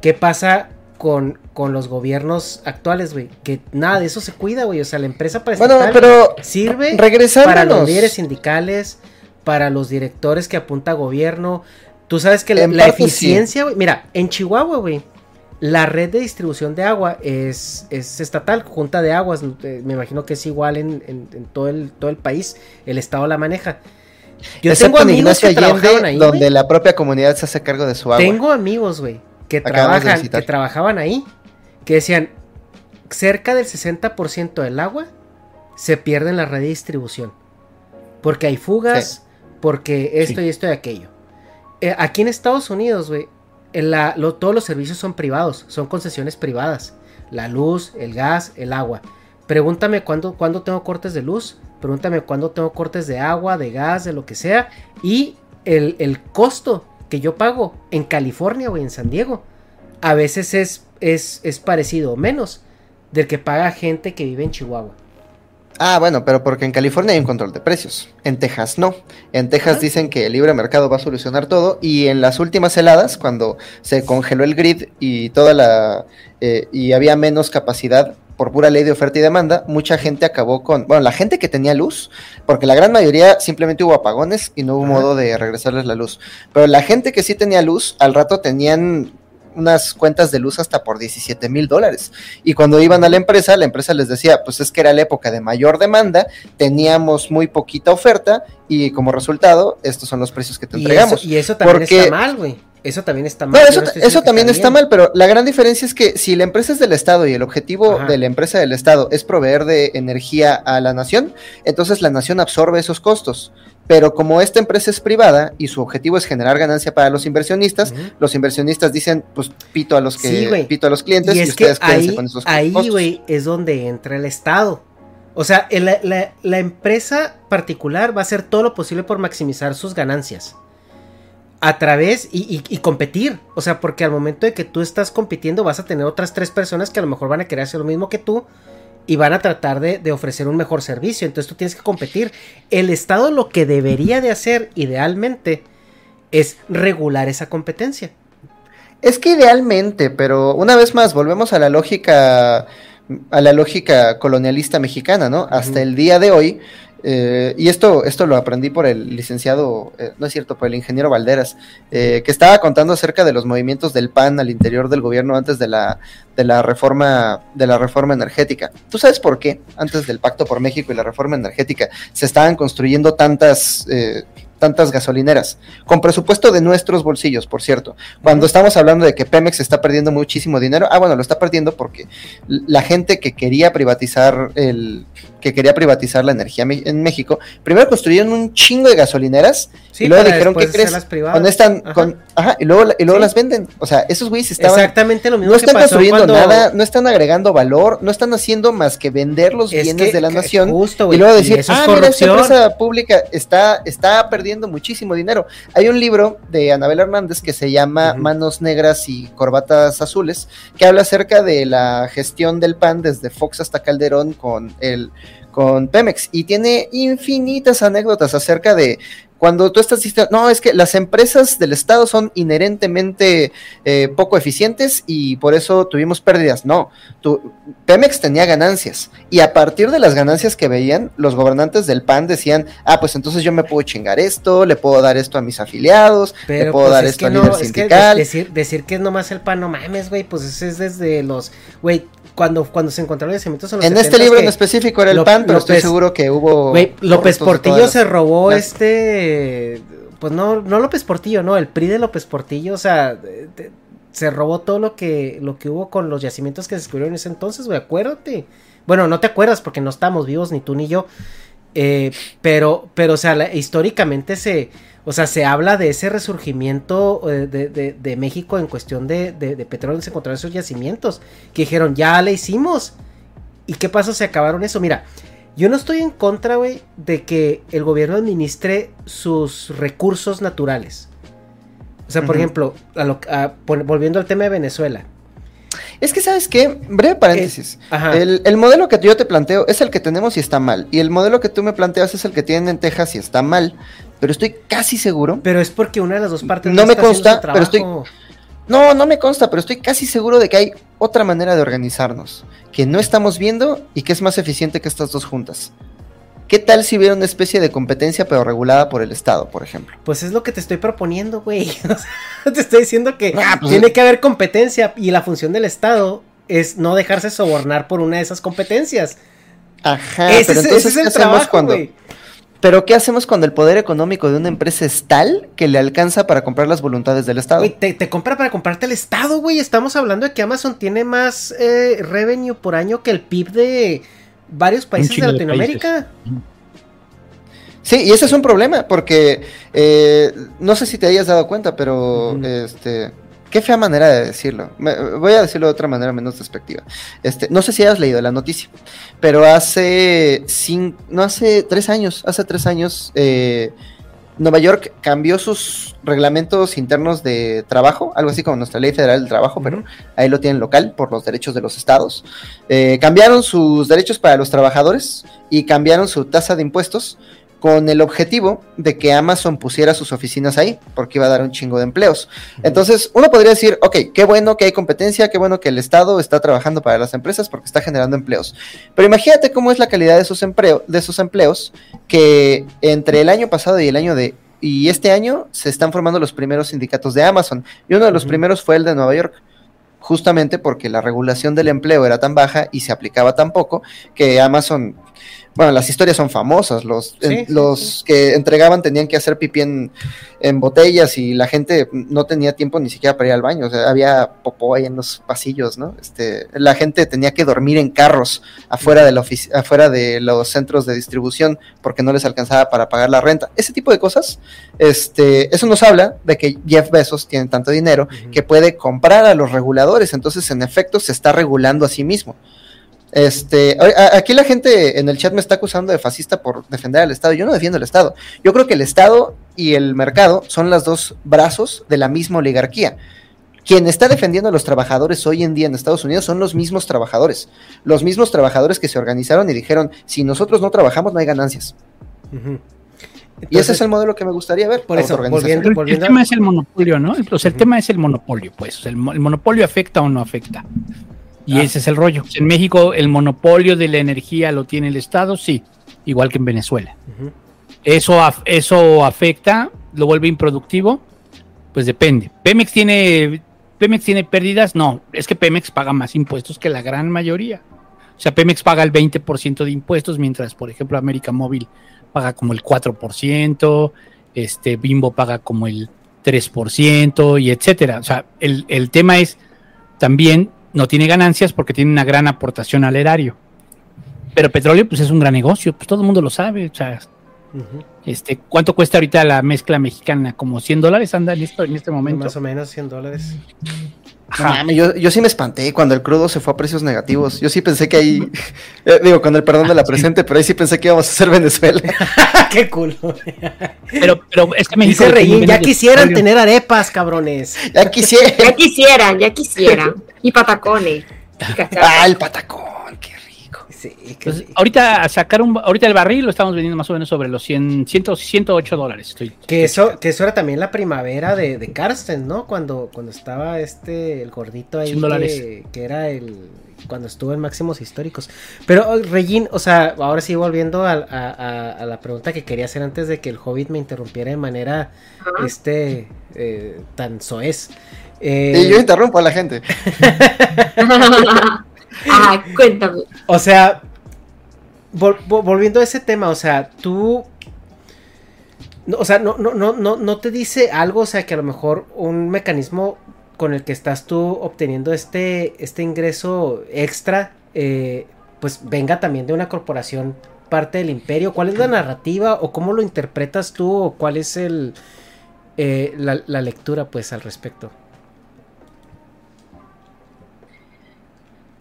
¿Qué pasa con, con los gobiernos actuales, güey? Que nada de eso se cuida, güey. O sea, la empresa para Bueno, pero sirve para los líderes sindicales, para los directores que apunta gobierno. Tú sabes que la, sí. eficiencia, güey. Mira, en Chihuahua, güey. La red de distribución de agua es, es estatal, junta de aguas, eh, me imagino que es igual en, en- en todo, el, todo el país, el Estado la maneja. Yo Excepto tengo en amigos que trabajaban Allende, ahí, donde la propia comunidad se hace cargo de su agua. Tengo amigos, güey, que, Acabamos trabajan, que trabajaban ahí, que decían, cerca del 60% del agua se pierde en la red de distribución. Porque hay fugas, porque esto Sí. y esto y aquello. Eh, aquí en Estados Unidos, güey, la- lo- todos los servicios son privados, son concesiones privadas. La luz, el gas, el agua. Pregúntame cuándo, cuándo tengo cortes de luz, pregúntame cuándo tengo cortes de agua, de gas, de lo que sea. Y el, el costo que yo pago en California o en San Diego, a veces es, es, es parecido o menos del que paga gente que vive en Chihuahua. Ah, bueno, pero porque en California hay un control de precios. En Texas no. En Texas dicen que el libre mercado va a solucionar todo. Y en las últimas heladas, cuando se congeló el grid y toda la eh, y había menos capacidad por pura ley de oferta y demanda, mucha gente acabó con, bueno, la gente que tenía luz, porque la gran mayoría simplemente hubo apagones y no hubo modo de regresarles la luz. Pero la gente que sí tenía luz, al rato tenían unas cuentas de luz hasta por 17 mil dólares. Y cuando iban a la empresa, la empresa les decía, pues es que era la época de mayor demanda, teníamos muy poquita oferta y como resultado, estos son los precios que te Y entregamos. eso, y eso también Porque- está mal, güey. Eso también está mal. Eso, no eso también está mal, pero la gran diferencia es que si la empresa es del Estado y el objetivo de la empresa del Estado es proveer de energía a la nación, entonces la nación absorbe esos costos. Pero como esta empresa es privada y su objetivo es generar ganancia para los inversionistas, los inversionistas dicen, pues pito a los que Sí, pito a los clientes y, y es que ustedes quédense ahí, con esos ahí, güey, es donde entra el Estado. O sea, el- la, la- la empresa particular va a hacer todo lo posible por maximizar sus ganancias. A través y, y- y competir. O sea, porque al momento de que tú estás compitiendo vas a tener otras tres personas que a lo mejor van a querer hacer lo mismo que tú y van a tratar de, de ofrecer un mejor servicio. Entonces tú tienes que competir. El Estado lo que debería de hacer idealmente es regular esa competencia. Es que idealmente, pero una vez más, volvemos a la lógica, a la lógica colonialista mexicana, ¿no? Hasta el día de hoy, eh, y esto, esto lo aprendí por el licenciado, eh, no es cierto, por el ingeniero Valderas, eh, que estaba contando acerca de los movimientos del PAN al interior del gobierno antes de la, de la reforma, de la reforma energética. ¿Tú sabes por qué? Antes del Pacto por México y la reforma energética, se estaban construyendo tantas tantas gasolineras, con presupuesto de nuestros bolsillos, por cierto. Cuando estamos hablando de que Pemex está perdiendo muchísimo dinero, ah, bueno, lo está perdiendo porque la gente que quería privatizar el que quería privatizar la energía en México, primero construyeron un chingo de gasolineras Sí, y luego dijeron, ¿qué después crees? privadas. Con esta- Ajá. con- ajá, y luego, y luego las venden. O sea, esos güeyes estaban Exactamente lo mismo no que están pasó construyendo cuando- nada, no están agregando valor, no están haciendo más que vender los Es bienes que- de la que- nación justo, y luego decir, es ah, mira, esta corrupción". empresa pública está, está perdiendo muchísimo dinero. Hay un libro de Anabel Hernández que se llama Manos Negras y Corbatas Azules, que habla acerca de la gestión del PAN desde Fox hasta Calderón con el con Pemex y tiene infinitas anécdotas acerca de cuando tú estás diciendo, no, es que las empresas del Estado son inherentemente eh, poco eficientes y por eso tuvimos pérdidas. No, tu- Pemex tenía ganancias y a partir de las ganancias que veían, los gobernantes del PAN decían, ah, pues entonces yo me puedo chingar esto, le puedo dar esto a mis afiliados, le puedo pues, dar es esto al no, líder es sindical. de- decir, decir que es nomás el pan, no mames, güey, pues ese es desde los, güey, cuando, cuando se encontraron los yacimientos en los En este 70s libro en específico era el PAN, pero estoy seguro que hubo... Güey, López Portillo se robó las- este, pues no, no López Portillo, no, el PRI de López Portillo, o sea, de- de- se robó todo lo que, lo que hubo con los yacimientos que se descubrieron en ese entonces, güey, acuérdate. Bueno, no te acuerdas porque no estamos vivos, ni tú ni yo. Eh, pero, pero, o sea, la- históricamente se, o sea, se habla de ese resurgimiento eh, de, de- de México en cuestión de, de, petróleo, se encontraron esos yacimientos, que dijeron, ya le hicimos. ¿Y qué pasó? Se acabaron eso. Mira, yo no estoy en contra, güey, de que el gobierno administre sus recursos naturales. O sea, por ejemplo, a lo- a- volviendo al tema de Venezuela. Es que, ¿sabes qué? Breve paréntesis. el, el modelo que yo te planteo es el que tenemos y está mal. Y el modelo que tú me planteas es el que tienen en Texas y está mal. Pero estoy casi seguro. Pero es porque una de las dos partes No me está consta, pero estoy. No, no me consta, pero estoy casi seguro de que hay otra manera de organizarnos. Que no estamos viendo y que es más eficiente que estas dos juntas. ¿Qué tal si hubiera una especie de competencia pero regulada por el Estado, por ejemplo? Pues es lo que te estoy proponiendo, güey. O sea, te estoy diciendo que Ah, pues- tiene que haber competencia y la función del Estado es no dejarse sobornar por una de esas competencias. Ajá, ese, pero es- entonces, ese es ¿qué el hacemos trabajo, cuando- güey. Pero ¿qué hacemos cuando el poder económico de una empresa es tal que le alcanza para comprar las voluntades del Estado? Güey, te, te compra para comprarte el Estado, güey. Estamos hablando de que Amazon tiene más eh, revenue por año que el PIB de varios países de Latinoamérica. Sí, y ese es un problema, porque eh, no sé si te hayas dado cuenta, pero este. Qué fea manera de decirlo. Me- voy a decirlo de otra manera menos despectiva. Este, no sé si hayas leído la noticia, pero hace cin- no hace tres años, hace tres años, eh, Nueva York cambió sus reglamentos internos de trabajo, algo así como nuestra ley federal del trabajo, pero ahí lo tienen local por los derechos de los estados. Eh, cambiaron sus derechos para los trabajadores y cambiaron su tasa de impuestos con el objetivo de que Amazon pusiera sus oficinas ahí, porque iba a dar un chingo de empleos. Entonces, uno podría decir, ok, qué bueno que hay competencia, qué bueno que el Estado está trabajando para las empresas porque está generando empleos. Pero imagínate cómo es la calidad de sus, empleo- de sus empleos, que entre el año pasado y el año de... Y este año se están formando los primeros sindicatos de Amazon. Y uno de los primeros fue el de Nueva York justamente porque la regulación del empleo era tan baja y se aplicaba tan poco que Amazon, bueno, las historias son famosas, los, Sí, en- sí, los que entregaban tenían que hacer pipí en, en botellas y la gente no tenía tiempo ni siquiera para ir al baño, o sea, había popó ahí en los pasillos, ¿no? Este, la gente tenía que dormir en carros afuera de, la afuera de los centros de distribución porque no les alcanzaba para pagar la renta, ese tipo de cosas, este, eso nos habla de que Jeff Bezos tiene tanto dinero que puede comprar a los reguladores, entonces en efecto se está regulando a sí mismo. Este, aquí la gente en el chat me está acusando de fascista por defender al Estado. Yo no defiendo el Estado. Yo creo que el Estado y el mercado son los dos brazos de la misma oligarquía. Quien está defendiendo a los trabajadores hoy en día en Estados Unidos son los mismos trabajadores. Los mismos trabajadores que se organizaron y dijeron, si nosotros no trabajamos no hay ganancias. Y ese es el modelo que me gustaría ver. Por eso, volviendo- El, el tema es el monopolio, ¿no? El, o sea, el tema es el monopolio, pues. El monopolio afecta o no afecta. Y Ah. ese es el rollo. En México, el monopolio de la energía lo tiene el Estado, sí, igual que en Venezuela. Eso, eso afecta, lo vuelve improductivo, pues depende. Pemex tiene, Pemex tiene pérdidas, no, es que Pemex paga más impuestos que la gran mayoría. O sea, Pemex paga el 20% de impuestos, mientras, por ejemplo, América Móvil paga como el 4%, este Bimbo paga como el 3% y etcétera. O sea, el, el tema es también no tiene ganancias porque tiene una gran aportación al erario. Pero petróleo, pues es un gran negocio, pues todo el mundo lo sabe. O sea, este, ¿cuánto cuesta ahorita la mezcla mexicana? Como 100 dólares anda en, esto, en este momento. Más o menos 100 dólares. Mames, yo, yo sí me espanté cuando el crudo se fue a precios negativos. Yo sí pensé que ahí, eh, digo, con el perdón de la presente, pero ahí sí pensé que íbamos a ser Venezuela. ¡Qué culo! Pero, pero es que México. Dice Reín, ya quisieran tener arepas, cabrones. Ya quisiera. Ya quisieran, ya quisieran. Y patacones. Y. Ah, el patacón, Sí, qué Entonces, rico. ahorita sacar un, ahorita el barril lo estamos vendiendo más o menos sobre los 100, 100 108 dólares. Estoy, Que eso, que eso era también la primavera de, de Karsten, ¿no? Cuando, cuando estaba este, el gordito ahí, 100 dólares. que, que era el, cuando estuvo en máximos históricos. Pero, oh, Regin, o sea, ahora sí volviendo a, a- a- a la pregunta que quería hacer antes de que el Hobbit me interrumpiera de manera, este, eh, tan soez. Eh, Y yo interrumpo a la gente. Ajá, cuéntame. O sea, vol- vol- volviendo a ese tema, o sea, tú. o sea, no, no, no, no, no te dice algo, o sea, que a lo mejor un mecanismo con el que estás tú obteniendo este, este ingreso extra, eh, pues venga también de una corporación parte del imperio. ¿Cuál es la narrativa o cómo lo interpretas tú o cuál es el eh, la, la lectura, pues, al respecto?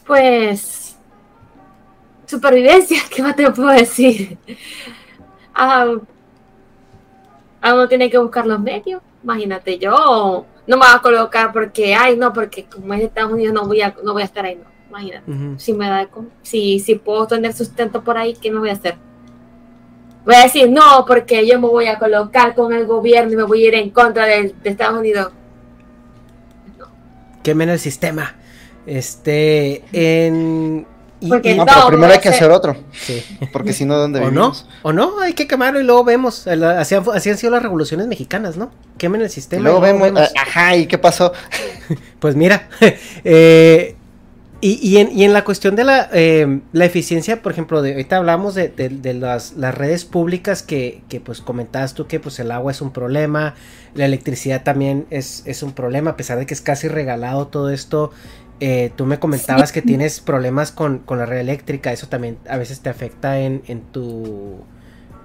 Pues. Supervivencia, ¿qué más te puedo decir? Ah, ah, uno tiene que buscar los medios. Imagínate, yo no me voy a colocar porque, ay, no, porque como es de Estados Unidos no voy a, no voy a estar ahí, no. Imagínate. Si me da, si, si puedo tener sustento por ahí, ¿qué me voy a hacer? Voy a decir, no, porque yo me voy a colocar con el gobierno y me voy a ir en contra de, de Estados Unidos. quemen el sistema. Este, en, Porque No, todo pero primero hay que hacer otro. Sí. Porque si no, ¿dónde ¿O no? ¿O no? Hay que quemarlo y luego vemos. Así han, así han sido las revoluciones mexicanas, ¿no? Quemen el Y sistema. luego vemos, ah, ajá, ¿y qué pasó? Pues mira, eh, y, y en, y en la cuestión de la, eh, la eficiencia, por ejemplo, de, ahorita hablamos de, de- de las, las redes públicas que, que, pues comentabas tú que pues el agua es un problema, la electricidad también es, es un problema, a pesar de que es casi regalado todo esto. Eh, tú me comentabas que tienes problemas con, con la red eléctrica, eso también a veces te afecta en, en tu...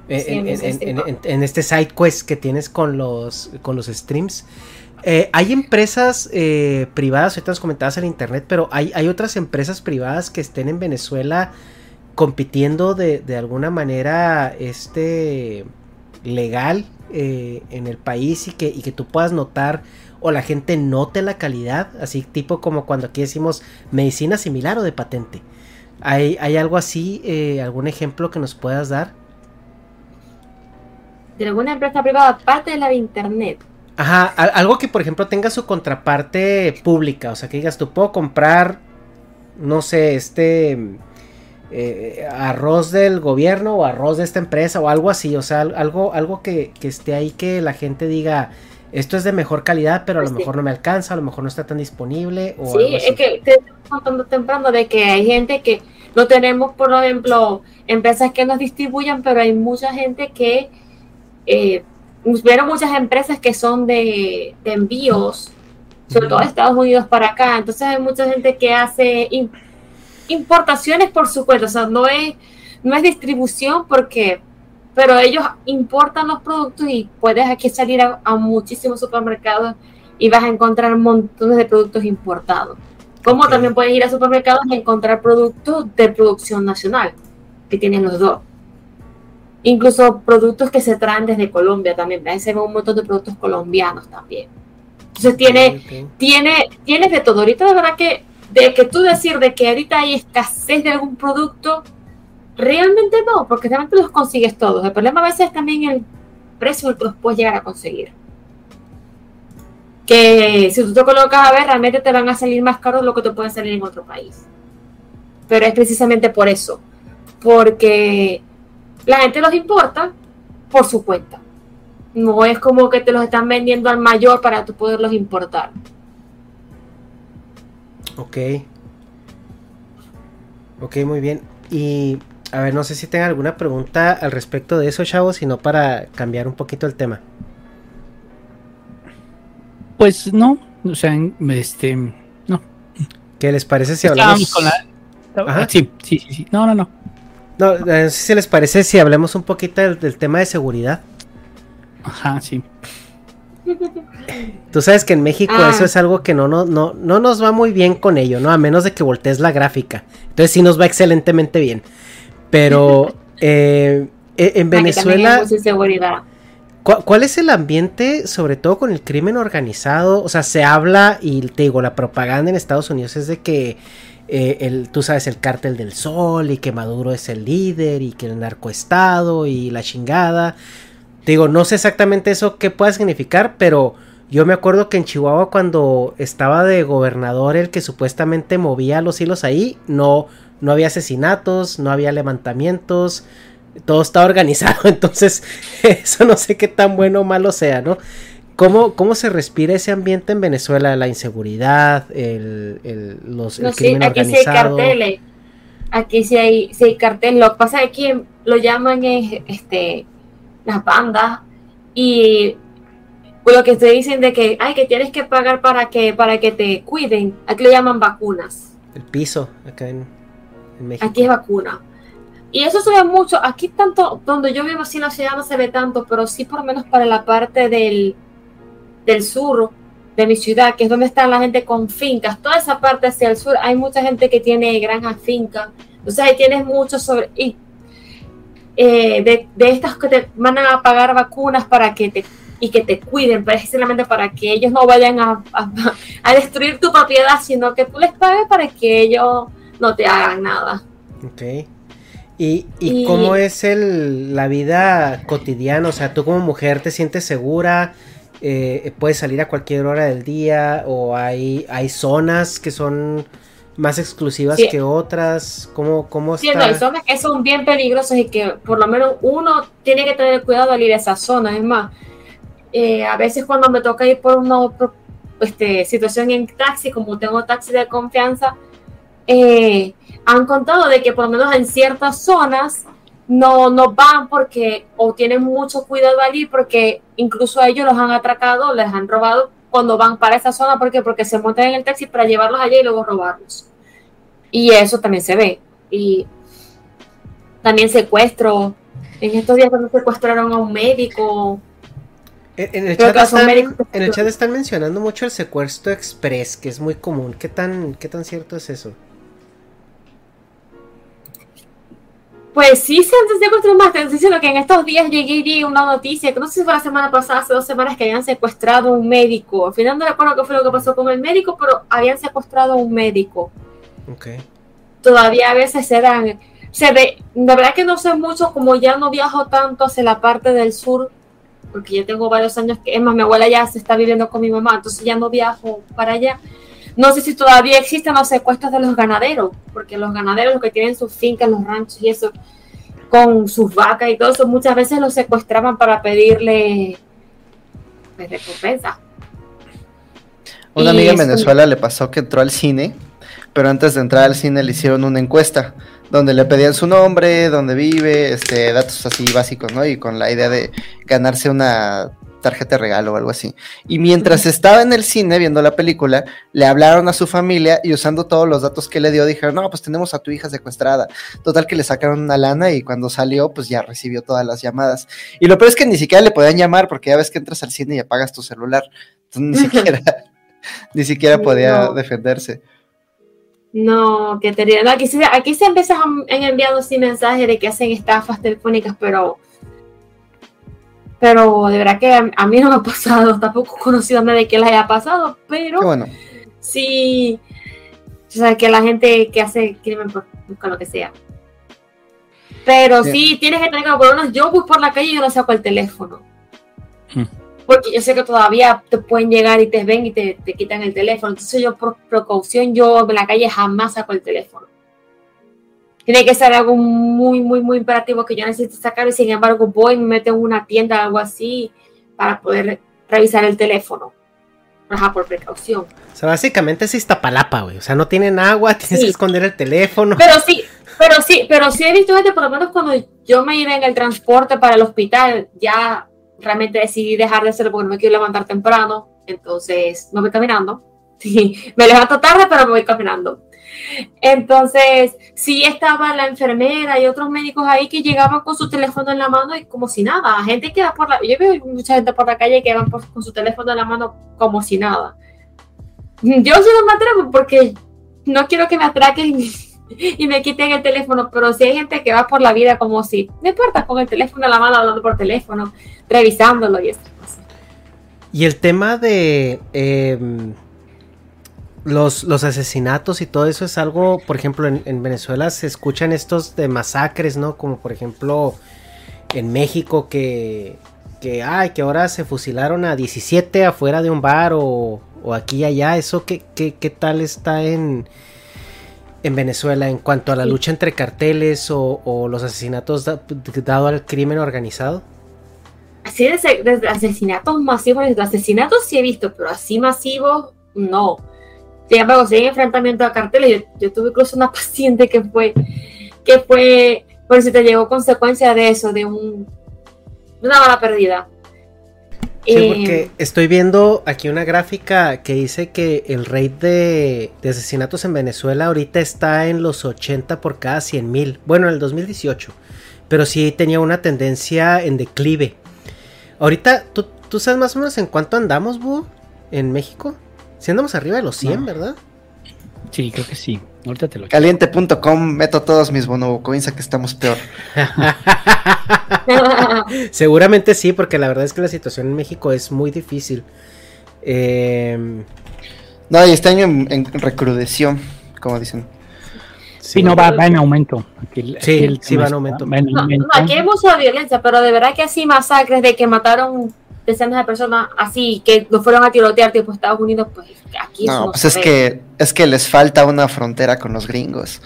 En, Sí, en este side quest que tienes con los, con los streams. Eh, hay empresas eh, privadas, ahorita nos comentabas en internet, pero hay, hay otras empresas privadas que estén en Venezuela compitiendo de, de alguna manera este legal eh, en el país y que, y que tú puedas notar o la gente note la calidad, así tipo como cuando aquí decimos medicina similar o de patente. ¿Hay, hay algo así, eh, algún ejemplo que nos puedas dar? De alguna empresa privada, aparte de la de internet. Ajá, al- algo que por ejemplo tenga su contraparte pública, o sea que digas, tú puedo comprar, no sé, este eh, arroz del gobierno o arroz de esta empresa o algo así, o sea, al- algo, algo que, que esté ahí que la gente diga, esto es de mejor calidad, pero a lo Pues mejor no me alcanza, a lo mejor no está tan disponible o Sí, algo así. es que te estoy contando temprano de que hay gente que no tenemos, por ejemplo, empresas que nos distribuyan, pero hay mucha gente que, eh, vieron muchas empresas que son de, de envíos, sobre todo de Estados Unidos para acá, entonces hay mucha gente que hace im- importaciones por su cuenta, o sea, no es, no es distribución porque, pero ellos importan los productos y puedes aquí salir a, a muchísimos supermercados y vas a encontrar montones de productos importados. Como también puedes ir a supermercados y encontrar productos de producción nacional, que tienen los dos. Incluso productos que se traen desde Colombia también. Ves, se ven un montón de productos colombianos también. Entonces tiene, tiene, tienes de todo. Ahorita de verdad que, de que tú decir de que ahorita hay escasez de algún producto, realmente no, porque realmente los consigues todos. El problema a veces es también el precio que los puedes llegar a conseguir. Que si tú te colocas a ver, realmente te van a salir más caros de lo que te pueden salir en otro país. Pero es precisamente por eso. Porque la gente los importa por su cuenta. No es como que te los están vendiendo al mayor para tú poderlos importar. Ok. Ok, muy bien. Y a ver, no sé si tengan alguna pregunta al respecto de eso, chavos, sino para cambiar un poquito el tema. Pues no, o sea, este, no. ¿Qué les parece si hablamos? con la- Ajá. Sí, sí, sí, sí. No, no, no. No, eh, no sé si les parece si hablemos un poquito del, del tema de seguridad. Ajá, sí. Tú sabes que en México Ah. eso es algo que no, no, no, no nos va muy bien con ello, ¿no? A menos de que voltees la gráfica. Entonces sí nos va excelentemente bien. Pero eh, e- en Venezuela... mucha inseguridad. ¿Cu- ¿Cuál es el ambiente, sobre todo con el crimen organizado? O sea, se habla y te digo, la propaganda en Estados Unidos es de que eh, el, tú sabes el cártel del sol y que Maduro es el líder y que el narcoestado y la chingada. Te digo, no sé exactamente eso qué puede significar, pero yo me acuerdo que en Chihuahua cuando estaba de gobernador el que supuestamente movía los hilos ahí, no, no había asesinatos, no había levantamientos, todo está organizado, entonces eso no sé qué tan bueno o malo sea, ¿no? ¿Cómo, cómo se respira ese ambiente en Venezuela? La inseguridad, el, el, los, el No, sí, crimen aquí sí hay organizado. carteles. Aquí sí hay, sí hay carteles. Lo que pasa es que lo llaman es, este, las bandas y lo que te dicen de que, ay, que tienes que pagar para que, para que te cuiden. Aquí lo llaman vacunas. El piso, acá en México. Aquí es vacuna. Y eso se ve mucho. Aquí tanto, donde yo vivo así en la ciudad no se ve tanto, pero sí por lo menos para la parte del, del sur de mi ciudad, que es donde está la gente con fincas. Toda esa parte hacia el sur, hay mucha gente que tiene granjas fincas. Entonces ahí tienes mucho sobre... Y, eh, de, de estas que te van a pagar vacunas para que te y que te cuiden precisamente para que ellos no vayan a, a- a destruir tu propiedad, sino que tú les pagues para que ellos no te hagan nada. Ok. ¿Y, y Y- cómo es el, la vida cotidiana? O sea, tú como mujer te sientes segura, Eh, puedes salir a cualquier hora del día o hay, hay zonas que son más exclusivas Sí. que otras? ¿Cómo, cómo Sí, no, hay está? zonas que son bien peligrosas y que por lo menos uno tiene que tener cuidado al ir a esas zonas. Es más, eh, a veces cuando me toca ir por una este, situación en taxi, como tengo taxi de confianza, eh, han contado de que por lo menos en ciertas zonas no, no van porque o tienen mucho cuidado al ir porque incluso a ellos los han atracado, les han robado cuando van para esa zona. ¿Por qué? Porque se montan en el taxi para llevarlos allá y luego robarlos. Y eso también se ve. Y también secuestro. En estos días cuando secuestraron a un médico. En, el chat están, en el chat están mencionando mucho el secuestro express, que es muy común. ¿Qué tan, qué tan cierto es eso? Pues sí, se han secuestrado más. Te diciendo que en estos días llegué y vi una noticia, que no sé si fue la semana pasada, hace dos semanas, que habían secuestrado a un médico. Al final no recuerdo qué fue lo que pasó con el médico, pero habían secuestrado a un médico. Ok. Todavía a veces se dan. Se ve, de verdad que no sé mucho, como ya no viajo tanto hacia la parte del sur, porque ya tengo varios años que, es más, mi abuela ya se está viviendo con mi mamá, entonces ya no viajo para allá. No sé si todavía existen los secuestros de los ganaderos, porque los ganaderos, los que tienen sus fincas, los ranchos y eso, con sus vacas y todo eso, muchas veces los secuestraban para pedirle pues, recompensa. Una Y amiga en Venezuela le pasó que entró al cine, pero antes de entrar al cine le hicieron una encuesta donde le pedían su nombre, dónde vive, este, datos así básicos, ¿no? Y con la idea de ganarse una tarjeta de regalo o algo así. Y mientras estaba en el cine viendo la película, le hablaron a su familia y usando todos los datos que le dio, dijeron, no, pues tenemos a tu hija secuestrada. Total que le sacaron una lana y cuando salió, pues ya recibió todas las llamadas. Y lo peor es que ni siquiera le podían llamar porque ya ves que entras al cine y apagas tu celular. Entonces ni siquiera, ni siquiera podía No. defenderse. No, que terrible. No, aquí, se, aquí se han, han enviado así mensajes de que hacen estafas telefónicas, pero pero de verdad que a, a mí no me ha pasado, tampoco he conocido a nadie que les haya pasado, pero bueno. sí, o sea, que la gente que hace crimen pues, busca lo que sea. Pero Sí. sí, tienes que tener cuidado, por menos yo voy por la calle y yo no saco el teléfono. Mm. Porque yo sé que todavía te pueden llegar y te ven y te, te quitan el teléfono. Entonces yo por precaución, yo en la calle jamás saco el teléfono. Tiene que ser algo muy, muy, muy imperativo que yo necesite sacar y sin embargo voy y me meto en una tienda o algo así para poder revisar el teléfono. Ajá, por precaución. O sea, básicamente es Iztapalapa, güey. O sea, no tienen agua, tienes Sí. que esconder el teléfono. Pero sí, pero sí, pero sí he visto gente, por lo menos cuando yo me iba en el transporte para el hospital, ya realmente decidí dejar de hacerlo porque no me quiero levantar temprano, entonces me voy caminando. Sí, me levanto tarde, pero me voy caminando. Entonces, sí estaba la enfermera y otros médicos ahí que llegaban con su teléfono en la mano y como si nada. Gente que va por la, yo veo mucha gente por la calle que van por- con su teléfono en la mano como si nada. Yo sí no me atrevo porque no quiero que me atraquen y me quiten el teléfono, pero si hay gente que va por la vida como si, no importa, con el teléfono en la mano, hablando por teléfono, revisándolo y eso. Y el tema de em, los, los asesinatos y todo eso es algo, por ejemplo, en, en Venezuela se escuchan estos de masacres, ¿no? Como por ejemplo en México que, que, ay, que ahora se fusilaron a 17 afuera de un bar o, o aquí y allá. ¿Eso qué, qué, qué tal está en, en Venezuela en cuanto a la lucha entre carteles o, o los asesinatos da- dado al crimen organizado? Así de asesinatos masivos, de asesinatos sí he visto, pero así masivos no. Embargo, si hay enfrentamiento a carteles, yo, yo tuve incluso una paciente que fue, que fue, por si te llegó consecuencia de eso, de un, de una bala perdida. Sí, Eh, porque estoy viendo aquí una gráfica que dice que el rate de, de asesinatos en Venezuela ahorita está en los 80 por cada 100 mil. Bueno, en el 2018. Pero sí tenía una tendencia en declive. Ahorita, ¿tú, tú sabes más o menos en cuánto andamos, Búho? En México. Si andamos arriba de los 100, No. ¿verdad? Sí, creo que sí. Ahorita te lo Caliente.com, meto todos mis bonobocoins a que estamos peor. Seguramente sí, porque la verdad es que la situación en México es muy difícil. Eh, No, y este año en, en recrudeció, como dicen. Sí, no, va, va en aumento. Aquí Sí, aquí el sí, tema va en aumento. va en No, no, aumento. aquí hay mucha violencia, pero de verdad que así masacres de que mataron decenas de personas así que no fueron a tirotear tipo Estados Unidos, pues aquí eso No, no pues se es ve. que, es que les falta una frontera con los gringos.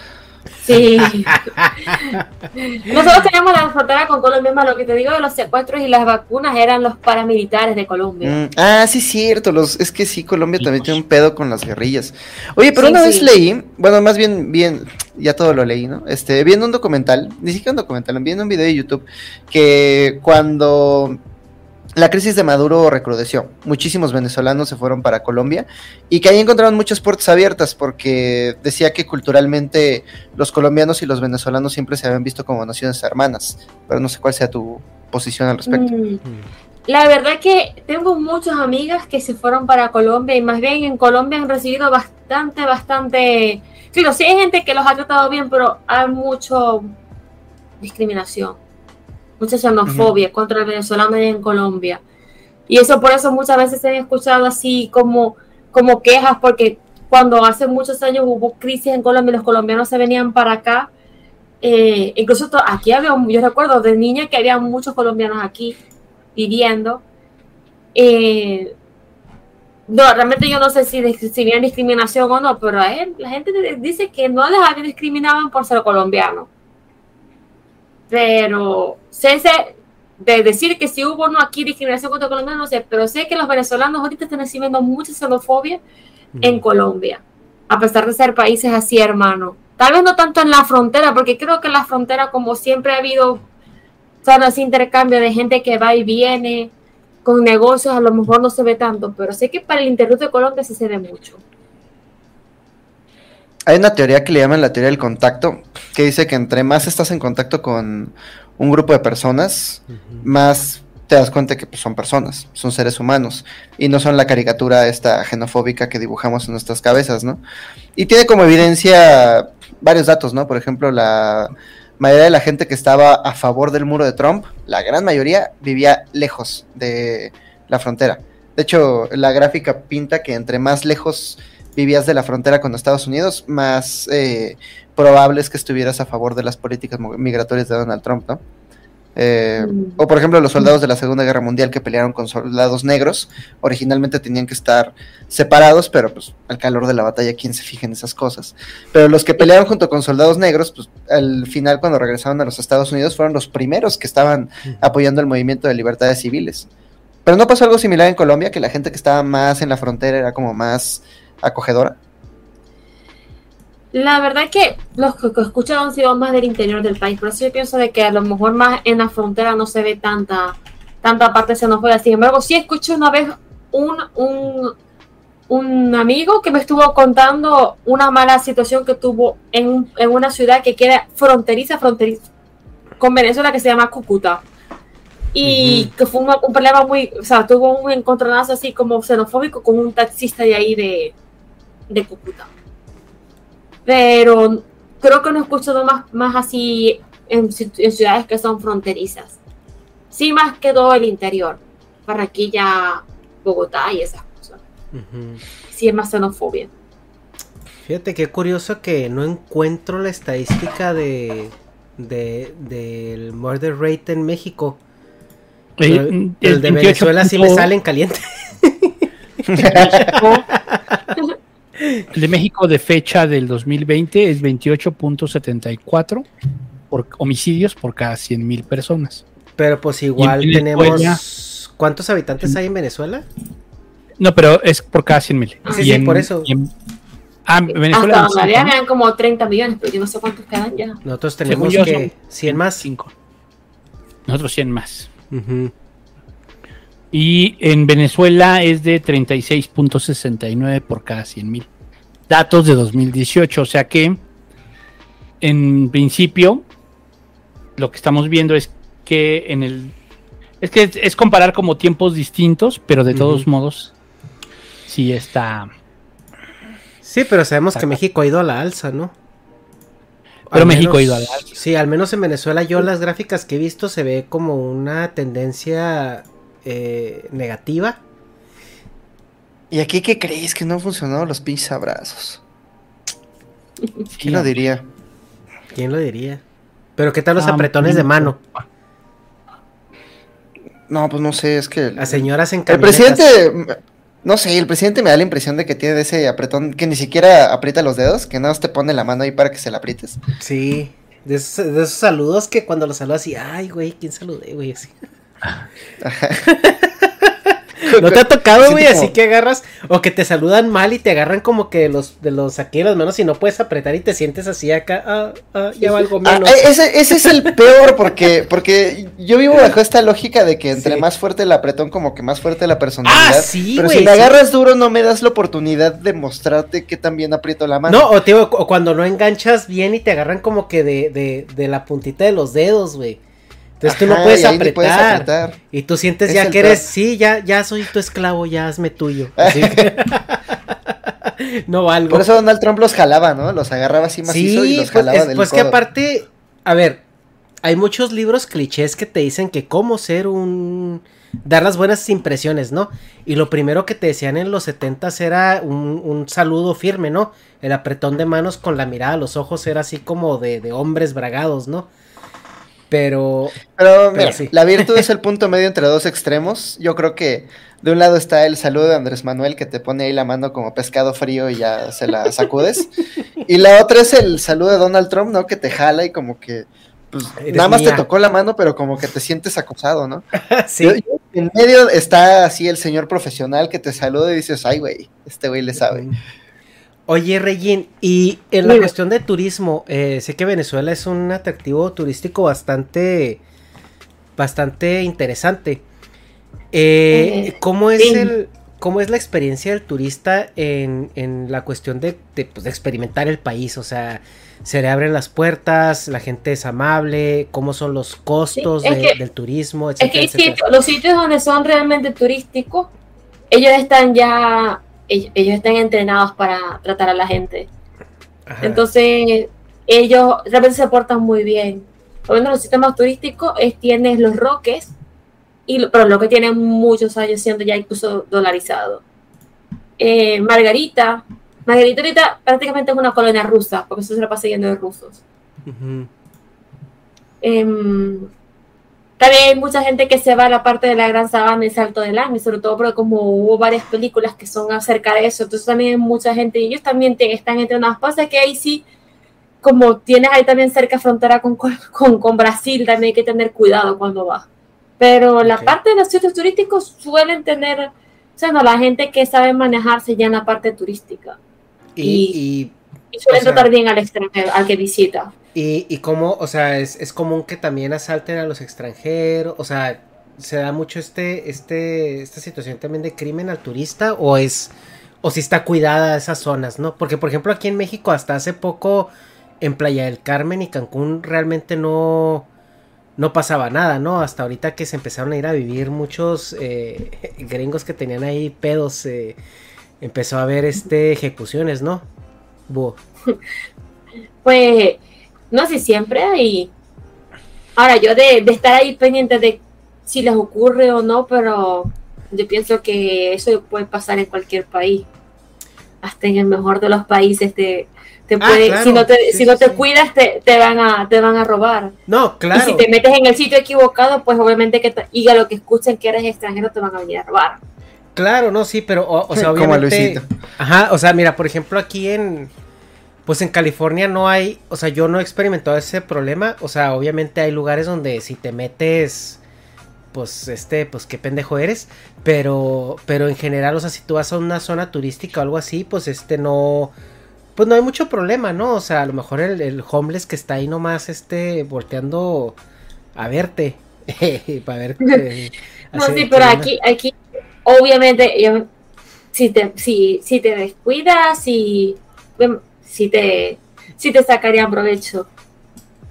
Sí. Nosotros teníamos la frontera con Colombia, más lo que te digo de los secuestros y las vacunas eran los paramilitares de Colombia. Mm, ah, sí, cierto. Los, es que sí, Colombia también tiene un pedo con las guerrillas. Oye, pero Sí, una sí. vez leí, bueno, más bien, bien, ya todo lo leí, ¿no? Este, viendo un documental, ni siquiera un documental, viendo un video de YouTube, que cuando la crisis de Maduro recrudeció, muchísimos venezolanos se fueron para Colombia y que ahí encontraron muchas puertas abiertas porque decía que culturalmente los colombianos y los venezolanos siempre se habían visto como naciones hermanas, pero no sé cuál sea tu posición al respecto. Mm. La verdad que tengo muchas amigas que se fueron para Colombia y más bien en Colombia han recibido bastante, bastante... Claro, sí hay gente que los ha tratado bien, pero hay mucho discriminación, mucha xenofobia contra el venezolano en Colombia. Y eso por eso muchas veces se han escuchado así como, como quejas, porque cuando hace muchos años hubo crisis en Colombia y los colombianos se venían para acá, eh, incluso aquí había, yo recuerdo de niña que había muchos colombianos aquí viviendo. Eh, no, realmente yo no sé si, si había discriminación o no, pero a él, la gente dice que no les habían discriminaban por ser colombiano. Pero sé, sé- de decir que si hubo o no aquí discriminación contra colombianos, no sé, pero sé que los venezolanos ahorita están recibiendo mucha xenofobia en Colombia, a pesar de ser países así, hermano. Tal vez no tanto en la frontera, porque creo que en la frontera, como siempre ha habido solo ese intercambio de gente que va y viene con negocios, a lo mejor no se ve tanto, pero sé que para el interior de Colombia sí se ve mucho. Hay una teoría que le llaman la teoría del contacto, que dice que entre más estás en contacto con un grupo de personas, más te das cuenta que pues, son personas, son seres humanos, y no son la caricatura esta xenofóbica que dibujamos en nuestras cabezas, ¿no? Y tiene como evidencia varios datos, ¿no? Por ejemplo, la mayoría de la gente que estaba a favor del muro de Trump, la gran mayoría vivía lejos de la frontera. De hecho, la gráfica pinta que entre más lejos vivías de la frontera con Estados Unidos, más eh, probable es que estuvieras a favor de las políticas migratorias de Donald Trump, ¿no? Eh, O por ejemplo los soldados de la Segunda Guerra Mundial que pelearon con soldados negros, originalmente tenían que estar separados, pero pues al calor de la batalla, ¿quién se fija en esas cosas? Pero los que pelearon junto con soldados negros, pues al final cuando regresaron a los Estados Unidos fueron los primeros que estaban apoyando el movimiento de libertades civiles. Pero no pasó algo similar en Colombia, que la gente que estaba más en la frontera era como más acogedora. La verdad que los que escuchado han sido más del interior del país, por eso yo pienso de que a lo mejor más en la frontera no se ve tanta, tanta parte xenofobia. Sin embargo, sí escuché una vez un, un, un amigo que me estuvo contando una mala situación que tuvo en, un- en una ciudad que queda fronteriza, fronteriza con Venezuela que se llama Cúcuta. Y que fue una- un problema muy, o sea, tuvo un encontronazo así como xenofóbico con un taxista de ahí de, de Cúcuta pero creo que no he escuchado más, más así en, ci- en ciudades que son fronterizas. Sí, más que todo el interior. Barranquilla, Bogotá y esas cosas. Ujú. Sí, es más xenofobia. Fíjate qué curioso que no encuentro la estadística de, de del murder rate en México. Pero- el el de 28 Venezuela sí me punto- sale en caliente. El de México de fecha del 2020 es 28.74 por homicidios por cada 100.000 personas. Pero pues igual tenemos... ¿Cuántos habitantes hay en Venezuela? No, pero es por cada 100.000. Sí, Y sí, en- por eso. en- ah, Venezuela. Hasta cinco, ¿no? habían como 30 millones, pero yo no sé cuántos quedan ya. Nosotros tenemos yo que son 100 más. 5. Nosotros 100 más. Ujú. Y en Venezuela es de 36.69 por cada 100.000. Datos de 2018, o sea que en principio lo que estamos viendo es que en el es que es, es comparar como tiempos distintos, pero de todos modos sí está Sí, pero sabemos que. México ha ido a la alza, ¿no? Pero Al México ha ido a la alza. Sí, al menos en Venezuela yo las gráficas que he visto se ve como una tendencia eh, negativa. ¿Y aquí qué crees? Que no han funcionado los pinches abrazos. ¿Quién lo diría? ¿Quién lo diría? Pero ¿qué tal los Ah, apretones de mm. mano? No, pues no sé, es que... Las señoras en El presidente, no sé, el presidente me da la impresión de que tiene ese apretón que ni siquiera aprieta los dedos, que nada más te pone la mano ahí para que se la aprietes. Sí, de esos, de esos saludos que cuando los saludas así, ay, güey, ¿quién saludé, güey? Así. ¿No te ha tocado, güey? Así que agarras, o que te saludan mal y te agarran como que de los, de los aquí de las manos y no puedes apretar y te sientes así acá, ah, ah, ya Ah, menos. eh, ese, ese es el peor porque, porque yo vivo bajo esta lógica de que entre Sí. más fuerte el apretón, como que más fuerte la personalidad. Ah, sí, pero güey, si me sí. agarras duro, no me das la oportunidad de mostrarte que también aprieto la mano. No, o, te o cuando no enganchas bien y te agarran como que de, de, de la puntita de los dedos, güey. Entonces tú no Ajá, puedes y apretar, puedes apretar. Y tú sientes Es ya que eres, sí, ya, ya soy tu esclavo, ya hazme tuyo. Así que- no valgo. Por eso Donald Trump los jalaba, ¿no? Los agarraba así macizo y los pues, jalaba es- del pues que aparte, a ver, hay muchos libros clichés que te dicen que cómo ser un... dar las buenas impresiones, ¿no? Y lo primero que te decían en los setentas era un, un saludo firme, ¿no? El apretón de manos con la mirada a los ojos era así como de, de hombres bragados, ¿no? Pero... Pero mira, sí. la virtud es el punto medio entre dos extremos. Yo creo que de un lado está el saludo de Andrés Manuel que te pone ahí la mano como pescado frío y ya se la sacudes. y la otra es el saludo de Donald Trump, ¿no? Que te jala y como que pues nada más mía. te tocó la mano, pero como que te sientes acosado, ¿no? sí. Yo- yo- en medio está así el señor profesional que te saluda y dices, ay, güey, este güey le sabe. Oye, Regín, y en la cuestión de turismo, eh, sé que Venezuela es un atractivo turístico bastante, bastante interesante. Eh, Eh, ¿Cómo es el, cómo es la experiencia del turista en, en la cuestión de, de, pues, de experimentar el país? O sea, se le abren las puertas, la gente es amable, cómo son los costos Sí, es de- que- del turismo, Es que etcétera, los sitios donde son realmente turísticos, ellos están ya, ellos, ellos están entrenados para tratar a la gente. Ajá. Entonces, ellos realmente se portan muy bien. Por lo menos los sistemas turísticos es, tienes los roques, y, pero lo que tiene muchos años siendo ya incluso dolarizado. Eh, Margarita, Margarita ahorita prácticamente es una colonia rusa, porque eso se la pasa yendo de rusos. También hay mucha gente que se va a la parte de la Gran Sabana y Salto del Ángel, sobre todo porque como hubo varias películas que son acerca de eso, entonces también hay mucha gente y ellos también te- están entrenados. Pasa que ahí sí, como tienes ahí también cerca frontera con, con, con Brasil, también hay que tener cuidado cuando vas. Pero la Ok. parte de los sitios turísticos suelen tener, o sea, no, la gente que sabe manejarse ya en la parte turística Y, y y suelen O sea- tratar bien al extranjero, al que visita. Y, y cómo, o sea, es, es común que también asalten a los extranjeros, o sea, se da mucho este, este, esta situación también de crimen al turista, o es, o si está cuidada esas zonas, ¿no? Porque, por ejemplo, aquí en México hasta hace poco, en Playa del Carmen y Cancún, realmente no, no pasaba nada, ¿no? Hasta ahorita que se empezaron a ir a vivir muchos eh, gringos que tenían ahí pedos, eh, empezó a haber este ejecuciones, ¿no? Búho. Pues, no sé, siempre hay. Ahora, yo de, de estar ahí pendiente de si les ocurre o no, pero yo pienso que eso puede pasar en cualquier país. Hasta en el mejor de los países te, te Ah, puede, claro, si no te, sí, si no te sí. cuidas, te, te van a, te van a robar. No, claro. Y si te metes en el sitio equivocado, pues obviamente que te- y a lo que escuchen que eres extranjero te van a venir a robar. Claro, no, sí, pero, o, o sea, Como obviamente. Luisito. Ajá, o sea, mira, por ejemplo, aquí en. Pues en California no hay. O sea, yo no he experimentado ese problema. O sea, obviamente hay lugares donde si te metes. Pues este, pues qué pendejo eres. Pero, pero en general, o sea, si tú vas a una zona turística o algo así, pues este no. Pues no hay mucho problema, ¿no? O sea, a lo mejor el, el homeless que está ahí nomás, este, volteando a verte. para ver. eh, No, sí, pero aquí, aquí, obviamente, yo- si te, si, si te descuidas, si, si te, si te sacarían provecho.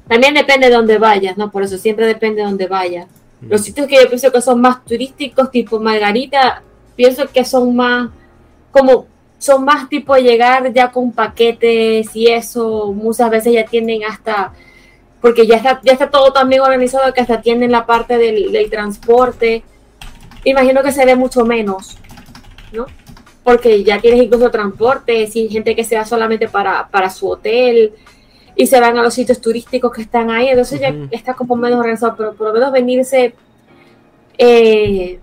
También depende de dónde vayas, ¿no? Por eso siempre depende de dónde vayas. Los sitios que yo pienso que son más turísticos, tipo Margarita, pienso que son más, como, son más tipo llegar ya con paquetes y eso, muchas veces ya tienen hasta porque ya está, ya está todo tan bien organizado que hasta tienen la parte del, del transporte. Imagino que se ve mucho menos, ¿no? Porque ya tienes incluso transporte, sin gente que se va solamente para, para su hotel y se van a los sitios turísticos que están ahí, entonces ya está como menos organizado, pero por lo menos venirse eh,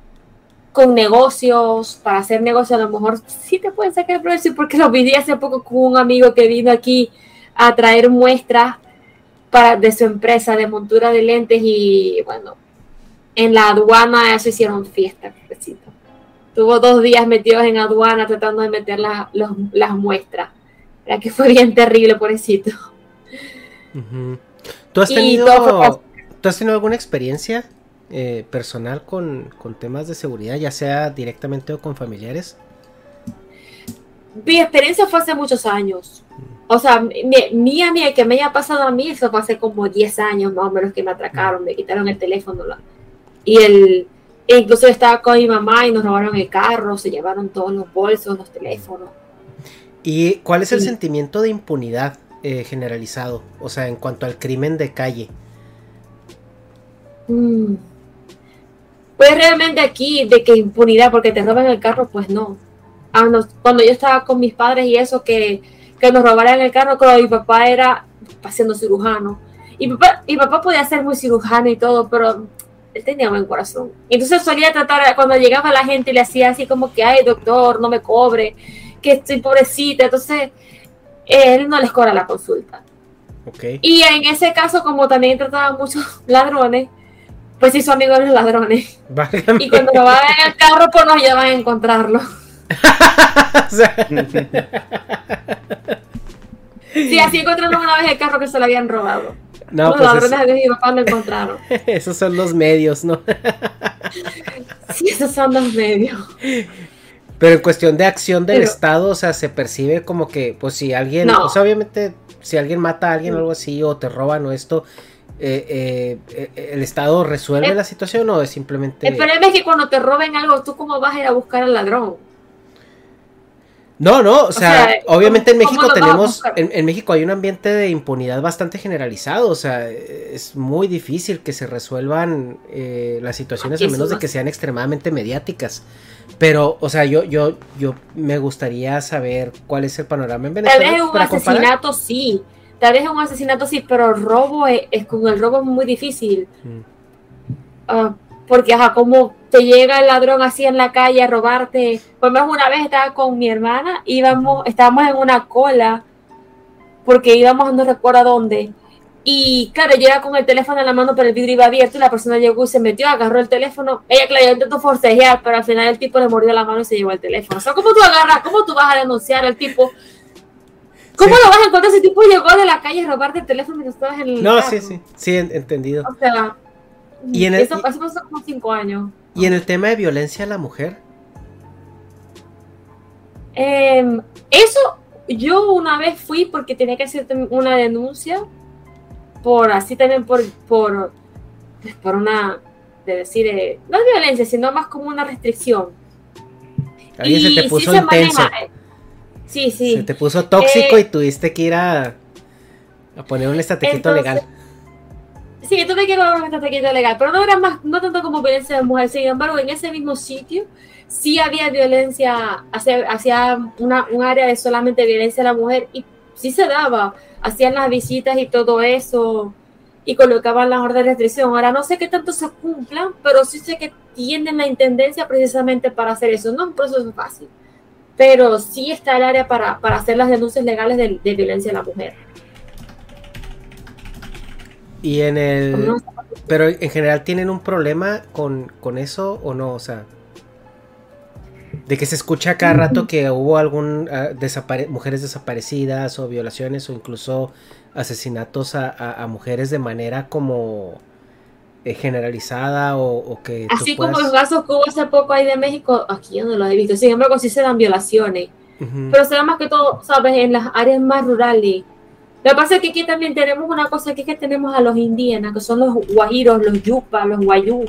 con negocios, para hacer negocios a lo mejor sí te pueden sacar el precio, porque lo vi hace poco con un amigo que vino aquí a traer muestras para, de su empresa de montura de lentes y bueno, en la aduana eso hicieron fiesta. Tuvo dos días metidos en aduana tratando de meter las muestras. Era que fue bien terrible, pobrecito. ¿Tú, has tenido, ¿Tú has tenido alguna experiencia eh, personal con, temas de seguridad, ya sea directamente o con familiares? Mi experiencia fue hace muchos años. O sea, mía, mía, que me haya pasado a mí, eso fue hace como 10 años más o menos que me atracaron, me quitaron el teléfono. y el, e incluso estaba con mi mamá y nos robaron el carro, se llevaron todos los bolsos, los teléfonos. ¿Y cuál es el sentimiento de impunidad eh, generalizado? O sea, en cuanto al crimen de calle. Mm. Pues realmente aquí, de que impunidad porque te roban el carro, pues no. Cuando yo estaba con mis padres y eso, que, que nos robaran el carro, cuando mi papá era haciendo cirujano. Y papá, y papá podía ser muy cirujano y todo, pero él tenía buen corazón. Entonces solía tratar, cuando llegaba la gente, le hacía así como que, ay, doctor, no me cobre, que estoy pobrecita. Entonces, él no les cobra la consulta. Okay. Y en ese caso, como también trataba muchos ladrones, pues hizo amigo de los ladrones. Y cuando lo van en el carro, pues nos llevan a encontrarlo. sí, así encontraron una vez el carro que se lo habían robado. No, los pues ladrones de mi papá lo encontraron. Esos son los medios, ¿no? sí, esos son los medios. Pero en cuestión de acción del Estado, o sea, se percibe como que, pues si alguien, o sea, obviamente, si alguien mata a alguien o algo así, o te roban o esto, eh, eh, eh, ¿el Estado resuelve la situación o es simplemente... El problema es que cuando te roben algo, ¿tú cómo vas a ir a buscar al ladrón? No, no, o sea, obviamente en México tenemos, en, México hay un ambiente de impunidad bastante generalizado, o sea, es muy difícil que se resuelvan las situaciones a menos de que sean extremadamente mediáticas. Pero, o sea, yo, yo, yo me gustaría saber cuál es el panorama en Venezuela. Tal vez un asesinato sí, tal vez un asesinato sí, pero el robo es, con el robo es muy difícil. Mm. Ah, porque, ajá, como te llega el ladrón así en la calle a robarte. Pues más una vez estaba con mi hermana, íbamos, estábamos en una cola, porque íbamos no recuerdo a dónde. Y claro, yo con el teléfono en la mano, pero el vidrio iba abierto y la persona llegó y se metió, agarró el teléfono. Ella, claro, intentó forcejear, pero al final el tipo le mordió la mano y se llevó el teléfono. O sea, ¿cómo tú agarras? ¿Cómo tú vas a denunciar al tipo? ¿Cómo lo vas a encontrar si tipo llegó de la calle a robarte el teléfono mientras estabas en el. No, sí, sí, sí, entendido. O sea, y en el, eso, pasó como cinco años. ¿Y en el tema de violencia a la mujer? Em, eso, yo una vez fui porque tenía que hacer una denuncia por así también por, por, por una, de decir, eh, no es violencia, sino más como una restricción. Alguien se te puso intenso. Eh, sí, sí. Se te puso tóxico y eh, tuviste que ir a, a poner un estratequito legal. Sí, tuve que ir a un estratequito legal, pero no era más, no tanto como violencia de mujer, sin embargo, en ese mismo sitio sí había violencia hacia, hacia una, un área de solamente violencia a la mujer y sí se daba hacían las visitas y todo eso y colocaban las órdenes de restricción. Ahora no sé qué tanto se cumplan, pero sí sé que tienen la intendencia precisamente para hacer eso. No es un proceso fácil, pero sí está el área para, hacer las denuncias legales de, violencia a la mujer. Y en el... Pero en general tienen un problema con, con eso o no, o sea de que se escucha cada rato que hubo algún ah, mujeres desaparecidas o violaciones o incluso asesinatos a, mujeres de manera como eh, generalizada o, que así como los casos que hubo hace poco ahí de México aquí yo no los he visto. Sin embargo sí se dan violaciones. Pero se da más que todo sabes en las áreas más rurales lo que pasa es que aquí también tenemos una cosa aquí que tenemos a los indígenas que son los guajiros los yupas los guayú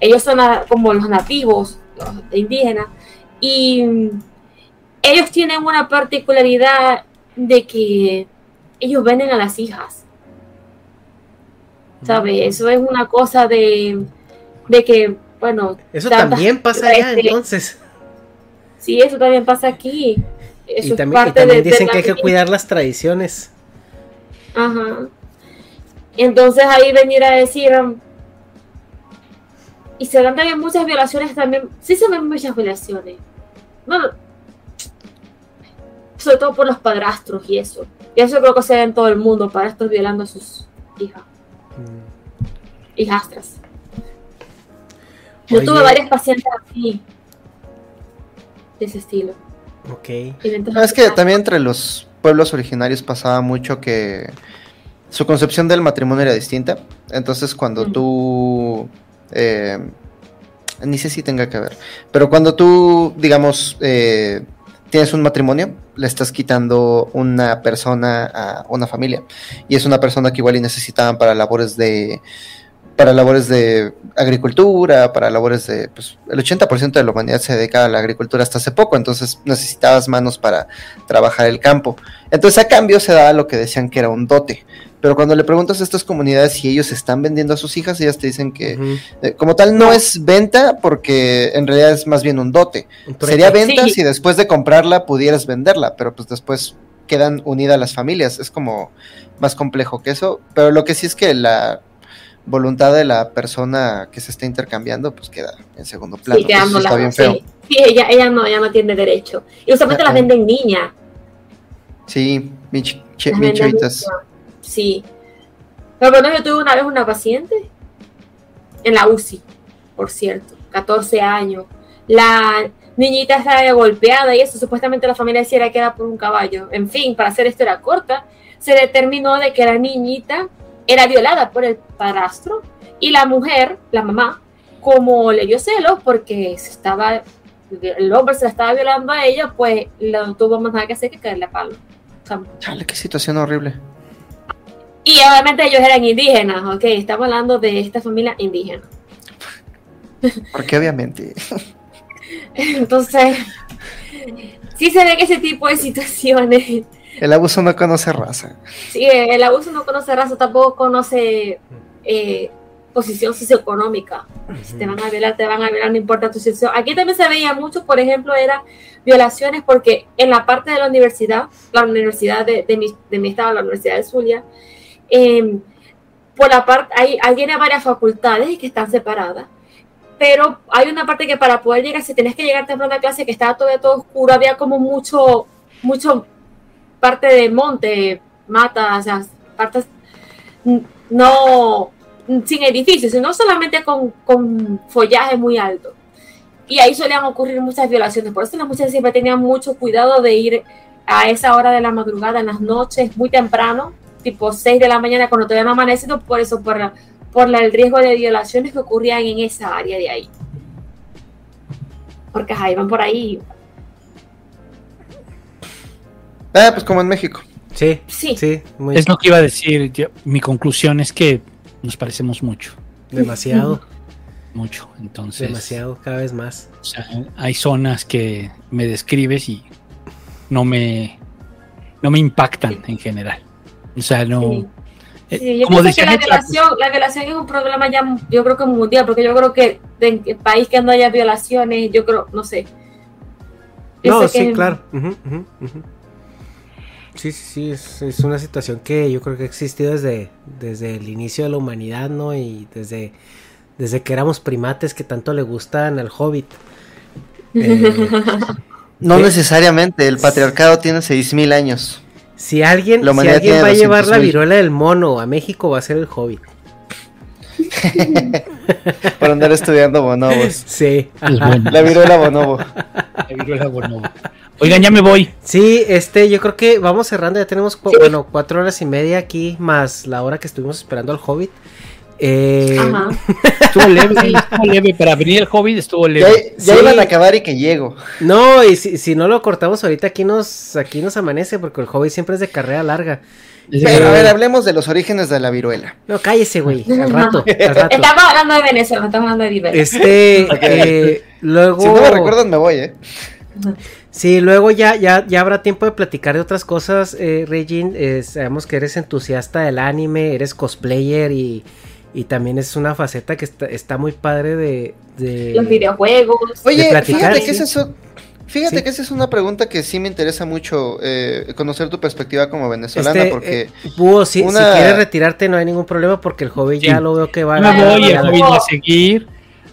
ellos son como los nativos indígenas, y ellos tienen una particularidad de que ellos venden a las hijas. ¿Sabes? Eso es una cosa de, de que, bueno. Eso también pasa allá este, entonces. Sí, eso también pasa aquí. Y también, dicen que hay que cuidar las tradiciones. Ajá. Entonces ahí venir a decir, y se dan también muchas violaciones también. Sí se ven muchas violaciones. No, sobre todo por los padrastros y eso. Y eso creo que se ve en todo el mundo, padrastros violando a sus hijas. Mm. Hijastras. Yo Oye. tuve varias pacientes así. De ese estilo. Ok. No, es que también entre los pueblos originarios pasaba mucho que su concepción del matrimonio era distinta. Entonces cuando tú... eh, ni sé si tenga que ver. Pero cuando tú, digamos, eh, tienes un matrimonio, le estás quitando una persona a una familia. Y es una persona que igual y necesitaban para labores de para labores de agricultura, para labores de, pues, el 80% de la humanidad se dedica a la agricultura hasta hace poco, entonces necesitabas manos para trabajar el campo. Entonces a cambio se daba lo que decían que era un dote. Pero cuando le preguntas a estas comunidades si ellos están vendiendo a sus hijas, ellas te dicen que eh, como tal no es venta porque en realidad es más bien un dote. Sería venta Sí. si después de comprarla pudieras venderla, pero pues después quedan unidas las familias. Es como más complejo que eso. Pero lo que sí es que la voluntad de la persona que se está intercambiando pues queda en segundo plano. Sí, Eso sí quedándola, está bien sí. feo. Sí, ella, ella no, ella no tiene derecho. Y usualmente las Ajá. venden niñas. Sí, bien, ch- Las chavitas. Sí. Pero bueno, yo tuve una vez una paciente en la UCI, por cierto, 14 años. La niñita estaba golpeada y eso, supuestamente la familia decía que era por un caballo. En fin, para hacer historia corta, se determinó de que la niñita era violada por el padrastro y la mujer, la mamá, como le dio celos porque se estaba, el hombre se la estaba violando a ella, pues no tuvo más nada que hacer que caerle a palo. Chale, qué situación horrible. y obviamente ellos eran indígenas, ok, estamos hablando de esta familia indígena. Porque obviamente. Entonces, sí se ve que ese tipo de situaciones, El abuso no conoce raza. sí, el abuso no conoce raza, tampoco conoce eh, posición socioeconómica. Si te van a violar, te van a violar, no importa tu situación. Aquí también se veía mucho, por ejemplo, era violaciones porque en la parte de la universidad, la universidad de, mi, estado, la Universidad de Zulia, eh, por la parte, hay, hay tiene varias facultades que están separadas, pero hay una parte que para poder llegar, si tenés que llegar temprano a la clase que estaba todavía todo oscuro, había como mucho, mucho parte de monte, mata, o sea, partes no sin edificios, sino solamente con, con follaje muy alto. Y ahí solían ocurrir muchas violaciones. Por eso las muchachas siempre tenían mucho cuidado de ir a esa hora de la madrugada, en las noches, muy temprano, tipo 6 de la mañana, cuando todavía no amanecido, por eso, por, por el riesgo de violaciones que ocurrían en esa área de ahí. Porque ajá, iban por ahí. Ah, pues como en México. Sí, sí, sí, muy Es lo que iba a decir. yo- mi conclusión es que nos parecemos mucho. demasiado, Mucho. Entonces, demasiado, cada vez más. o sea, hay zonas que me describes y no me, no me impactan en general. O sea, no. Sí. eh, Sí, yo como pienso que la violación, la violación es un problema ya, yo creo que mundial, porque yo creo que en el país que no haya violaciones, yo creo, no sé. No, sí, que- claro. Ujú, ujú, ujú. Sí, sí, sí, es, es una situación que yo creo que ha existido desde, desde el inicio de la humanidad, ¿no? Y desde, desde que éramos primates que tanto le gustan al hobbit. Eh, No ¿Qué? necesariamente, el patriarcado tiene 6000 años. si alguien, si alguien va a llevar la 200.000. viruela del mono a México, va a ser el hobbit. Por andar estudiando bonobos. Sí, bueno. La viruela bonobo. la viruela bonobo. Oigan, ya me voy. Sí, este, yo creo que vamos cerrando, ya tenemos, cu- bueno, cuatro horas y media aquí, más la hora que estuvimos esperando al Hobbit. Eh, Ajá. Estuvo leve, estuvo leve. Para venir el Hobbit estuvo Ya, leve. ya Sí. iban a acabar y que llego. No, y si, si no lo cortamos ahorita aquí nos, aquí nos amanece, porque el Hobbit siempre es de carrera larga. Pero a ver, hablemos de los orígenes de la viruela. No, cállese, güey, al rato, al rato. Estamos hablando de Venezuela, no estamos hablando de Iberia. Este, eh, luego... Si no me recuerdan, me voy, ¿eh? Sí, luego ya, ya, ya habrá tiempo de platicar de otras cosas, eh, Regin. Eh, sabemos que eres entusiasta del anime, eres cosplayer y, y también es una faceta que está, está muy padre de... de- Los videojuegos. Oye, platicar, fíjate que sí. es, o- fíjate Sí. que esa es una pregunta que sí me interesa mucho eh, conocer tu perspectiva como venezolana, Este, porque eh, Búho, si, si una- quieres retirarte no hay ningún problema porque el hobby Sí. ya lo veo que va Yo me va- voy, el va a seguir.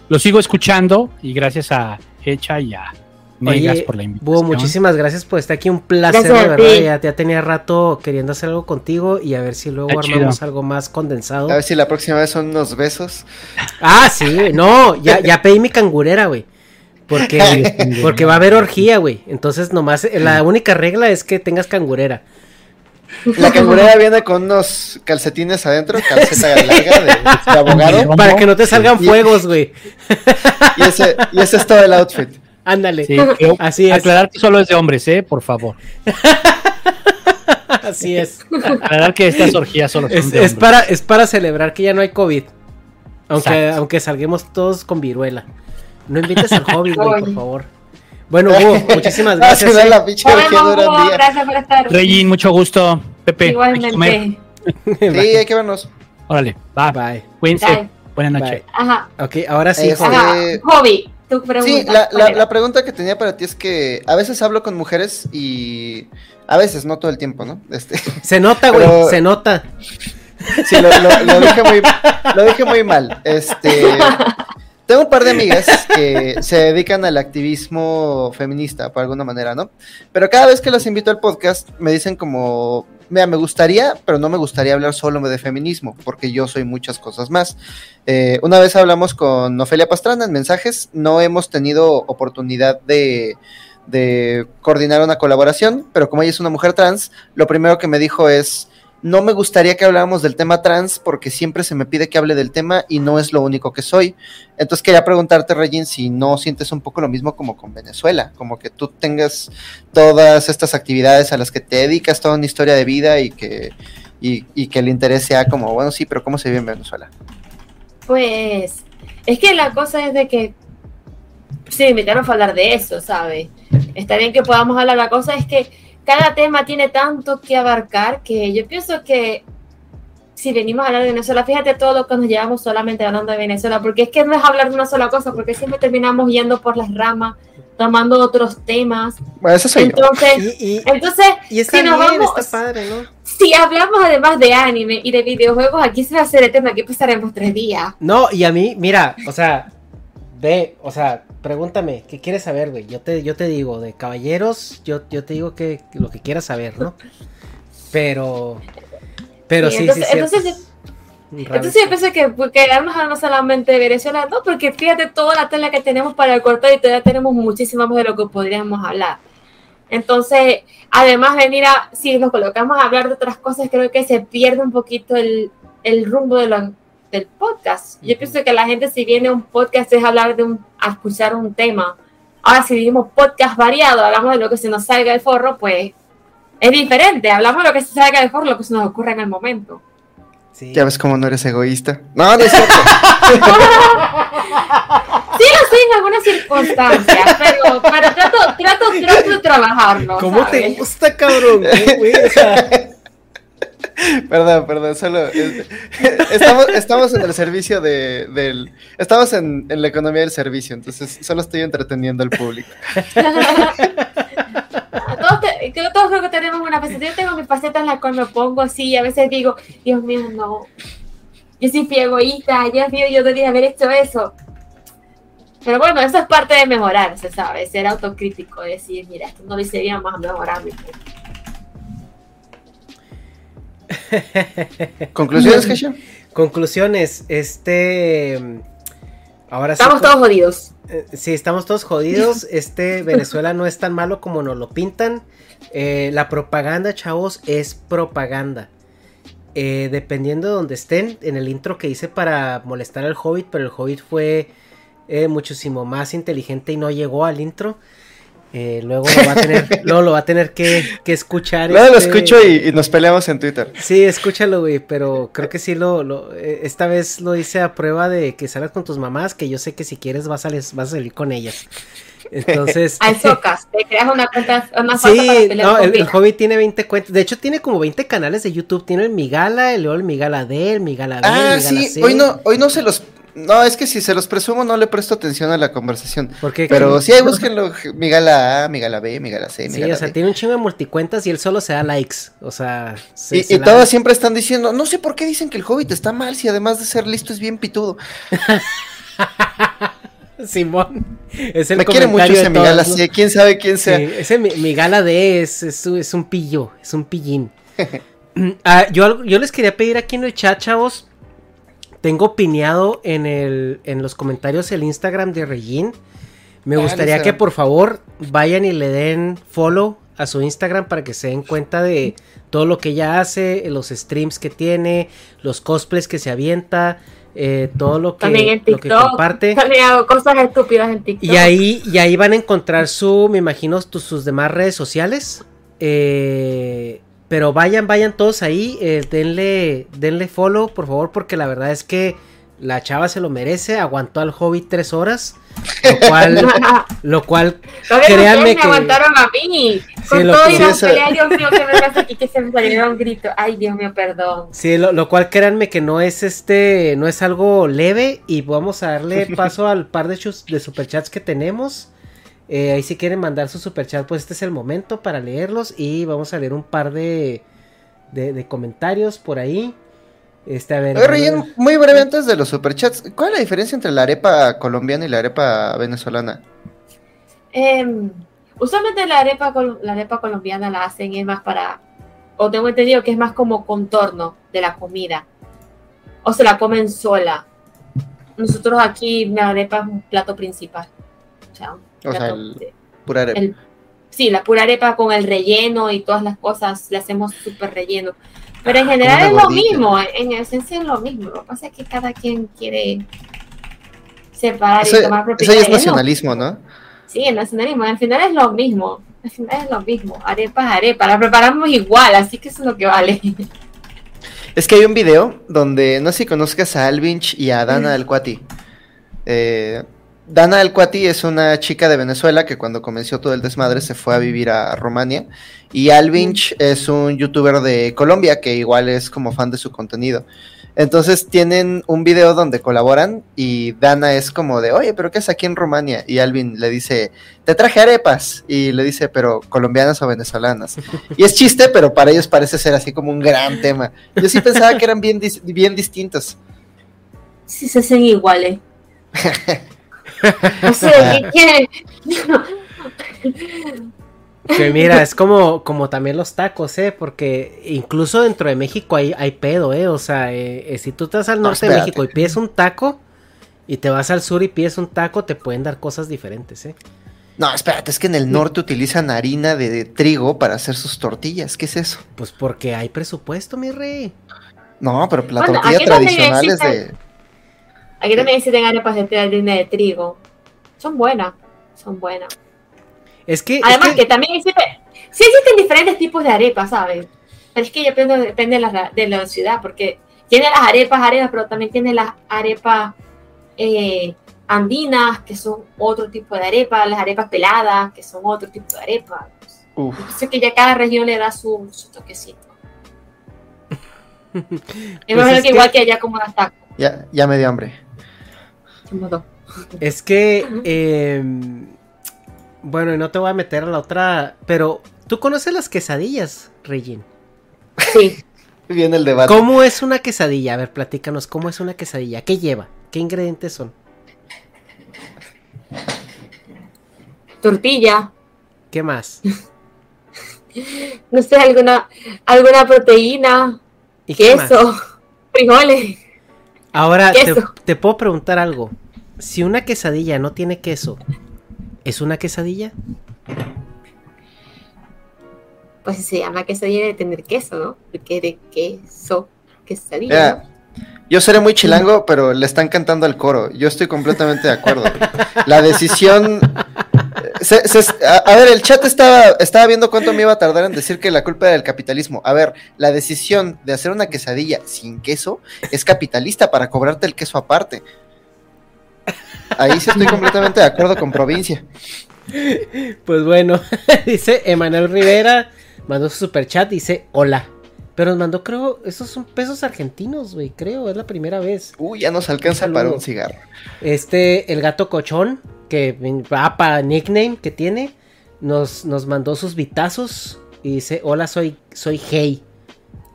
lo sigo escuchando y gracias a Hecha y a Negas Oye, por la invitación. Búho, muchísimas gracias por estar aquí. Un placer, Gracias de a verdad. Ya, ya tenía rato queriendo hacer algo contigo y a ver si luego Está armamos chido. algo más condensado. A ver si la próxima vez son unos besos. Ah, sí. No, ya, ya pedí mi cangurera, güey. Porque, porque va a haber orgía, güey. Entonces, nomás, eh, la única regla es que tengas cangurera. La cangurera viene con unos calcetines adentro, calceta larga de, de abogado. Para que no te salgan fuegos, güey. Y ese, y ese es todo el outfit. Ándale. Sí, Así es. Aclarar que solo es de hombres, ¿eh? Por favor. Así es. Aclarar que estas orgías solo son Es, de es hombres. para, es para celebrar que ya no hay COVID. Aunque, Exacto. aunque salguemos todos con viruela. No invites al hobby, güey, por Oye. favo. Bueno, Hugo, muchísimas Ah, si gracias. eh. la pinche Hugo, día. gracias por estar. Regin, mucho gusto. Pepe. Igualmente. Sí, hay que vernos. Órale, va. Bye. Cuídense. Bye. Buenas noches. Bye. Ajá. Ok, ahora sí, Este. Hobby. Tu pregunta. Sí, la, pregunta que tenía para ti es que a veces hablo con mujeres y a veces, no todo el tiempo, ¿no? Este, Se nota, güey, Pero- se nota. sí, lo, lo- lo dije muy, lo dije muy mal. Este, tengo un par de amigas que se dedican al activismo feminista, por alguna manera, ¿no? Pero cada vez que las invito al podcast, me dicen como, mira, me gustaría, pero no me gustaría hablar solo de feminismo, porque yo soy muchas cosas más. Eh, una vez hablamos con Ofelia Pastrana en mensajes, no hemos tenido oportunidad de, de coordinar una colaboración, pero como ella es una mujer trans, lo primero que me dijo es, no me gustaría que habláramos del tema trans porque siempre se me pide que hable del tema y no es lo único que soy. Entonces quería preguntarte, Regin, si no sientes un poco lo mismo como con Venezuela, como que tú tengas todas estas actividades a las que te dedicas, toda una historia de vida y que, y, y que el interés sea como, bueno, sí, pero ¿cómo se vive en Venezuela? Pues es que la cosa es de que sí, me invitaron a hablar de eso, ¿sabes? Está bien que podamos hablar, la cosa es que cada tema tiene tanto que abarcar que yo pienso que si venimos a hablar de Venezuela, fíjate todo lo que nos llevamos solamente hablando de Venezuela, porque es que no es hablar de una sola cosa, porque siempre terminamos yendo por las ramas, tomando otros temas. Bueno, eso soy yo. Entonces, Y, y, entonces y está si nos bien, vamos, está padre, ¿no? si hablamos además de anime y de videojuegos, aquí se va a hacer el tema, aquí pasaremos tres días. No, y a mí, mira, o sea, ve, o sea, pregúntame, ¿qué quieres saber, güey? Yo te, yo te digo, de caballeros, yo, yo te digo que lo que quieras saber, ¿no? Pero, pero sí, Sí, entonces- sí. entonces- Entonces yo pienso que pues, quedarnos hablando solamente de Venezuela, no, porque fíjate toda la tela que tenemos para cortar y todavía tenemos muchísimo más de lo que podríamos hablar. Entonces, además venir a, si nos colocamos a hablar de otras cosas, creo que se pierde un poquito el, el rumbo de lo- del podcast. Yo pienso que la gente si viene a un podcast es hablar de un, a escuchar un tema. Ahora si vivimos podcast variado, hablamos de lo que se nos salga del forro, pues es diferente. Hablamos de lo que se salga del forro, lo que se nos ocurre en el momento. Sí. Ya ves cómo no eres egoísta. No, no es cierto. Sí lo soy en algunas circunstancias, pero, pero trato, trato, trato de trabajarlo. ¿Cómo te gusta, cabrón? ¿Qué, güey? O sea, Perdón, perdón, solo es- estamos, estamos en el servicio de, del estamos en, en la economía del servicio, entonces solo estoy entreteniendo al público. Todos, todos creo que tenemos una faceta. Yo tengo mis facetas en las cuales me pongo así y a veces digo, Dios mío, no. Yo fui egoísta, Dios mío, yo debería haber hecho eso. Pero bueno, eso es parte de mejorar, se sabe, ser autocrítico, decir, mira, esto no lo hice bien, vamos a mejorar. ¿Conclusiones, Kesha? Conclusiones, este... Ahora sí. Estamos con- todos jodidos. Eh, Sí, estamos todos jodidos. Este Venezuela no es tan malo como nos lo pintan. Eh, la propaganda, chavos, es propaganda. Eh, dependiendo de donde estén, en el intro que hice para molestar al Hobbit, pero el Hobbit fue eh, muchísimo más inteligente y no llegó al intro. Eh, luego lo va a tener, luego lo va a tener que, que escuchar. Luego lo este- escucho y, y nos peleamos en Twitter. Sí, escúchalo, güey, pero creo que sí lo, lo- eh, esta vez lo hice a prueba de que salgas con tus mamás, que yo sé que si quieres vas a, les- vas a salir con ellas. Entonces, Al Socas, te creas una cuenta, una para sí, pelear no, el, el hobby tiene 20 cuentas, de hecho tiene como 20 canales de YouTube, tiene el Migala, el el Migala D, el Migala B, el Ah, Migala sí, C. hoy no, hoy no se los no, es que si se los presumo no le presto atención a la conversación. ¿Por qué? Pero sí, ahí búsquenlo, Migala A, Migala B, Migala C, Sí, Migala o sea, D. tiene un chingo de multicuentas y él solo se da likes, o sea... se- Y, se y la- todos siempre están diciendo, no sé por qué dicen que el Hobbit está mal si además de ser listo es bien pitudo. Simón. Es el Me quiere mucho ese Migala, ¿no? sí, quién sabe quién sea. Sí, ese mi, mi gala de es, es, un- es un pillo, es un pillín. Ah, yo, yo les quería pedir aquí en el chat, chavos. Tengo pineado en, el, en los comentarios el Instagram de Regine. Me gustaría que por favor vayan y le den follow a su Instagram para que se den cuenta de todo lo que ella hace, los streams que tiene, los cosplays que se avienta, eh, todo lo que, También en lo que TikTok. comparte. También hago cosas estúpidas en TikTok. Y ahí, y ahí van a encontrar su, me imagino, tu- sus demás redes sociales. Eh, pero vayan, vayan todos ahí. eh, denle, denle follow, por favor, porque la verdad es que la chava se lo merece. Aguantó al hobby tres horas. Lo cual, lo cual créanme ustedes me que. aguantaron a mí. Con lo todo que- y sí, la eso- pelea, Dios mío, que me pasa aquí que se me salieron gritos. Ay, Dios mío, perdón. Sí, lo, lo cual créanme que no es este, no es algo leve y vamos a darle paso al par de, de superchats que tenemos. Eh, ahí si quieren mandar su superchat, pues este es el momento para leerlos y vamos a leer un par de, de, de comentarios por ahí. Este, a ver. Oye, Ryan, muy breve antes de los superchats, ¿cuál es la diferencia entre la arepa colombiana y la arepa venezolana? Em, usualmente la arepa, la arepa colombiana la hacen es más para, o tengo entendido que es más como contorno de la comida. O se la comen sola. Nosotros aquí la arepa es un plato principal. O sea, un O sea, el pura arepa. el- sí, la pura arepa con el relleno y todas las cosas le hacemos súper relleno. Pero en general una es lo mismo, en esencia es lo mismo. Lo que pasa es que cada quien quiere separar Eso, y tomar eso propiedad. ya es eso. nacionalismo, ¿no? Sí, el nacionalismo. Al final es lo mismo. Al final es lo mismo. Arepa arepa. La preparamos igual, así que eso es lo que vale. Es que hay un video donde, no sé si conozcas a Alvinch y a Dana del Cuati. Eh, Dana del Cuati es una chica de Venezuela que cuando comenzó todo el desmadre se fue a vivir a Rumania. Y Alvinch es un youtuber de Colombia que igual es como fan de su contenido. Entonces tienen un video donde colaboran y Dana es como de, oye, pero ¿qué es aquí en Rumania? Y Alvin le dice, te traje arepas. Y le dice, pero colombianas o venezolanas. Y es chiste, pero para ellos parece ser así como un gran tema. Yo sí pensaba que eran bien, dis- bien distintos. Si se hacen iguales. O sea, ¿qué quiere? Que mira, es como, como también los tacos, ¿eh? Porque incluso dentro de México hay, hay pedo, ¿eh? O sea, eh, eh, si tú estás al No, norte de. México y pides un taco y te vas al sur y pides un taco, te pueden dar cosas diferentes, ¿eh? No, espérate, es que en el norte utilizan harina de, de trigo para hacer sus tortillas. ¿Qué es eso? Pues porque hay presupuesto, mi rey. No, pero la Bueno, tortilla tradicional es de... Aquí también existen arepas de harina de trigo. Son buenas. Son buenas. Es que. es Además que- que también existe, sí existen diferentes tipos de arepas, ¿sabes? Pero es que depende, depende de, la, de la ciudad, porque tiene las arepas, arepas, pero también tiene las arepas eh, andinas, que son otro tipo de arepas, las arepas peladas, que son otro tipo de arepas. Entonces que ya cada región le da su, su toquecito. Pues imagino es que igual que allá como las tacos. Ya, ya me dio hambre. Somos dos. Es que, eh, bueno, y no te voy a meter a la otra, pero ¿tú conoces las quesadillas, Regin? Sí. Viene el debate. ¿Cómo es una quesadilla? A ver, platícanos, ¿cómo es una quesadilla? ¿Qué lleva? ¿Qué ingredientes son? Tortilla, ¿Qué más? no sé, alguna, alguna proteína, ¿Y qué más? queso, frijoles. Ahora, te, puedo preguntar algo. Si una quesadilla no tiene queso, ¿es una quesadilla? Pues si se llama quesadilla de tener queso, ¿no? Porque de queso, quesadilla. Yo seré muy chilango, pero le están cantando al coro. Yo estoy completamente de acuerdo. La decisión. Se- se- a, a ver, el chat estaba, estaba viendo cuánto me iba a tardar en decir que la culpa era del capitalismo. A ver, la decisión de hacer una quesadilla sin queso es capitalista para cobrarte el queso aparte. Ahí sí estoy completamente de acuerdo con provincia. Pues bueno, dice Emanuel Rivera, mandó su super chat, dice hola. Pero nos mandó, creo, esos son pesos argentinos, güey, creo, es la primera vez. Uy, ya nos alcanza para un cigarro. Este, el gato cochón, que para nickname que tiene, nos, nos mandó sus vitazos y dice, hola, soy, soy Hey.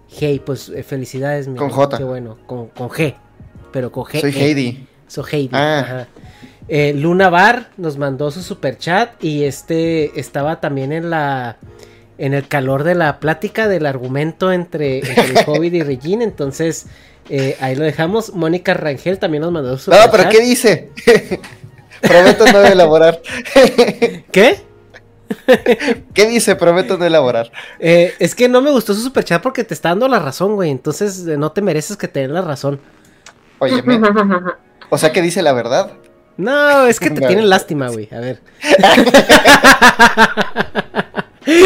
Hey, pues eh, felicidades, mi Con J. Qué bueno, con, con G, pero con G. Soy Heidi. Soy Heidi. Ah. ajá. Eh, Luna Bar nos mandó su super chat y este estaba también en la en el calor de la plática del argumento entre, entre el Hobbit y Regine, entonces eh, ahí lo dejamos. Mónica Rangel también nos mandó su No, pero ¿qué dice? Prometo no elaborar. ¿Qué? ¿Qué dice? Prometo no elaborar. Eh, es que no me gustó su superchat porque te está dando la razón, güey. Entonces eh, no te mereces que te den la razón. Oye, o sea que dice la verdad. No, es que te tienen lástima, güey. A ver.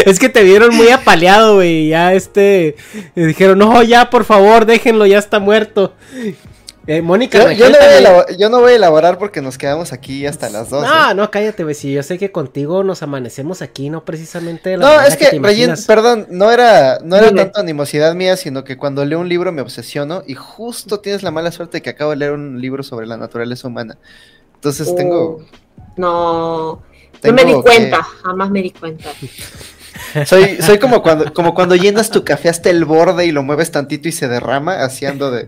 es que te vieron muy apaleado, güey. Ya este. Dijeron, no, ya, por favor, déjenlo, ya está muerto. Eh, Mónica, yo, no voy a elaborar, yo no voy a elaborar porque nos quedamos aquí hasta las 12. No, no, cállate, güey. Si yo sé que contigo nos amanecemos aquí, no precisamente. no, es que, que perdón, no era, no era tanto animosidad mía, sino que cuando leo un libro me obsesiono y justo tienes la mala suerte de que acabo de leer un libro sobre la naturaleza humana. Entonces tengo. Oh, no, no me di cuenta, jamás me di cuenta. Soy, soy como cuando, como cuando llenas tu café hasta el borde y lo mueves tantito y se derrama, haciendo de,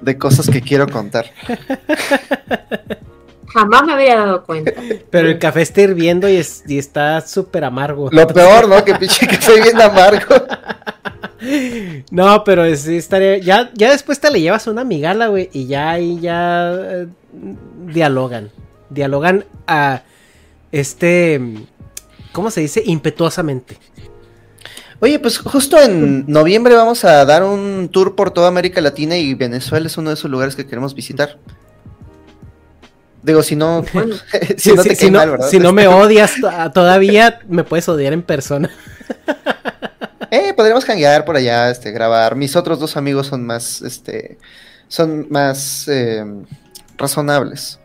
de cosas que quiero contar. Jamás me había dado cuenta. Pero el café está hirviendo y, está súper amargo. Lo peor, ¿no? Que pinche café bien amargo. No, pero sí estaría. Ya, ya después te le llevas una migala, güey. Y ya ahí ya. Eh, dialogan. Dialogan a. Este. ¿Cómo se dice? Impetuosamente. Oye, pues justo en noviembre vamos a dar un tour por toda América Latina y Venezuela es uno de esos lugares que queremos visitar. Digo, si no, si, no te si, si no me odias todavía, me puedes odiar en persona. eh, podríamos hanguear por allá, este, grabar. Mis otros dos amigos son más, este, son más eh, razonables.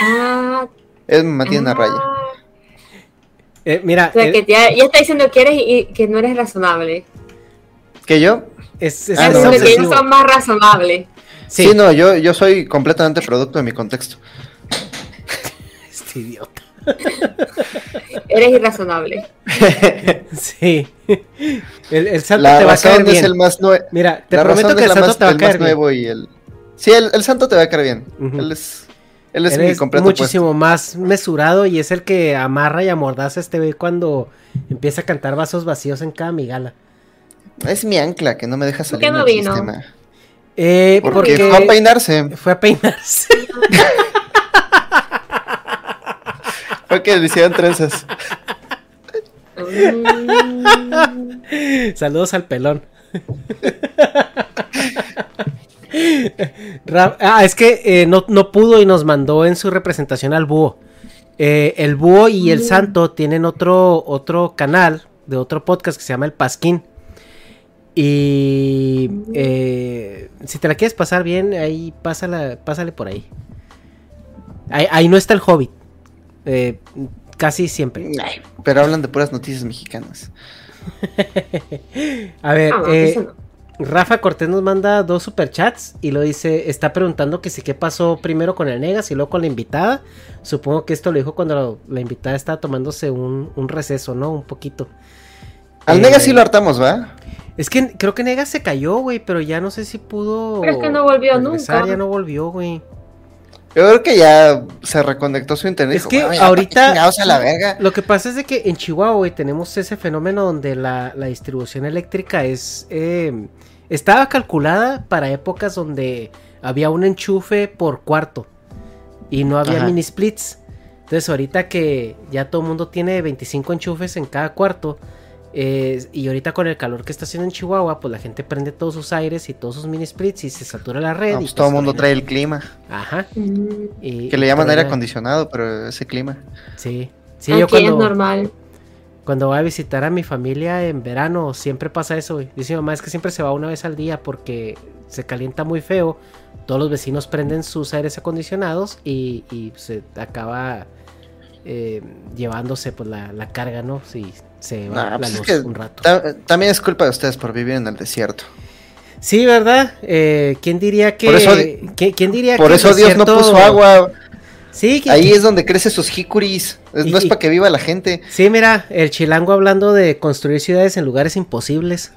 Ah, es Matías ah, Raya. Eh, mira. O sea, que ya, está diciendo que eres y que no eres razonable. ¿Que yo? Es, es ah, no, que ellos son más razonables. Sí. no, yo, yo soy completamente producto de mi contexto. este idiota. Eres irrazonable. sí. El, santo te va a caer bien. Es el más Mira, te prometo que el santo te va a caer bien. Nuevo y el... Sí, el, santo te va a caer bien. Él es él es, muchísimo más mesurado y es el que amarra y amordaza este güey cuando empieza a cantar vasos vacíos en cada migala. Es mi ancla que no me deja salir ¿Por qué no vino? Sistema. Eh, porque, fue a peinarse. Fue a peinarse. fue que le hicieron trenzas. Saludos al pelón. ah, es que eh, no, pudo y nos mandó en su representación al búho. Eh, el búho y el mm. santo tienen otro, otro canal de otro podcast que se llama El Pasquín. Y eh, si te la quieres pasar bien, ahí pásala, pásale por ahí. ahí. no está el hobbit. casi siempre. Pero hablan de puras noticias mexicanas. A ver, ah, Rafa Cortés nos manda dos superchats y lo dice, está preguntando que si qué pasó primero con el Negas y luego con la invitada. Supongo que esto lo dijo cuando la invitada estaba tomándose un, receso, ¿no? Un poquito. Al Negas sí lo hartamos, ¿va? Es que creo que Negas se cayó, güey, pero ya no sé si pudo... Pero es que no volvió nunca. Ya no volvió, güey. Yo creo que ya se reconectó su internet. Es que ahorita. Lo que pasa es de que en Chihuahua, güey, tenemos ese fenómeno donde la, distribución eléctrica es. Eh, estaba calculada para épocas donde había un enchufe por cuarto y no había mini splits. Entonces, ahorita que ya todo el mundo tiene 25 enchufes en cada cuarto, eh, y ahorita con el calor que está haciendo en Chihuahua, pues la gente prende todos sus aires y todos sus mini splits y se satura la red. y pues todo el mundo trae el clima. Ajá. que le llaman aire acondicionado, pero ese clima. Sí. Sí, yo cuando, es normal. Cuando voy a visitar a mi familia en verano, siempre pasa eso, Dice mi mamá, es que siempre se va una vez al día porque se calienta muy feo. Todos los vecinos prenden sus aires acondicionados y, se acaba eh, llevándose pues la, la carga, ¿no? Sí, se va pues un rato. también es culpa de ustedes por vivir en el desierto. Sí, ¿verdad? Eh, ¿Quién diría que... Por eso, ¿quién, diría por eso Dios no puso agua. Sí, Ahí es donde crecen sus jicuris. no es para que viva la gente. Sí, mira, el chilango hablando de construir ciudades en lugares imposibles.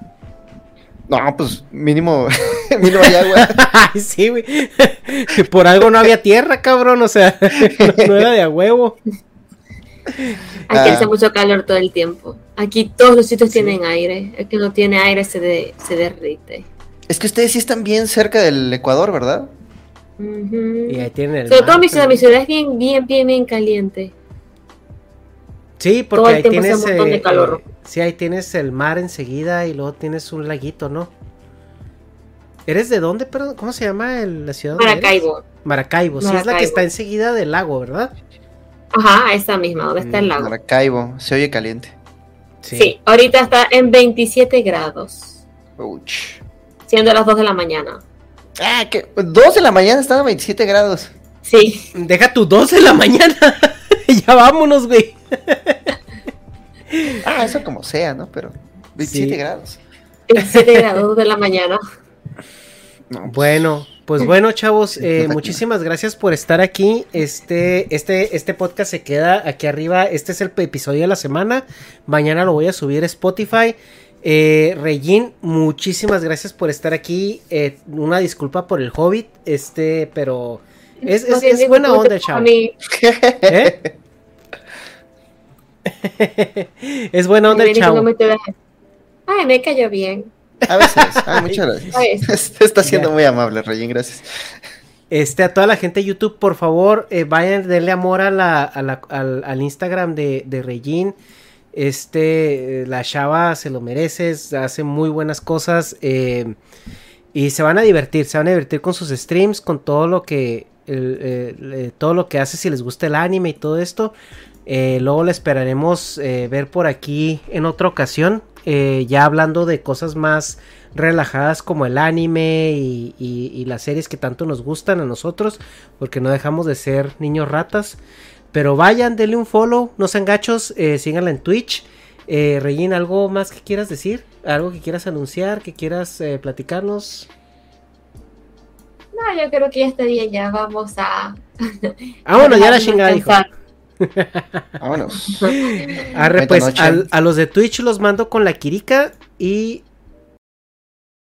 No, pues mínimo ni no hay agua. Ay, sí, güey. Por algo no había tierra, cabrón. O sea, no, no era de a huevo. Aquí Ah. hace mucho calor todo el tiempo. Aquí todos los sitios tienen aire. El que no tiene aire se, de- se derrite. Es que ustedes sí están bien cerca del Ecuador, ¿verdad? Y ahí tienen el Sobre mar, todo mi ciudad, pero- mi ciudad es bien, bien, bien, bien caliente. Sí, todo porque el ahí tienes. un montón de eh, calor. eh, sí, ahí tienes el mar enseguida y luego tienes un laguito, ¿no? ¿Eres de dónde, perdón? ¿Cómo se llama el- la ciudad? Maracaibo. Maracaibo, sí, es la que está enseguida del lago, ¿verdad? Ajá, esa misma, donde está el lago. Maracaibo, se oye caliente. Sí. ahorita está en 27 grados, Ouch. siendo las 2 de la mañana. Ah, que 2 de la mañana están a 27 grados. Sí. Deja tu 2 de la mañana. ya vámonos, güey. Ah, eso como sea, ¿no? Pero 27 Sí. grados. 27 grados de la mañana. Bueno, pues bueno, chavos, eh, muchísimas gracias por estar aquí. Este, este, este podcast se queda aquí arriba. Este es el episodio de la semana. Mañana lo voy a subir a Spotify. Eh, Regin, muchísimas gracias por estar aquí. Eh, una disculpa por el Hobbit, este, pero es, es- tienes es buena onda, problema chavo. a mí. ¿Eh? es buena onda chavo. Ay, me cayó bien. A veces. Ah, muchas gracias. A veces. Está siendo muy amable, Regín, gracias. Este, a toda la gente de YouTube, por favor, eh, vayan, denle amor a la, a la- al, al Instagram de, de Regin. Este, eh, la chava se lo merece, hace muy buenas cosas. eh, y se van a divertir, se van a divertir con sus streams, con todo lo que, el- el- todo lo que hace, si les gusta el anime y todo esto. Eh, luego la esperaremos eh, ver por aquí en otra ocasión, eh, ya hablando de cosas más relajadas como el anime y, y- y las series que tanto nos gustan a nosotros, porque no dejamos de ser niños ratas. Pero vayan, denle un follow, no sean gachos, síganla en Twitch. Regina, ¿algo más que quieras decir? ¿Algo que quieras anunciar, que quieras platicarnos? No, yo creo que ya este día ya vamos a. Ah, bueno, ya la chingada, dijo. Vámonos. Arre, pues a los de Twitch los mando con la Kirika y